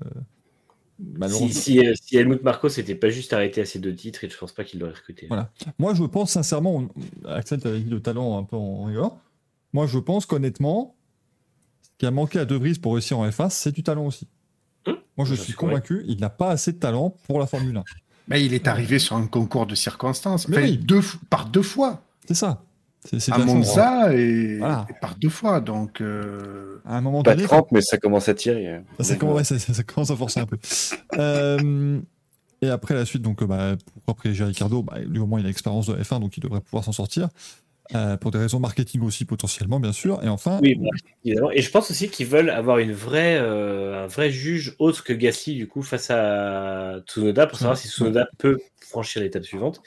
malheureusement. Si, si, euh, si Helmut Marko s'était pas juste arrêté à ces deux titres, et je pense pas qu'il l'aurait recruté. Voilà. Moi, je pense sincèrement, Axel, tu dit le talent un peu en rigolant. Moi, je pense qu'honnêtement, ce qui a manqué à De Vries pour réussir en F1, c'est du talent aussi. Hum, Moi, je suis convaincu, il n'a pas assez de talent pour la Formule 1. Mais il est arrivé sur un concours de circonstances. Mais Enfin, oui. deux, par deux fois. C'est ça. C'est c'est de À. Monza et, Voilà. et par deux fois. Donc, euh, À un moment Pas donné, 30, mais ça commence à tirer. Ça, ça commence, ouais, ça- ça- ça commence à forcer un peu. Euh, et après la suite, donc, euh, bah, pourquoi privilégier Ricardo? Bah, Lui, au moins, il a l'expérience de F1, donc il devrait pouvoir s'en sortir. Euh, pour des raisons marketing aussi, potentiellement, bien sûr. Et enfin, Oui, bah, évidemment. Et je pense aussi qu'ils veulent avoir une vraie, euh, un vrai juge autre que Gasly, du coup, face à Tsunoda, pour savoir si Tsunoda peut franchir l'étape suivante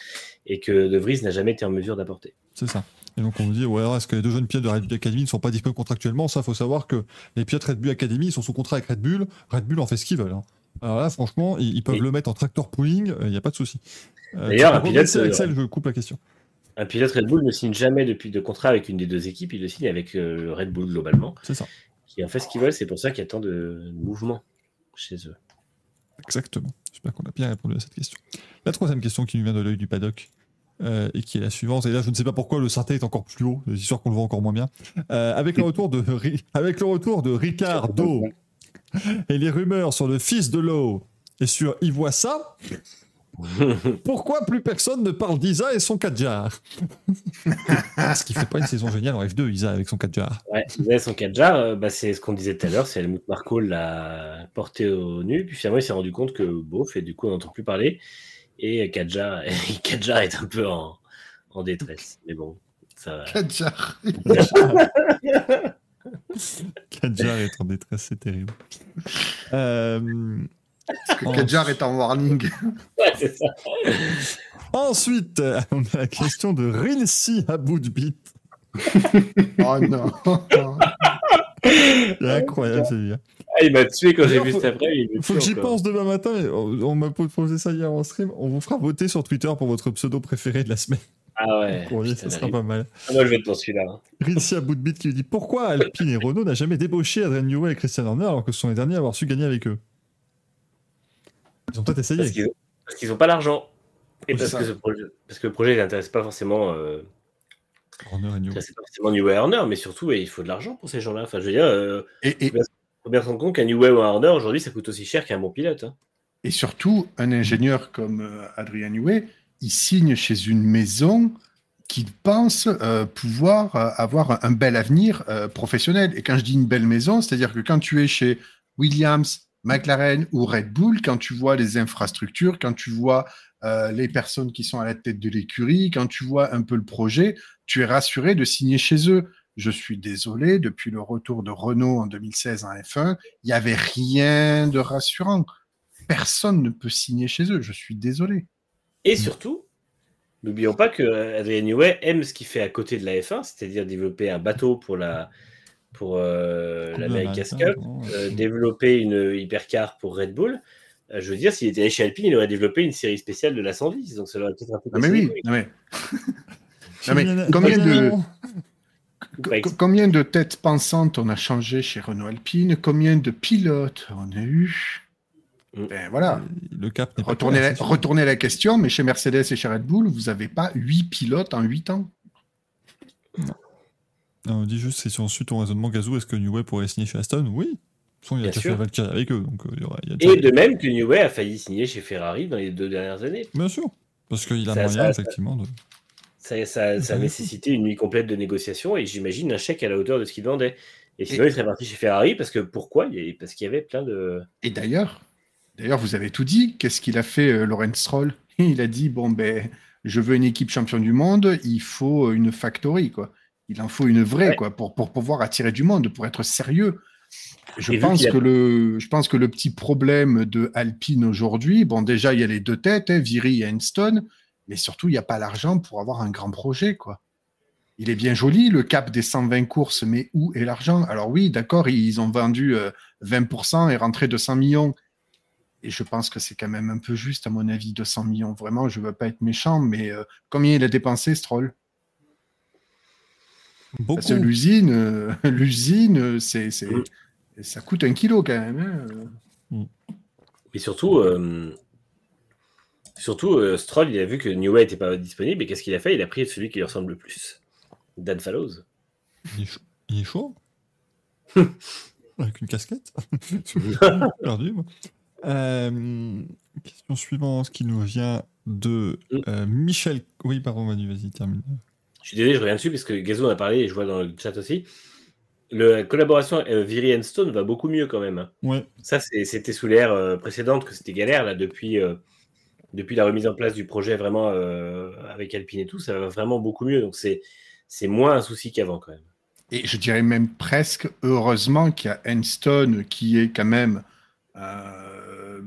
et que De Vries n'a jamais été en mesure d'apporter. c'est ça. Et donc, on nous dit, ouais, est-ce que les deux jeunes pilotes de Red Bull Academy ne sont pas disponibles contractuellement? Ça, faut savoir que les pilotes Red Bull Academy, ils sont sous contrat avec Red Bull. Red Bull en fait ce qu'ils veulent. hein. Alors là, franchement, ils, ils peuvent le mettre en tractor pooling, il n'y a pas de souci. Euh, D'ailleurs, un pilote, euh, Axel, je coupe la question. Un pilote Red Bull ne signe jamais depuis de contrat avec une des deux équipes, il le signe avec euh, Red Bull globalement, C'est ça. qui en fait ce qu'ils veulent, c'est pour ça qu'il y a tant de mouvements chez eux. Exactement. J'espère qu'on a bien répondu à cette question. La troisième question qui nous vient de l'œil du paddock euh, et qui est la suivante. Et là, je ne sais pas pourquoi le Sarté est encore plus haut, c'est sûr qu'on le voit encore moins bien. Euh, avec, le retour de, avec le retour de Ricardo et les rumeurs sur le fils de Lowe et sur Ivoissa, pourquoi plus personne ne parle d'Isa et son Kadjar Parce qu'il fait pas une saison géniale en F2, Isa, avec son Kadjar. Ouais, ils avaient son Kadjar, euh, bah, c'est ce qu'on disait tout à l'heure, c'est Helmut Marko l'a porté au nu, puis finalement il s'est rendu compte que bof, et du coup on n'entend plus parler, et Kadjar, Kadjar est un peu en, en détresse. Mais bon, ça va. Kadjar. Kadjar est en détresse, c'est terrible. Euh, Kadjar est en warning. Ouais, c'est ça. Ensuite, on a la question de Rilsi à bout de bite. Oh non. C'est incroyable, c'est bien. Ah, il m'a tué quand j'ai vu cet après. Il Faut que j'y pense demain matin. On, m'a posé ça hier en stream. On vous fera voter sur Twitter pour votre pseudo préféré de la semaine. Ah ouais. Pour lui, putain, ça sera pas mal. Ah, moi je vais être dans celui-là. hein. Rilsi à bout de bite qui lui dit Pourquoi Alpine et Renault n'a jamais débauché Adrien Newey et Christian Horner alors que ce sont les derniers à avoir su gagner avec eux? Ils ont peut-être essayé. Parce qu'ils ont, parce qu'ils ont pas l'argent. Et Oui, parce que, ce projet, parce que le projet n'intéresse pas forcément, euh, et New. pas forcément New Way Horner, mais surtout, il faut de l'argent pour ces gens-là. Enfin, je veux dire, euh, Et, et, faut bien se rendre compte qu'un New Way ou un Horner, aujourd'hui, ça coûte aussi cher qu'un bon pilote. hein. et surtout, un ingénieur comme euh, Adrien Newey, il signe chez une maison qui pense euh, pouvoir euh, avoir un, un bel avenir euh, professionnel. Et quand je dis une belle maison, c'est-à-dire que quand tu es chez Williams, McLaren ou Red Bull, quand tu vois les infrastructures, quand tu vois euh, les personnes qui sont à la tête de l'écurie, quand tu vois un peu le projet, tu es rassuré de signer chez eux. Je suis désolé, depuis le retour de Renault en 2016 en F1, il n'y avait rien de rassurant. Personne ne peut signer chez eux, je suis désolé. Et surtout, n'oublions pas que euh, Adrien Newey aime ce qu'il fait à côté de la F1, c'est-à-dire développer un bateau pour la pour euh, l'America's Cup, euh, développer une hypercar pour Red Bull. Euh, je veux dire, s'il était allé chez Alpine, il aurait développé une série spéciale de la 110, donc ça aurait peut-être un peu. Non mais oui, non mais, non mais combien de combien de têtes pensantes on a changé chez Renault Alpine? Combien de pilotes on a eu? Mm. Ben voilà. Le cap n'est pas Retournez la, la question, mais chez Mercedes et chez Red Bull, vous n'avez pas huit pilotes en huit ans. Non, on dit juste, c'est si on suit ton raisonnement, Gazou, est-ce que New Way pourrait signer chez Aston? Oui. De toute façon, il a déjà fait Valkyrie avec eux, donc euh, il y aura- il y a déjà- Et de même que Newey a failli signer chez Ferrari dans les deux dernières années. Bien sûr. Parce qu'il a Ça- moyen, ça- ça- effectivement, de. Ça, ça, ça a nécessité une nuit complète de négociations et j'imagine un chèque à la hauteur de ce qu'il vendait. Et sinon, il serait parti chez Ferrari parce que pourquoi? Parce qu'il y avait plein de. Et d'ailleurs, d'ailleurs, vous avez tout dit. Qu'est-ce qu'il a fait, euh, Lawrence Stroll? Il a dit bon ben, je veux une équipe champion du monde, il faut une factory quoi. Il en faut une vraie Ouais. quoi pour, pour pouvoir attirer du monde, pour être sérieux. Je Et pense a- que le, je pense que le petit problème de Alpine aujourd'hui, bon déjà il y a les deux têtes, hein, Viri et Enstone, mais surtout il n'y a pas l'argent pour avoir un grand projet quoi. Il est bien joli le cap des 120 courses, mais où est l'argent? Alors oui, d'accord, ils ont vendu euh, 20% et rentré 200 millions. Et je pense que c'est quand même un peu juste, à mon avis, 200 millions. Vraiment, je ne veux pas être méchant, mais euh, combien il a dépensé, Stroll? Beaucoup. Parce que l'usine, euh, l'usine, c'est, c'est, Mm. ça coûte un kilo quand même. hein. Et surtout, euh, surtout euh, Stroll, il a vu que Newey n'était pas disponible et qu'est-ce qu'il a fait? Il a pris celui qui lui ressemble le plus Dan Fallows. Il est chaud. Il est chaud? Avec une casquette? Perdu, moi. Euh, question suivante qui nous vient de euh, Michel. Oui, pardon, Manu, vas-y, termine. Je suis désolé, je reviens dessus parce que Gazou en a parlé et je vois dans le chat aussi. Le- la collaboration euh, Viri and Stone va beaucoup mieux quand même. hein. Ouais, Ça, c'était sous l'ère euh, précédente que c'était galère. Là, depuis, euh, depuis la remise en place du projet vraiment euh, avec Alpine et tout, ça va vraiment beaucoup mieux. Donc, c'est c'est moins un souci qu'avant quand même. Et je dirais même presque, heureusement qu'il y a Enstone qui est quand même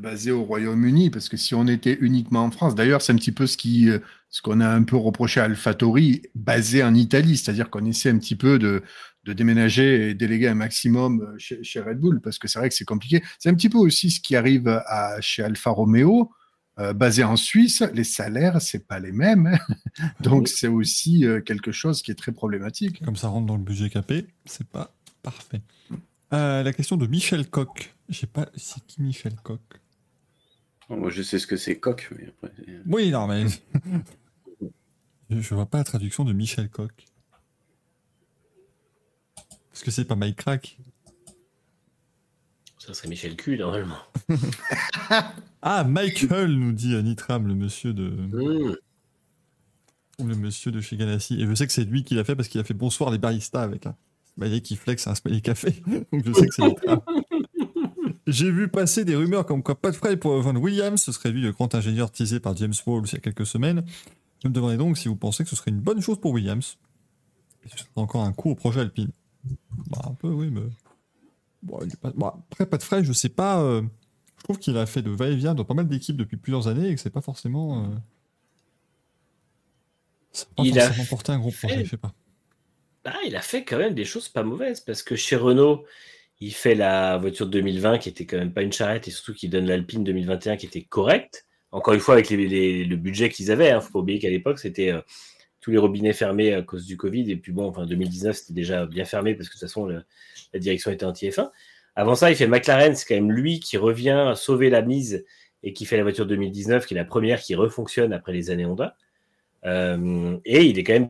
basé au Royaume-Uni, parce que si on était uniquement en France, d'ailleurs, c'est un petit peu ce qui, euh, ce qu'on a un peu reproché à AlphaTauri, basé en Italie, c'est-à-dire qu'on essaie un petit peu de, de déménager et déléguer un maximum euh, chez, chez Red Bull, parce que c'est vrai que c'est compliqué. C'est un petit peu aussi ce qui arrive à, chez Alfa Romeo. Euh, basé en Suisse, les salaires, c'est pas les mêmes. hein. Donc, c'est aussi euh, quelque chose qui est très problématique. comme ça rentre dans le budget capé, c'est pas parfait. Euh, la question de Michel Coq. Je sais pas, c'est qui Michel Coq moi, je sais ce que c'est coq, mais après. c'est- Oui, non, mais. je, vois pas la traduction de Michel Coq. Parce que c'est pas Mike Crack. Ça serait Michel Q normalement. Ah, Michael nous dit Nitram, le monsieur de. Mmh. Le monsieur de chez Ganassi. Et je sais que c'est lui qui l'a fait parce qu'il a fait bonsoir les baristas avec un smiley qui flex un smiley café. Donc je sais que c'est Nitram. J'ai vu passer des rumeurs comme quoi Pat Fry pour rejoindre Williams, ce serait lui le grand ingénieur teasé par James Walls il y a quelques semaines. Je me demandais donc si vous pensez que ce serait une bonne chose pour Williams. Et ce serait encore un coup au projet Alpine. Bah, un peu, oui, mais. Bon, il est pas- bon, après, Pat Fry, je sais pas. euh, Je trouve qu'il a fait de va-et-vient dans pas mal d'équipes depuis plusieurs années et que c'est pas forcément. euh, Ça pas Il a forcément porté un gros projet, fait- je sais pas. Ah, il a fait quand même des choses pas mauvaises parce que chez Renault, il fait la voiture 2020 qui était quand même pas une charrette et surtout qui donne l'Alpine 2021 qui était correcte. Encore une fois, avec le budget qu'ils avaient, hein, faut pas oublier qu'à l'époque, c'était euh, tous les robinets fermés à cause du Covid. Et puis bon, enfin, 2019, c'était déjà bien fermé parce que de toute façon, la direction était anti-F1. Avant ça, il fait McLaren, c'est quand même lui qui revient sauver la mise et qui fait la voiture 2019, qui est la première qui refonctionne après les années Honda. Euh, et il est quand même.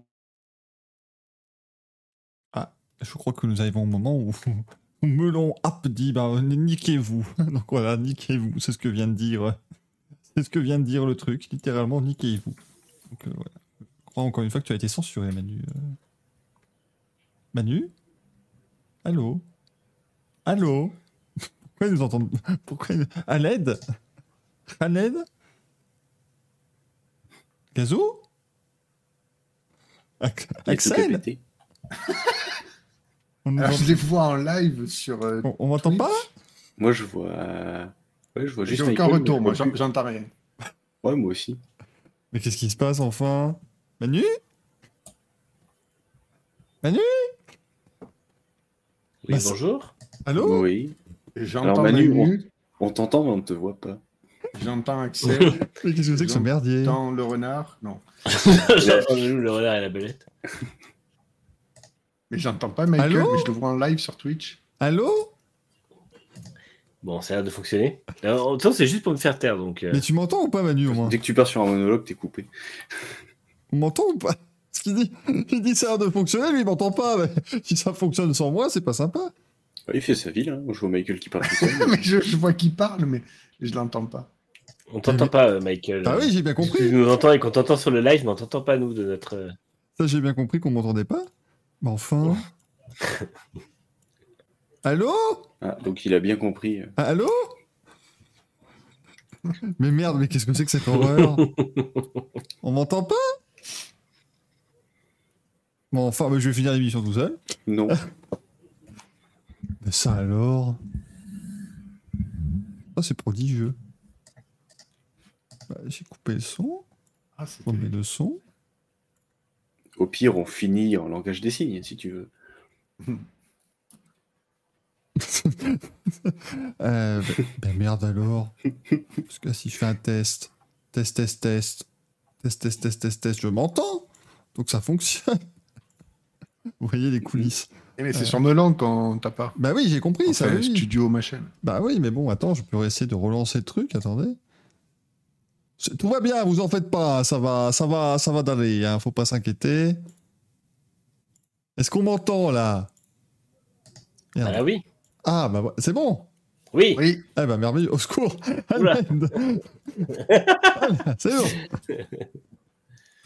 Je crois que nous arrivons au moment où Melon App dit bah, niquez-vous. Donc voilà, niquez-vous. C'est ce que vient de dire. C'est ce que vient de dire le truc. Littéralement, niquez-vous. Donc euh, voilà. Je crois encore une fois que tu as été censuré, Manu. Euh. Manu Allô Allô Pourquoi ils nous entendent Pourquoi ils- À l'aide À l'aide Gazou Axel. On Alors, entend- je les vois en live sur. euh, on- on m'entend Twitch. pas? Moi, je vois. Ouais, je vois juste J'ai aucun Michael, retour, mais moi, je vois j'en- j'entends rien. Ouais, moi aussi. Mais qu'est-ce qui se passe enfin? Manu? Manu? Oui, Bah, c'est- bonjour. Allô? Oui. J'entends Alors, Manu, Manu, On t'entend, mais on ne te voit pas. j'entends Axel, Mais qu'est-ce que c'est que ce merdier? j'entends le renard. Non. J'ai entendu le renard et la belette. Mais j'entends pas Michael, Allô mais je le vois en live sur Twitch. Allô Bon, ça a l'air de fonctionner. Alors, en même temps, c'est juste pour me faire taire, donc. euh, Mais tu m'entends ou pas Manu au moins Dès que tu pars sur un monologue, t'es coupé. On m'entend ou pas Ce qu'il dit, il dit ça a l'air de fonctionner, lui il m'entend pas. Mais si ça fonctionne sans moi, c'est pas sympa. Ouais, il fait sa ville. Hein. Je vois Michael qui parle tout seul. mais je, je vois qu'il parle, mais je l'entends pas. On t'entend pas, euh, Michael. Ah oui, j'ai bien Tu compris. nous entends et qu'on t'entend sur le live, mais on t'entend pas, nous, de notre. euh, Ça j'ai bien compris qu'on m'entendait pas. Mais enfin. Allô? Ah, donc il a bien compris. euh. Allô? Mais merde, mais qu'est-ce que c'est que cette horreur? On m'entend pas? Bon, enfin, mais je vais finir l'émission tout seul. Non. Mais ça alors? Ça c'est prodigieux. Bah, J'ai coupé le son, Ah, on met le son. Au pire, on finit en langage des signes, si tu veux. Euh, ben, ben merde alors. Parce que si je fais un test, test, test, test, test, test, test, test, test, je m'entends. Donc ça fonctionne. Vous voyez les coulisses. Eh, mais c'est Euh. sur Melon qu'on t'a pas. Bah oui, j'ai compris ça. Oui. studio machin. Bah oui, mais bon, attends, je peux essayer de relancer le truc. Attendez. Tout va bien, vous en faites pas. Ça va, ça va, ça va d'aller. Hein, faut pas s'inquiéter. Est-ce qu'on m'entend là? Merde. Ah oui. Ah bah ouais, c'est bon? Oui. Oui, Eh ben merveilleux, au secours. C'est bon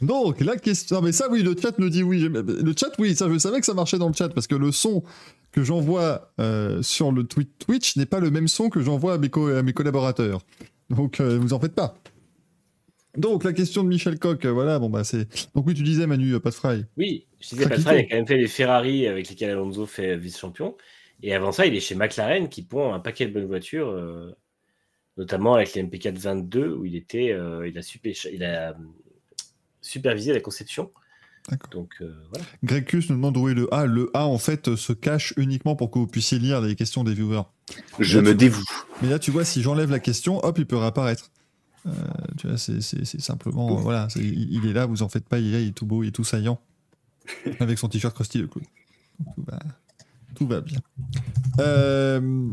Donc, la question... Non mais ça oui, le chat me dit oui. Le chat, oui, ça je savais que ça marchait dans le chat, parce que le son que j'envoie euh, sur le Twitch n'est pas le même son que j'envoie à mes, co- à mes collaborateurs. Donc, euh, vous en faites pas. Donc, la question de Michel Coq, euh, voilà, bon bah c'est... Donc oui, tu disais Manu, euh, pas de fry. Oui, je disais. Pat Fry a quand même fait les Ferrari avec lesquels Alonso fait vice-champion. Et avant ça, il est chez McLaren qui pond un paquet de bonnes voitures, euh, notamment avec les MP4 22 où il était, euh, il a, super- il a supervisé la conception. D'accord. Donc euh, voilà. Grecus nous demande où est le A. Le A, en fait, se cache uniquement pour que vous puissiez lire les questions des viewers. Je Là, me dévoue. Mais là, tu vois, si j'enlève la question, hop, il peut réapparaître. Euh, tu vois, c'est c'est- c'est simplement. euh, voilà, c'est- il, il est là, vous en faites pas, il est là, il est tout beau, il est tout saillant. Avec son t-shirt Krusty le clown. Tout va, tout va bien. Euh,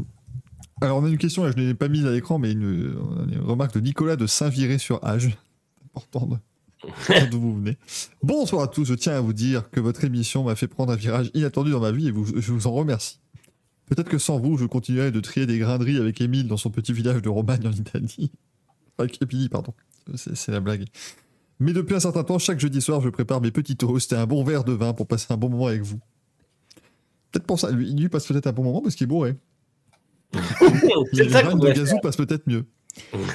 alors, on a une question, là, je ne l'ai pas mise à l'écran, mais une, on a une remarque de Nicolas de Saint-Viré-sur-Age. Important de. D'où vous venez. Bonsoir à tous, je tiens à vous dire que votre émission m'a fait prendre un virage inattendu dans ma vie et vous, je vous en remercie. Peut-être que sans vous, je continuerai de trier des grainderies avec Émile dans son petit village de Romagne en Italie. Avec Épilie, pardon. C'est la blague. Mais depuis un certain temps, chaque jeudi soir, je prépare mes petits toasts et un bon verre de vin pour passer un bon moment avec vous. Peut-être pour ça, lui, lui passe peut-être un bon moment parce qu'il est bourré. Les vannes de gazou passent peut-être mieux.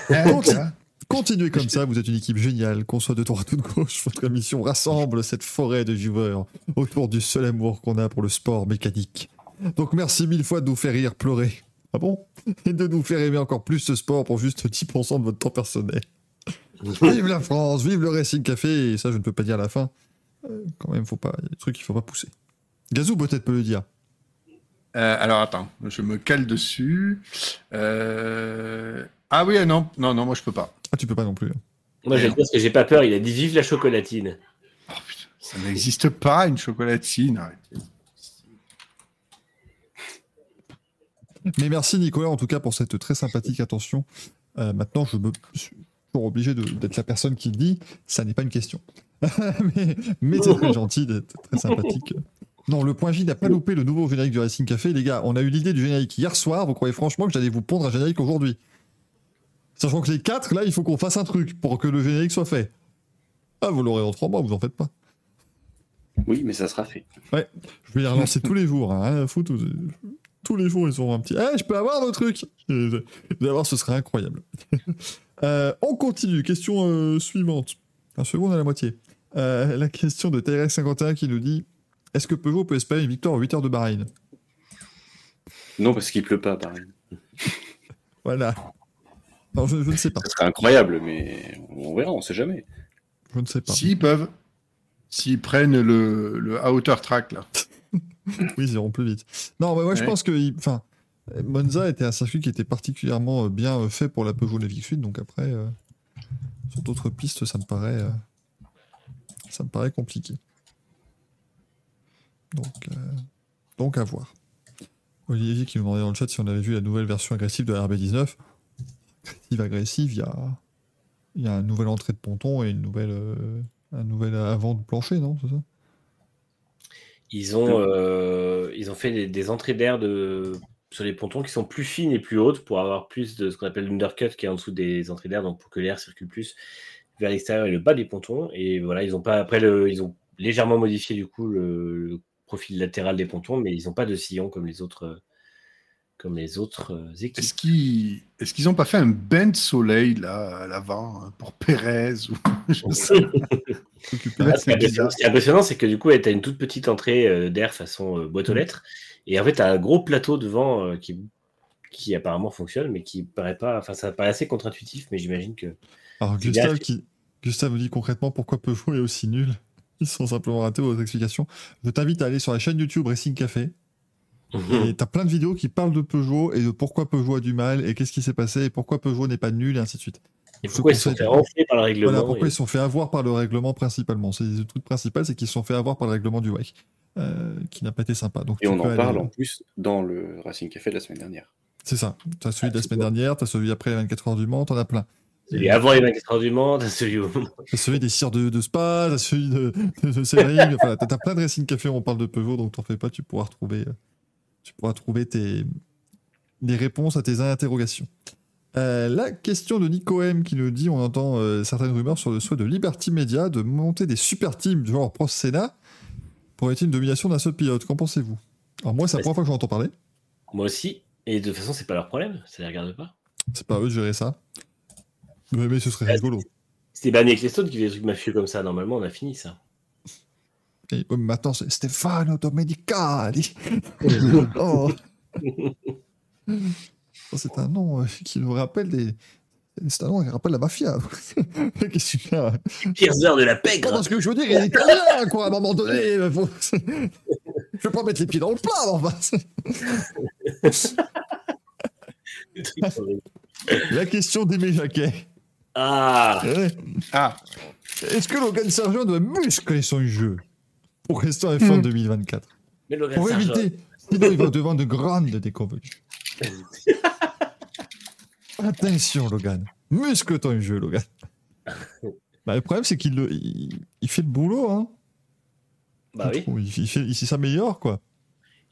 Ah. Continuez comme ça, vous êtes une équipe géniale, qu'on soit de droite ou de gauche, votre émission rassemble cette forêt de viewers autour du seul amour qu'on a pour le sport mécanique. Donc merci mille fois de nous faire rire, pleurer. Ah bon Et de nous faire aimer encore plus ce sport pour juste 10% de votre temps personnel. Vive la France, vive le Racing Café, et ça je ne peux pas dire à la fin. Euh, quand même, faut pas, il y a des trucs qu'il faut pas pousser. Gazou peut-être peut le dire. Euh, alors attends, je me cale dessus. Euh, Ah oui, non, non, non, moi je peux pas. Ah, tu peux pas non plus. Moi, j'aime parce que j'ai pas peur. Il a dit vive la chocolatine. Oh, putain, ça n'existe pas une chocolatine. arrêtez. Mais merci Nicolas en tout cas pour cette très sympathique attention Euh, maintenant, je me suis toujours obligé d'être la personne qui le dit. Ça n'est pas une question. mais mais c'est très gentil, d'être très sympathique. Non, le point J n'a pas loupé le nouveau générique du Racing Café. Les gars, on a eu l'idée du générique hier soir. Vous croyez franchement que j'allais vous pondre un générique aujourd'hui? Sachant que les quatre, là, il faut qu'on fasse un truc pour que le générique soit fait. Ah, vous l'aurez en trois mois, vous en faites pas. Oui, mais ça sera fait. Je vais les relancer tous les jours. Hein. Tous les jours, ils auront un petit. Eh, je peux avoir le truc Vous allez voir, ce serait incroyable. Euh, on continue. Question euh, suivante. Un second à la moitié. Euh, la question de TRX51 qui nous dit Est-ce que Peugeot peut espérer une victoire en 8 heures de Bahreïn? Non, parce qu'il pleut pas, pareil. Voilà. Non, je, je ne sais pas. Ça serait incroyable, mais on verra, on sait jamais. Je ne sais pas. S'ils peuvent, s'ils prennent le, le outer track, là. Oui, ils iront plus vite. Non, mais moi, je pense que. Enfin, Monza était un circuit qui était particulièrement euh, bien euh, fait pour la Peugeot Mavic Suite, donc après, euh, sur d'autres pistes, ça me paraît. euh, ça me paraît compliqué. Donc, euh, donc à voir. Olivier qui nous demandait dans le chat si on avait vu la nouvelle version agressive de la RB19. Agressive, agressive, il y a, y a une nouvelle entrée de ponton et une nouvelle, un nouvel avant de plancher, non C'est ça? Ils ont, euh, ils ont fait des, des entrées d'air de, sur les pontons qui sont plus fines et plus hautes pour avoir plus de ce qu'on appelle l'undercut qui est en dessous des entrées d'air, donc pour que l'air circule plus vers l'extérieur et le bas des pontons. Et voilà, ils ont pas après le, ils ont légèrement modifié du coup le, le profil latéral des pontons, mais ils n'ont pas de sillon comme les autres, euh, comme les autres euh, équipes. Est-ce qu'ils est-ce qu'ils ont pas fait un bain de soleil, là, à l'avant, hein, pour Pérez ou... je sais Ah, ce qui est c'est impressionnant- bizarre. ce qui est impressionnant, c'est que du coup, tu as une toute petite entrée euh, d'air façon euh, boîte aux lettres. Et en fait, tu as un gros plateau devant euh, qui, qui apparemment fonctionne, mais qui paraît pas. Enfin, ça paraît assez contre-intuitif, mais j'imagine que. Alors Gustave, bien. qui... Gustave me dit concrètement pourquoi Peugeot est aussi nul. Ils sont simplement ratés vos explications. Je t'invite à aller sur la chaîne YouTube Racing Café. Et t'as plein de vidéos qui parlent de Peugeot et de pourquoi Peugeot a du mal et qu'est-ce qui s'est passé et pourquoi Peugeot n'est pas nul et ainsi de suite. Et pourquoi ils se sont fait renfler par le règlement Voilà pourquoi et- ils se sont fait avoir par le règlement principalement? C'est le truc principal, c'est qu'ils se sont fait avoir par le règlement du WEC, euh, qui n'a pas été sympa. Donc Et tu on peux en aller- parle en plus dans le Racing Café de la semaine dernière. C'est ça. T'as celui de la Ah, semaine dernière, t'as celui après les 24 heures du Mans, t'en as plein. Celui avant les 24 heures du Mans, t'as celui où- T'as celui des cires de, de Spa, t'as celui de, de, de Sebring, enfin, t'as plein de Racing Café où on parle de Peugeot, donc t'en fais pas, tu pourras retrouver, euh, tu pourras trouver tes, des réponses à tes interrogations. Euh, la question de Nico M qui nous dit on entend euh, certaines rumeurs sur le souhait de Liberty Media de monter des super teams genre Pro Senna pour être une domination d'un seul pilote. Qu'en pensez-vous? Alors moi, c'est la première fois que j'en entends parler. Moi aussi. Et de toute façon, c'est pas leur problème. Ça les regarde pas. C'est pas à eux de gérer ça. Mais, mais ce serait rigolo. C'était Bernie Ecclestone qui faisait des trucs mafieux comme ça. Normalement, on a fini ça. Et, maintenant, c'est Stefano Domenicali. oh. Ça, C'est un nom euh, qui nous rappelle des. C'est un nom qui rappelle la mafia. Qu'est-ce que tu heures de la pègre. Non, ce que je veux dire, il est italien, quoi, à un moment donné. faut- Je vais pas mettre les pieds dans le plat, enfin. Des trucs horribles. La question d'Aimé Jacquet. ah Ouais. Ah, Est-ce que Logan Sargent doit muscler son jeu pour rester en F1 Hmm. 2024 Mais Logan Pour Sargent- éviter, sinon il va devant de grandes déconvenues. Attention, Logan. Muscle ton jeu, Logan. Bah, le problème, c'est qu'il le- il, il fait le boulot. Hein. Bah oui. Il, il, fait- il s'améliore, quoi.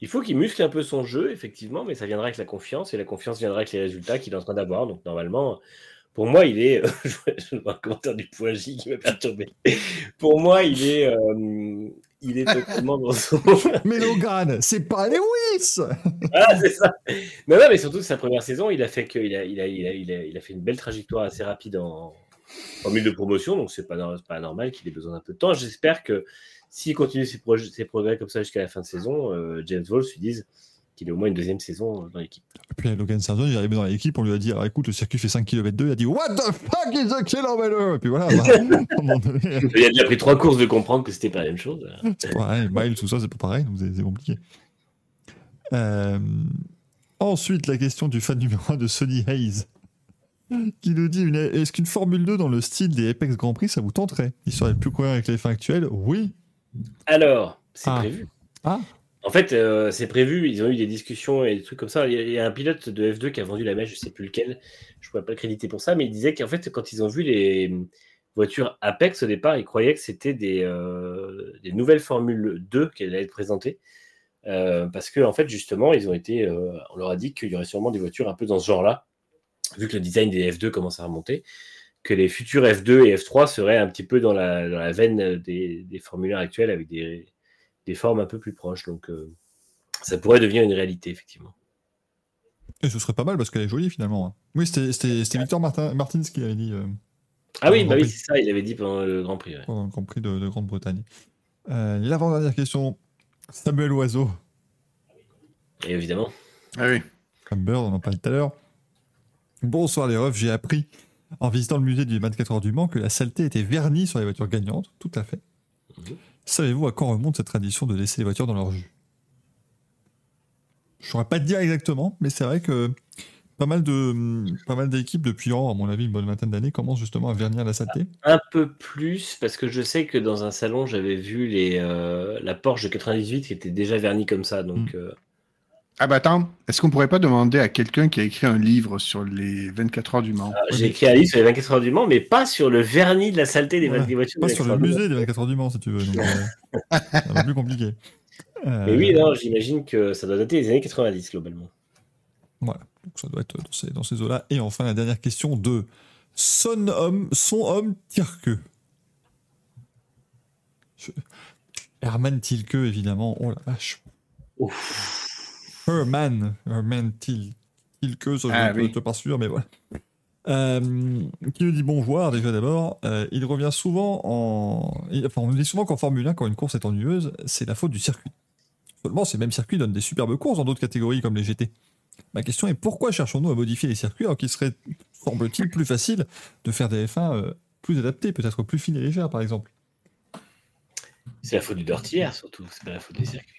Il faut qu'il muscle un peu son jeu, effectivement, mais ça viendra avec la confiance, et la confiance viendra avec les résultats qu'il est en train d'avoir. Donc, normalement, pour moi, il est. je vois- je vois un commentaire du point J qui m'a perturbé. pour moi, il est. euh, il est totalement dans son. Mais Logan, c'est pas Lewis ah, c'est ça. Non, non, mais surtout, sa première saison, il a fait que, il a, il a, il a, il a, il a fait une belle trajectoire assez rapide en, milieu de promotion, donc c'est pas, pas normal qu'il ait besoin d'un peu de temps. J'espère que s'il continue ses, progrès comme ça jusqu'à la fin de saison, euh, James Walls lui dise qu'il ait au moins une deuxième saison dans l'équipe. Et puis Logan Sargent, il est arrivé dans l'équipe, on lui a dit alors, écoute, le circuit fait 5 km 2, il a dit What the fuck is a kilometer Et puis voilà, bah, donné, Il a déjà pris trois courses de comprendre que c'était pas la même chose. pareil, Miles, tout ça, c'est pas pareil, donc c'est compliqué. Euh, Ensuite, la question du fan numéro 1 de Sonny Hayes, qui nous dit Est-ce qu'une Formule 2 dans le style des Apex Grand Prix, ça vous tenterait? Il serait plus courir avec les fins actuels Oui. Alors, c'est Ah. prévu. Ah. En fait, euh, c'est prévu, ils ont eu des discussions et des trucs comme ça. Il y, a, un pilote de F2 qui a vendu la mèche, je sais plus lequel, je ne pourrais pas le créditer pour ça, mais il disait qu'en fait, quand ils ont vu les voitures Apex au départ, ils croyaient que c'était des, euh, nouvelles Formule 2 qui allaient être présentées. Euh, parce que, en fait, justement, ils ont été, on leur a dit qu'il y aurait sûrement des voitures un peu dans ce genre-là, vu que le design des F2 commence à remonter, que les futurs F2 et F3 seraient un petit peu dans la, veine des, des Formule 1 actuelles avec des, des formes un peu plus proches. Donc, euh, ça pourrait devenir une réalité, effectivement. Et ce serait pas mal parce qu'elle est jolie finalement. hein. Oui, c'était- c'était c'était Victor Martin, Martins qui avait dit euh, Ah oui, bah oui, c'est ça, il avait dit pendant le Grand Prix. ouais. pendant le Grand Prix de, de Grande-Bretagne. Euh, L'avant-dernière question, Samuel Oiseau. Et évidemment. Ah oui. Comme Bird, on en parlait tout à l'heure. Bonsoir les refs, j'ai appris en visitant le musée du 24 heures du Mans que la saleté était vernie sur les voitures gagnantes, tout à fait. Mhm. Savez-vous à quand remonte cette tradition de laisser les voitures dans leur jus? Je saurais pas te dire exactement, mais c'est vrai que pas mal de pas mal d'équipes depuis, à mon avis, une bonne vingtaine d'années commencent justement à vernir la saleté. Un peu plus, parce que je sais que dans un salon, j'avais vu les, euh, la Porsche de 98 qui était déjà vernie comme ça. Donc, euh, Ah bah attends, est-ce qu'on pourrait pas demander à quelqu'un qui a écrit un livre sur les 24 heures du Mans? Ah, j'ai écrit un livre sur les 24 heures du Mans, mais pas sur le vernis de la saleté des, des voitures. Pas des sur le 24 heures du Mans. musée des 24 heures du Mans, si tu veux. donc, euh, c'est un peu plus compliqué. Euh, Mais oui, non, j'imagine que ça doit dater des années 90 globalement. Voilà, donc ça doit être dans ces, dans ces eaux-là. Et enfin, la dernière question de son homme, son homme Tirke. Je- Herman Tilke, évidemment. Oh la vache. Herman, Herman Til- Tilke, ça je Ah ne oui. suis pas sûr, mais voilà. Euh, qui nous dit bonjour déjà d'abord. Euh, il revient souvent en. il- Enfin, on nous dit souvent qu'en Formule 1, quand une course est ennuyeuse, c'est la faute du circuit. Seulement, ces mêmes circuits donnent des superbes courses dans d'autres catégories comme les GT. Ma question est pourquoi cherchons-nous à modifier les circuits alors qu'il serait, semble-t-il, plus facile de faire des F1 euh, plus adaptés, peut-être plus fines et légères par exemple? C'est la faute du Dirty Air, surtout, c'est pas la faute des circuits.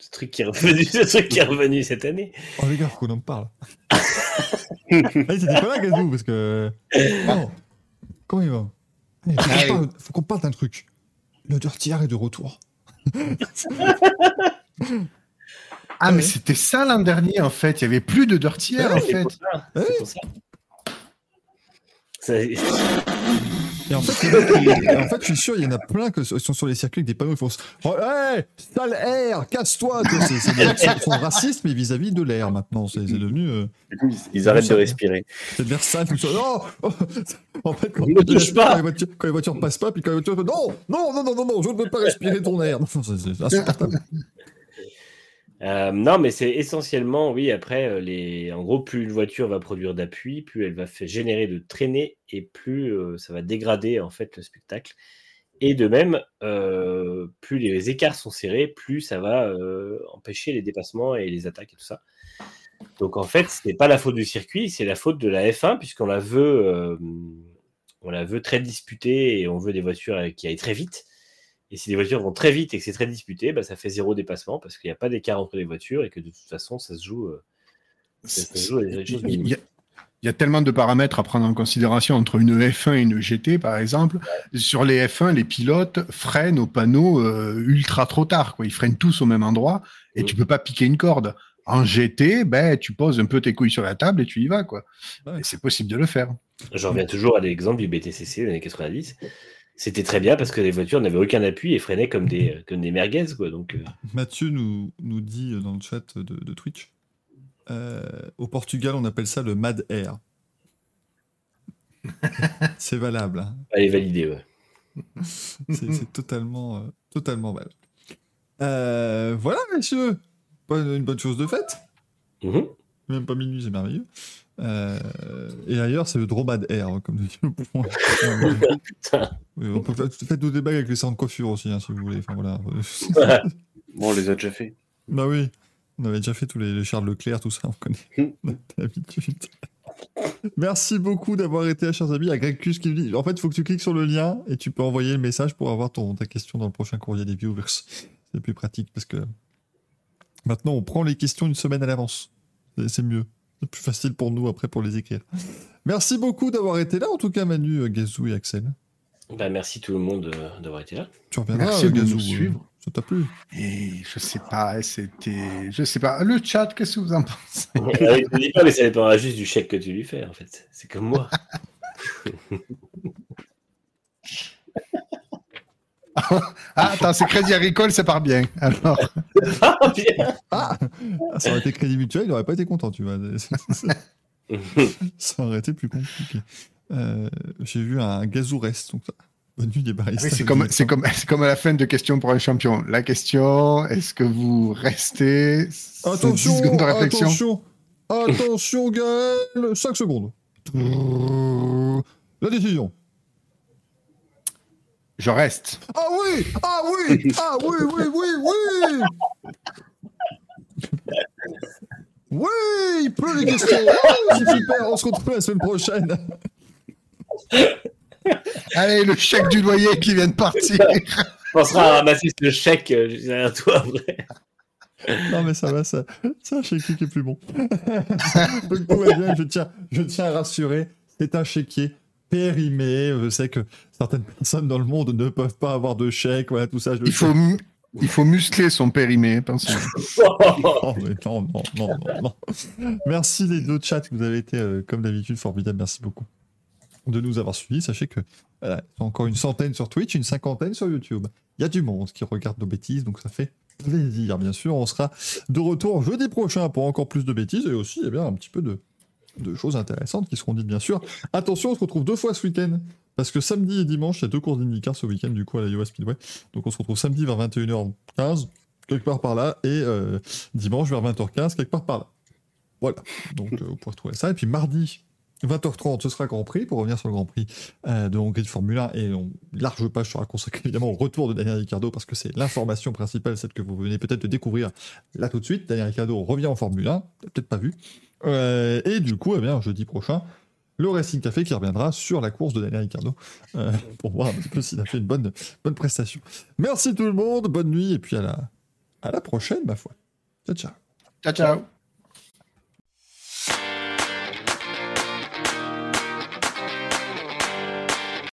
Ce truc qui est revenu, ce truc qui est revenu cette année. Oh les gars, faut qu'on en parle. Allez, c'était pas là, Gazou, parce que. Non. Comment il va? Allez, faut qu'on Allez. parle- faut qu'on parle d'un truc. Le Dirty Air est de retour. Ah, mais Ouais. c'était ça l'an dernier, en fait. Il y avait plus de Dirty Air, en C'est fait. pour ça. Ah C'est pour ça. Ça- Et en fait, et en fait, je suis sûr, il y en a plein qui sont sur les circuits avec des panneaux qui font oh, hey, sale air, casse-toi Tu vois, C'est c'est des- c'est son racisme mais vis-à-vis de l'air maintenant. C'est devenu. euh, Du coup, ils, ils arrêtent de respirer. C'est de tout ça. Non Oh En fait, quand, Ne touche pas. quand les, voitures, quand les voitures passent pas, puis quand les voitures. Non Non, non, non, non, non, je ne veux pas respirer ton air. C'est insupportable. Euh, non, mais c'est essentiellement, oui, après, euh, en gros, plus une voiture va produire d'appui, plus elle va faire générer de traînées et plus euh, ça va dégrader en fait le spectacle. Et de même, plus les écarts sont serrés, plus ça va empêcher les dépassements et les attaques et tout ça. Donc en fait, ce n'est pas la faute du circuit, c'est la faute de la F1 puisqu'on la veut, la veut très disputée et on veut des voitures qui aillent très vite. Et si les voitures vont très vite et que c'est très disputé, bah, ça fait zéro dépassement parce qu'il n'y a pas d'écart entre les voitures et que de toute façon, ça se joue. euh, ça se joue à des choses Il y, a, il y a tellement de paramètres à prendre en considération entre une F1 et une GT, par exemple. Sur les F1, les pilotes freinent au panneau euh, ultra trop tard. Quoi. Ils freinent tous au même endroit et Mm. tu peux pas piquer une corde. En GT, ben, tu poses un peu tes couilles sur la table et tu y vas. Quoi. Ouais. C'est possible de le faire. Je reviens toujours à l'exemple du BTCC des années 90. C'était très bien parce que les voitures n'avaient aucun appui et freinaient comme des, comme des merguez. Quoi. Donc, euh, Mathieu nous, nous dit dans le chat de, de Twitch euh, au Portugal, on appelle ça le Mad Air. C'est valable. hein. allez, valider. Ouais. C'est c'est totalement, euh, totalement valable. Euh, voilà, messieurs. Une bonne chose de faite. Mhm. Même pas minuit, c'est merveilleux. Euh, et ailleurs, c'est le Dromad Air, comme dit le point. Putain. Oui, on peut faire, faites nos débats avec les salons de coiffure aussi, hein, si vous voulez. Enfin, voilà. Bon, on les a déjà fait. bah oui, on avait déjà fait tous les, les Charles Leclerc, tout ça, on connaît on a l'habitude. Merci beaucoup d'avoir été à chers amis. À Greg Cus qui nous dit En fait, il faut que tu cliques sur le lien et tu peux envoyer le message pour avoir ton, ta question dans le prochain courrier des viewers. C'est plus pratique parce que maintenant, on prend les questions une semaine à l'avance. C'est mieux. C'est plus facile pour nous après pour les écrire. Merci beaucoup d'avoir été là, en tout cas, Manu, euh, Gazou et Axel. Bah, merci tout le monde euh, d'avoir été là. Tu reviendras, Merci de Gazou, nous euh, suivre. Ça t'a plu? Et je sais pas, c'était. Je sais pas. Le chat, qu'est-ce que vous en pensez? Ah oui, je ne dis pas, mais ça dépendra juste du chèque que tu lui fais, en fait. C'est comme moi. Ah, attends, c'est Crédit Agricole, ça part bien. Alors, Ah, bien. Ah Ça aurait été crédit mutuel, il n'aurait pas été content, tu vois. ça aurait été plus compliqué. Euh, J'ai vu un Gazou reste, donc ça. Bonne nuit des baristas. oui, c'est comme, c'est comme, à la fin de Question pour un champion. La question, est-ce que vous restez? C'est 10 Attention, secondes de réflexion. attention, attention, Gaël 5 secondes. La décision. Je reste. Ah oui Ah oui Ah oui, oui, oui, oui Oui Il pleut les questions Oh, C'est super On se retrouve la semaine prochaine Allez, le chèque du loyer qui vient de partir. On pensera à ramasser ce chèque derrière toi, après. Non mais ça va, ça, c'est un chéquier qui est plus bon. Donc tout va bien, je tiens, je tiens à rassurer, c'est un chéquier périmé. Je sais que certaines personnes dans le monde ne peuvent pas avoir de chèque, voilà tout ça. Je Il faut, il faut muscler son périmé, mais non, non, non, non, non. Merci les deux chats, vous avez été euh, comme d'habitude formidables, merci beaucoup de nous avoir suivis. Sachez que voilà, il y a encore une centaine sur Twitch, une cinquantaine sur YouTube. Il y a du monde qui regarde nos bêtises, donc ça fait plaisir, bien sûr. On sera de retour jeudi prochain pour encore plus de bêtises et aussi eh bien, un petit peu de, de choses intéressantes qui seront dites, bien sûr. Attention, on se retrouve deux fois ce week-end. Parce que samedi et dimanche, il y a deux courses d'IndyCar ce week-end, du coup, à la US Speedway. Donc on se retrouve samedi vers 21h15, quelque part par là, et euh, dimanche vers 20h15, quelque part par là. Voilà. Donc euh, vous pourrez retrouver ça. Et puis mardi, 20h30, ce sera Grand Prix, pour revenir sur le Grand Prix euh, de Hongrie de Formule 1. Et on, large page sera consacrée évidemment au retour de Daniel Ricciardo, parce que c'est l'information principale, celle que vous venez peut-être de découvrir là tout de suite. Daniel Ricciardo revient en Formule 1, peut-être pas vu. Euh, et du coup, eh bien, jeudi prochain, le Racing Café qui reviendra sur la course de Daniel Ricciardo euh, pour voir un petit peu s'il a fait une bonne, bonne prestation. Merci tout le monde, bonne nuit et puis à la, à la prochaine, ma foi. Ciao, ciao. Ciao, ciao.